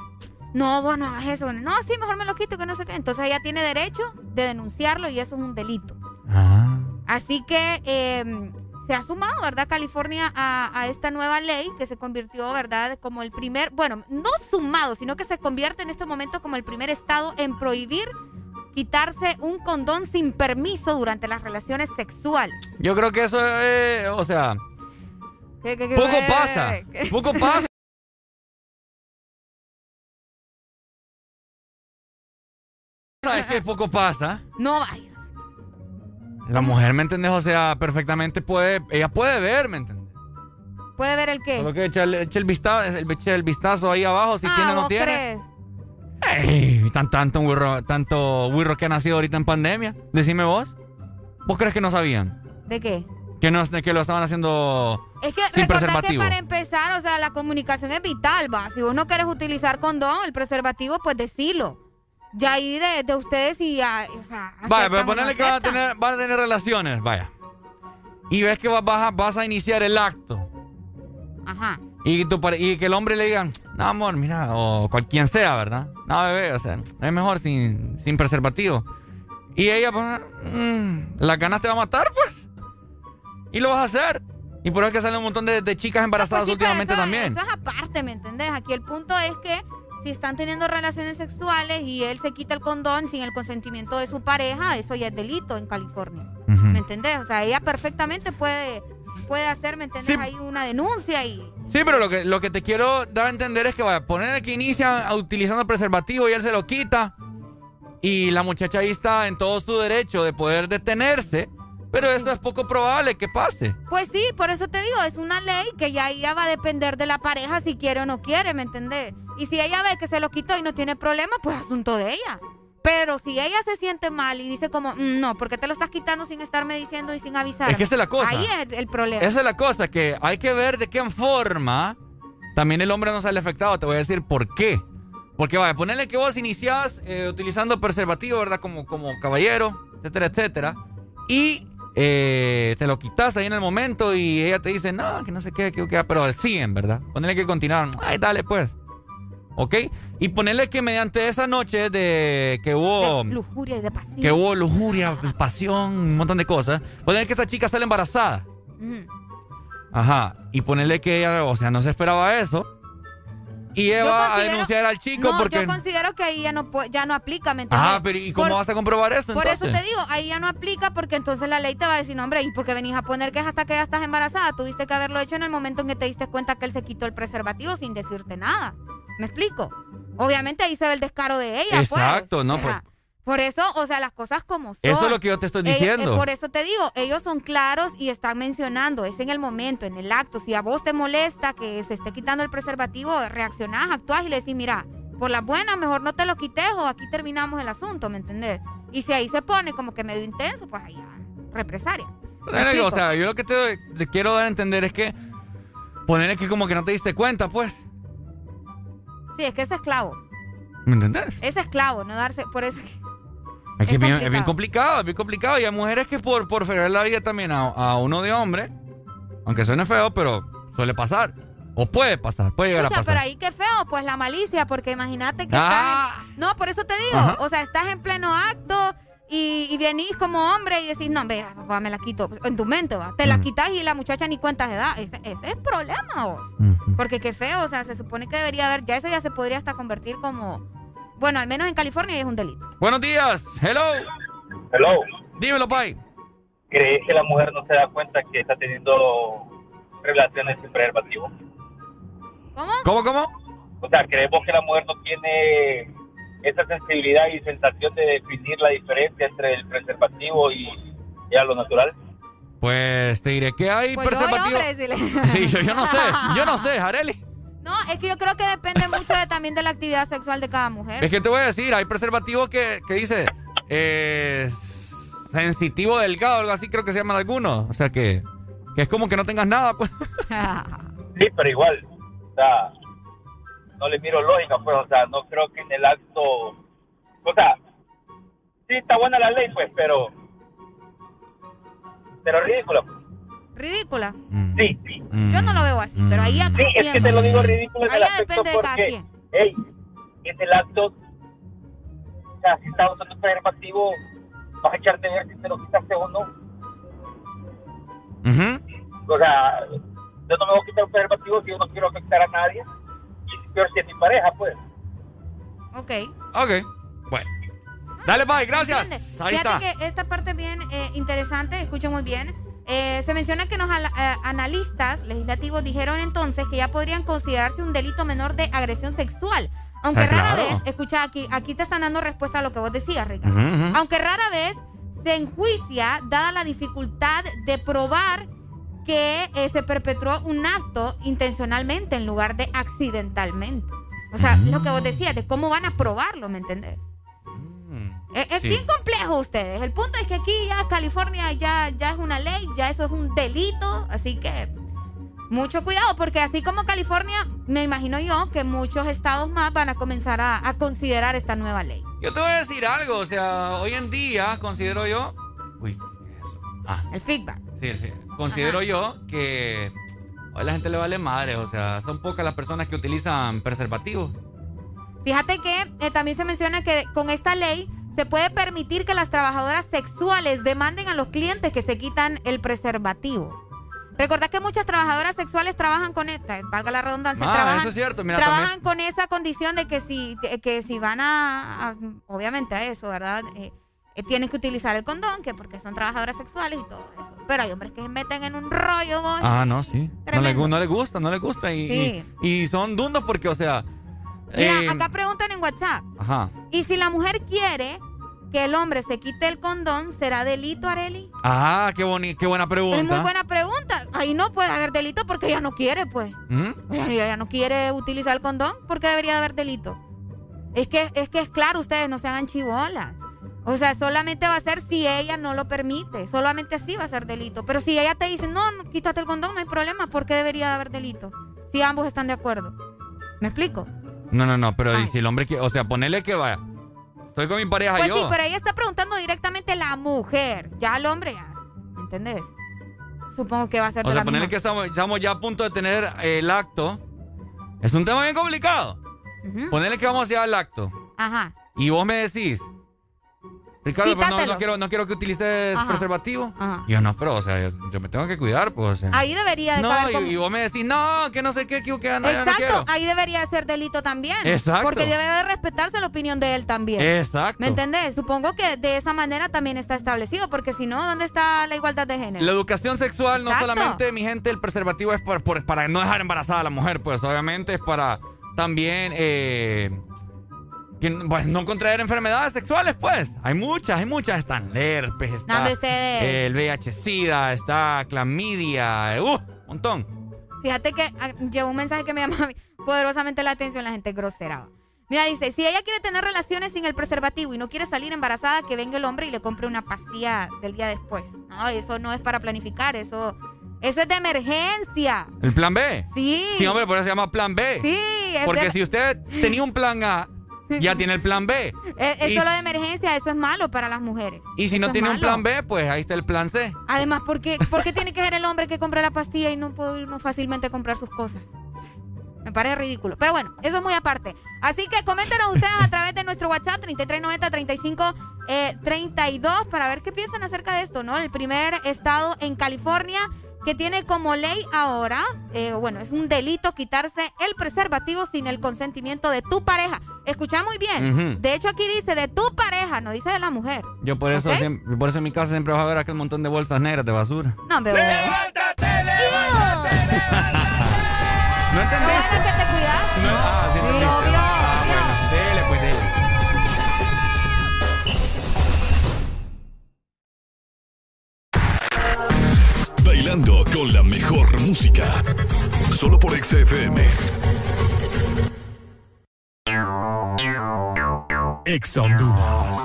no, vos no hagas eso, no, sí, mejor me lo quito, que no sé qué. Entonces ella tiene derecho de denunciarlo y eso es un delito. Así que eh, se ha sumado, ¿verdad? California a, a esta nueva ley que se convirtió, ¿verdad? Como el primer, bueno, no sumado, sino que se convierte en este momento como el primer estado en prohibir quitarse un condón sin permiso durante las relaciones sexuales. Yo creo que eso es, o sea, ¿Qué, qué, qué, poco pasa. Poco pasa. ¿Sabes qué poco pasa? No vaya. La mujer, ¿me entendés? O sea, perfectamente puede, ella puede ver, ¿me entendés? ¿Puede ver el qué? Solo que eche el, eche el vistazo, el, eche el vistazo ahí abajo si Ah, tiene o no ¿vos tiene. crees? Ey, tan, tanto, wirro, tanto wirro que ha nacido ahorita en pandemia. Decime vos. ¿Vos crees que no sabían? ¿De qué? Que, no, que lo estaban haciendo Es que sin recordá que preservativo. para empezar, o sea, la comunicación es vital, va. Si vos no quieres utilizar condón, el preservativo, pues decilo. Ya ahí de, de ustedes y ya, o sea, Vaya, pero ponerle que vas a, tener, vas a tener relaciones, vaya. Y ves que vas, vas a, vas a iniciar el acto. Ajá. Y, tu y que el hombre le diga, no, amor, mira, o cual, quien sea, ¿verdad? No, bebé, o sea, es mejor sin, sin preservativo. Y ella, pues, mm, las ganas te va a matar, pues. Y lo vas a hacer. Y por eso es que salen un montón de, de chicas embarazadas Pues sí, últimamente eso- también. Eso es aparte, ¿me entendés? Aquí el punto es que si están teniendo relaciones sexuales y él se quita el condón sin el consentimiento de su pareja, eso ya es delito en California. ¿Me entendés? O sea, ella perfectamente puede, puede hacer, ¿me entendés? Sí. Ahí una denuncia y... Sí, pero lo que, lo que te quiero dar a entender es que vaya, poner que inicia utilizando preservativo y él se lo quita. Y la muchacha ahí está en todo su derecho de poder detenerse. Pero esto es poco probable que pase. Pues sí, por eso te digo, es una ley que ya, ya va a depender de la pareja si quiere o no quiere, ¿me entendés? Y si ella ve que se lo quitó y no tiene problema, pues asunto de ella. Pero si ella se siente mal y dice como, "Mm, no, ¿por qué te lo estás quitando sin estarme diciendo y sin avisar? Es que esa es la cosa. Ahí es el problema. Esa es la cosa, que hay que ver de qué forma también el hombre no sale afectado. Te voy a decir por qué. Porque vaya, ponerle que vos iniciás eh, utilizando preservativo, ¿verdad? Como, como caballero, etcétera, etcétera. Y eh, te lo quitas ahí en el momento y ella te dice, no, que no sé qué, que, que pero siguen, ¿verdad? Ponerle que continuaron. Ay, dale pues. ¿Ok? Y ponerle que mediante esa noche de que hubo... De lujuria y de pasión. Que hubo lujuria, pasión, un montón de cosas. Ponerle que esta chica sale embarazada. Ajá. Y ponerle que ella, o sea, no se esperaba eso. Y ella Yo va a denunciar al chico no, porque. yo considero que ahí ya no, ya no aplica, ¿me entiendes? Ah, pero ¿y cómo Por- vas a comprobar eso Por eso te digo, ahí ya no aplica porque entonces la ley te va a decir, no, hombre, ¿y por qué venís a poner que es hasta que ya estás embarazada? Tuviste que haberlo hecho en el momento en que te diste cuenta que él se quitó el preservativo sin decirte nada. ¿Me explico? Obviamente ahí se ve el descaro de ella, pues. Exacto, no, O sea, Por eso, o sea, las cosas como son. Eso es lo que yo te estoy diciendo. eh, por eso te digo, ellos son claros y están mencionando, es en el momento, en el acto. Si a vos te molesta que se esté quitando el preservativo, reaccionás, actuás y le decís, mira, por las buenas, mejor no te lo quites o aquí terminamos el asunto, ¿me entendés? Y si ahí se pone como que medio intenso, pues ahí ya, represalia. ¿Me Pero, digo, o sea, yo lo que te, te quiero dar a entender es que. Ponerle que como que no te diste cuenta, pues. Sí, es que es esclavo. ¿Me entendés? Es esclavo, no darse, por eso que... Es que Es es bien, es bien complicado. es bien complicado. Y hay mujeres que por, por fregar la vida también a, a uno de hombre, aunque suene feo, pero suele pasar. O puede pasar, puede llegar Escucha, a pasar. pero ahí qué feo, pues la malicia, porque imagínate que Ah. estás en- No, por eso te digo, Ajá. o sea, estás en pleno acto y, y venís como hombre y decís, no, mira, papá, me la quito. En tu mente, va. Te la quitas y la muchacha ni cuenta de edad. Ese, ese es el problema, vos. Porque qué feo, o sea, se supone que debería haber, ya eso ya se podría hasta convertir como... Bueno, al menos en California es un delito. Buenos días, hello. Hello. Dímelo, Pai. ¿Crees que la mujer no se da cuenta que está teniendo relaciones sin preservativo? ¿Cómo? ¿Cómo, cómo? O sea, ¿creemos que la mujer no tiene esa sensibilidad y sensación de definir la diferencia entre el preservativo y ya lo natural? Pues te diré que hay Pues yo, preservativo. hombre, le- Sí, yo, yo no sé, yo no sé, Jareli. No, es que yo creo que depende mucho de, también de la actividad sexual de cada mujer. Es que te voy a decir, hay preservativo que, que dice eh, sensitivo delgado, algo así creo que se llaman algunos. O sea que, que es como que no tengas nada, pues. Sí, pero igual, o sea, no le miro lógica, pues, o sea, no creo que en el acto, o sea, sí está buena la ley, pues, pero, pero ridícula. pues. Ridícula. Sí, sí. Yo no lo veo así, pero ahí ya Sí, cada es que te lo digo ridículo aspecto depende de cada porque, quien. hey, en el acto, o sea, si estás usando preservativo, vas a echarte a ver si te lo quitaste o no. O sea, yo no me voy a quitar un preservativo si yo no quiero afectar a nadie. Y peor si es mi pareja, pues. Ok. Ok, bueno. Dale, Pai, gracias. Ahí Fíjate está. que esta parte es bien eh, interesante, escuchen muy bien. Eh, se menciona que los eh, analistas legislativos dijeron entonces que ya podrían considerarse un delito menor de agresión sexual. Aunque Ah, rara claro. vez, escucha aquí, aquí te están dando respuesta a lo que vos decías, Ricardo. Ujú, ujú. Aunque rara vez se enjuicia, dada la dificultad de probar que eh, se perpetró un acto intencionalmente en lugar de accidentalmente. O sea, lo que vos decías, de cómo van a probarlo, ¿me entendés? Es, es sí. bien complejo ustedes. El punto es que aquí ya California ya, ya es una ley, ya eso es un delito, así que mucho cuidado, porque así como California, me imagino yo que muchos estados más van a comenzar a, a considerar esta nueva ley. Yo te voy a decir algo, o sea, hoy en día considero yo. Uy, ¿qué es eso? Ah, El feedback. sí, sí. Considero yo que hoy la gente le vale madre, o sea, son pocas las personas que utilizan preservativos. Fíjate que eh, también se menciona que con esta ley se puede permitir que las trabajadoras sexuales demanden a los clientes que se quitan el preservativo. Recordad que muchas trabajadoras sexuales trabajan con esta, valga la redundancia, Ah, trabajan, eso es cierto, mira, trabajan también- con esa condición de que si, que, si van a, a- obviamente a eso, ¿verdad? Eh, eh, tienen que utilizar el condón, que porque son trabajadoras sexuales y todo eso. Pero hay hombres que se meten en un rollo, vos. Ah, no, sí. No les, no les gusta, no les gusta. Y, Sí. y, y son dundos porque, o sea. Mira, eh, acá preguntan en WhatsApp. Ajá. Y si la mujer quiere que el hombre se quite el condón, ¿será delito, Areli? Ah, qué, boni qué buena pregunta. Es muy buena pregunta. Ahí no puede haber delito porque ella no quiere, pues. ¿Mm? Ella, ella no quiere utilizar el condón porque debería de haber delito. Es que, es que es claro, ustedes no se hagan chibolas. O sea, solamente va a ser si ella no lo permite. Solamente así va a ser delito. Pero si ella te dice, no, no, quítate el condón, no hay problema. ¿Por qué debería de haber delito? Si ambos están de acuerdo. ¿Me explico? No, no, no, pero ¿y si el hombre quiere, o sea, ponele que vaya. Estoy con mi pareja Pues yo. sí, pero ella está preguntando directamente la mujer. Ya el hombre, ya. ¿Me entendés? Supongo que va a ser o de sea, la ponele misma. que estamos, estamos ya a punto de tener el acto. Es un tema bien complicado. Ujú. Ponele que vamos a llevar el acto. Ajá. Y vos me decís, Ricardo, pues no, quiero, no quiero que utilices Ajá. preservativo. Ajá. Y yo, no, pero, o sea, yo, yo me tengo que cuidar, pues. o sea. Ahí debería de No, y, como... y vos me decís, no, que no sé qué, que, no, yo no Exacto, ahí debería de ser delito también. Exacto. Porque debe de respetarse la opinión de él también. Exacto. ¿Me entendés? Supongo que de esa manera también está establecido, porque si no, ¿dónde está la igualdad de género? La educación sexual no Exacto. solamente, mi gente, el preservativo es por- por- para no dejar embarazada a la mujer, pues obviamente es para también eh, que, pues, no contraer enfermedades sexuales, pues. Hay muchas, hay muchas. Están No, está hombre, ustedes. el VIH-Sida, está clamidia, uh, un montón. Fíjate que ah, llegó un mensaje que me llama poderosamente la atención, la gente grosera. Mira, dice, si ella quiere tener relaciones sin el preservativo y no quiere salir embarazada, que venga el hombre y le compre una pastilla del día después. No, eso no es para planificar, eso, eso es de emergencia. ¿El plan B? Sí. Sí, hombre, por eso se llama plan B. Sí, es Porque de- si usted tenía un plan A, ya tiene el plan B. Es, es Y- solo de emergencia, eso es malo para las mujeres. Y si Eso no tiene un plan B, pues ahí está el plan C. Además, ¿por qué, por qué tiene que ser el hombre que compra la pastilla y no puede irnos fácilmente a comprar sus cosas? Me parece ridículo. Pero bueno, eso es muy aparte. Así que coméntenos ustedes a través de nuestro WhatsApp 3390-3532 eh, para ver qué piensan acerca de esto, ¿no? El primer estado en California que tiene como ley ahora, eh, bueno, es un delito quitarse el preservativo sin el consentimiento de tu pareja. Escucha muy bien. De hecho, aquí dice de tu pareja, no dice de la mujer. Yo por eso, por eso en mi casa siempre vas a ver aquel montón de bolsas negras de basura. No, bebé. ¿No entendiste? Bueno, que te Bailando con la mejor música. Solo por XFM. Ex Honduras.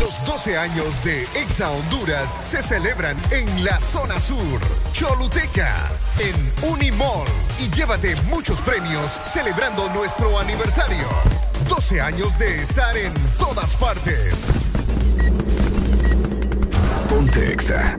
Los 12 años de Exa Honduras se celebran en la zona sur, Choluteca, en Unimall. Y llévate muchos premios celebrando nuestro aniversario. 12 años de estar en todas partes. Ponte Exa.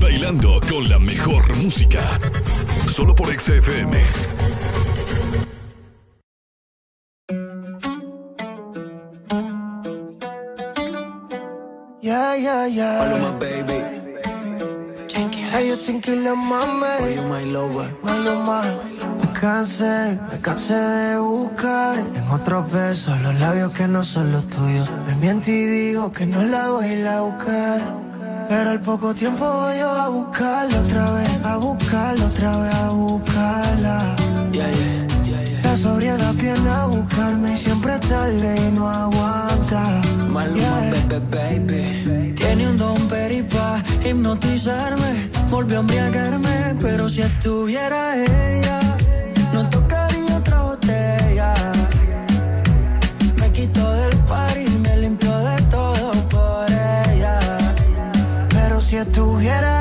bailando con la mejor música. Solo por XFM. Yeah, yeah, yeah. Paloma, baby. Hey, yo tranquila, mami. For you, my lover. My. Me cansé, me cansé de buscar en otros besos los labios que no son los tuyos. Me miento y digo que no la voy a ir a buscar. Pero al poco tiempo voy yo a buscarla otra vez, a buscarla otra vez, a buscarla. Yeah, yeah. yeah, la sobriedad a buscarme y siempre tarde y no aguanta. Maluma, baby, baby. Tiene un don peripa, hipnotizarme, volvió a embriagarme. Pero si estuviera ella, no tocaría otra botella tuviera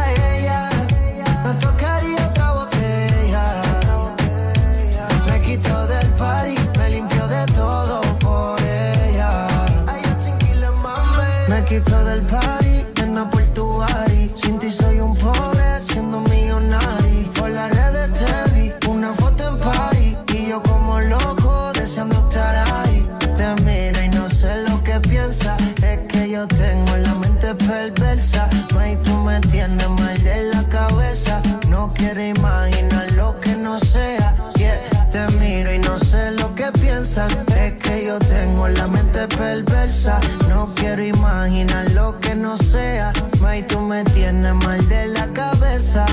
me tiene mal de la cabeza.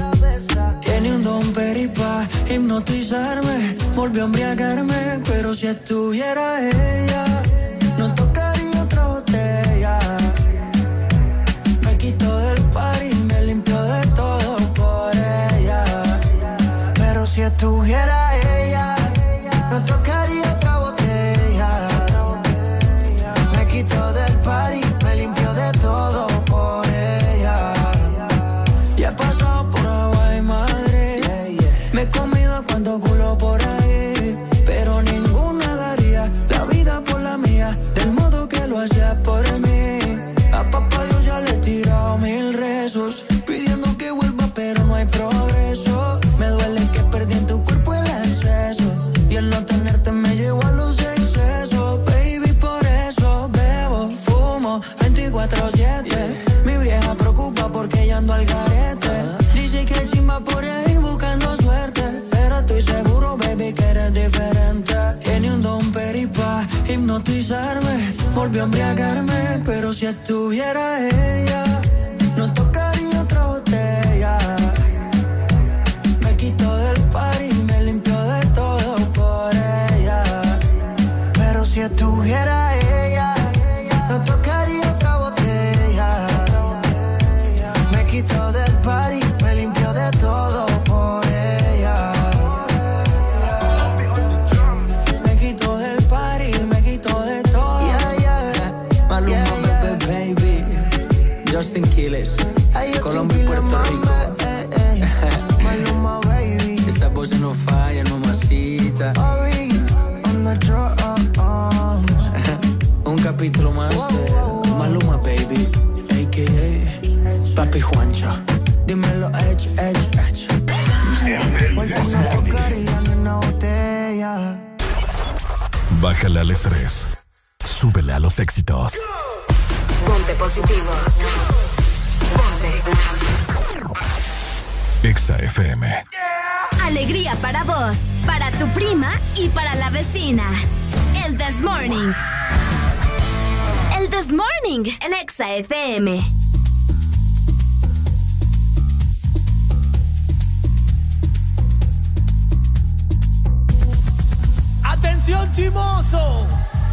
Tiene un don peripa, hipnotizarme, volvió a embriagarme, pero si estuviera ella cuánto culo por ahí. volvió a embriagarme, pero si estuviera ella. Bájale al estrés. Súbele a los éxitos. Ponte positivo. Ponte. Exa FM. Alegría para vos, para tu prima y para la vecina. El This Morning. El This Morning, el Exa FM.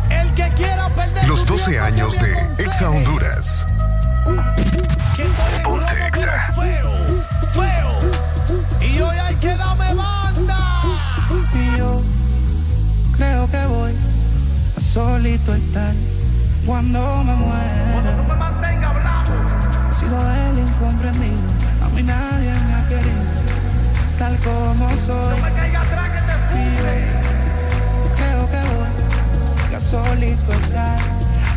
El que quiera perder Los 12 años de Exa Honduras. Ponte Exa. Feo, feo. Y hoy hay que darme banda. Y yo creo que voy a solito estar cuando me muera. Cuando no me He sido el incomprendido. A mí nadie me ha querido. Tal como soy.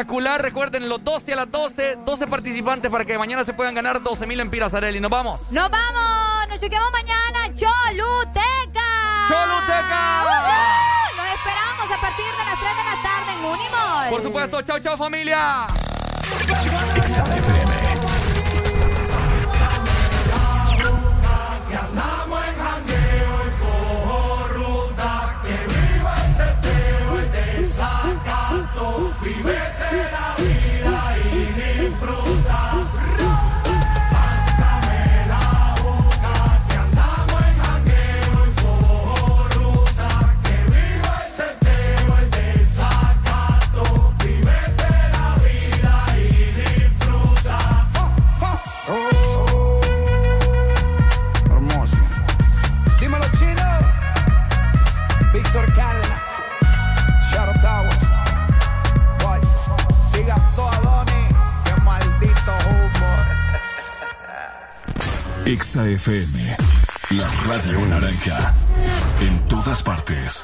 espectacular. Recuerden, los 12 a las 12, 12 participantes para que mañana se puedan ganar 12 mil empiras, Areli. ¡Nos vamos! ¡Nos vamos! ¡Nos chequeamos mañana! ¡Choluteca! ¡Choluteca! ¡Uh! ¡Nos esperamos a partir de las 3 de la tarde en Unimol! Por supuesto, chao, chao familia. FM, la radio naranja, en todas partes.